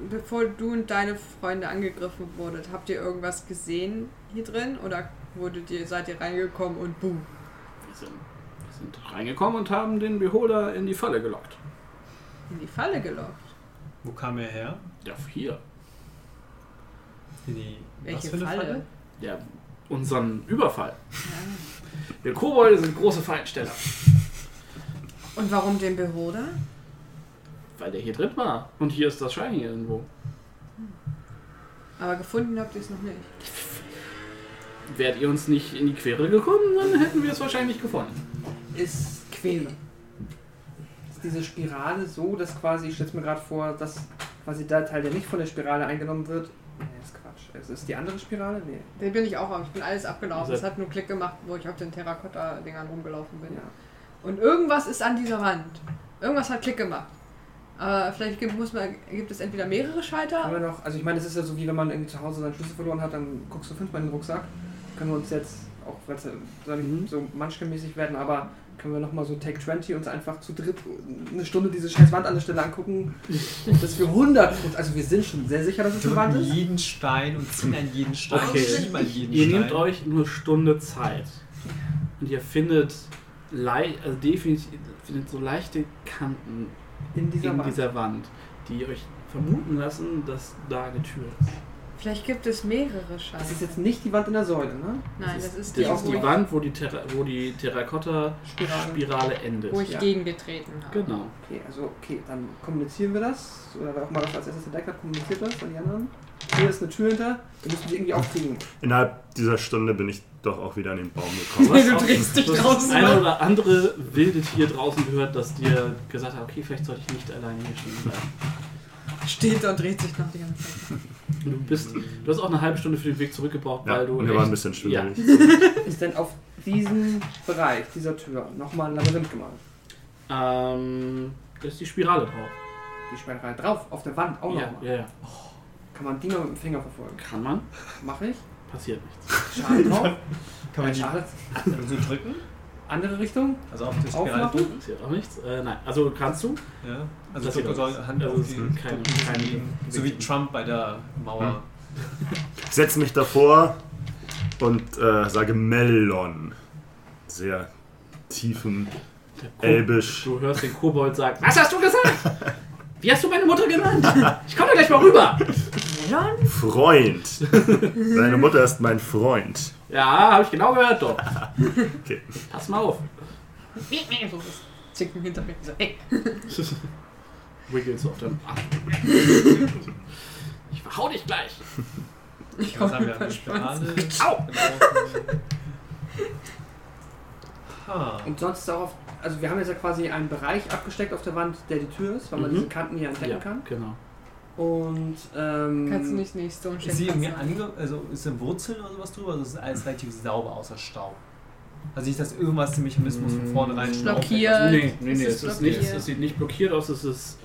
bevor du und deine Freunde angegriffen wurdet, habt ihr irgendwas gesehen hier drin oder wurdet ihr, seid ihr reingekommen und boom? Wir sind, wir sind reingekommen und haben den Beholder in die Falle gelockt. In die Falle gelockt. Wo kam er her? Ja, hier. In die. Welche was für eine Falle? Falle? Ja, unseren Überfall. Wir Kobolde sind große Feinsteller. Und warum den Beholder? Weil der hier drin war. Und hier ist das Shiny irgendwo. Aber gefunden habt ihr es noch nicht. Wärt ihr uns nicht in die Quere gekommen, dann hätten wir es wahrscheinlich gefunden. Ist Quere. Ist diese Spirale so, dass quasi, ich stelle mir gerade vor, dass quasi der Teil, der nicht von der Spirale eingenommen wird. Nee, ist Quatsch. Es ist die andere Spirale? Nee. Den bin ich auch am. Ich bin alles abgelaufen. Es hat nur Klick gemacht, wo ich auf den Terrakotta-Dingern rumgelaufen bin. Ja. Und irgendwas ist an dieser Wand. Irgendwas hat Klick gemacht. Aber vielleicht gibt, muss man, gibt es entweder mehrere Haben Schalter. wir noch, also ich meine, es ist ja so wie wenn man irgendwie zu Hause seinen Schlüssel verloren hat, dann guckst du fünfmal in den Rucksack. Können wir uns jetzt, auch weil es Mhm. so manchmal-mäßig werden, aber können wir nochmal so Take 20 uns einfach zu dritt eine Stunde diese scheiß Wand an der Stelle angucken, dass wir 100 also wir sind schon sehr sicher, dass es eine Wand ist. jeden Stein und ziehen an jeden Stein. Okay. schieben an jeden Ihr Stein. nehmt euch nur Stunde Zeit. Und ihr findet, also definitiv findet so leichte Kanten In dieser in Wand. dieser Wand, die euch vermuten lassen, dass da eine Tür ist. Vielleicht gibt es mehrere Das Scheiben. ist jetzt nicht die Wand in der Säule, ne? Nein, das ist die, Das ist die Wand, wo die, Terra wo die Terrakotta-Spirale endet. wo ich Ja. gegengetreten habe. Genau. Okay, also okay, dann kommunizieren wir das. Oder wer auch mal das als erstes entdeckt hat, kommuniziert das an die anderen. Hier ist eine Tür hinter, wir müssen die irgendwie aufkriegen. Innerhalb dieser Stunde bin ich doch auch wieder an den Baum gekommen. Du drehst dich das draußen. eine oder andere wilde Tier draußen gehört, das dir gesagt hat, okay, vielleicht sollte ich nicht alleine hier stehen bleiben. Steht da und dreht sich noch die ganze Zeit. Du bist, du hast auch eine halbe Stunde für den Weg zurück gebraucht, Ja, weil du und mir war ein bisschen ja, schwindelig. Ist denn auf diesem Bereich, dieser Tür, nochmal ein Labyrinth gemalt? ähm, da ist die Spirale drauf. Die Sperrerei drauf, auf der Wand auch ja, nochmal. ja, ja. Kann man die mal mit dem Finger verfolgen? Kann man, Mache ich. passiert nichts. Schaden drauf. Kann man die Schaden. so drücken? Andere Richtung. Also auf das Spirale drücken? Passiert auch nichts. Äh, nein, also kannst du. Ja. Also Das drücken sieht soll aus. Hand Also auf es die ist keine- So wie Trump bei der Mauer. Ich setze mich davor und äh, sage Melon. Sehr tiefen Elbisch. Du hörst den Kobold sagen, was hast du gesagt? Wie hast du meine Mutter genannt? Ich komme gleich mal rüber. Freund. Deine Mutter ist mein Freund. Ja, habe ich genau gehört doch. Okay. Pass mal auf. Zicken hinter mir. So, hey. Wiggles auf deinem Arm. Ich verhau dich gleich. Ich Was hau haben wir? Eine Verschwanz. Spirale. Au! Ha. Und sonst auch auf. Also wir haben jetzt ja quasi einen Bereich abgesteckt auf der Wand, der die Tür ist, weil man Mhm. diese Kanten hier entdecken Ja, kann. genau. Und ähm, Kannst du nicht nicht Stone Ist sie irgendwie ange also ist da Wurzeln oder sowas drüber? Also ist alles relativ sauber außer Staub. Also nicht, dass irgendwas den Mechanismus von vornherein schon Blockiert. Nee, nee, nee, Es es, ist ist nicht, blockiert. es sieht nicht blockiert aus, es ist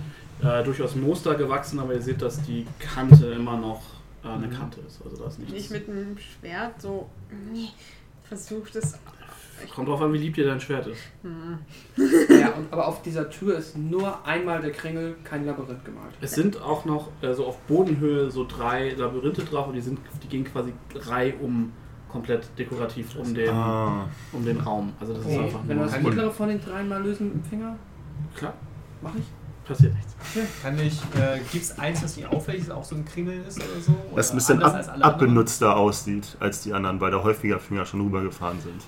äh, durchaus Moster gewachsen, aber ihr seht, dass die Kante immer noch äh, eine Mhm. Kante ist. Also da ist nichts. Nicht mit einem Schwert so versucht es. Kommt drauf an, wie lieb dir dein Schwert ist. Hm. ja, und, aber auf dieser Tür ist nur einmal der Kringel, kein Labyrinth gemalt. Es sind auch noch äh, so auf Bodenhöhe so drei Labyrinthe drauf und die, sind, die gehen quasi drei um komplett dekorativ um den, Ah. um den Raum. Also das ist Okay. einfach Wenn wir das mittlere von den dreien mal lösen mit dem Finger, Klar, mache ich. Passiert nichts. Kann ich, äh, gibt es eins, das nicht auffällig ist, auch so ein Kringel ist oder so? Das Oder ein bisschen ab, anderen? abbenutzter aussieht als die anderen, weil da häufiger Finger schon rübergefahren sind.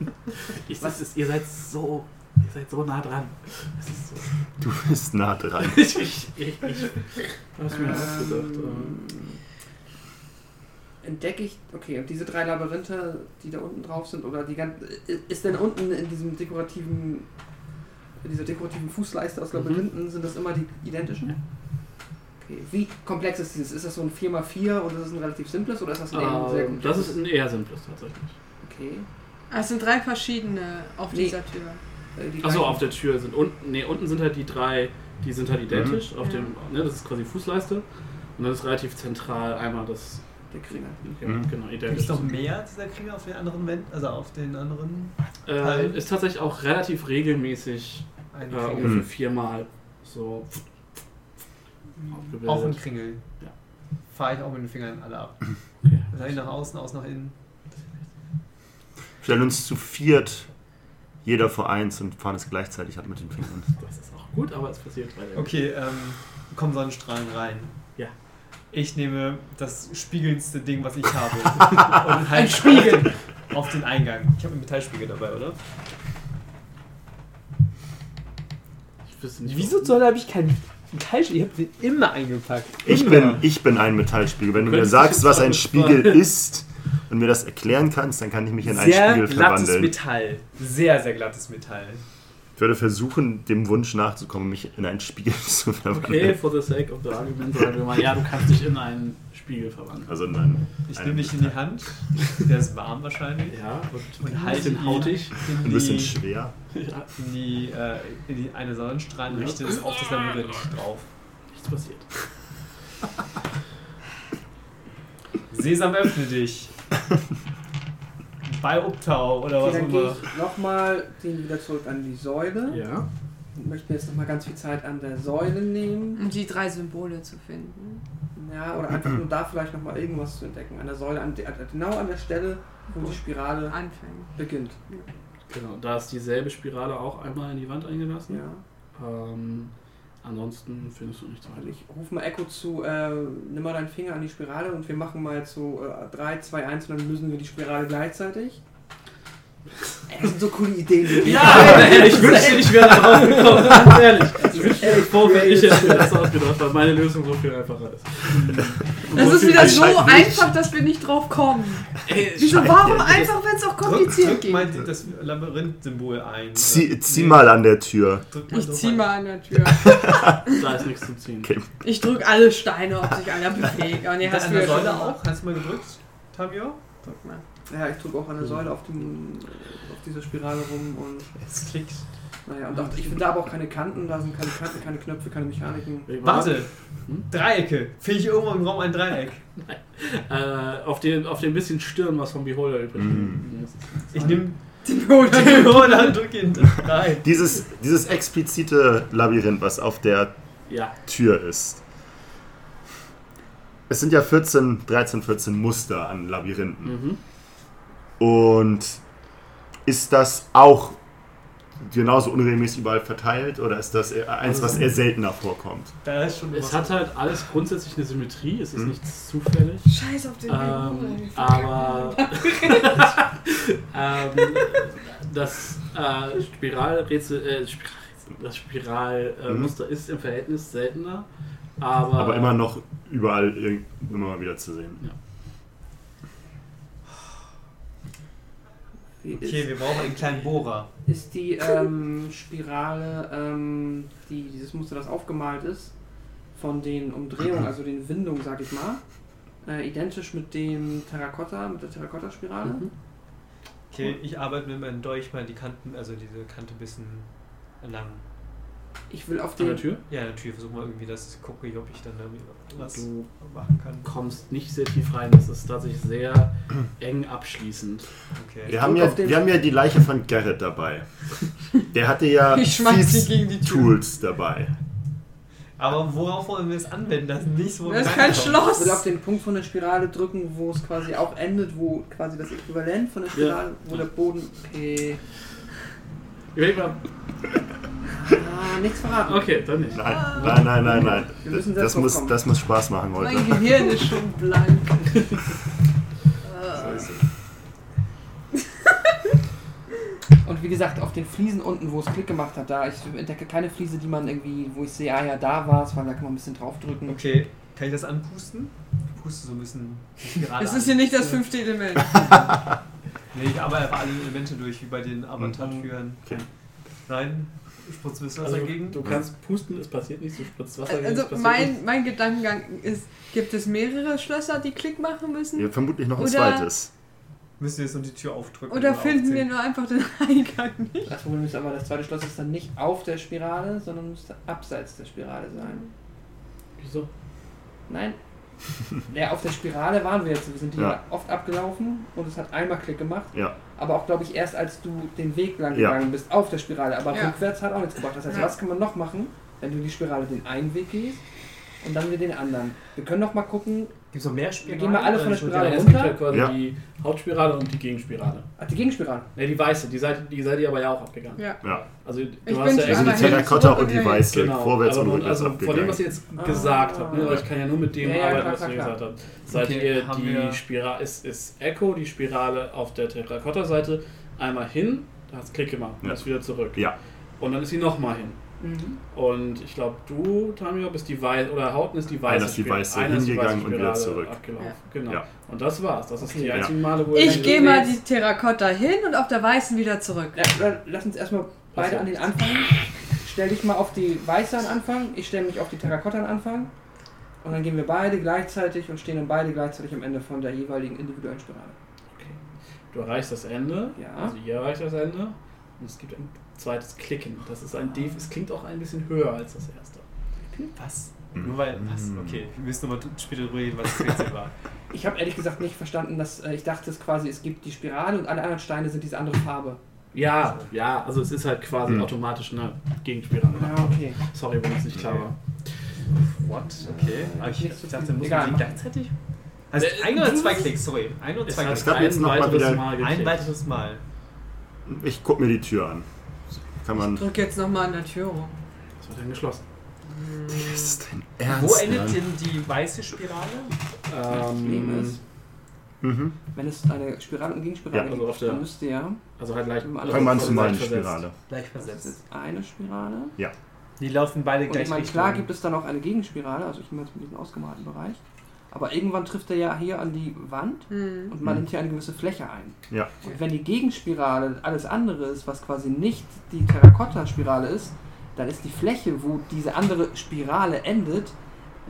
Ich, das ist, ihr seid so. Ihr seid so nah dran. Das ist so. Du bist nah dran. ich, ich, ich, hab's mir. Ähm, entdecke ich, okay, und diese drei Labyrinthe, die da unten drauf sind, oder die ganze, ist denn unten in diesem dekorativen, in dieser dekorativen Fußleiste aus Labyrinthen, sind das immer die identischen? Ja. Okay, wie komplex ist dieses? Ist das so ein 4x4 und ist das ein relativ simples oder ist das ein eher Ähm, sehr das komplexes? ist ein eher simples tatsächlich. Okay. Ah, Es sind drei verschiedene auf Nee. dieser Tür. Äh, die Achso, auf der Tür sind unten, nee, unten sind halt die drei, die sind halt identisch. Auf Ja. dem, ne, das ist quasi Fußleiste. Und dann ist relativ zentral einmal das, der Kringel. ja, Mhm. genau, Gibt identisch. es noch mehr dieser Kringel auf den anderen Wänden? Also auf den anderen Äh, ist tatsächlich auch relativ regelmäßig, einen äh, Kringel? ungefähr viermal so aufgebildet. Auch ein Kringel. Ja. Fahre ich auch mit den Fingern alle ab. Okay. Rein nach außen, aus nach innen. Stellen uns zu viert jeder vor eins und fahren es gleichzeitig ab mit den Fingern. Das ist auch gut, aber es passiert weiter. Okay, ähm, kommen Sonnenstrahlen rein. Ja. Ich nehme das spiegelndste Ding, was ich habe. und halt Spiegel auf den Eingang. Ich habe einen Metallspiegel dabei, oder? Ich wüsste nicht, Wieso soll habe ich keinen Metallspiegel? Ich habe den immer eingepackt. Ich Immer. bin, ich bin ein Metallspiegel. Wenn du mir sagst, was ein Spiegel ist und mir das erklären kannst, dann kann ich mich in einen Sehr Spiegel glattes verwandeln. Metall. Sehr, sehr glattes Metall. Ich würde versuchen, dem Wunsch nachzukommen, mich in einen Spiegel zu Okay, verwandeln. for the sake of the argument sagen wir mal, ja, du kannst dich in einen Spiegel verwandeln. Also nein. Ich nehme dich in die Hand. Der ist warm wahrscheinlich. Ja, und, Und ein halte bisschen ihn hautig. in Ein bisschen die, schwer. In die, äh, in die eine Sonnenstrahl und Ja. richte es auf das Labyrinth drauf. nichts passiert. Sesam, öffne dich. Bei Uptau oder Okay, was auch dann immer. ich nochmal den wieder zurück an die Säule. Ja. Ich möchte mir jetzt nochmal ganz viel Zeit an der Säule nehmen. Um die drei Symbole zu finden. Ja, oder einfach nur da vielleicht nochmal irgendwas zu entdecken. An der Säule, an der, genau an der Stelle, wo die Spirale Anfängt. beginnt. Genau, da ist dieselbe Spirale auch einmal in die Wand eingelassen. Ja. Ähm, ansonsten findest du nichts weiter. ich rufe mal Echo zu, äh, nimm mal deinen Finger an die Spirale und wir machen mal so 3, 2, 1 und dann lösen wir die Spirale gleichzeitig. Ey, das sind so coole Ideen. die Ja, haben. ich wünschte, ich wäre da drauf gekommen, ganz ehrlich. Ich wünschte, bevor ich hätte mir das ausgedacht, weil meine Lösung so viel einfacher ist. Das ist wieder so einfach, dass wir nicht drauf kommen. Ey, Wieso, warum einfach, wenn es auch kompliziert drück geht? mal das Labyrinth-Symbol ein. Zieh, zieh mal an der Tür. Drück mal Ich zieh mal an der Tür. Da ist nichts zu ziehen. Okay. Ich drück alle Steine, ob sich einer bewegt. Oh nee, Das hast schon gemacht. auch? Hast du mal gedrückt, Tamio? Drück mal. Ja, ich drücke auch an der Säule auf, dem, auf dieser Spirale rum und Es klickt. naja, und auch, ich finde da aber auch keine Kanten, da sind keine Kanten, keine Knöpfe, keine Mechaniken. Warte! Hm? Dreiecke! Finde ich irgendwo im Raum ein Dreieck? Äh, auf, den, auf den bisschen Stirn, was vom Beholder übrig Mhm. ist. Ich nehme Den Roller und drücke ihn rein. Dieses, dieses explizite Labyrinth, was auf der Ja. Tür ist. Es sind ja 14, 13, 14 Muster an Labyrinthen. Mhm. Und ist das auch genauso unregelmäßig überall verteilt oder ist das eins, was eher seltener vorkommt? Da ist schon Es hat halt alles grundsätzlich eine Symmetrie, es ist Mhm. nichts zufällig. Scheiß auf den Ähm, aber ähm, das äh, Spiralrätsel, äh, das Spiralmuster äh. Muster ist im Verhältnis seltener, aber, Aber immer noch überall immer mal wieder zu sehen. Wie Okay, wir brauchen einen kleinen Bohrer. ist, ist die ähm, Spirale, ähm, die, dieses Muster, das aufgemalt ist, von den Umdrehungen, also den Windungen, sag ich mal, äh, identisch mit dem Terrakotta, mit der Terrakotta-Spirale? Mhm. Okay, ich arbeite mit meinem Dolch mal die Kanten, also diese Kante ein bisschen entlang. Ich will auf An der Tür. Ja, natürlich versuche mal irgendwie das, gucke ich, ob ich dann irgendwie was Du machen kann. kommst nicht sehr tief rein, das ist tatsächlich sehr eng abschließend. Okay. Wir haben, ja, wir haben ja die Leiche von Garrett dabei. Der hatte ja Ich fies gegen die Tür. Tools dabei. Aber worauf wollen wir es anwenden? Das ist nichts, wo wir Das ist kein reinkommen. Ich will auf Schloss. den Punkt von der Spirale drücken, wo es quasi auch endet, wo quasi das Äquivalent von der Spirale, wo der Boden. Okay. Überleg mal. Ah, nichts verraten. Okay, dann nicht. Nein, nein, nein, nein, nein. Wir müssen Das, selbst muss, das muss Spaß machen heute. Mein Gehirn ist schon blank. Und wie gesagt, auf den Fliesen unten, wo es Klick gemacht hat, da ich entdecke keine Fliese, die man irgendwie, wo ich sehe, ah ja, da war es, weil da kann man ein bisschen draufdrücken. Okay, kann ich das anpusten? Ich puste so ein bisschen Spirale Es ist hier nicht das fünfte Element. Nee, ich arbeite einfach alle Elemente durch, wie bei den Avatar-Türen. Okay. Nein, was Also, dagegen. du kannst pusten, es passiert nichts, du spritzt Wasser gegen, Also mein, mein Gedankengang ist, gibt es mehrere Schlösser, die Klick machen müssen? Ja, vermutlich noch ein Oder- zweites. Müssen wir jetzt nur die Tür aufdrücken. Oder finden wir aufziehen. nur einfach den Eingang nicht? Das Problem ist aber, das zweite Schloss ist dann nicht auf der Spirale, sondern müsste abseits der Spirale sein. Wieso? Nein. Ja, auf der Spirale waren wir jetzt. Wir sind hier Ja. oft abgelaufen und es hat einmal Klick gemacht. Ja. Aber auch, glaube ich, erst als du den Weg lang Ja. gegangen bist auf der Spirale. Aber Ja. rückwärts hat auch nichts gebracht. Das heißt, Ja. was kann man noch machen, wenn du die Spirale den einen Weg gehst und dann wieder den anderen? Wir können noch mal gucken. Gibt es noch mehr Wir Spiralen? gehen mal alle von der Spirale Ja, es runter. gibt ja quasi Ja. die Hauptspirale und die Gegenspirale. Ach, die Gegenspirale. Ne, die weiße, die seid, die seid ihr aber ja auch abgegangen. Ja. Ja. Also du Ich hast bin ja Also die Terrakotta und die weiße, Genau, vorwärts aber und rückwärts also von dem, was ihr abgegangen. jetzt Ah. gesagt habt, ne, ich kann ja nur mit dem Ja, ja, arbeiten, klar, was klar, ihr klar. gesagt habt. Seid Okay, ihr die wir- Spirale, ist, ist Echo, die Spirale auf der Terrakotta-Seite, einmal hin, da hat es Klick gemacht und Ja. ist wieder zurück. Ja. Und dann ist sie nochmal hin. Mhm. Und ich glaube, du, Tamio, bist die weiße, oder Hauten ist die weiße. Einer ist die weiße Einer ist die hingegangen weiße und wieder zurück. Abgelaufen. Ja. Genau. Ja. Und das war's. Das ist Okay. die einzigen Male, wo Ich gehe mal die Terrakotta hin und auf der weißen wieder zurück. Ja, lass uns erstmal beide an den Anfang. Stell dich mal auf die weiße an Anfang, ich stelle mich auf die Terrakotta an Anfang. Und dann gehen wir beide gleichzeitig und stehen dann beide gleichzeitig am Ende von der jeweiligen individuellen Spirale. Du erreichst das Ende, Ja. also ihr erreicht das Ende und es gibt ein zweites Klicken. Das ist ein Def, es klingt auch ein bisschen höher als das erste. Was? Mhm. Nur weil. Was? Okay, wir müssen nochmal später drüber reden, was das Rätsel war. Ich habe ehrlich gesagt nicht verstanden, dass äh, ich dachte es quasi, es gibt die Spirale und alle anderen Steine sind diese andere Farbe. Ja, ja, also es ist halt quasi Mhm. automatisch eine Gegenspirale. Ja, okay. Sorry, wenn es nicht klar war. What? Okay. Aber ich, Nicht so ich dachte, muss Egal. man die gleichzeitig? Also Äh, ein oder zwei Klicks, sorry. Ein oder Es zwei Klicks. gab jetzt noch mal weiteres wieder Mal Ein weiteres Mal. Ich guck mir die Tür an. Kann man. Drück jetzt nochmal an der Tür rum. Das wird dann geschlossen. Das ist dein Wo Ernst, endet Mann? denn die weiße Spirale? Problem Ähm, ist, Mhm. wenn es eine Spirale und Gegenspirale Ja, gibt, also auf der- dann müsste ja, also halt leicht. Fangen wir an zu versetzt. Spirale. Gleich das ist versetzt. jetzt eine Spirale. Die laufen beide Und gleich ich meine, klar gibt es dann auch eine Gegenspirale, also ich nehme jetzt mit diesem ausgemalten Bereich. Aber irgendwann trifft er ja hier an die Wand Hm. und man Mhm. nimmt hier eine gewisse Fläche ein. Ja. Und wenn die Gegenspirale alles andere ist, was quasi nicht die Terrakotta-Spirale ist, dann ist die Fläche, wo diese andere Spirale endet,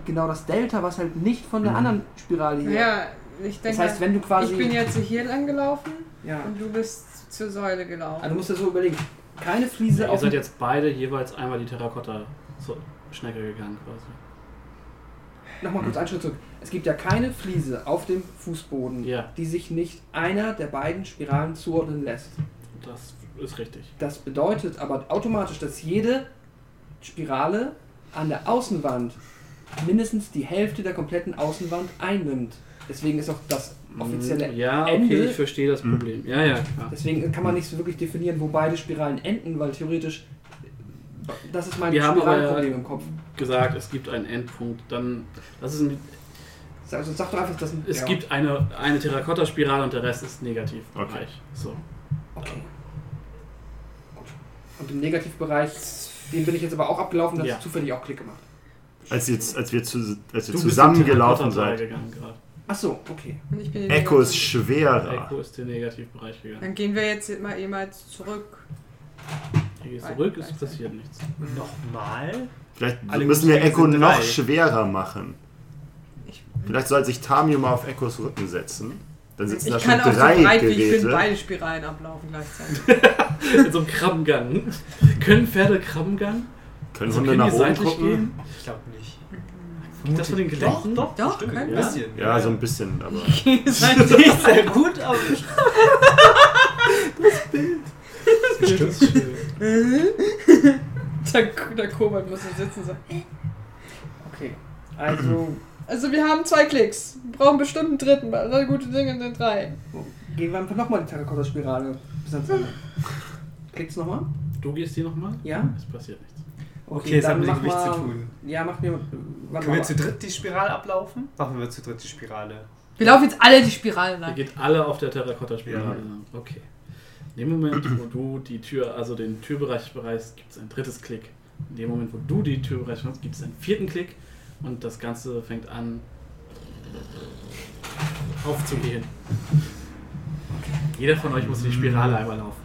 genau das Delta, was halt nicht von der Mhm. anderen Spirale hier. Ja, ich das denke, heißt, wenn du quasi. ich bin jetzt hier lang gelaufen ja. und du bist zur Säule gelaufen. Also du musst dir so überlegen, keine Fliese Ihr auf seid dem- jetzt beide jeweils einmal die Terrakotta zur Schnecke gegangen quasi. Nochmal kurz einen Schritt zurück. Es gibt ja keine Fliese auf dem Fußboden, Ja. die sich nicht einer der beiden Spiralen zuordnen lässt. Das ist richtig. Das bedeutet aber automatisch, dass jede Spirale an der Außenwand mindestens die Hälfte der kompletten Außenwand einnimmt. Deswegen ist auch das offizielle Mm, Ja, okay, Ende. ich verstehe das. Problem. Ja, ja, klar. Deswegen kann man nicht so wirklich definieren, wo beide Spiralen enden, weil theoretisch das ist mein Wir haben aber Spiralenproblem im Kopf. gesagt, es gibt einen Endpunkt. Dann, das ist ein, Also sag doch einfach, dass es ja. gibt eine, eine Terrakotta-Spirale und der Rest ist negativ. Okay. So. Okay. Gut. Und im Negativbereich, den bin ich jetzt aber auch abgelaufen, das Ja. ist zufällig auch Klick gemacht. Als, jetzt, als wir, zu, als wir Du zusammengelaufen seid. Terrakotta-Teil gegangen gerade. Ach so, okay. Und ich bin Echo ist schwerer. Echo ist in den Negativbereich gegangen. Dann gehen wir jetzt mal ehemals zurück. Hier gehst Nein, zurück, es passiert nichts. Nochmal? Vielleicht Alle müssen wir Echo noch drei. schwerer machen. Ich, Vielleicht soll sich Tamio mal auf Echos Rücken setzen. Dann sitzen da ich schon kann auch so drei breit wie ich bin Geräte. beide Spiralen ablaufen gleichzeitig. In so einem Krabbengang. Können Pferde Krabbengang? Können Also Hunde können nach die oben seitlich gucken? gehen? Ich glaube nicht. Das von den Gelenken? Doch, doch, Doch, bestimmt. ein bisschen. Ja, so ein bisschen, aber. Sieht sehr gut aus. Das ist schön. der, der Kobold muss da sitzen. So. Okay. Also Also wir haben zwei Klicks. Wir brauchen bestimmt einen dritten, weil alle gute Dinge sind drei. gehen wir einfach nochmal die Terrakotta-Spirale bis ans Ende. Klickst nochmal? Du gehst hier nochmal? Ja? Es passiert nichts. Okay, es hat mit dem Gewicht zu tun. Ja, mach mir. Können wir zu dritt die Spirale ablaufen? Machen wir zu dritt die Spirale. Wir laufen jetzt alle die Spirale Ihr lang. geht alle auf der Terrakotta-Spirale. Ja. lang. Okay. In dem Moment, wo du die Tür, also den Türbereich bereichst, gibt es ein drittes Klick. In dem Moment, wo du die Türbereich bereichst, gibt es einen vierten Klick und das Ganze fängt an aufzugehen. Jeder von euch muss die Spirale einmal laufen.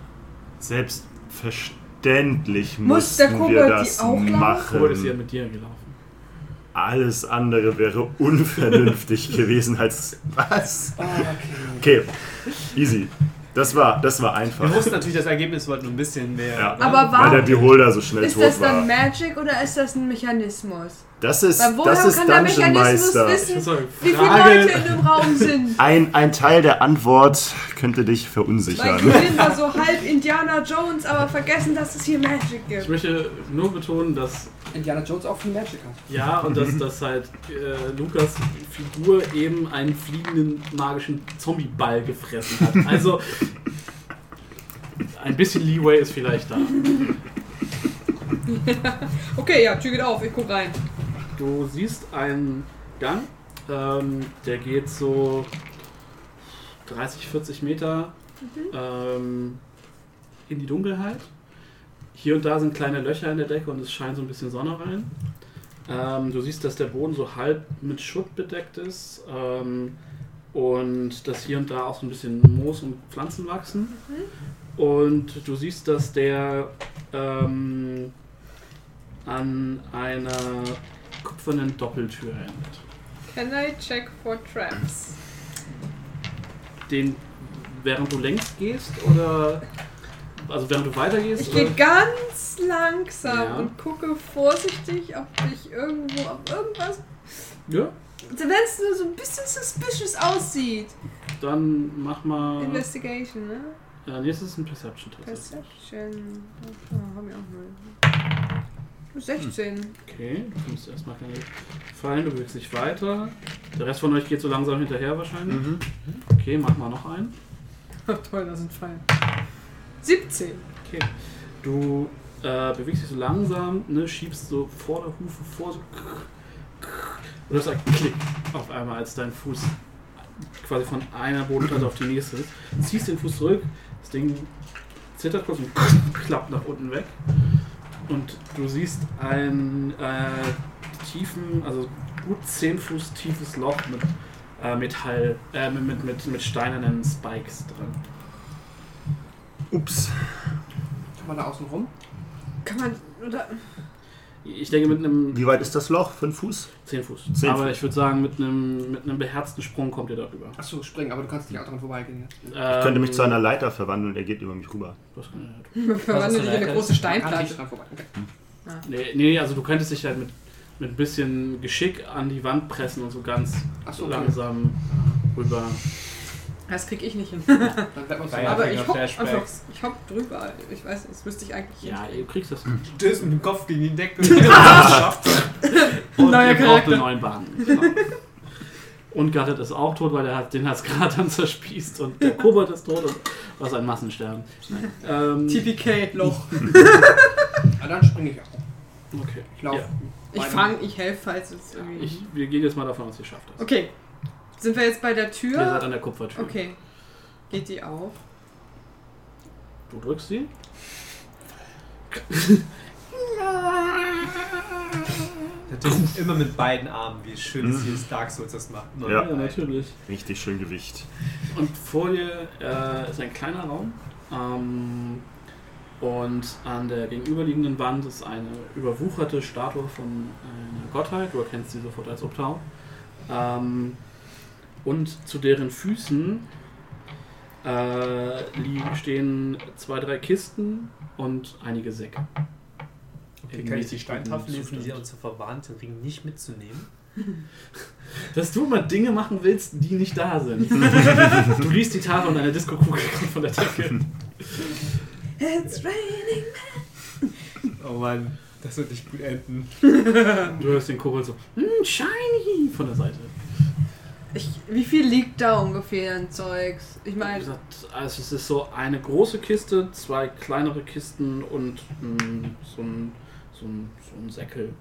Selbstverständlich Muss der mussten wir Kobold die das auch laufen? Kobold ist hier machen. mit dir gelaufen. Alles andere wäre unvernünftig gewesen als. Was? Ah, okay. Okay, easy. Das war, das war Wir einfach. wussten natürlich das Ergebnis, wollten nur ein bisschen mehr. Ja. Aber Weil der warum Beholder so schnell ist tot das dann war. Magic oder ist das ein Mechanismus? Das ist, woher das ist kann der Dungeon Meister. wissen? Ich sagen, Wie viele Leute in dem Raum sind? Ein, ein Teil der Antwort könnte dich Mein verunsichern. Gehirn war so halb Indiana Jones, aber vergessen, dass es hier Magic Ich gibt. möchte nur betonen, dass Indiana Jones auch viel Magic hat. ja und dass, dass halt äh, Lukas Figur eben einen fliegenden magischen Zombieball gefressen hat. Also ein bisschen Leeway ist vielleicht da. Okay, ja, Tür geht auf, ich guck rein. Du siehst einen Gang, ähm, der geht so 30, 40 Meter ähm, in die Dunkelheit. Hier und da sind kleine Löcher in der Decke und es scheint so ein bisschen Sonne rein. Ähm, du siehst, dass der Boden so halb mit Schutt bedeckt ist ähm, und dass hier und da auch so ein bisschen Moos und Pflanzen wachsen. Und du siehst, dass der ähm, an einer kupfernen Doppeltür endet. Can I check for traps? Den, während du längs gehst oder also während du weitergehst? Ich gehe ganz langsam Ja. und gucke vorsichtig, ob ich irgendwo auf irgendwas. Ja, Wenn es nur so ein bisschen suspicious aussieht. dann mach mal. Investigation, ne? Äh, nee, es ist ein Perception tatsächlich. Perception. Oh, hab ich auch mal. 16. Okay, du findest erstmal keine Fallen, du bewegst dich weiter. Der Rest von euch geht so langsam hinterher wahrscheinlich. Mhm. Okay, mach mal noch einen. Toll, das sind Fallen. 17. Okay. Du äh, bewegst dich so langsam, ne, schiebst so Vorderhufe vor, so und das sagt Klick auf einmal, als dein Fuß quasi von einer Bodenplatte auf die nächste ist. Ziehst den Fuß zurück, das Ding zittert kurz und klappt nach unten weg. Und du siehst ein äh, tiefen, also gut 10 Fuß tiefes Loch mit äh, Metall, äh, mit, mit, mit, mit steinernen Spikes drin. Ups. Kann man da außen rum? Kann man. Oder, Ich denke mit einem Wie weit ist das Loch? Fünf Fuß? 10 Fuß. Zehn Aber Fuß. ich würde sagen, mit einem, mit einem beherzten Sprung kommt ihr darüber. Achso, springen, aber du kannst nicht auch dran vorbeigehen. Jetzt. Ich könnte mich zu einer Leiter verwandeln, der geht über mich rüber. Das kann ich nicht. verwandelt dich in eine große Man kann nicht Steinplatte. dran vorbei. Okay. Nee, nee, also du könntest dich halt mit, mit ein bisschen Geschick an die Wand pressen und so ganz Achso, okay. langsam rüber. Das krieg ich nicht hin. Dann bleibt man so. Ja, Aber ich hopp einfach. Ich hopp drüber. Ich weiß, das müsste ich eigentlich Ja, hinkriegen. ihr kriegst das. Stößt mit dem Kopf gegen die Decke. Schafft Und Neuer ihr braucht Charakter. einen neuen Bahn. Genau. Und Garrett ist auch tot, weil er hat, den hat es gerade dann zerspießt. Und der Kobold ist tot und was ein Massensterben. Nein. Ähm, TPK-Loch. Ah, dann springe ich auch. okay. Ich laufe. Ja. Ich fang, ich helfe, falls es irgendwie. Ich, wir gehen jetzt mal davon aus, ihr schafft das. Okay. Sind wir jetzt bei der Ihr seid Tür? an der Kupfertür. Okay. Geht die auf? Du drückst sie. Natürlich immer mit beiden Armen, wie schön es hier ist, Dark Souls das macht. Ja. natürlich. Richtig schön Gewicht. Und vor dir äh, ist ein kleiner Raum. Ähm, und an der gegenüberliegenden Wand ist eine überwucherte Statue von einer Gottheit. Du erkennst sie sofort als Obtau. Ähm, und zu deren Füßen äh, liegen, stehen zwei, drei Kisten und einige Säcke. Okay, kann ich die Steintafel gutem lesen, die Zustand. uns so verwarnt, den Ring nicht mitzunehmen? Dass du mal Dinge machen willst, die nicht da sind. du liest die Tafel und eine Disco-Kugel kommt von der Decke. It's raining. Oh Mann, das wird nicht gut enden. Du hörst den Kobold so, "Mm, shiny, von der Seite. Ich, wie viel liegt da ungefähr an Zeugs? Ich meine, also es ist so eine große Kiste, zwei kleinere Kisten und mm, so, ein, so, ein, so ein Säckel.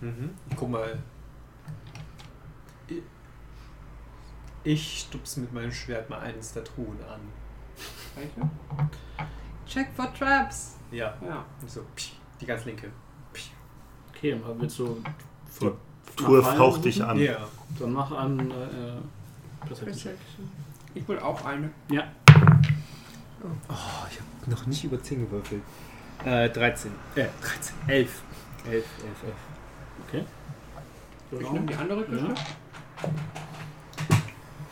Mhm. Guck mal. Ich- Ich stups mit meinem Schwert mal eines der Truhen an. Welche? check for traps. Ja, Ja. und so, psch, die ganz linke. Okay, dann willst du Fallen faucht dich an. Ja. Dann mach an äh, Perception. Perception. Ich will auch eine. Oh, ich habe noch nicht über 10 gewürfelt. Äh, 13. Äh, 13. 11. 11, 11, 11. Ich nehme die andere Kiste. Ja.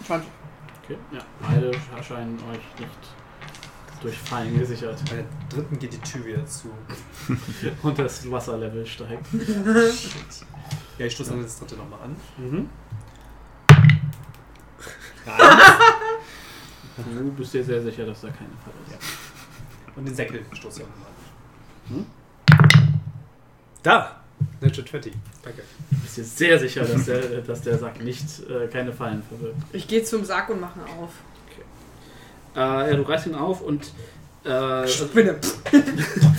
20. Okay, ja. Beide scheinen euch nicht durch Fallen gesichert. Bei der dritten geht die Tür wieder zu. Und das Wasserlevel steigt. Shit. Ja, ich stoße dann das dritte nochmal an. Mhm. Du bist dir sehr sicher, dass da keine Falle ist. Und den Säckel stoße ich auch nochmal an. Hm? Da! Natural 20. Danke. Du bist dir sehr sicher, dass der, dass der Sack nicht äh, keine Fallen verwirkt. Ich gehe zum Sack und mache ihn auf. Äh, ja, du reißt ihn auf und äh, Spinne. du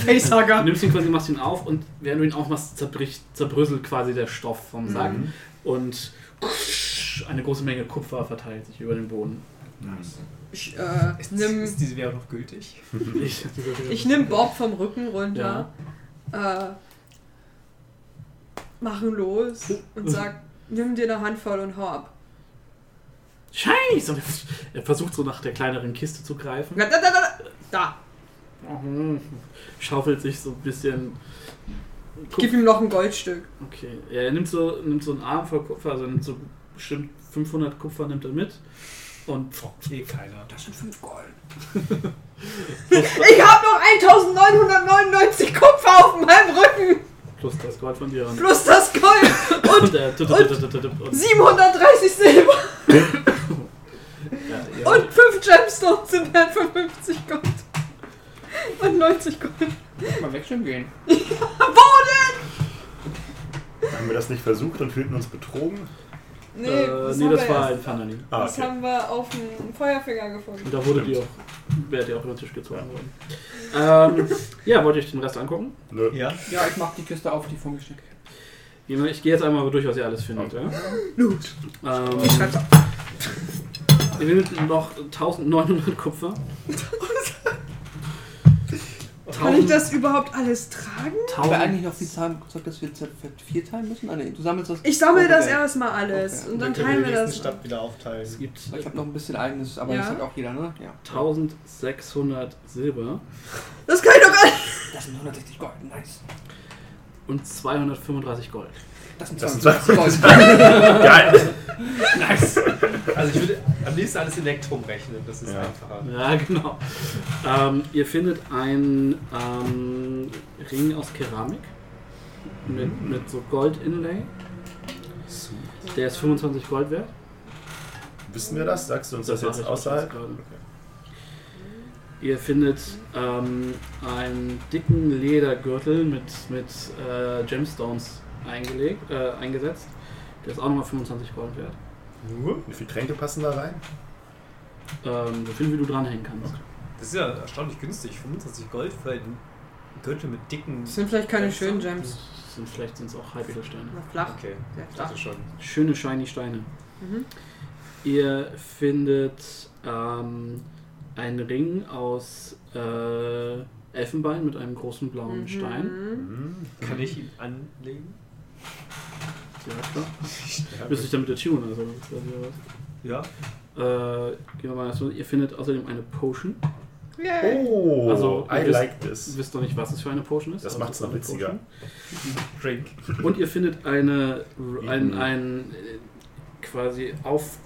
Facehugger. nimmst ihn quasi, machst ihn auf und während du ihn aufmachst, zerbricht, zerbröselt quasi der Stoff vom Sack Mhm. und eine große Menge Kupfer verteilt sich über den Boden. Ich, äh, Ist, nimm, ist diese Währung noch gültig? Ich, ich nimm Bob vom Rücken runter. Äh, machen los und sag, nimm dir eine Handvoll und hau ab. Scheiße! Und er- er versucht so nach der kleineren Kiste zu greifen. Da, da, da, da. Mhm. Schaufelt sich so ein bisschen. Gib ihm noch ein Goldstück. Okay, er nimmt so, nimmt so einen Arm voll Kupfer, also nimmt so bestimmt 500 Kupfer nimmt er mit. Und Eh keiner. Das sind 5 Gold. Ich hab noch 1999 Kupfer auf meinem Rücken. plus das Gold von dir. Plus das Gold. Und und, tut- und, 730 Silber. ja, ja. Und 5 Gemstones sind von 50 Gold. Und 90 Gold. Mal wechseln gehen. Wo denn? Haben wir das nicht versucht und fühlten uns betrogen? Nee, äh, das, nee, das war erst- ein Fanani. Ah, Das okay. haben wir auf dem Feuerfinger gefunden. Und da wurde die auch wärt ihr auch über den Tisch gezogen worden. Ähm, ja, wollt ihr euch den Rest angucken? Nö. Ja. Ja, ich mach die Kiste auf, die vor mir. Ich gehe jetzt einmal durch, was ihr alles findet. Ja? Gut. Ähm, ihr findet noch 1900 Kupfer. Kann ich das überhaupt alles tragen? Haben wir 1000 eigentlich noch viel Zahlen gesagt, dass wir vier teilen müssen? Ah, nee, du sammelst das. Ich sammle das erstmal alles Okay. und dann können teilen wir nächste das. Stadt wieder aufteilen. Es gibt Ich habe noch ein bisschen eigenes, aber Ja. das hat auch jeder, ne? Ja. 1600 Silber Das kann ich doch gar nicht. Das sind 160 Gold, nice. und 235 Gold. Das sind Das sind 20 Gold. Geil. nice. Also ich würde am liebsten alles Elektrum rechnen, das ist Ja. einfacher. Ja, genau. Ähm, ihr findet einen ähm, Ring aus Keramik mit, mit so Gold-Inlay. Der ist 25 Gold wert. Wissen wir das? Sagst du uns das, sag jetzt außerhalb? jetzt gerade. Ihr findet ähm, einen dicken Ledergürtel mit, mit äh, Gemstones eingelegt, äh, eingesetzt. Der ist auch nochmal 25 Gold wert. Nur? Wie viele Tränke passen da rein? Ähm, so viel wie du dranhängen kannst. Das ist ja erstaunlich günstig. 25 Gold für einen Gürtel mit dicken. Das sind vielleicht keine schönen Gems. Das sind, vielleicht sind es auch Halbedelsteine. Flach. Okay, Sehr flach. dachte schon. Schöne shiny Steine. Mhm. Ihr findet ähm, einen Ring aus äh, Elfenbein mit einem großen blauen Stein. Mhm. Kann ich ihn anlegen? Ja, klar. Ja, Müsste ich damit attunen, also ja. Äh, gehen wir mal so. Ihr findet außerdem eine Potion. Yay. Oh, Also, I ihr wisst- like Ihr this. wisst noch nicht, was es für eine Potion ist. Das aber macht's es noch witziger. Drink. Und ihr findet eine, ein, Mhm. ein äh, quasi auf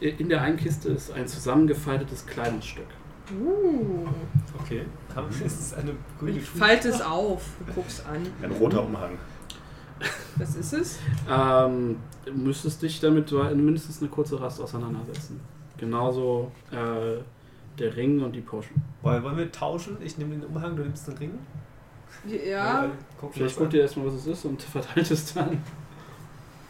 in der einen Kiste ist ein zusammengefaltetes Kleidungsstück. Uh. Okay. Kann, ist es eine grüne Ich falte es auf. Du guckst an. Ein roter Umhang. Was ist es? Ähm, du müsstest dich damit mindestens eine kurze Rast auseinandersetzen. Genauso äh, der Ring und die Potion. Wollen wollen wir tauschen? Ich nehme den Umhang, du nimmst den Ring? Ja. Gucken wir Vielleicht guckt ihr erstmal, was es ist und verteilt es dann.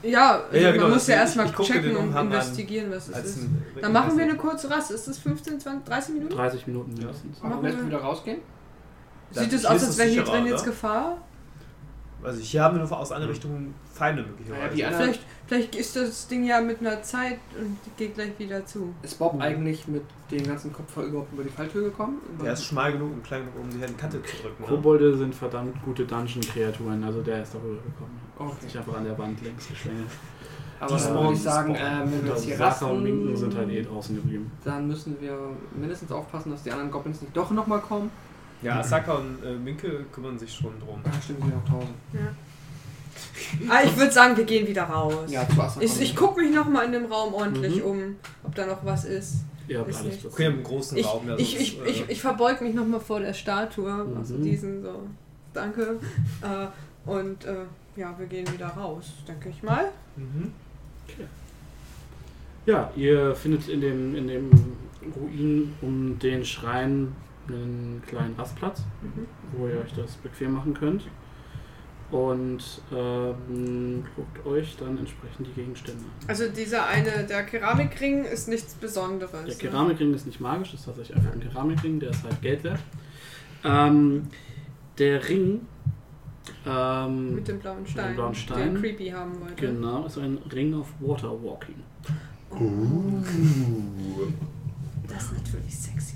Ja, also Ja, genau, man muss ja erstmal checken und investigieren, was es ist. Dann machen wir eine kurze Rast. Ist das 15, 20, 30 Minuten? 30 Minuten mindestens. Machen wir jetzt wieder rausgehen? Sieht es aus, als wäre hier drin jetzt? Gefahr? Also hier haben wir nur aus anderen Richtungen Feinde möglicherweise. Anderen- Vielleicht, vielleicht ist das Ding ja mit einer Zeit und geht gleich wieder zu. Ist Bob eigentlich mit dem ganzen Kopf überhaupt über die Falltür gekommen? Der ist schmal genug und klein genug, um die Kante zu drücken. Ne? Kobolde sind verdammt gute Dungeon-Kreaturen, also der ist darüber gekommen. Hat Okay. sich einfach an der Wand längs geschlängelt. Aber Die dann würde ich sagen, äh, wenn wir jetzt hier Sacher und Minken rasten, sind halt eh draußen geblieben. dann müssen wir mindestens aufpassen, dass die anderen Goblins nicht doch nochmal kommen. Ja, Asaka und äh, Minke kümmern sich schon drum. Ah, stimmt, sind noch tausend. Ah, ich würde sagen, wir gehen wieder raus. Ja, zu Asaka. Ich, ich gucke mich nochmal in dem Raum ordentlich Mhm. um, ob da noch was ist. Ihr habt Ist alles nicht. dazu. Okay, im großen Ich, Raum. ja, ich, ich, äh, ich, ich verbeug mich nochmal vor der Statue, also Mhm. diesen so, danke. Äh, und äh, ja, wir gehen wieder raus, denke ich mal. Mhm. Ja, ihr findet in dem, in dem Ruin um den Schrein einen kleinen Rastplatz, Mhm. wo ihr euch das bequem machen könnt. Und ähm, guckt euch dann entsprechend die Gegenstände an. Also dieser eine, der Keramikring ist nichts Besonderes. Der ne? Keramikring ist nicht magisch, das ist tatsächlich einfach ein Keramikring, der ist halt Geld wert. Ähm, der Ring ähm, Mit dem blauen dem Stein, blauen Stein. den Creepy haben wollte. genau ist ein Ring of Water Walking. Das ist natürlich sexy.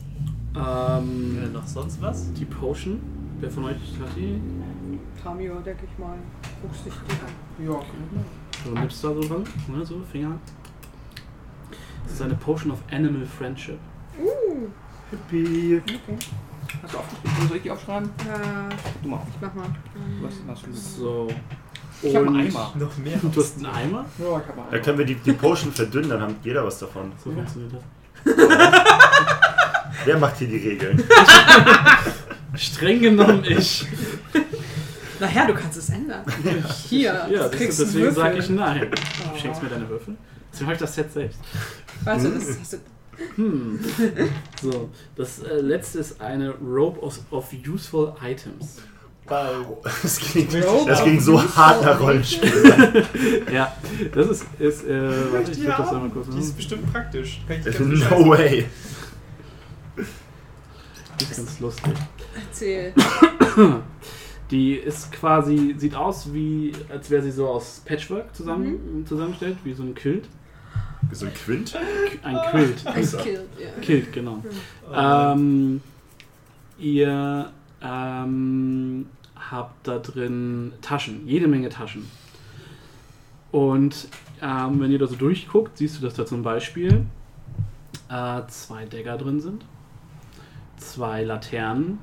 Ähm, Äh, noch sonst was? die Potion, wer von euch hat die? Tamio, denke ich mal. Guckst dich die an. Ja, So nimmst du da so dran, ne, so Finger. Das ist eine Potion of Animal Friendship. Uh, Hippie. Hast du aufgeschrieben? Soll ich die aufschreiben? äh, Du mal auf. ich mach mal. Was, was du So. Ich hab einen Und- Eimer. Noch mehr. Du hast einen Eimer? Ja, ich hab einen Da Eimer. können wir die, die Potion verdünnen, dann hat jeder was davon. So funktioniert das. Wer macht hier die Regeln? Streng genommen ich. Naja, du kannst es ändern. Hier, Ja, du das kriegst ist, deswegen sage ich nein. Oh. Du schenkst mir deine Würfel? Deswegen habe ich das Set selbst. Weißt du, das hast du. Hm. So, das äh, letzte ist eine Rope of, of Useful Items. Wow. Das ging, das ging so hart nach Rollenspiel. Ja, das ist, ist äh, warte, ich drück das einmal kurz. Die ist bestimmt praktisch. No way. Die ist ganz lustig. Erzähl. Die ist quasi, sieht aus wie, als wäre sie so aus Patchwork zusammen, zusammengestellt, wie so ein Quilt. So ein Quint? Ein Quilt. Ein Kill, ja. Quilt, genau. Ähm, ihr ähm, habt da drin Taschen, jede Menge Taschen. Und ähm, wenn ihr da so durchguckt, siehst du, dass da zum Beispiel äh, zwei Dagger drin sind, zwei Laternen,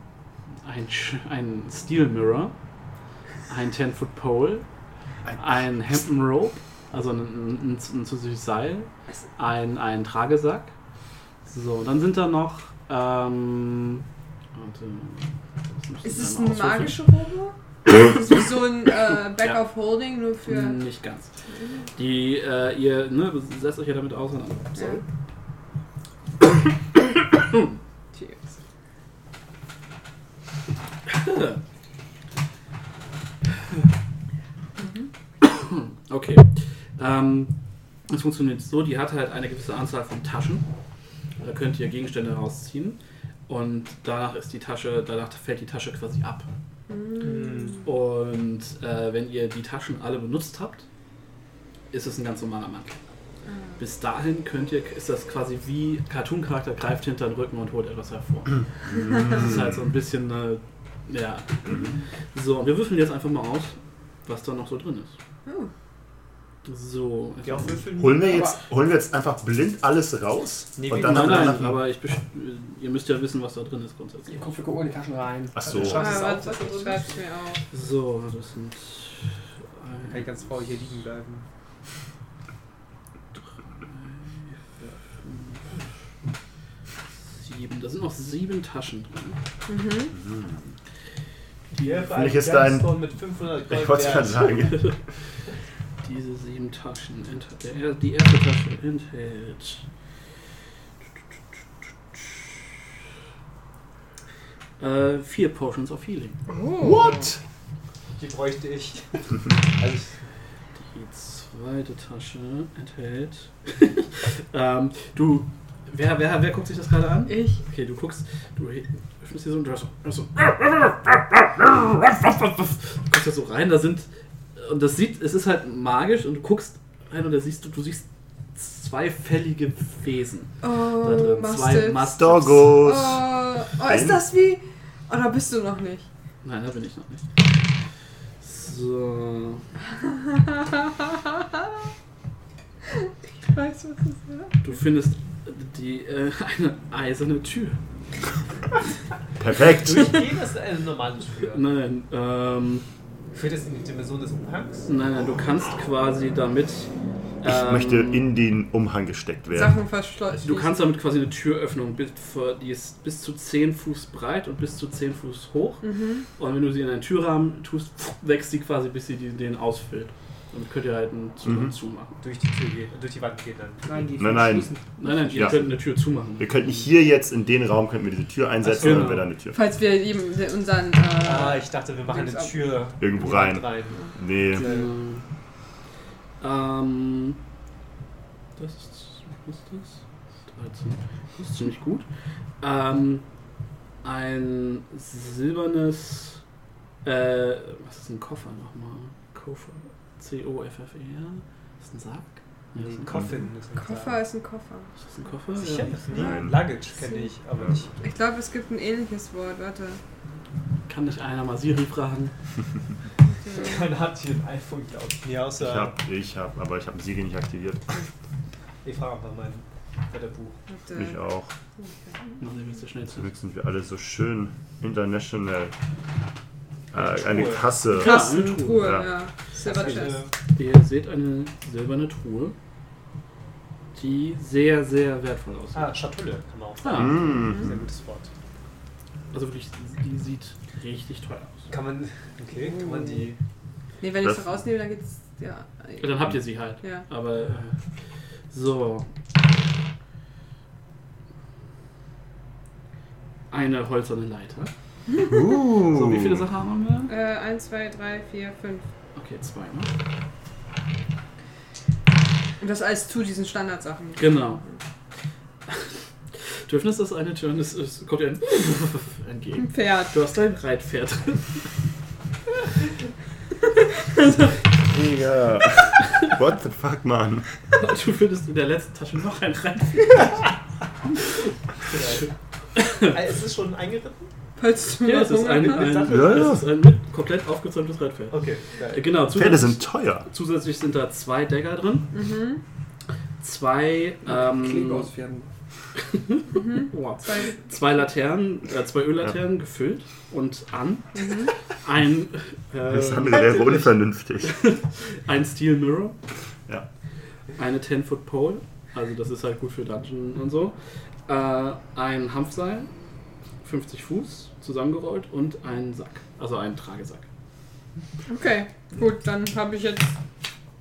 ein, Sch- ein Steel Mirror, ein 10-Foot Pole, ein Hempen Rope, also ein, ein, ein zusätzliches Seil, ein, ein Tragesack. So, dann sind da noch. Ähm, warte, Ist es eine magische Robe? Das ist wie so ein äh, Back Ja. of Holding, nur für. Nicht ganz. Die, äh, ihr, ne, setzt euch ja damit aus. Sorry. Cheers. Okay. Ähm, es funktioniert so, die hat halt eine gewisse Anzahl von Taschen. Da könnt ihr Gegenstände rausziehen. Und danach ist die Tasche, danach fällt die Tasche quasi ab. Und äh, wenn ihr die Taschen alle benutzt habt, ist es ein ganz normaler Mantel. Bis dahin könnt ihr, ist das quasi wie Cartoon-Charakter greift hinter den Rücken und holt etwas hervor. das ist halt so ein bisschen, äh, ja. So, wir würfeln jetzt einfach mal aus, was da noch so drin ist. Oh. So. Die auch würfeln? Holen wir, jetzt, holen wir jetzt einfach blind alles raus? Nee, und wir- dann Nein, nein, nach- aber ich, ihr müsst ja wissen, was da drin ist grundsätzlich. Ich gucke, wir gucken in die Taschen rein. Ach so. Ah, es warte, auch, was schreib's ist? mir auf. So, das sind. Kann ich ganz faul hier liegen bleiben. Sieben. Da sind noch sieben Taschen drin. Mhm. Die Vielleicht ist da ein- mit 500 Ich wollte es gerade sagen. Diese sieben Taschen. enthält- die erste Tasche enthält. Äh, vier Potions of Healing. Oh. What? Die bräuchte ich. also ich Die zweite Tasche enthält. ähm, du. Wer, wer, wer guckt sich das gerade an? Ich. Okay, du guckst, du öffnest hier so und du hast so, du guckst da so rein, da sind, und das sieht, es ist halt magisch und du guckst rein und da siehst du, du siehst zwei fällige Wesen da Oh, drin. Zwei. Doggos. Oh, oh, ist das wie. Oder bist du noch nicht? Nein, da bin ich noch nicht. So. Ich weiß, was das ist. Du findest die, äh, eine eiserne Tür. Perfekt. durchgehen, ist eine normale Tür. Nein, ähm, Führt das in die Dimension des Umhangs? nein, nein, du kannst quasi damit. Ich ähm, möchte in den Umhang gesteckt werden. Sachen verschlossen. Du kannst damit quasi eine Türöffnung, bis, für- die ist bis zu 10 Fuß breit und bis zu 10 Fuß hoch. Mhm. Und wenn du sie in einen Türrahmen tust, wächst sie quasi, bis sie die, den ausfüllt. Damit könnt ihr halt einen Zu- Mhm. zumachen. Durch die Tür gehen, durch die Wand gehen dann. Nein, die Nein, nein. schließen. Nein, nein, ihr Ja. könnt eine Tür zumachen. Wir könnten hier jetzt in den Raum könnten wir diese Tür einsetzen so, und dann genau. wäre da eine Tür. Falls wir eben unseren. Ah, Äh, ich dachte, wir machen eine. Tür Irgendwo in die Wand rein. Nee. Genau. Ähm, das ist, was ist das? 13. Das ist ziemlich gut. Ähm, ein silbernes, äh, was ist ein Koffer nochmal? Koffer. C-O-F-F-E-R. Ist das ein das ist ein Coffin. ist ein Koffer ist ein Koffer. Ist das ein Koffer? Sicher? Ja. Nein. Luggage kenne ich, aber nicht. Ich glaube, es gibt ein ähnliches Wort. Warte. Kann nicht einer mal Siri fragen? Keiner hat hier ein iPhone, glaube ich. Nee, Ich außer. hab, ich hab, aber ich habe Siri nicht aktiviert. Ich frage einfach mein Wetterbuch. Ich auch. Zum Glück sind wir alle so schön international. Äh, Eine. Kasse. Ja, eine Truhe, ja. ja. Silver Chest. Ihr seht eine silberne Truhe, die sehr, sehr wertvoll aussieht. Ah, Schatulle kann man auch Ah, sagen. Mm. Sehr gutes Wort. also wirklich, die sieht richtig toll aus. Kann man. Okay, kann man die. Nee, wenn ich sie rausnehme, dann geht's. Ja. Ja, Dann habt ihr sie halt. Ja. Aber äh, so. Eine hölzerne Leiter. Uh. So, wie viele Sachen haben wir? Äh, 1, 2, 3, 4, 5. Okay, zwei, ne? Und das alles zu diesen Standardsachen. Genau. Dürfen das eine Turn? Es, es kommt dir ein entgegen. Ein Pferd. Du hast dein Reitpferd drin. Digga. What the fuck, Mann? Und du findest in der letzten Tasche noch ein Reitpferd. Ist es schon eingeritten? Falls du Ja, es ist ein, ein, Ja, ja. es ist ein mit, komplett aufgezäumtes Reitpferd. Okay, Äh, geil. Genau, Pferde sind teuer. zusätzlich sind da zwei Dagger drin. Mhm. Zwei, ähm, Pferden. wow. Zwei. zwei Laternen, äh, zwei Öllaternen gefüllt und an. Ein, Das äh, andere wäre unvernünftig. ein Steel Mirror. Ja. Eine 10-Foot Pole. Also das ist halt gut für Dungeon und so. Äh, ein Hanfseil, 50 Fuß, zusammengerollt und ein Sack. Also ein Tragesack. Okay, gut, dann habe ich jetzt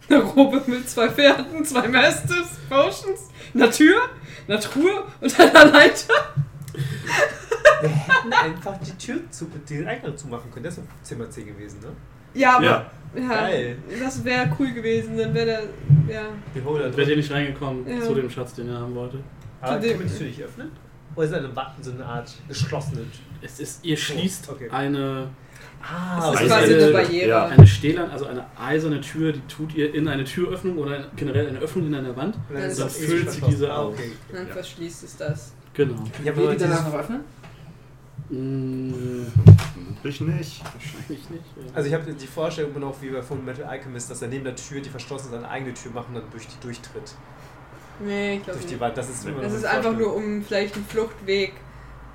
eine Robe mit zwei Pferden, zwei Masters, Potions, einer Tür, einer Truhe und einer Leiter. Wir hätten einfach die Tür zu, den Eingang zumachen können. Das wäre Zimmer C gewesen, ne? Ja, aber Ja. ja, Geil. das wäre cool gewesen, dann wäre der, ja. Beholder wärt ihr nicht reingekommen Ja. zu dem Schatz, den ihr haben wolltet. Aber Zu dem- kann man die Tür nicht öffnen? Oder ist das eine, so eine Art geschlossene Tür? Es ist, ihr schließt okay. eine, Ah, Das ist Also quasi eine- eine Barriere. ja. eine Stählern, also eine eiserne Tür, die tut ihr in eine Türöffnung oder generell eine Öffnung in einer Wand. Und Dann das füllt sie diese ah, auf. okay. Dann Ja. verschließt es das. Genau. Ich habe Will nur die danach noch öffnen? Mm, Ich nicht. wahrscheinlich nicht. ja. also ich habe die Vorstellung immer noch wie bei Full Metal Alchemist, dass er neben der Tür, die verschlossen ist, seine eigene Tür machen und dann durch die durchtritt. Nee, ich glaube Durch die nicht. Wand. Das ist immer Das ist einfach nur, um vielleicht einen Fluchtweg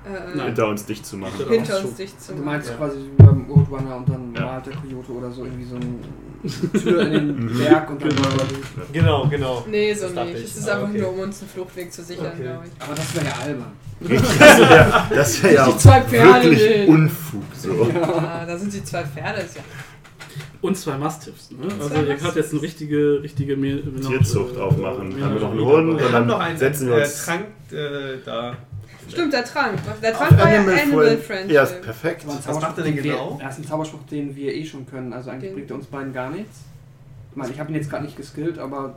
äh, Nein. Hinter uns dicht zu machen. Hinter- uns dicht zu Du machen. meinst Ja. quasi wie beim Roadrunner und dann Ja. malt der Coyote oder so irgendwie so eine Tür in den. Berg und dann Genau. durch. Genau, genau. Nee, so Das nicht. ich. Es ist Ah, einfach okay. nur, um uns einen Fluchtweg zu sichern, Okay. glaube ich. Aber das wäre ja albern. Das wäre das wär ja Die wirklich. Unfug. So. Ah, da sind die zwei Pferde. Ist ja. Und zwei Mastiffs. Ne? Also ihr könnt jetzt eine richtige, richtige Me- Menage- Tierzucht äh, aufmachen. Menage- Haben wir noch einen Hund? Wir Und haben dann noch einen setzen wir äh, uns- Trank äh, da. Stimmt, der Trank. Der Trank war ja Animal Friendship. Ja, ist perfekt. Was macht Zauberspruch, er denn den wir- genau? Er ist ein Zauberspruch, den wir eh schon können. Also eigentlich Den- bringt er uns beiden gar nichts. Ich meine, ich habe ihn jetzt gerade nicht geskillt, aber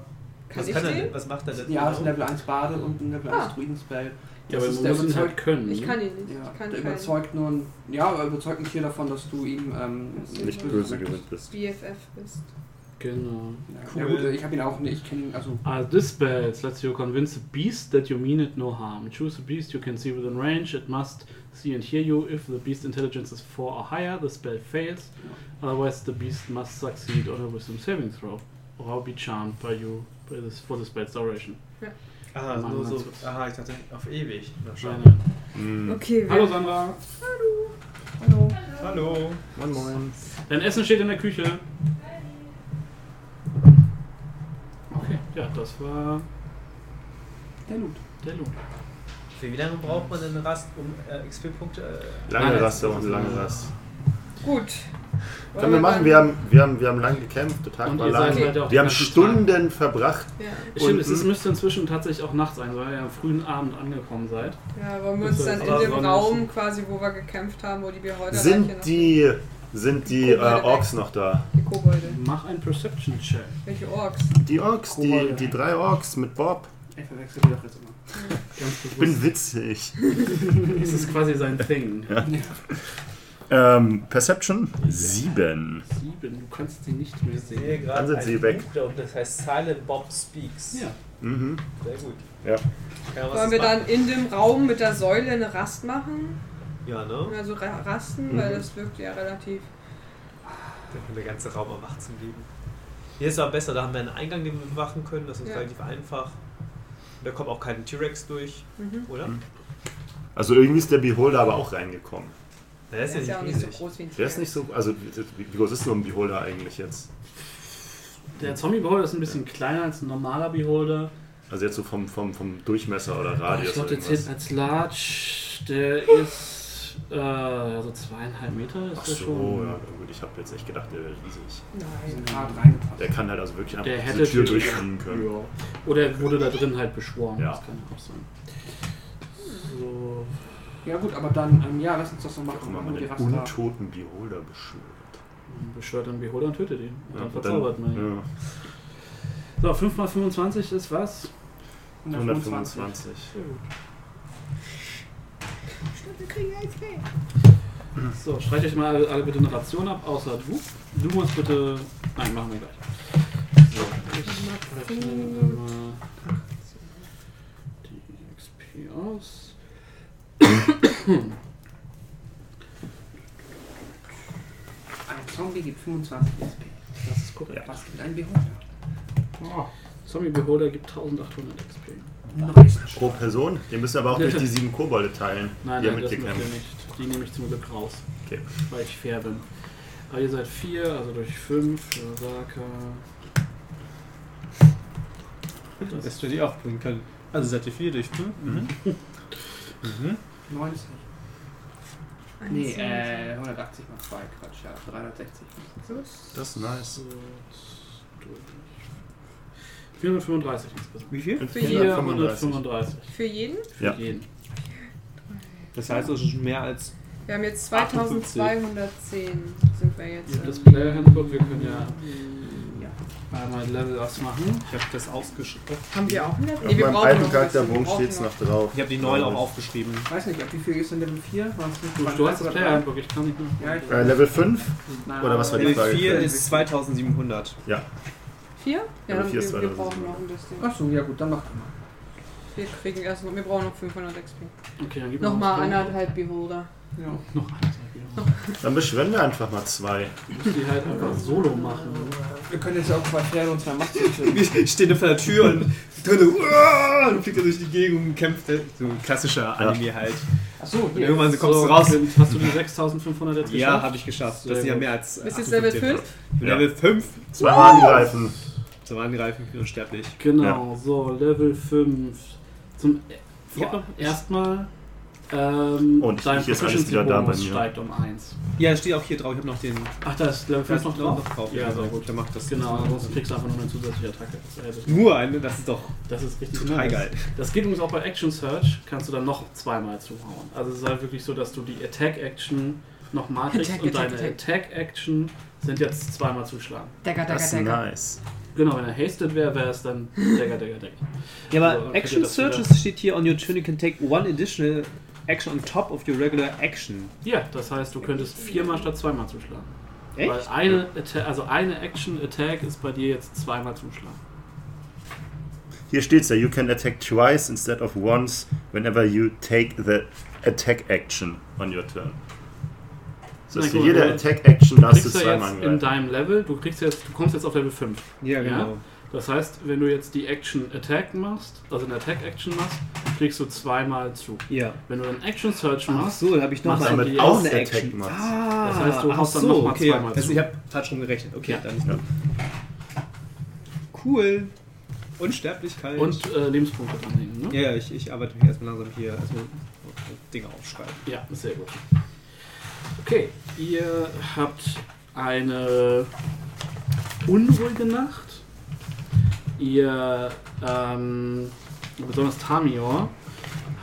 Kann Was, ich kann er, was macht er denn? ja, es ist ein genau? Level 1 Bade und ein Level Ah. 1 Druiden-Spell. Ja, Das aber wir der müssen halt überzeugt- können. Ich ne? kann ihn nicht. Ja, ich kann der keinen überzeugt nur ein, ja, er überzeugt mich hier davon, dass du ihm ähm, Nicht böse gewinnt bist. BFF bist. Genau. Ja, ja Cool. gut, ich habe ihn auch nicht, ich kenne ihn, also Ah, this spell lets you convince a beast that you mean it no harm. Choose a beast you can see within range. It must see and hear you. If the beast intelligence is 4 or higher, the spell fails. Otherwise, the beast must succeed on a wisdom saving throw or be charmed by you by this, for the spell's duration. Ah, Machen nur so. Aha, ich dachte auf ewig. Na, schade. Nein, Hm. Okay, Hallo Sandra. Hallo. Hallo. Moin, moin. Dein Essen steht in der Küche. Okay, ja, das war Der Loot. der Loot. Für wie lange braucht man denn Rast, um äh, XP-Punkte? Äh, Lange Rast und lange Rast. Gut. Können wir machen, wir haben, wir haben, wir haben lang gekämpft, der Tag Und war lang. halt Wir haben Stunden verbracht. Ja. Stimmt, es ist, müsste inzwischen tatsächlich auch Nacht sein, weil ihr ja am frühen Abend angekommen seid. ja, wollen wir uns Das dann in dem Raum quasi, wo wir gekämpft haben, wo die wir heute Sind die, sind die äh, Kobolde Orks noch da? die Kobolde. Mach einen Perception-Check. Welche Orks? Die Orks, die, die drei Orks mit Bob. Ich verwechsel die doch jetzt immer. Ganz Ich bin witzig. Das ist quasi sein Thing. Ähm, Perception 7. Sieben, du kannst sie nicht mehr Ich sehen. sehe gerade Dann sind sie weg. Buch das heißt Silent Bob Speaks. Ja. Mhm. Sehr gut. Ja. Ja, was Wollen wir machen? dann in dem Raum mit der Säule eine Rast machen? Ja, ne? Also ra- rasten, Mhm. weil das wirkt ja relativ. Dann kann der ganze Raum erwacht zum Leben. Hier ist aber besser, da haben wir einen Eingang, den wir bewachen können. Das ist Ja. relativ einfach. Da kommt auch kein T-Rex durch, Mhm. oder? Mhm. Also irgendwie ist der Beholder aber auch reingekommen. Der ist ja auch nicht nicht so groß wie ein Der ist nicht so. Also, wie groß ist nur ein Beholder eigentlich jetzt? Der Zombie-Beholder ist ein bisschen kleiner als ein normaler Beholder. Also, jetzt so vom, vom, vom Durchmesser oder ich Radius. glaube, oder der zählt als large. Der ist äh, so zweieinhalb Meter ist Ach der so, schon. ja, gut. Ich habe jetzt echt gedacht, der wäre riesig. Nein. Der kann halt also wirklich einfach Der hätte Tür durchfliegen können. Ja. Oder er wurde da drin halt beschworen. Ja. Das kann auch sein. So. Ja gut, aber dann, ähm, ja, lass uns das so machen. Guck mal, Machen man wir die den untoten Beholder beschwört. Beschwört einen Beholder und tötet ihn. Und Ja, dann verzaubert man ihn. ja, So, 5 mal 25 ist was? 125. Sehr gut. wir kriegen XP. So, streicht euch mal alle, alle bitte eine Ration ab, außer du. Du musst bitte. Nein, machen wir gleich. So, ich rechne mal die XP aus. Ein Zombie gibt 25 SP. Das ist korrekt. Was gibt ein Beholder? Oh, Zombie Beholder gibt 1800 XP. Nice. Pro Person. Den müssen wir aber auch durch die sieben Kobolde teilen, Nein, die ihr nein, das müsst ihr mitgekämpft. nicht. Die nehme ich zum Glück raus, Okay. weil ich fair bin. Aber ihr seid vier, also durch fünf. Saka. Das hätte ich auch bringen können. Also seid ihr 4 durch 5? Mhm. Mhm. 90. Nee, äh, 180 mal 2, Quatsch, ja, 360. Das ist nice. durch. 435 insgesamt. Wie viel? Für jeden. 435 Für jeden? für Ja. jeden. Das heißt, es ist mehr als. Wir haben jetzt 2210 sind wir jetzt. Habt das Player Handbook, wir können ja Ja. Einmal Level Ups machen. Ich habe das ausgeschrieben. Haben wir auch einen Level? Auf Nee, wir meinem brauchen alten ein Charakterbogen steht es noch drauf. Ich habe die 9 auch aufgeschrieben. Ich weiß nicht, ab wie viel ist denn Level 4? War es nicht Du, du hast das Player Handbook, ich kann nicht mehr. Ja, ich Äh, Level 5? Nein, oder was war die Level Frage? 4 ist 2700. Ja. Vier? Ja, Ja, dann vier ist wir, wir 2000. brauchen noch ein bisschen. Achso, ja gut, dann macht mal. Wir kriegen erst noch, wir brauchen noch 500 XP. Okay, dann gib Nochmal anderthalb Beholder. Ja. Noch eins. Dann beschwören wir einfach mal zwei. Musst die halt einfach solo machen. Wir können jetzt ja auch Pferde und zwei Masken Ich stehe vor der Tür und drin uah, und fliegt er durch die Gegend und kämpft. So ein klassischer Anime halt. Achso, Und hier. irgendwann kommst So, du raus. Clint, Hast du die 6500 jetzt Ja, geschafft? habe ich geschafft. Das sind ja mehr als. Bist jetzt Level 58. 5? Ich bin Ja. Level 5. Zweimal angreifen. Zum Angreifen, ich unsterblich. Genau, so, Level 5. Zum Ja. ja. erstmal. Ähm, Und dein ich ist alles wieder da bei mir. steigt um 1. Ja, steht auch hier drauf. Ich habe noch den. Ach, da ist Level 5 noch drauf? Ja, sehr gut. Der macht das. Genau, ansonsten kriegst du einfach nur eine zusätzliche Attacke. Das ist- Nur eine, das ist doch Das ist richtig total nice. geil. Das geht übrigens auch bei Action Search, kannst du dann noch zweimal zuhauen. Also es ist halt wirklich so, dass du die Attack Action nochmal kriegst Attack, und Attack, deine Attack. Attack Action sind jetzt zweimal zuschlagen. Dagger, Das Dagger, ist Dagger. nice. Genau, wenn er hasted wäre, wäre es dann Dagger, Dagger, Dagger. Ja, So, aber ihr Action das Searches steht hier on your turn, you can take one additional action on top of your regular action. Ja, das heißt, du könntest viermal statt zweimal zuschlagen. Weil Echt? eine, Atta also eine Action Attack ist bei dir jetzt zweimal zuschlagen. Hier steht's ja, you can attack twice instead of once whenever you take the attack action on your turn. Das heißt, für jede du Attack Action darfst du kriegst ja zweimal jetzt in deinem Level, du kriegst jetzt, du kommst jetzt auf Level 5. Ja, genau. genau. Das heißt, wenn du jetzt die Action Attack machst, also eine Attack Action machst, kriegst du zweimal zu. Ja. Wenn du dann Action Search Ach machst, so, da habe ich noch Machst damit die auch eine Action. Action machst. Ah, Das heißt, du ach haust dann so, noch mal okay. zweimal Also zu. ich habe falsch rum gerechnet. Okay, Ja. dann. Ja. Cool. Unsterblichkeit. und äh, Lebenspunkte dranhängen. Ne? ja, ja, ich, ich arbeite mich erstmal langsam hier erstmal Dinge aufschreiben. Ja, sehr gut. Okay, ihr habt eine unruhige Nacht. Ihr, ähm, besonders Tamior,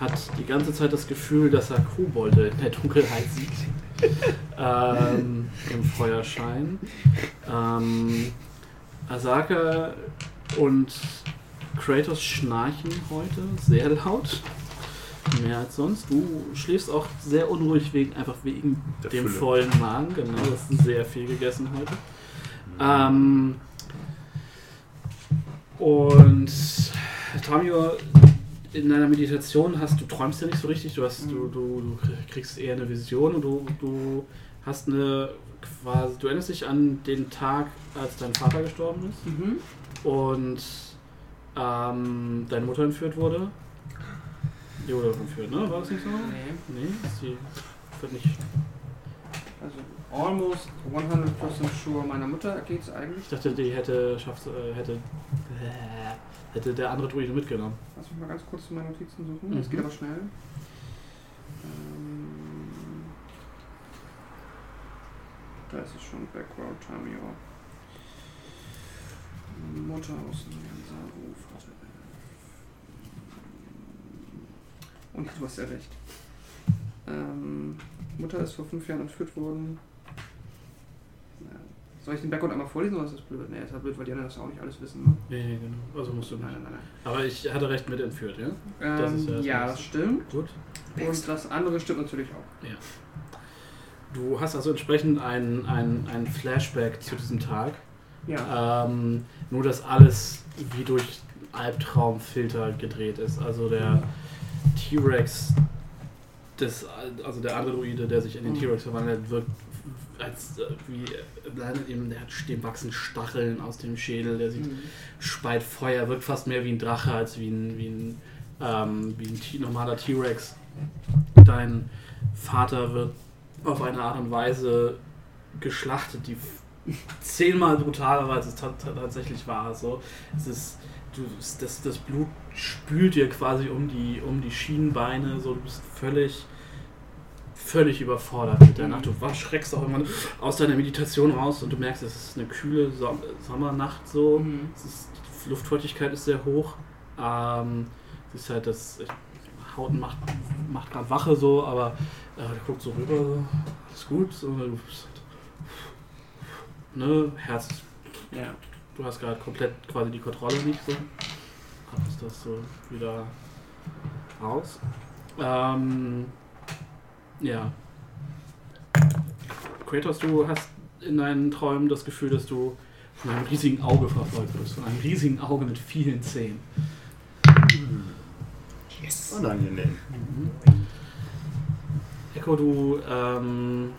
hat die ganze Zeit das Gefühl, dass er Kobolde in der Dunkelheit sieht. ähm, Im Feuerschein. Ähm, Asaka und Kratos schnarchen heute sehr laut. Mehr als sonst. Du schläfst auch sehr unruhig wegen einfach wegen Der dem Fülle. vollen Magen. Genau, du hast sehr viel gegessen heute. Ähm, und Tamio, in deiner Meditation hast du träumst ja nicht so richtig. Du hast, du, du, du kriegst eher eine Vision und du, du hast eine quasi, du erinnerst dich an den Tag, als dein Vater gestorben ist Mhm. und ähm, deine Mutter entführt wurde. Die wurde entführt, ne? War das nicht so? Nee. Nee, sie wird nicht. Also almost 100% sure meiner Mutter geht's eigentlich. Ich dachte, die hätte schafft, äh, hätte hätte der andere Druide mitgenommen. Lass mich mal ganz kurz meine Notizen suchen. Mhm. Das geht aber schnell. Ähm, da ist es schon. Background Tamio. Mutter aus Nyansa-Ruf hatte. Und du hast ja recht. Ähm, Mutter ist vor fünf Jahren entführt worden. Ja. Soll ich den Background einmal vorlesen oder ist das blöd? Nee, ist halt blöd, weil die anderen das auch nicht alles wissen, ne? Nee, genau. Also musst du Nein, nicht. nein, nein. Aber ich hatte recht mit entführt, ja? nein. Das ist ja Ähm, das ja, das stimmt. Gut. Und das andere stimmt natürlich auch. Du hast also entsprechend ein, ein, Flashback zu diesem Tag. Ja. Ähm, nur, dass alles wie durch Albtraumfilter gedreht ist. Also der T-Rex, also der Androide, der sich in den Mhm. T-Rex verwandelt, wirkt als äh, wie äh, eben, der hat stehen wachsen Stacheln aus dem Schädel, der sieht Mhm. speit Feuer, wirkt fast mehr wie ein Drache als wie ein, wie ein, ähm, wie ein T normaler T-Rex. Dein Vater wird auf eine Art und Weise geschlachtet, die zehnmal brutaler war, als es ta- ta- tatsächlich war. So, es ist, du, das, das Blut spült dir quasi um die, um die Schienenbeine, so, du bist völlig, völlig überfordert mit der Nacht. Du schreckst auch irgendwann aus deiner Meditation raus und du merkst, es ist eine kühle Som Sommernacht so. Mhm. Ist, die Luftfeuchtigkeit ist sehr hoch. Ähm, es ist halt das. Haut macht, macht gerade Wache so, aber äh, der guckt so rüber, so, ist gut. So, halt, ne, Herz. Ja. Du hast gerade komplett quasi die Kontrolle nicht so. Hast das so wieder raus. Ähm, ja. Kratos, du hast in deinen Träumen das Gefühl, dass du von einem riesigen Auge verfolgt wirst. Von einem riesigen Auge mit vielen Zähnen. Unangenehm. Echo, du ähm,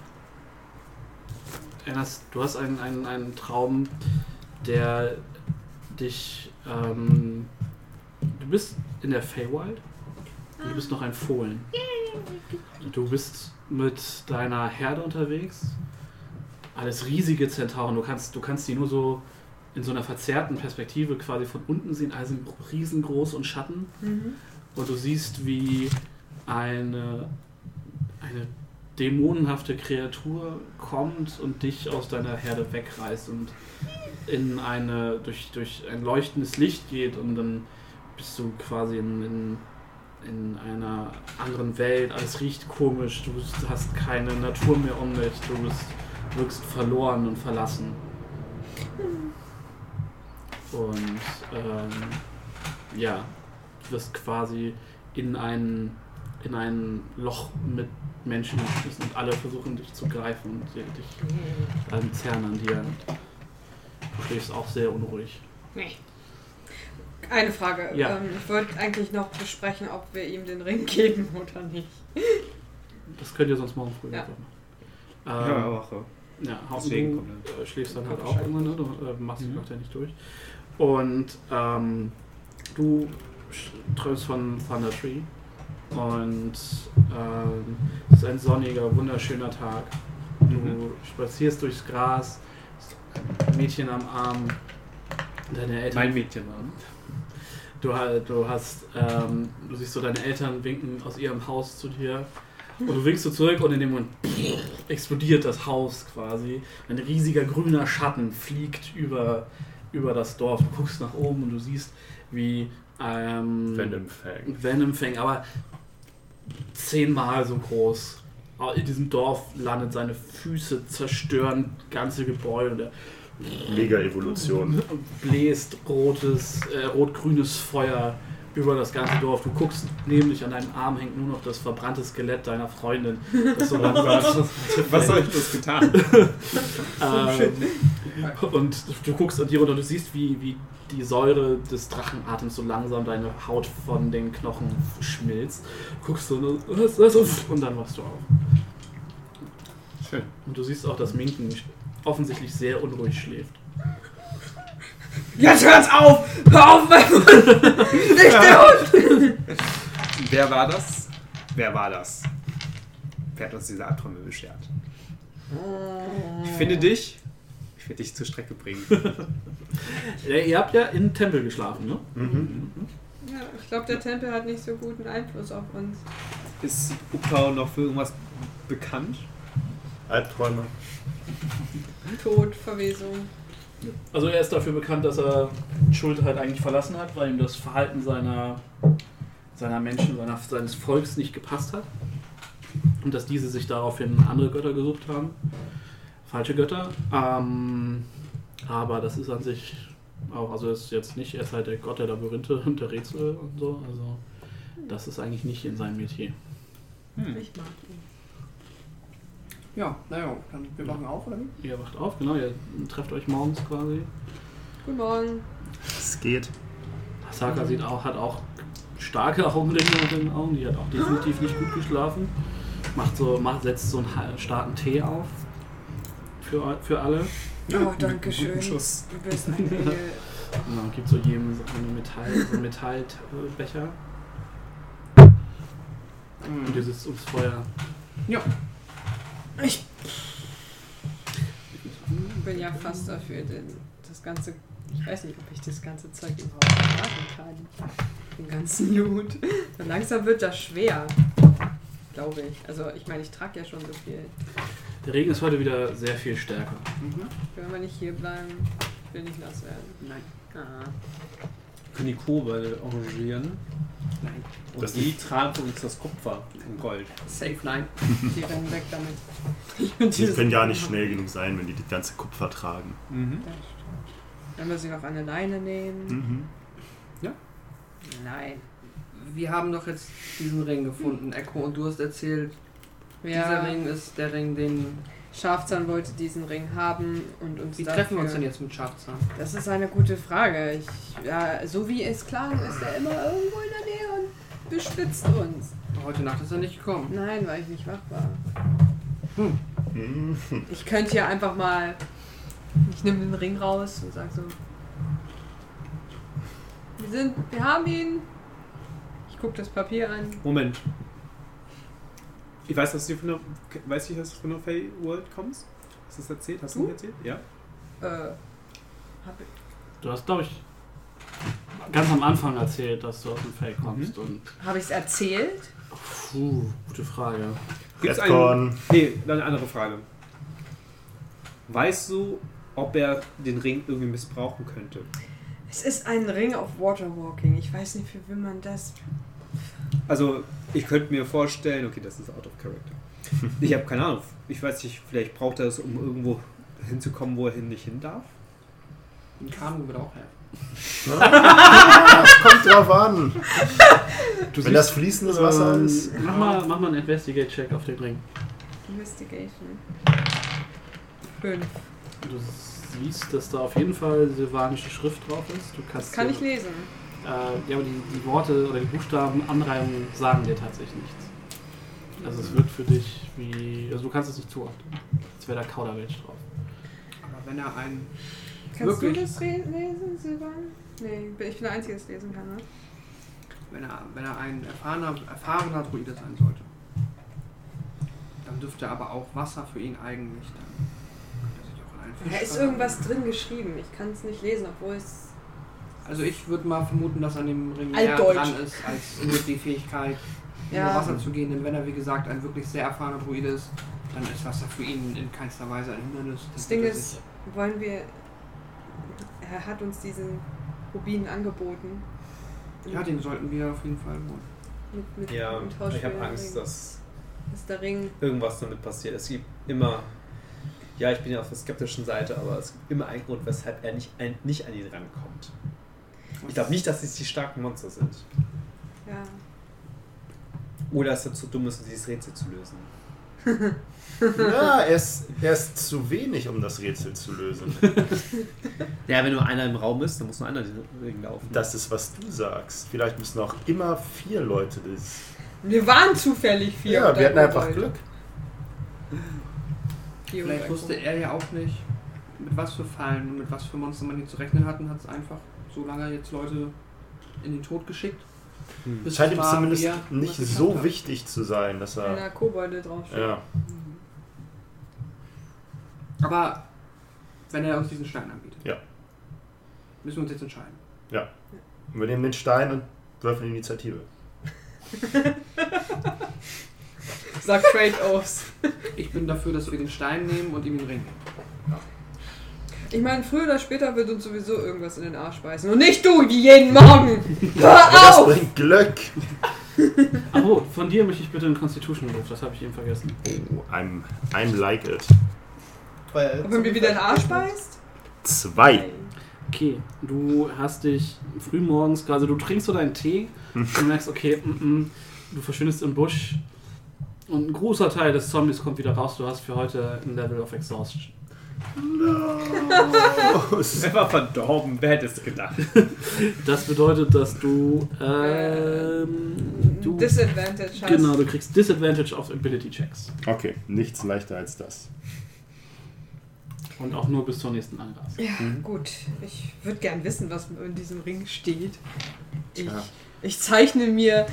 erinnerst, du hast einen, einen, einen Traum, der dich. Ähm, du bist in der Feywild und du bist noch ein Fohlen. Du bist mit deiner Herde unterwegs. Alles riesige Zentauren. Du kannst, du kannst die nur so in so einer verzerrten Perspektive quasi von unten sehen. Alle sind riesengroß und Schatten. Mhm. Und du siehst, wie eine, eine dämonenhafte Kreatur kommt und dich aus deiner Herde wegreißt und in eine, durch, durch ein leuchtendes Licht geht und dann bist du quasi in, in, in einer anderen Welt. Alles riecht komisch, du hast keine Natur mehr um dich, du bist, wirkst verloren und verlassen. Und ähm, ja, du wirst quasi in ein, in ein Loch mit Menschen geschmissen und alle versuchen dich zu greifen und dich ähm, zerren an dir. Du schläfst auch sehr unruhig. Nee. Eine Frage. Ja. Ähm, ich wollte eigentlich noch besprechen, ob wir ihm den Ring geben oder nicht. Das könnt ihr sonst morgen früh Ja. machen. Ja, Ähm, auch so. Ja, Deswegen du äh, schläfst dann halt auch irgendwann, ne? du äh, machst Mhm. Ja nicht durch. Und ähm, du träumst von Thunder Tree und ähm, es ist ein sonniger, wunderschöner Tag. Du Mhm. spazierst durchs Gras, ein Mädchen am Arm, deine Eltern Mein Mädchen war. Du, du hast, ähm, du siehst so deine Eltern winken aus ihrem Haus zu dir und du winkst so zurück und in dem Moment explodiert das Haus quasi. Ein riesiger grüner Schatten fliegt über, über das Dorf. Du guckst nach oben und du siehst, wie ähm, Venom Fang. Venom Fang, aber zehnmal so groß. In diesem Dorf landet seine Füße, zerstören ganze Gebäude. Und er Mega Evolution. bläst rotes, äh, rot-grünes Feuer über das ganze Dorf. Du guckst dich an deinem Arm hängt nur noch das verbrannte Skelett deiner Freundin. Das so Was soll ich das getan? ähm, und du guckst an dir runter und du siehst, wie, wie die Säure des Drachenatems so langsam deine Haut von den Knochen schmilzt. Guckst du und, dann wachst du auf. Schön. Und du siehst auch, dass Minken offensichtlich sehr unruhig schläft. Jetzt hört's auf! Hör auf, mein Hund! Nicht der Hund! Wer war das? Wer war das? Wer hat uns diese Albträume beschert? Ich finde dich. Ich werde dich zur Strecke bringen. Ja, ihr habt ja im Tempel geschlafen, ne? Mhm. Ja, ich glaube, der Tempel hat nicht so guten Einfluss auf uns. Ist Upau noch für irgendwas bekannt? Albträume. Tod, Verwesung. Also er ist dafür bekannt, dass er Schuld halt eigentlich verlassen hat, weil ihm das Verhalten seiner, seiner Menschen, seiner, seines Volks nicht gepasst hat. Und dass diese sich daraufhin andere Götter gesucht haben. Falsche Götter. Ähm, aber das ist an sich auch, also ist jetzt nicht, er ist halt der Gott der Labyrinthe und der Rätsel und so. Also das ist eigentlich nicht in seinem Metier. Ich mag ihn. Ja, naja, dann wir machen auf, oder wie? Ihr wacht auf, genau, ihr trefft euch morgens quasi. Guten Morgen. Es geht. Saka sieht auch, hat auch starke Augenringe unter den Augen, die hat auch definitiv nicht gut geschlafen. Macht so, macht, setzt so einen starken Tee auf. Für, für alle. Oh, danke schön. Schuss. Du bist ein Engel. Genau, gibt so jedem so eine Metall, so einen Metallbecher. Und ihr sitzt ums Feuer. Ich bin ja fast dafür, denn das ganze. Ich weiß nicht, ob ich das ganze Zeug überhaupt tragen kann. Den ganzen Loot. So langsam wird das schwer. Glaube ich. Also, ich meine, ich trage ja schon so viel. Der Regen ist heute wieder sehr viel stärker. Mhm. Wenn wir nicht hier bleiben, will nicht nass werden. Nein, Ah. Können die Kobolde arrangieren. nein. Und Das die tragen für uns das Kupfer in Gold. Safe nein. Die rennen weg damit. Die können gar nicht schnell genug sein, wenn die das ganze Kupfer tragen. Mhm. Wenn wir sie noch an eine Leine nehmen. Mhm. Nein. Wir haben doch jetzt diesen Ring gefunden, Echo, und du hast erzählt, dieser Ja, Ring ist der Ring, den. Schafzahn wollte diesen Ring haben und uns Wie dafür... treffen wir uns denn jetzt mit Schafzahn? Das ist eine gute Frage. Ich, ja, so wie es klang, ist er immer irgendwo in der Nähe und beschwitzt uns. Heute Nacht ist er nicht gekommen. Nein, weil ich nicht wach war. Mhm. Ich könnte ja einfach mal. Ich nehme den Ring raus und sag so. Wir sind. Wir haben ihn. Ich gucke das Papier an. Moment. Ich weiß, dass du von der, weiß ich, dass du von der Fey World kommst? Hast du das erzählt? Hast du mir erzählt? Ja. Äh. Hab ich, Du hast, glaube ich, ganz am Anfang erzählt, dass du aus dem Fake kommst. Und hab ich's erzählt? puh, gute Frage. Gibt's einen, nee, dann eine andere Frage. Weißt du, ob er den Ring irgendwie missbrauchen könnte? Es ist ein Ring auf Waterwalking. Ich weiß nicht, für wen man das. Also, ich könnte mir vorstellen, okay, das ist out of character. Ich habe keine Ahnung. Ich weiß nicht, vielleicht braucht er es, um irgendwo hinzukommen, wo er hin nicht hin darf. Ein Kanu wird auch helfen. Das kommt drauf an. Du Wenn das fließendes Wasser ähm, ist. Mach mal, mach mal einen Investigate-Check auf den Ring. Investigation. Fünf. Du siehst, dass da auf jeden Fall silvanische Schrift drauf ist. Du kannst Das kann ich lesen. Äh, ja, aber die, die Worte oder die Buchstaben, Anreihungen sagen dir tatsächlich nichts. Also es wird für dich wie. Also du kannst es nicht zuordnen. Als wäre da Kauderwelsch drauf. Aber wenn er ein. Kannst Wirklich? du das lesen, Silvan? Nee, ich bin der Einzige, der das lesen kann, ne? Wenn er, wenn er ein erfahrener, erfahrener Druide sein sollte, dann dürfte aber auch Wasser für ihn eigentlich dann. er Da ist irgendwas drin geschrieben. Ich kann es nicht lesen, obwohl es. Also ich würde mal vermuten, dass an dem Ring mehr dran ist, als nur die Fähigkeit, Ja. über Wasser zu gehen. Denn wenn er, wie gesagt, ein wirklich sehr erfahrener Druide ist, dann ist Wasser für ihn in keinster Weise ein Hindernis. Das Dann Ding er ist, sich- wollen wir. Er hat uns diesen Rubin angeboten. Ja, den sollten wir auf jeden Fall holen. Mit, mit Ja, ich habe Angst, Ring. dass Das Ring. irgendwas damit passiert. Es gibt immer. Ja, ich bin ja auf der skeptischen Seite, aber es gibt immer einen Grund, weshalb er nicht, ein, nicht an ihn rankommt. Ich glaube nicht, dass es die starken Monster sind. Ja. Oder dass er zu dumm ist, um dieses Rätsel zu lösen. Ja, er ist, er ist zu wenig, um das Rätsel zu lösen. Ja, wenn nur einer im Raum ist, dann muss nur einer den Ring laufen. Das ist, was du sagst. Vielleicht müssen auch immer vier Leute das. Wir waren zufällig vier. Ja, wir hatten ein einfach Kobold. Glück. Vielleicht wusste er ja auch nicht, mit was für Fallen und mit was für Monster man hier zu rechnen hat und hat es einfach so lange jetzt Leute in den Tod geschickt. Hm. Scheint ihm zumindest nicht so hat. wichtig zu sein, dass Wenn er. da Kobolde draufsteht. Ja. Aber wenn er uns diesen Stein anbietet, Ja. müssen wir uns jetzt entscheiden. Und wir nehmen den Stein und würfeln Initiative. Sagt Kratos. Ich bin dafür, dass wir den Stein nehmen und ihm den Ring geben. Ich meine, früher oder später wird uns sowieso irgendwas in den Arsch beißen. Und nicht du, wie jeden Morgen. Hör Aber das auf! bringt Glück. Ach oh, von dir möchte ich bitte einen Constitution-Ruf, das habe ich eben vergessen. Oh, I'm, I'm like it. Ob er mir wieder den Arsch beißt? Zwei. Okay, du hast dich frühmorgens, also du trinkst so deinen Tee und merkst, okay, mm, mm, du verschwindest im Busch Und ein großer Teil des Zombies kommt wieder raus. Du hast für heute ein Level of Exhaustion. Er war verdorben, wer hätte es gedacht? Das bedeutet, dass du. Ähm, du Disadvantage hast. genau, du kriegst Disadvantage auf Ability Checks. Okay, nichts leichter als das. Und auch nur bis zur nächsten Anlass. Ja, gut. Ich würde gern wissen, was in diesem Ring steht. Ich, Tja. ich zeichne mir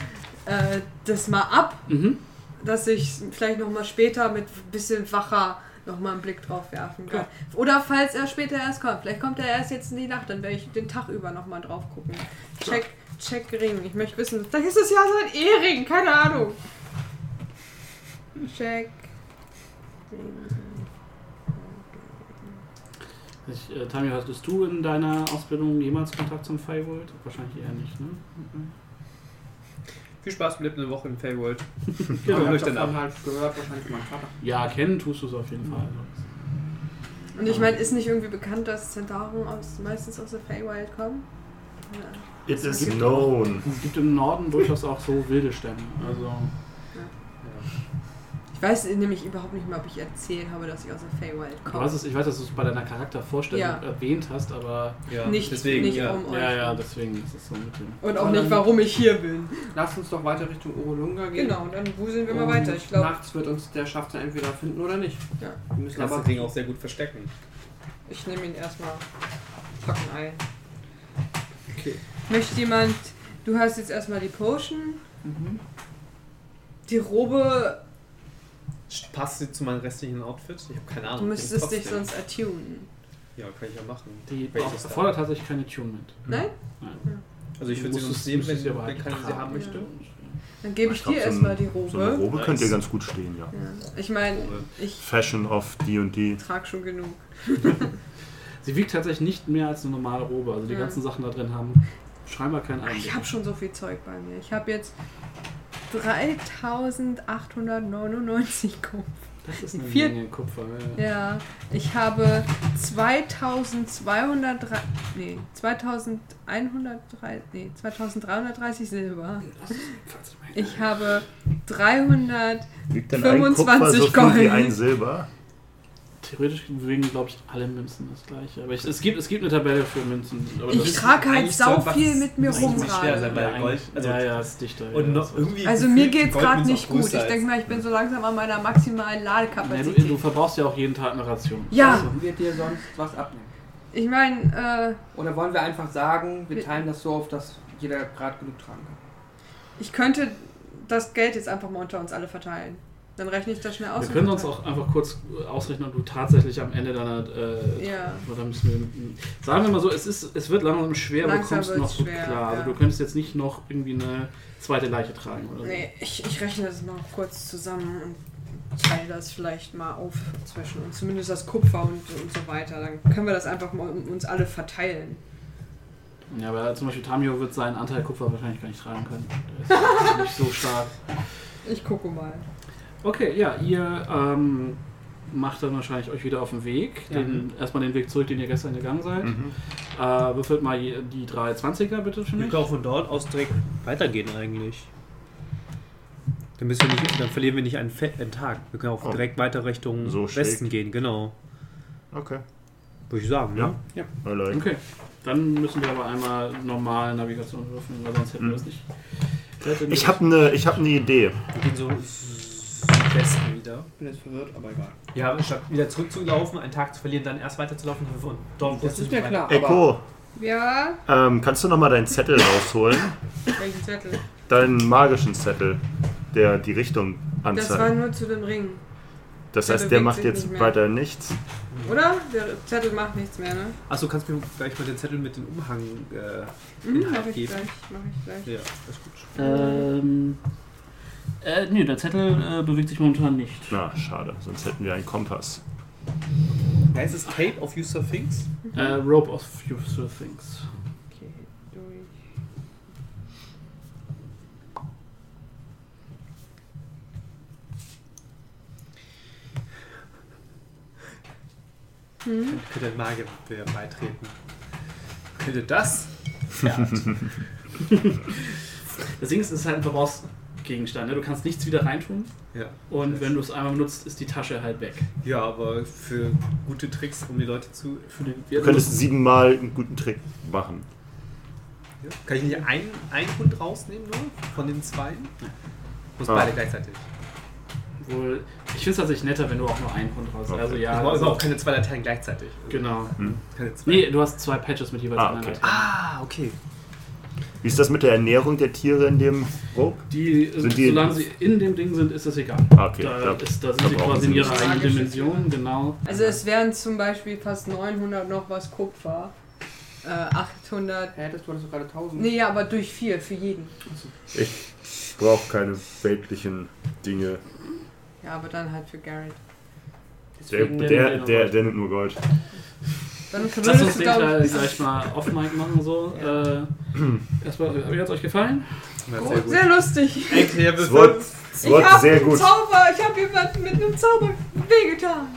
äh, das mal ab, Mhm. dass ich vielleicht nochmal später mit ein bisschen wacher nochmal einen Blick drauf werfen kann. Oder falls er später erst kommt. Vielleicht kommt er erst jetzt in die Nacht, dann werde ich den Tag über nochmal drauf gucken. Check, check Ring. Ich möchte wissen, vielleicht ist es ja sein Ehering, keine Ahnung. Check. Ring. Ich, äh, Tamio, hattest du in deiner Ausbildung jemals Kontakt zum Firewall? Wahrscheinlich eher nicht, ne? Mhm. Viel Spaß, bleibt eine Woche in Feyworld. Ja, ich den davon ab. halt gehört, wahrscheinlich meinem Vater. Ja, kennen tust du es auf jeden Fall. Und ich meine, ist nicht irgendwie bekannt, dass Zentauren aus, meistens aus der Feywild kommen? Ja. It is known. Es gibt im Norden durchaus auch so wilde Stämme. Also, Ich weiß nämlich überhaupt nicht mehr, ob ich erzählt habe, dass ich aus der Feywild du komme. hast es, ich weiß, dass du es bei deiner Charaktervorstellung Ja. erwähnt hast, aber Ja, Nicht, deswegen, nicht ja. um euch. ja, ja, deswegen ist es so mit dem. Und auch nicht, warum ich hier bin. Lass uns doch weiter Richtung Urolunga gehen. Genau, und dann wuseln wir mal Und weiter. Ich glaube, Nachts wird uns der Schaft dann entweder finden oder nicht. Ja. Wir müssen Kannst aber das Ding auch sehr gut verstecken. ich nehme ihn erstmal packen ein. Okay. Möchte jemand. Du hast jetzt erstmal die Potion. Die Robe, Passt sie zu meinem restlichen Outfit? Ich habe keine Ahnung. du müsstest dich sonst attunen. Ja, kann ich ja machen. Die erfordert tatsächlich kein Attunement. Nein? Nein. Also ich würde sie uns nehmen, musst wenn, aber wenn keine sie haben möchte. Dann gebe ich, Ich dir so erstmal die Robe. So eine Robe Nice. könnte ganz gut stehen, ja. Ja. Ich meine, ich Fashion of D&D. trage schon genug. Sie wiegt tatsächlich nicht mehr als eine normale Robe. Also die Ja. ganzen Sachen da drin haben scheinbar keinen Ah, Ich Einblick. habe schon so viel Zeug bei mir. Ich habe jetzt 3899 Kupfer. Das ist eine Vier- Menge Kupfer. Ja. Ja, ich habe 2203, nee, 2103, nee, 2330 Silber. Ich habe 300, Wiegt denn 25 ein Kupfer so viel wie Gold. ein Silber? Theoretisch bewegen, glaube ich, alle Münzen das gleiche. Aber ich, es, gibt, es gibt eine Tabelle für Münzen. Aber ich trage halt sau viel mit mir rum gerade. Gold, also ja, ja, ist dichter. und ja, irgendwie Also mir geht's Gold gerade nicht gut. Ich denke mal, ich bin so langsam an meiner maximalen Nee, du, Ladekapazität. du verbrauchst ja auch jeden Tag eine Ration. Ja, Also, wir dir sonst was abnehmen. ich meine, äh, Oder wollen wir einfach sagen, wir Wir- teilen das so auf, dass jeder gerade genug tragen kann? ich könnte das Geld jetzt einfach mal unter uns alle verteilen. Dann rechne ich das schnell aus. wir können uns auch einfach kurz äh, ausrechnen, ob du tatsächlich am Ende deiner. Äh, Ja. oder müssen wir, sagen wir mal so, es, ist, es wird langsam schwer, aber du Langsam kommst noch gut schwer, klar. Also ja. du könntest jetzt nicht noch irgendwie eine zweite Leiche tragen oder so. Nee, ich, ich rechne das mal kurz zusammen und teile das vielleicht mal auf zwischen uns. Zumindest das Kupfer und, und so weiter. Dann können wir das einfach mal uns alle verteilen. Ja, aber zum Beispiel Tamio wird seinen Anteil Kupfer wahrscheinlich gar nicht tragen können. Der ist nicht so stark. Ich gucke mal. Okay, ja, ihr ähm, macht dann wahrscheinlich euch wieder auf den Weg. Ja. Den, erstmal den Weg zurück, den ihr gestern gegangen seid. Mhm. Äh, würfelt mal die drei 20er bitte für Wir mich. können auch von dort aus direkt weitergehen eigentlich. Dann, müssen wir nicht, dann verlieren wir nicht einen, Fe einen Tag. Wir können auch Oh. direkt weiter Richtung So schräg. Westen gehen, genau. Okay. Würde ich sagen, ne? Ja. Like. Okay, dann müssen wir aber einmal normal Navigation würfeln, weil sonst hätten wir das nicht. Ich habe eine hab ne Idee. Wir gehen so Südwesten wieder. Ich bin jetzt verwirrt, aber egal. Ja, statt wieder zurückzulaufen, einen Tag zu verlieren, dann erst weiterzulaufen und dort Das ist mir klar. Echo, Ja, ähm, kannst du nochmal deinen Zettel rausholen? welchen Zettel? Deinen magischen Zettel, der die Richtung Das war anzeigt. nur zu dem Ring. Das der heißt, der bewegt macht sich jetzt nicht mehr. weiter nichts. Oder? Der Zettel macht nichts mehr, ne? Achso, kannst du mir gleich mal den Zettel mit dem Umhang. Äh, Mhm, Inhalt mach ich geben. gleich. Mach ich gleich. ja, das ist gut. Ähm. Äh, nee, der Zettel äh, bewegt sich momentan nicht. Na, schade, sonst hätten wir einen Kompass. Heißt es Tape of User Things? Äh, Rope of Useful Things. Okay, durch. Hm? Könnte ein Magier beitreten. Könnte das? Das Ding ist, es ist halt, du brauchst Gegenstand. Ne? Du kannst nichts wieder reintun Ja. und wenn du es einmal benutzt, ist die Tasche halt weg. Ja, aber für gute Tricks, um die Leute zu. Für den, Du könntest siebenmal einen guten Trick machen. Ja. Kann ich nicht einen, einen Hund rausnehmen nur? Von den zwei? Muss Ah. beide gleichzeitig. wohl, ich finde es tatsächlich netter, wenn du auch nur einen Hund raus. Okay. Also ja, brauche also, auch keine zwei Dateien gleichzeitig. genau. Hm. Keine zwei. Nee, du hast zwei Patches mit jeweils Ah, einer okay. Datei. Ah, okay. Wie ist das mit der Ernährung der Tiere in dem Rope? Die, Sind die- solange sie in dem Ding sind, ist das egal. Ah, okay. Da, Da- ist, da da sind sie brauchen quasi sie in ihrer eigenen Dimension, genau. Also es wären zum Beispiel fast 900 noch was Kupfer. Äh, 800. Hä, das, du hattest doch gerade 1000. Nee, aber durch vier für jeden. Ich brauche keine weltlichen Dinge. Ja, aber dann halt für Garrett. Der, der, der, der nimmt nur Gold. Lass Dann uns würdest den gleich, ich, mal off-mic machen. So. Äh, erstmal, wie hat es euch gefallen? Na, Oh, sehr lustig. Ja, Es wurde, es Ich wurde hab sehr einen gut. Zauber, ich habe jemand mit einem Zauber wehgetan.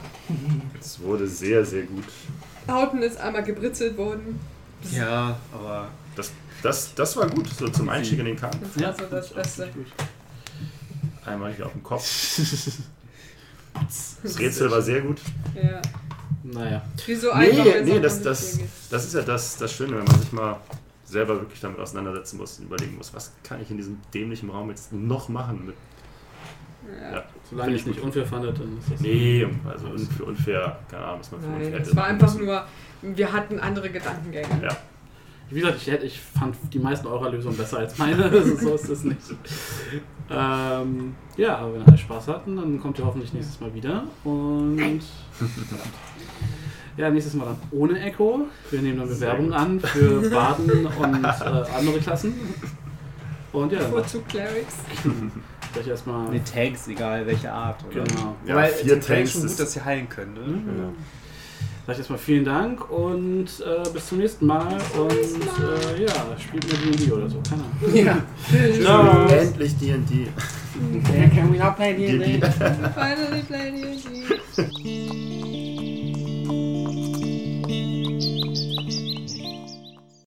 Es wurde sehr, sehr gut. Hauten ist einmal gebritzelt worden. Ja, aber. Das, das, das war gut, so zum Einstieg in den Kampf. Das war so das Beste. Einmal hier auf dem Kopf. Das Rätsel war sehr gut. Ja. Naja. Wieso einfach, Nee, nee, das, das, das ist ja das, das Schöne, wenn man sich mal selber wirklich damit auseinandersetzen muss und überlegen muss, was kann ich in diesem dämlichen Raum jetzt noch machen mit. Ja. Ja. Solange ich es nicht unfair fandet, dann ist das. Nee, also unfair, unfair keine Ahnung, was man für Nein, unfair es war einfach nur, wir hatten andere Gedankengänge. Ja. Wie gesagt, ich, hätte, ich fand die meisten eurer Lösungen besser als meine. Also so ist es nicht. Ähm, ja, aber wenn alle Spaß hatten, dann kommt ihr hoffentlich nächstes Mal wieder. Und. Ja, nächstes Mal dann ohne Echo. Wir nehmen dann Bewerbungen an für Baden und äh, andere Klassen. Und ja, Bevorzugt Clerics. gleich erstmal. Nee, Tanks, egal welche Art. Oder? Genau. Ja, Wobei, vier Tanks schon gut, dass sie heilen können, ne? Mhm. Sag ich erstmal vielen Dank und äh, bis zum nächsten Mal. Und äh, ja, spielt mir D&D oder so. Keine Ahnung. Ja. Ciao. Endlich D&D. Can we not play D&D. Finally played D&D.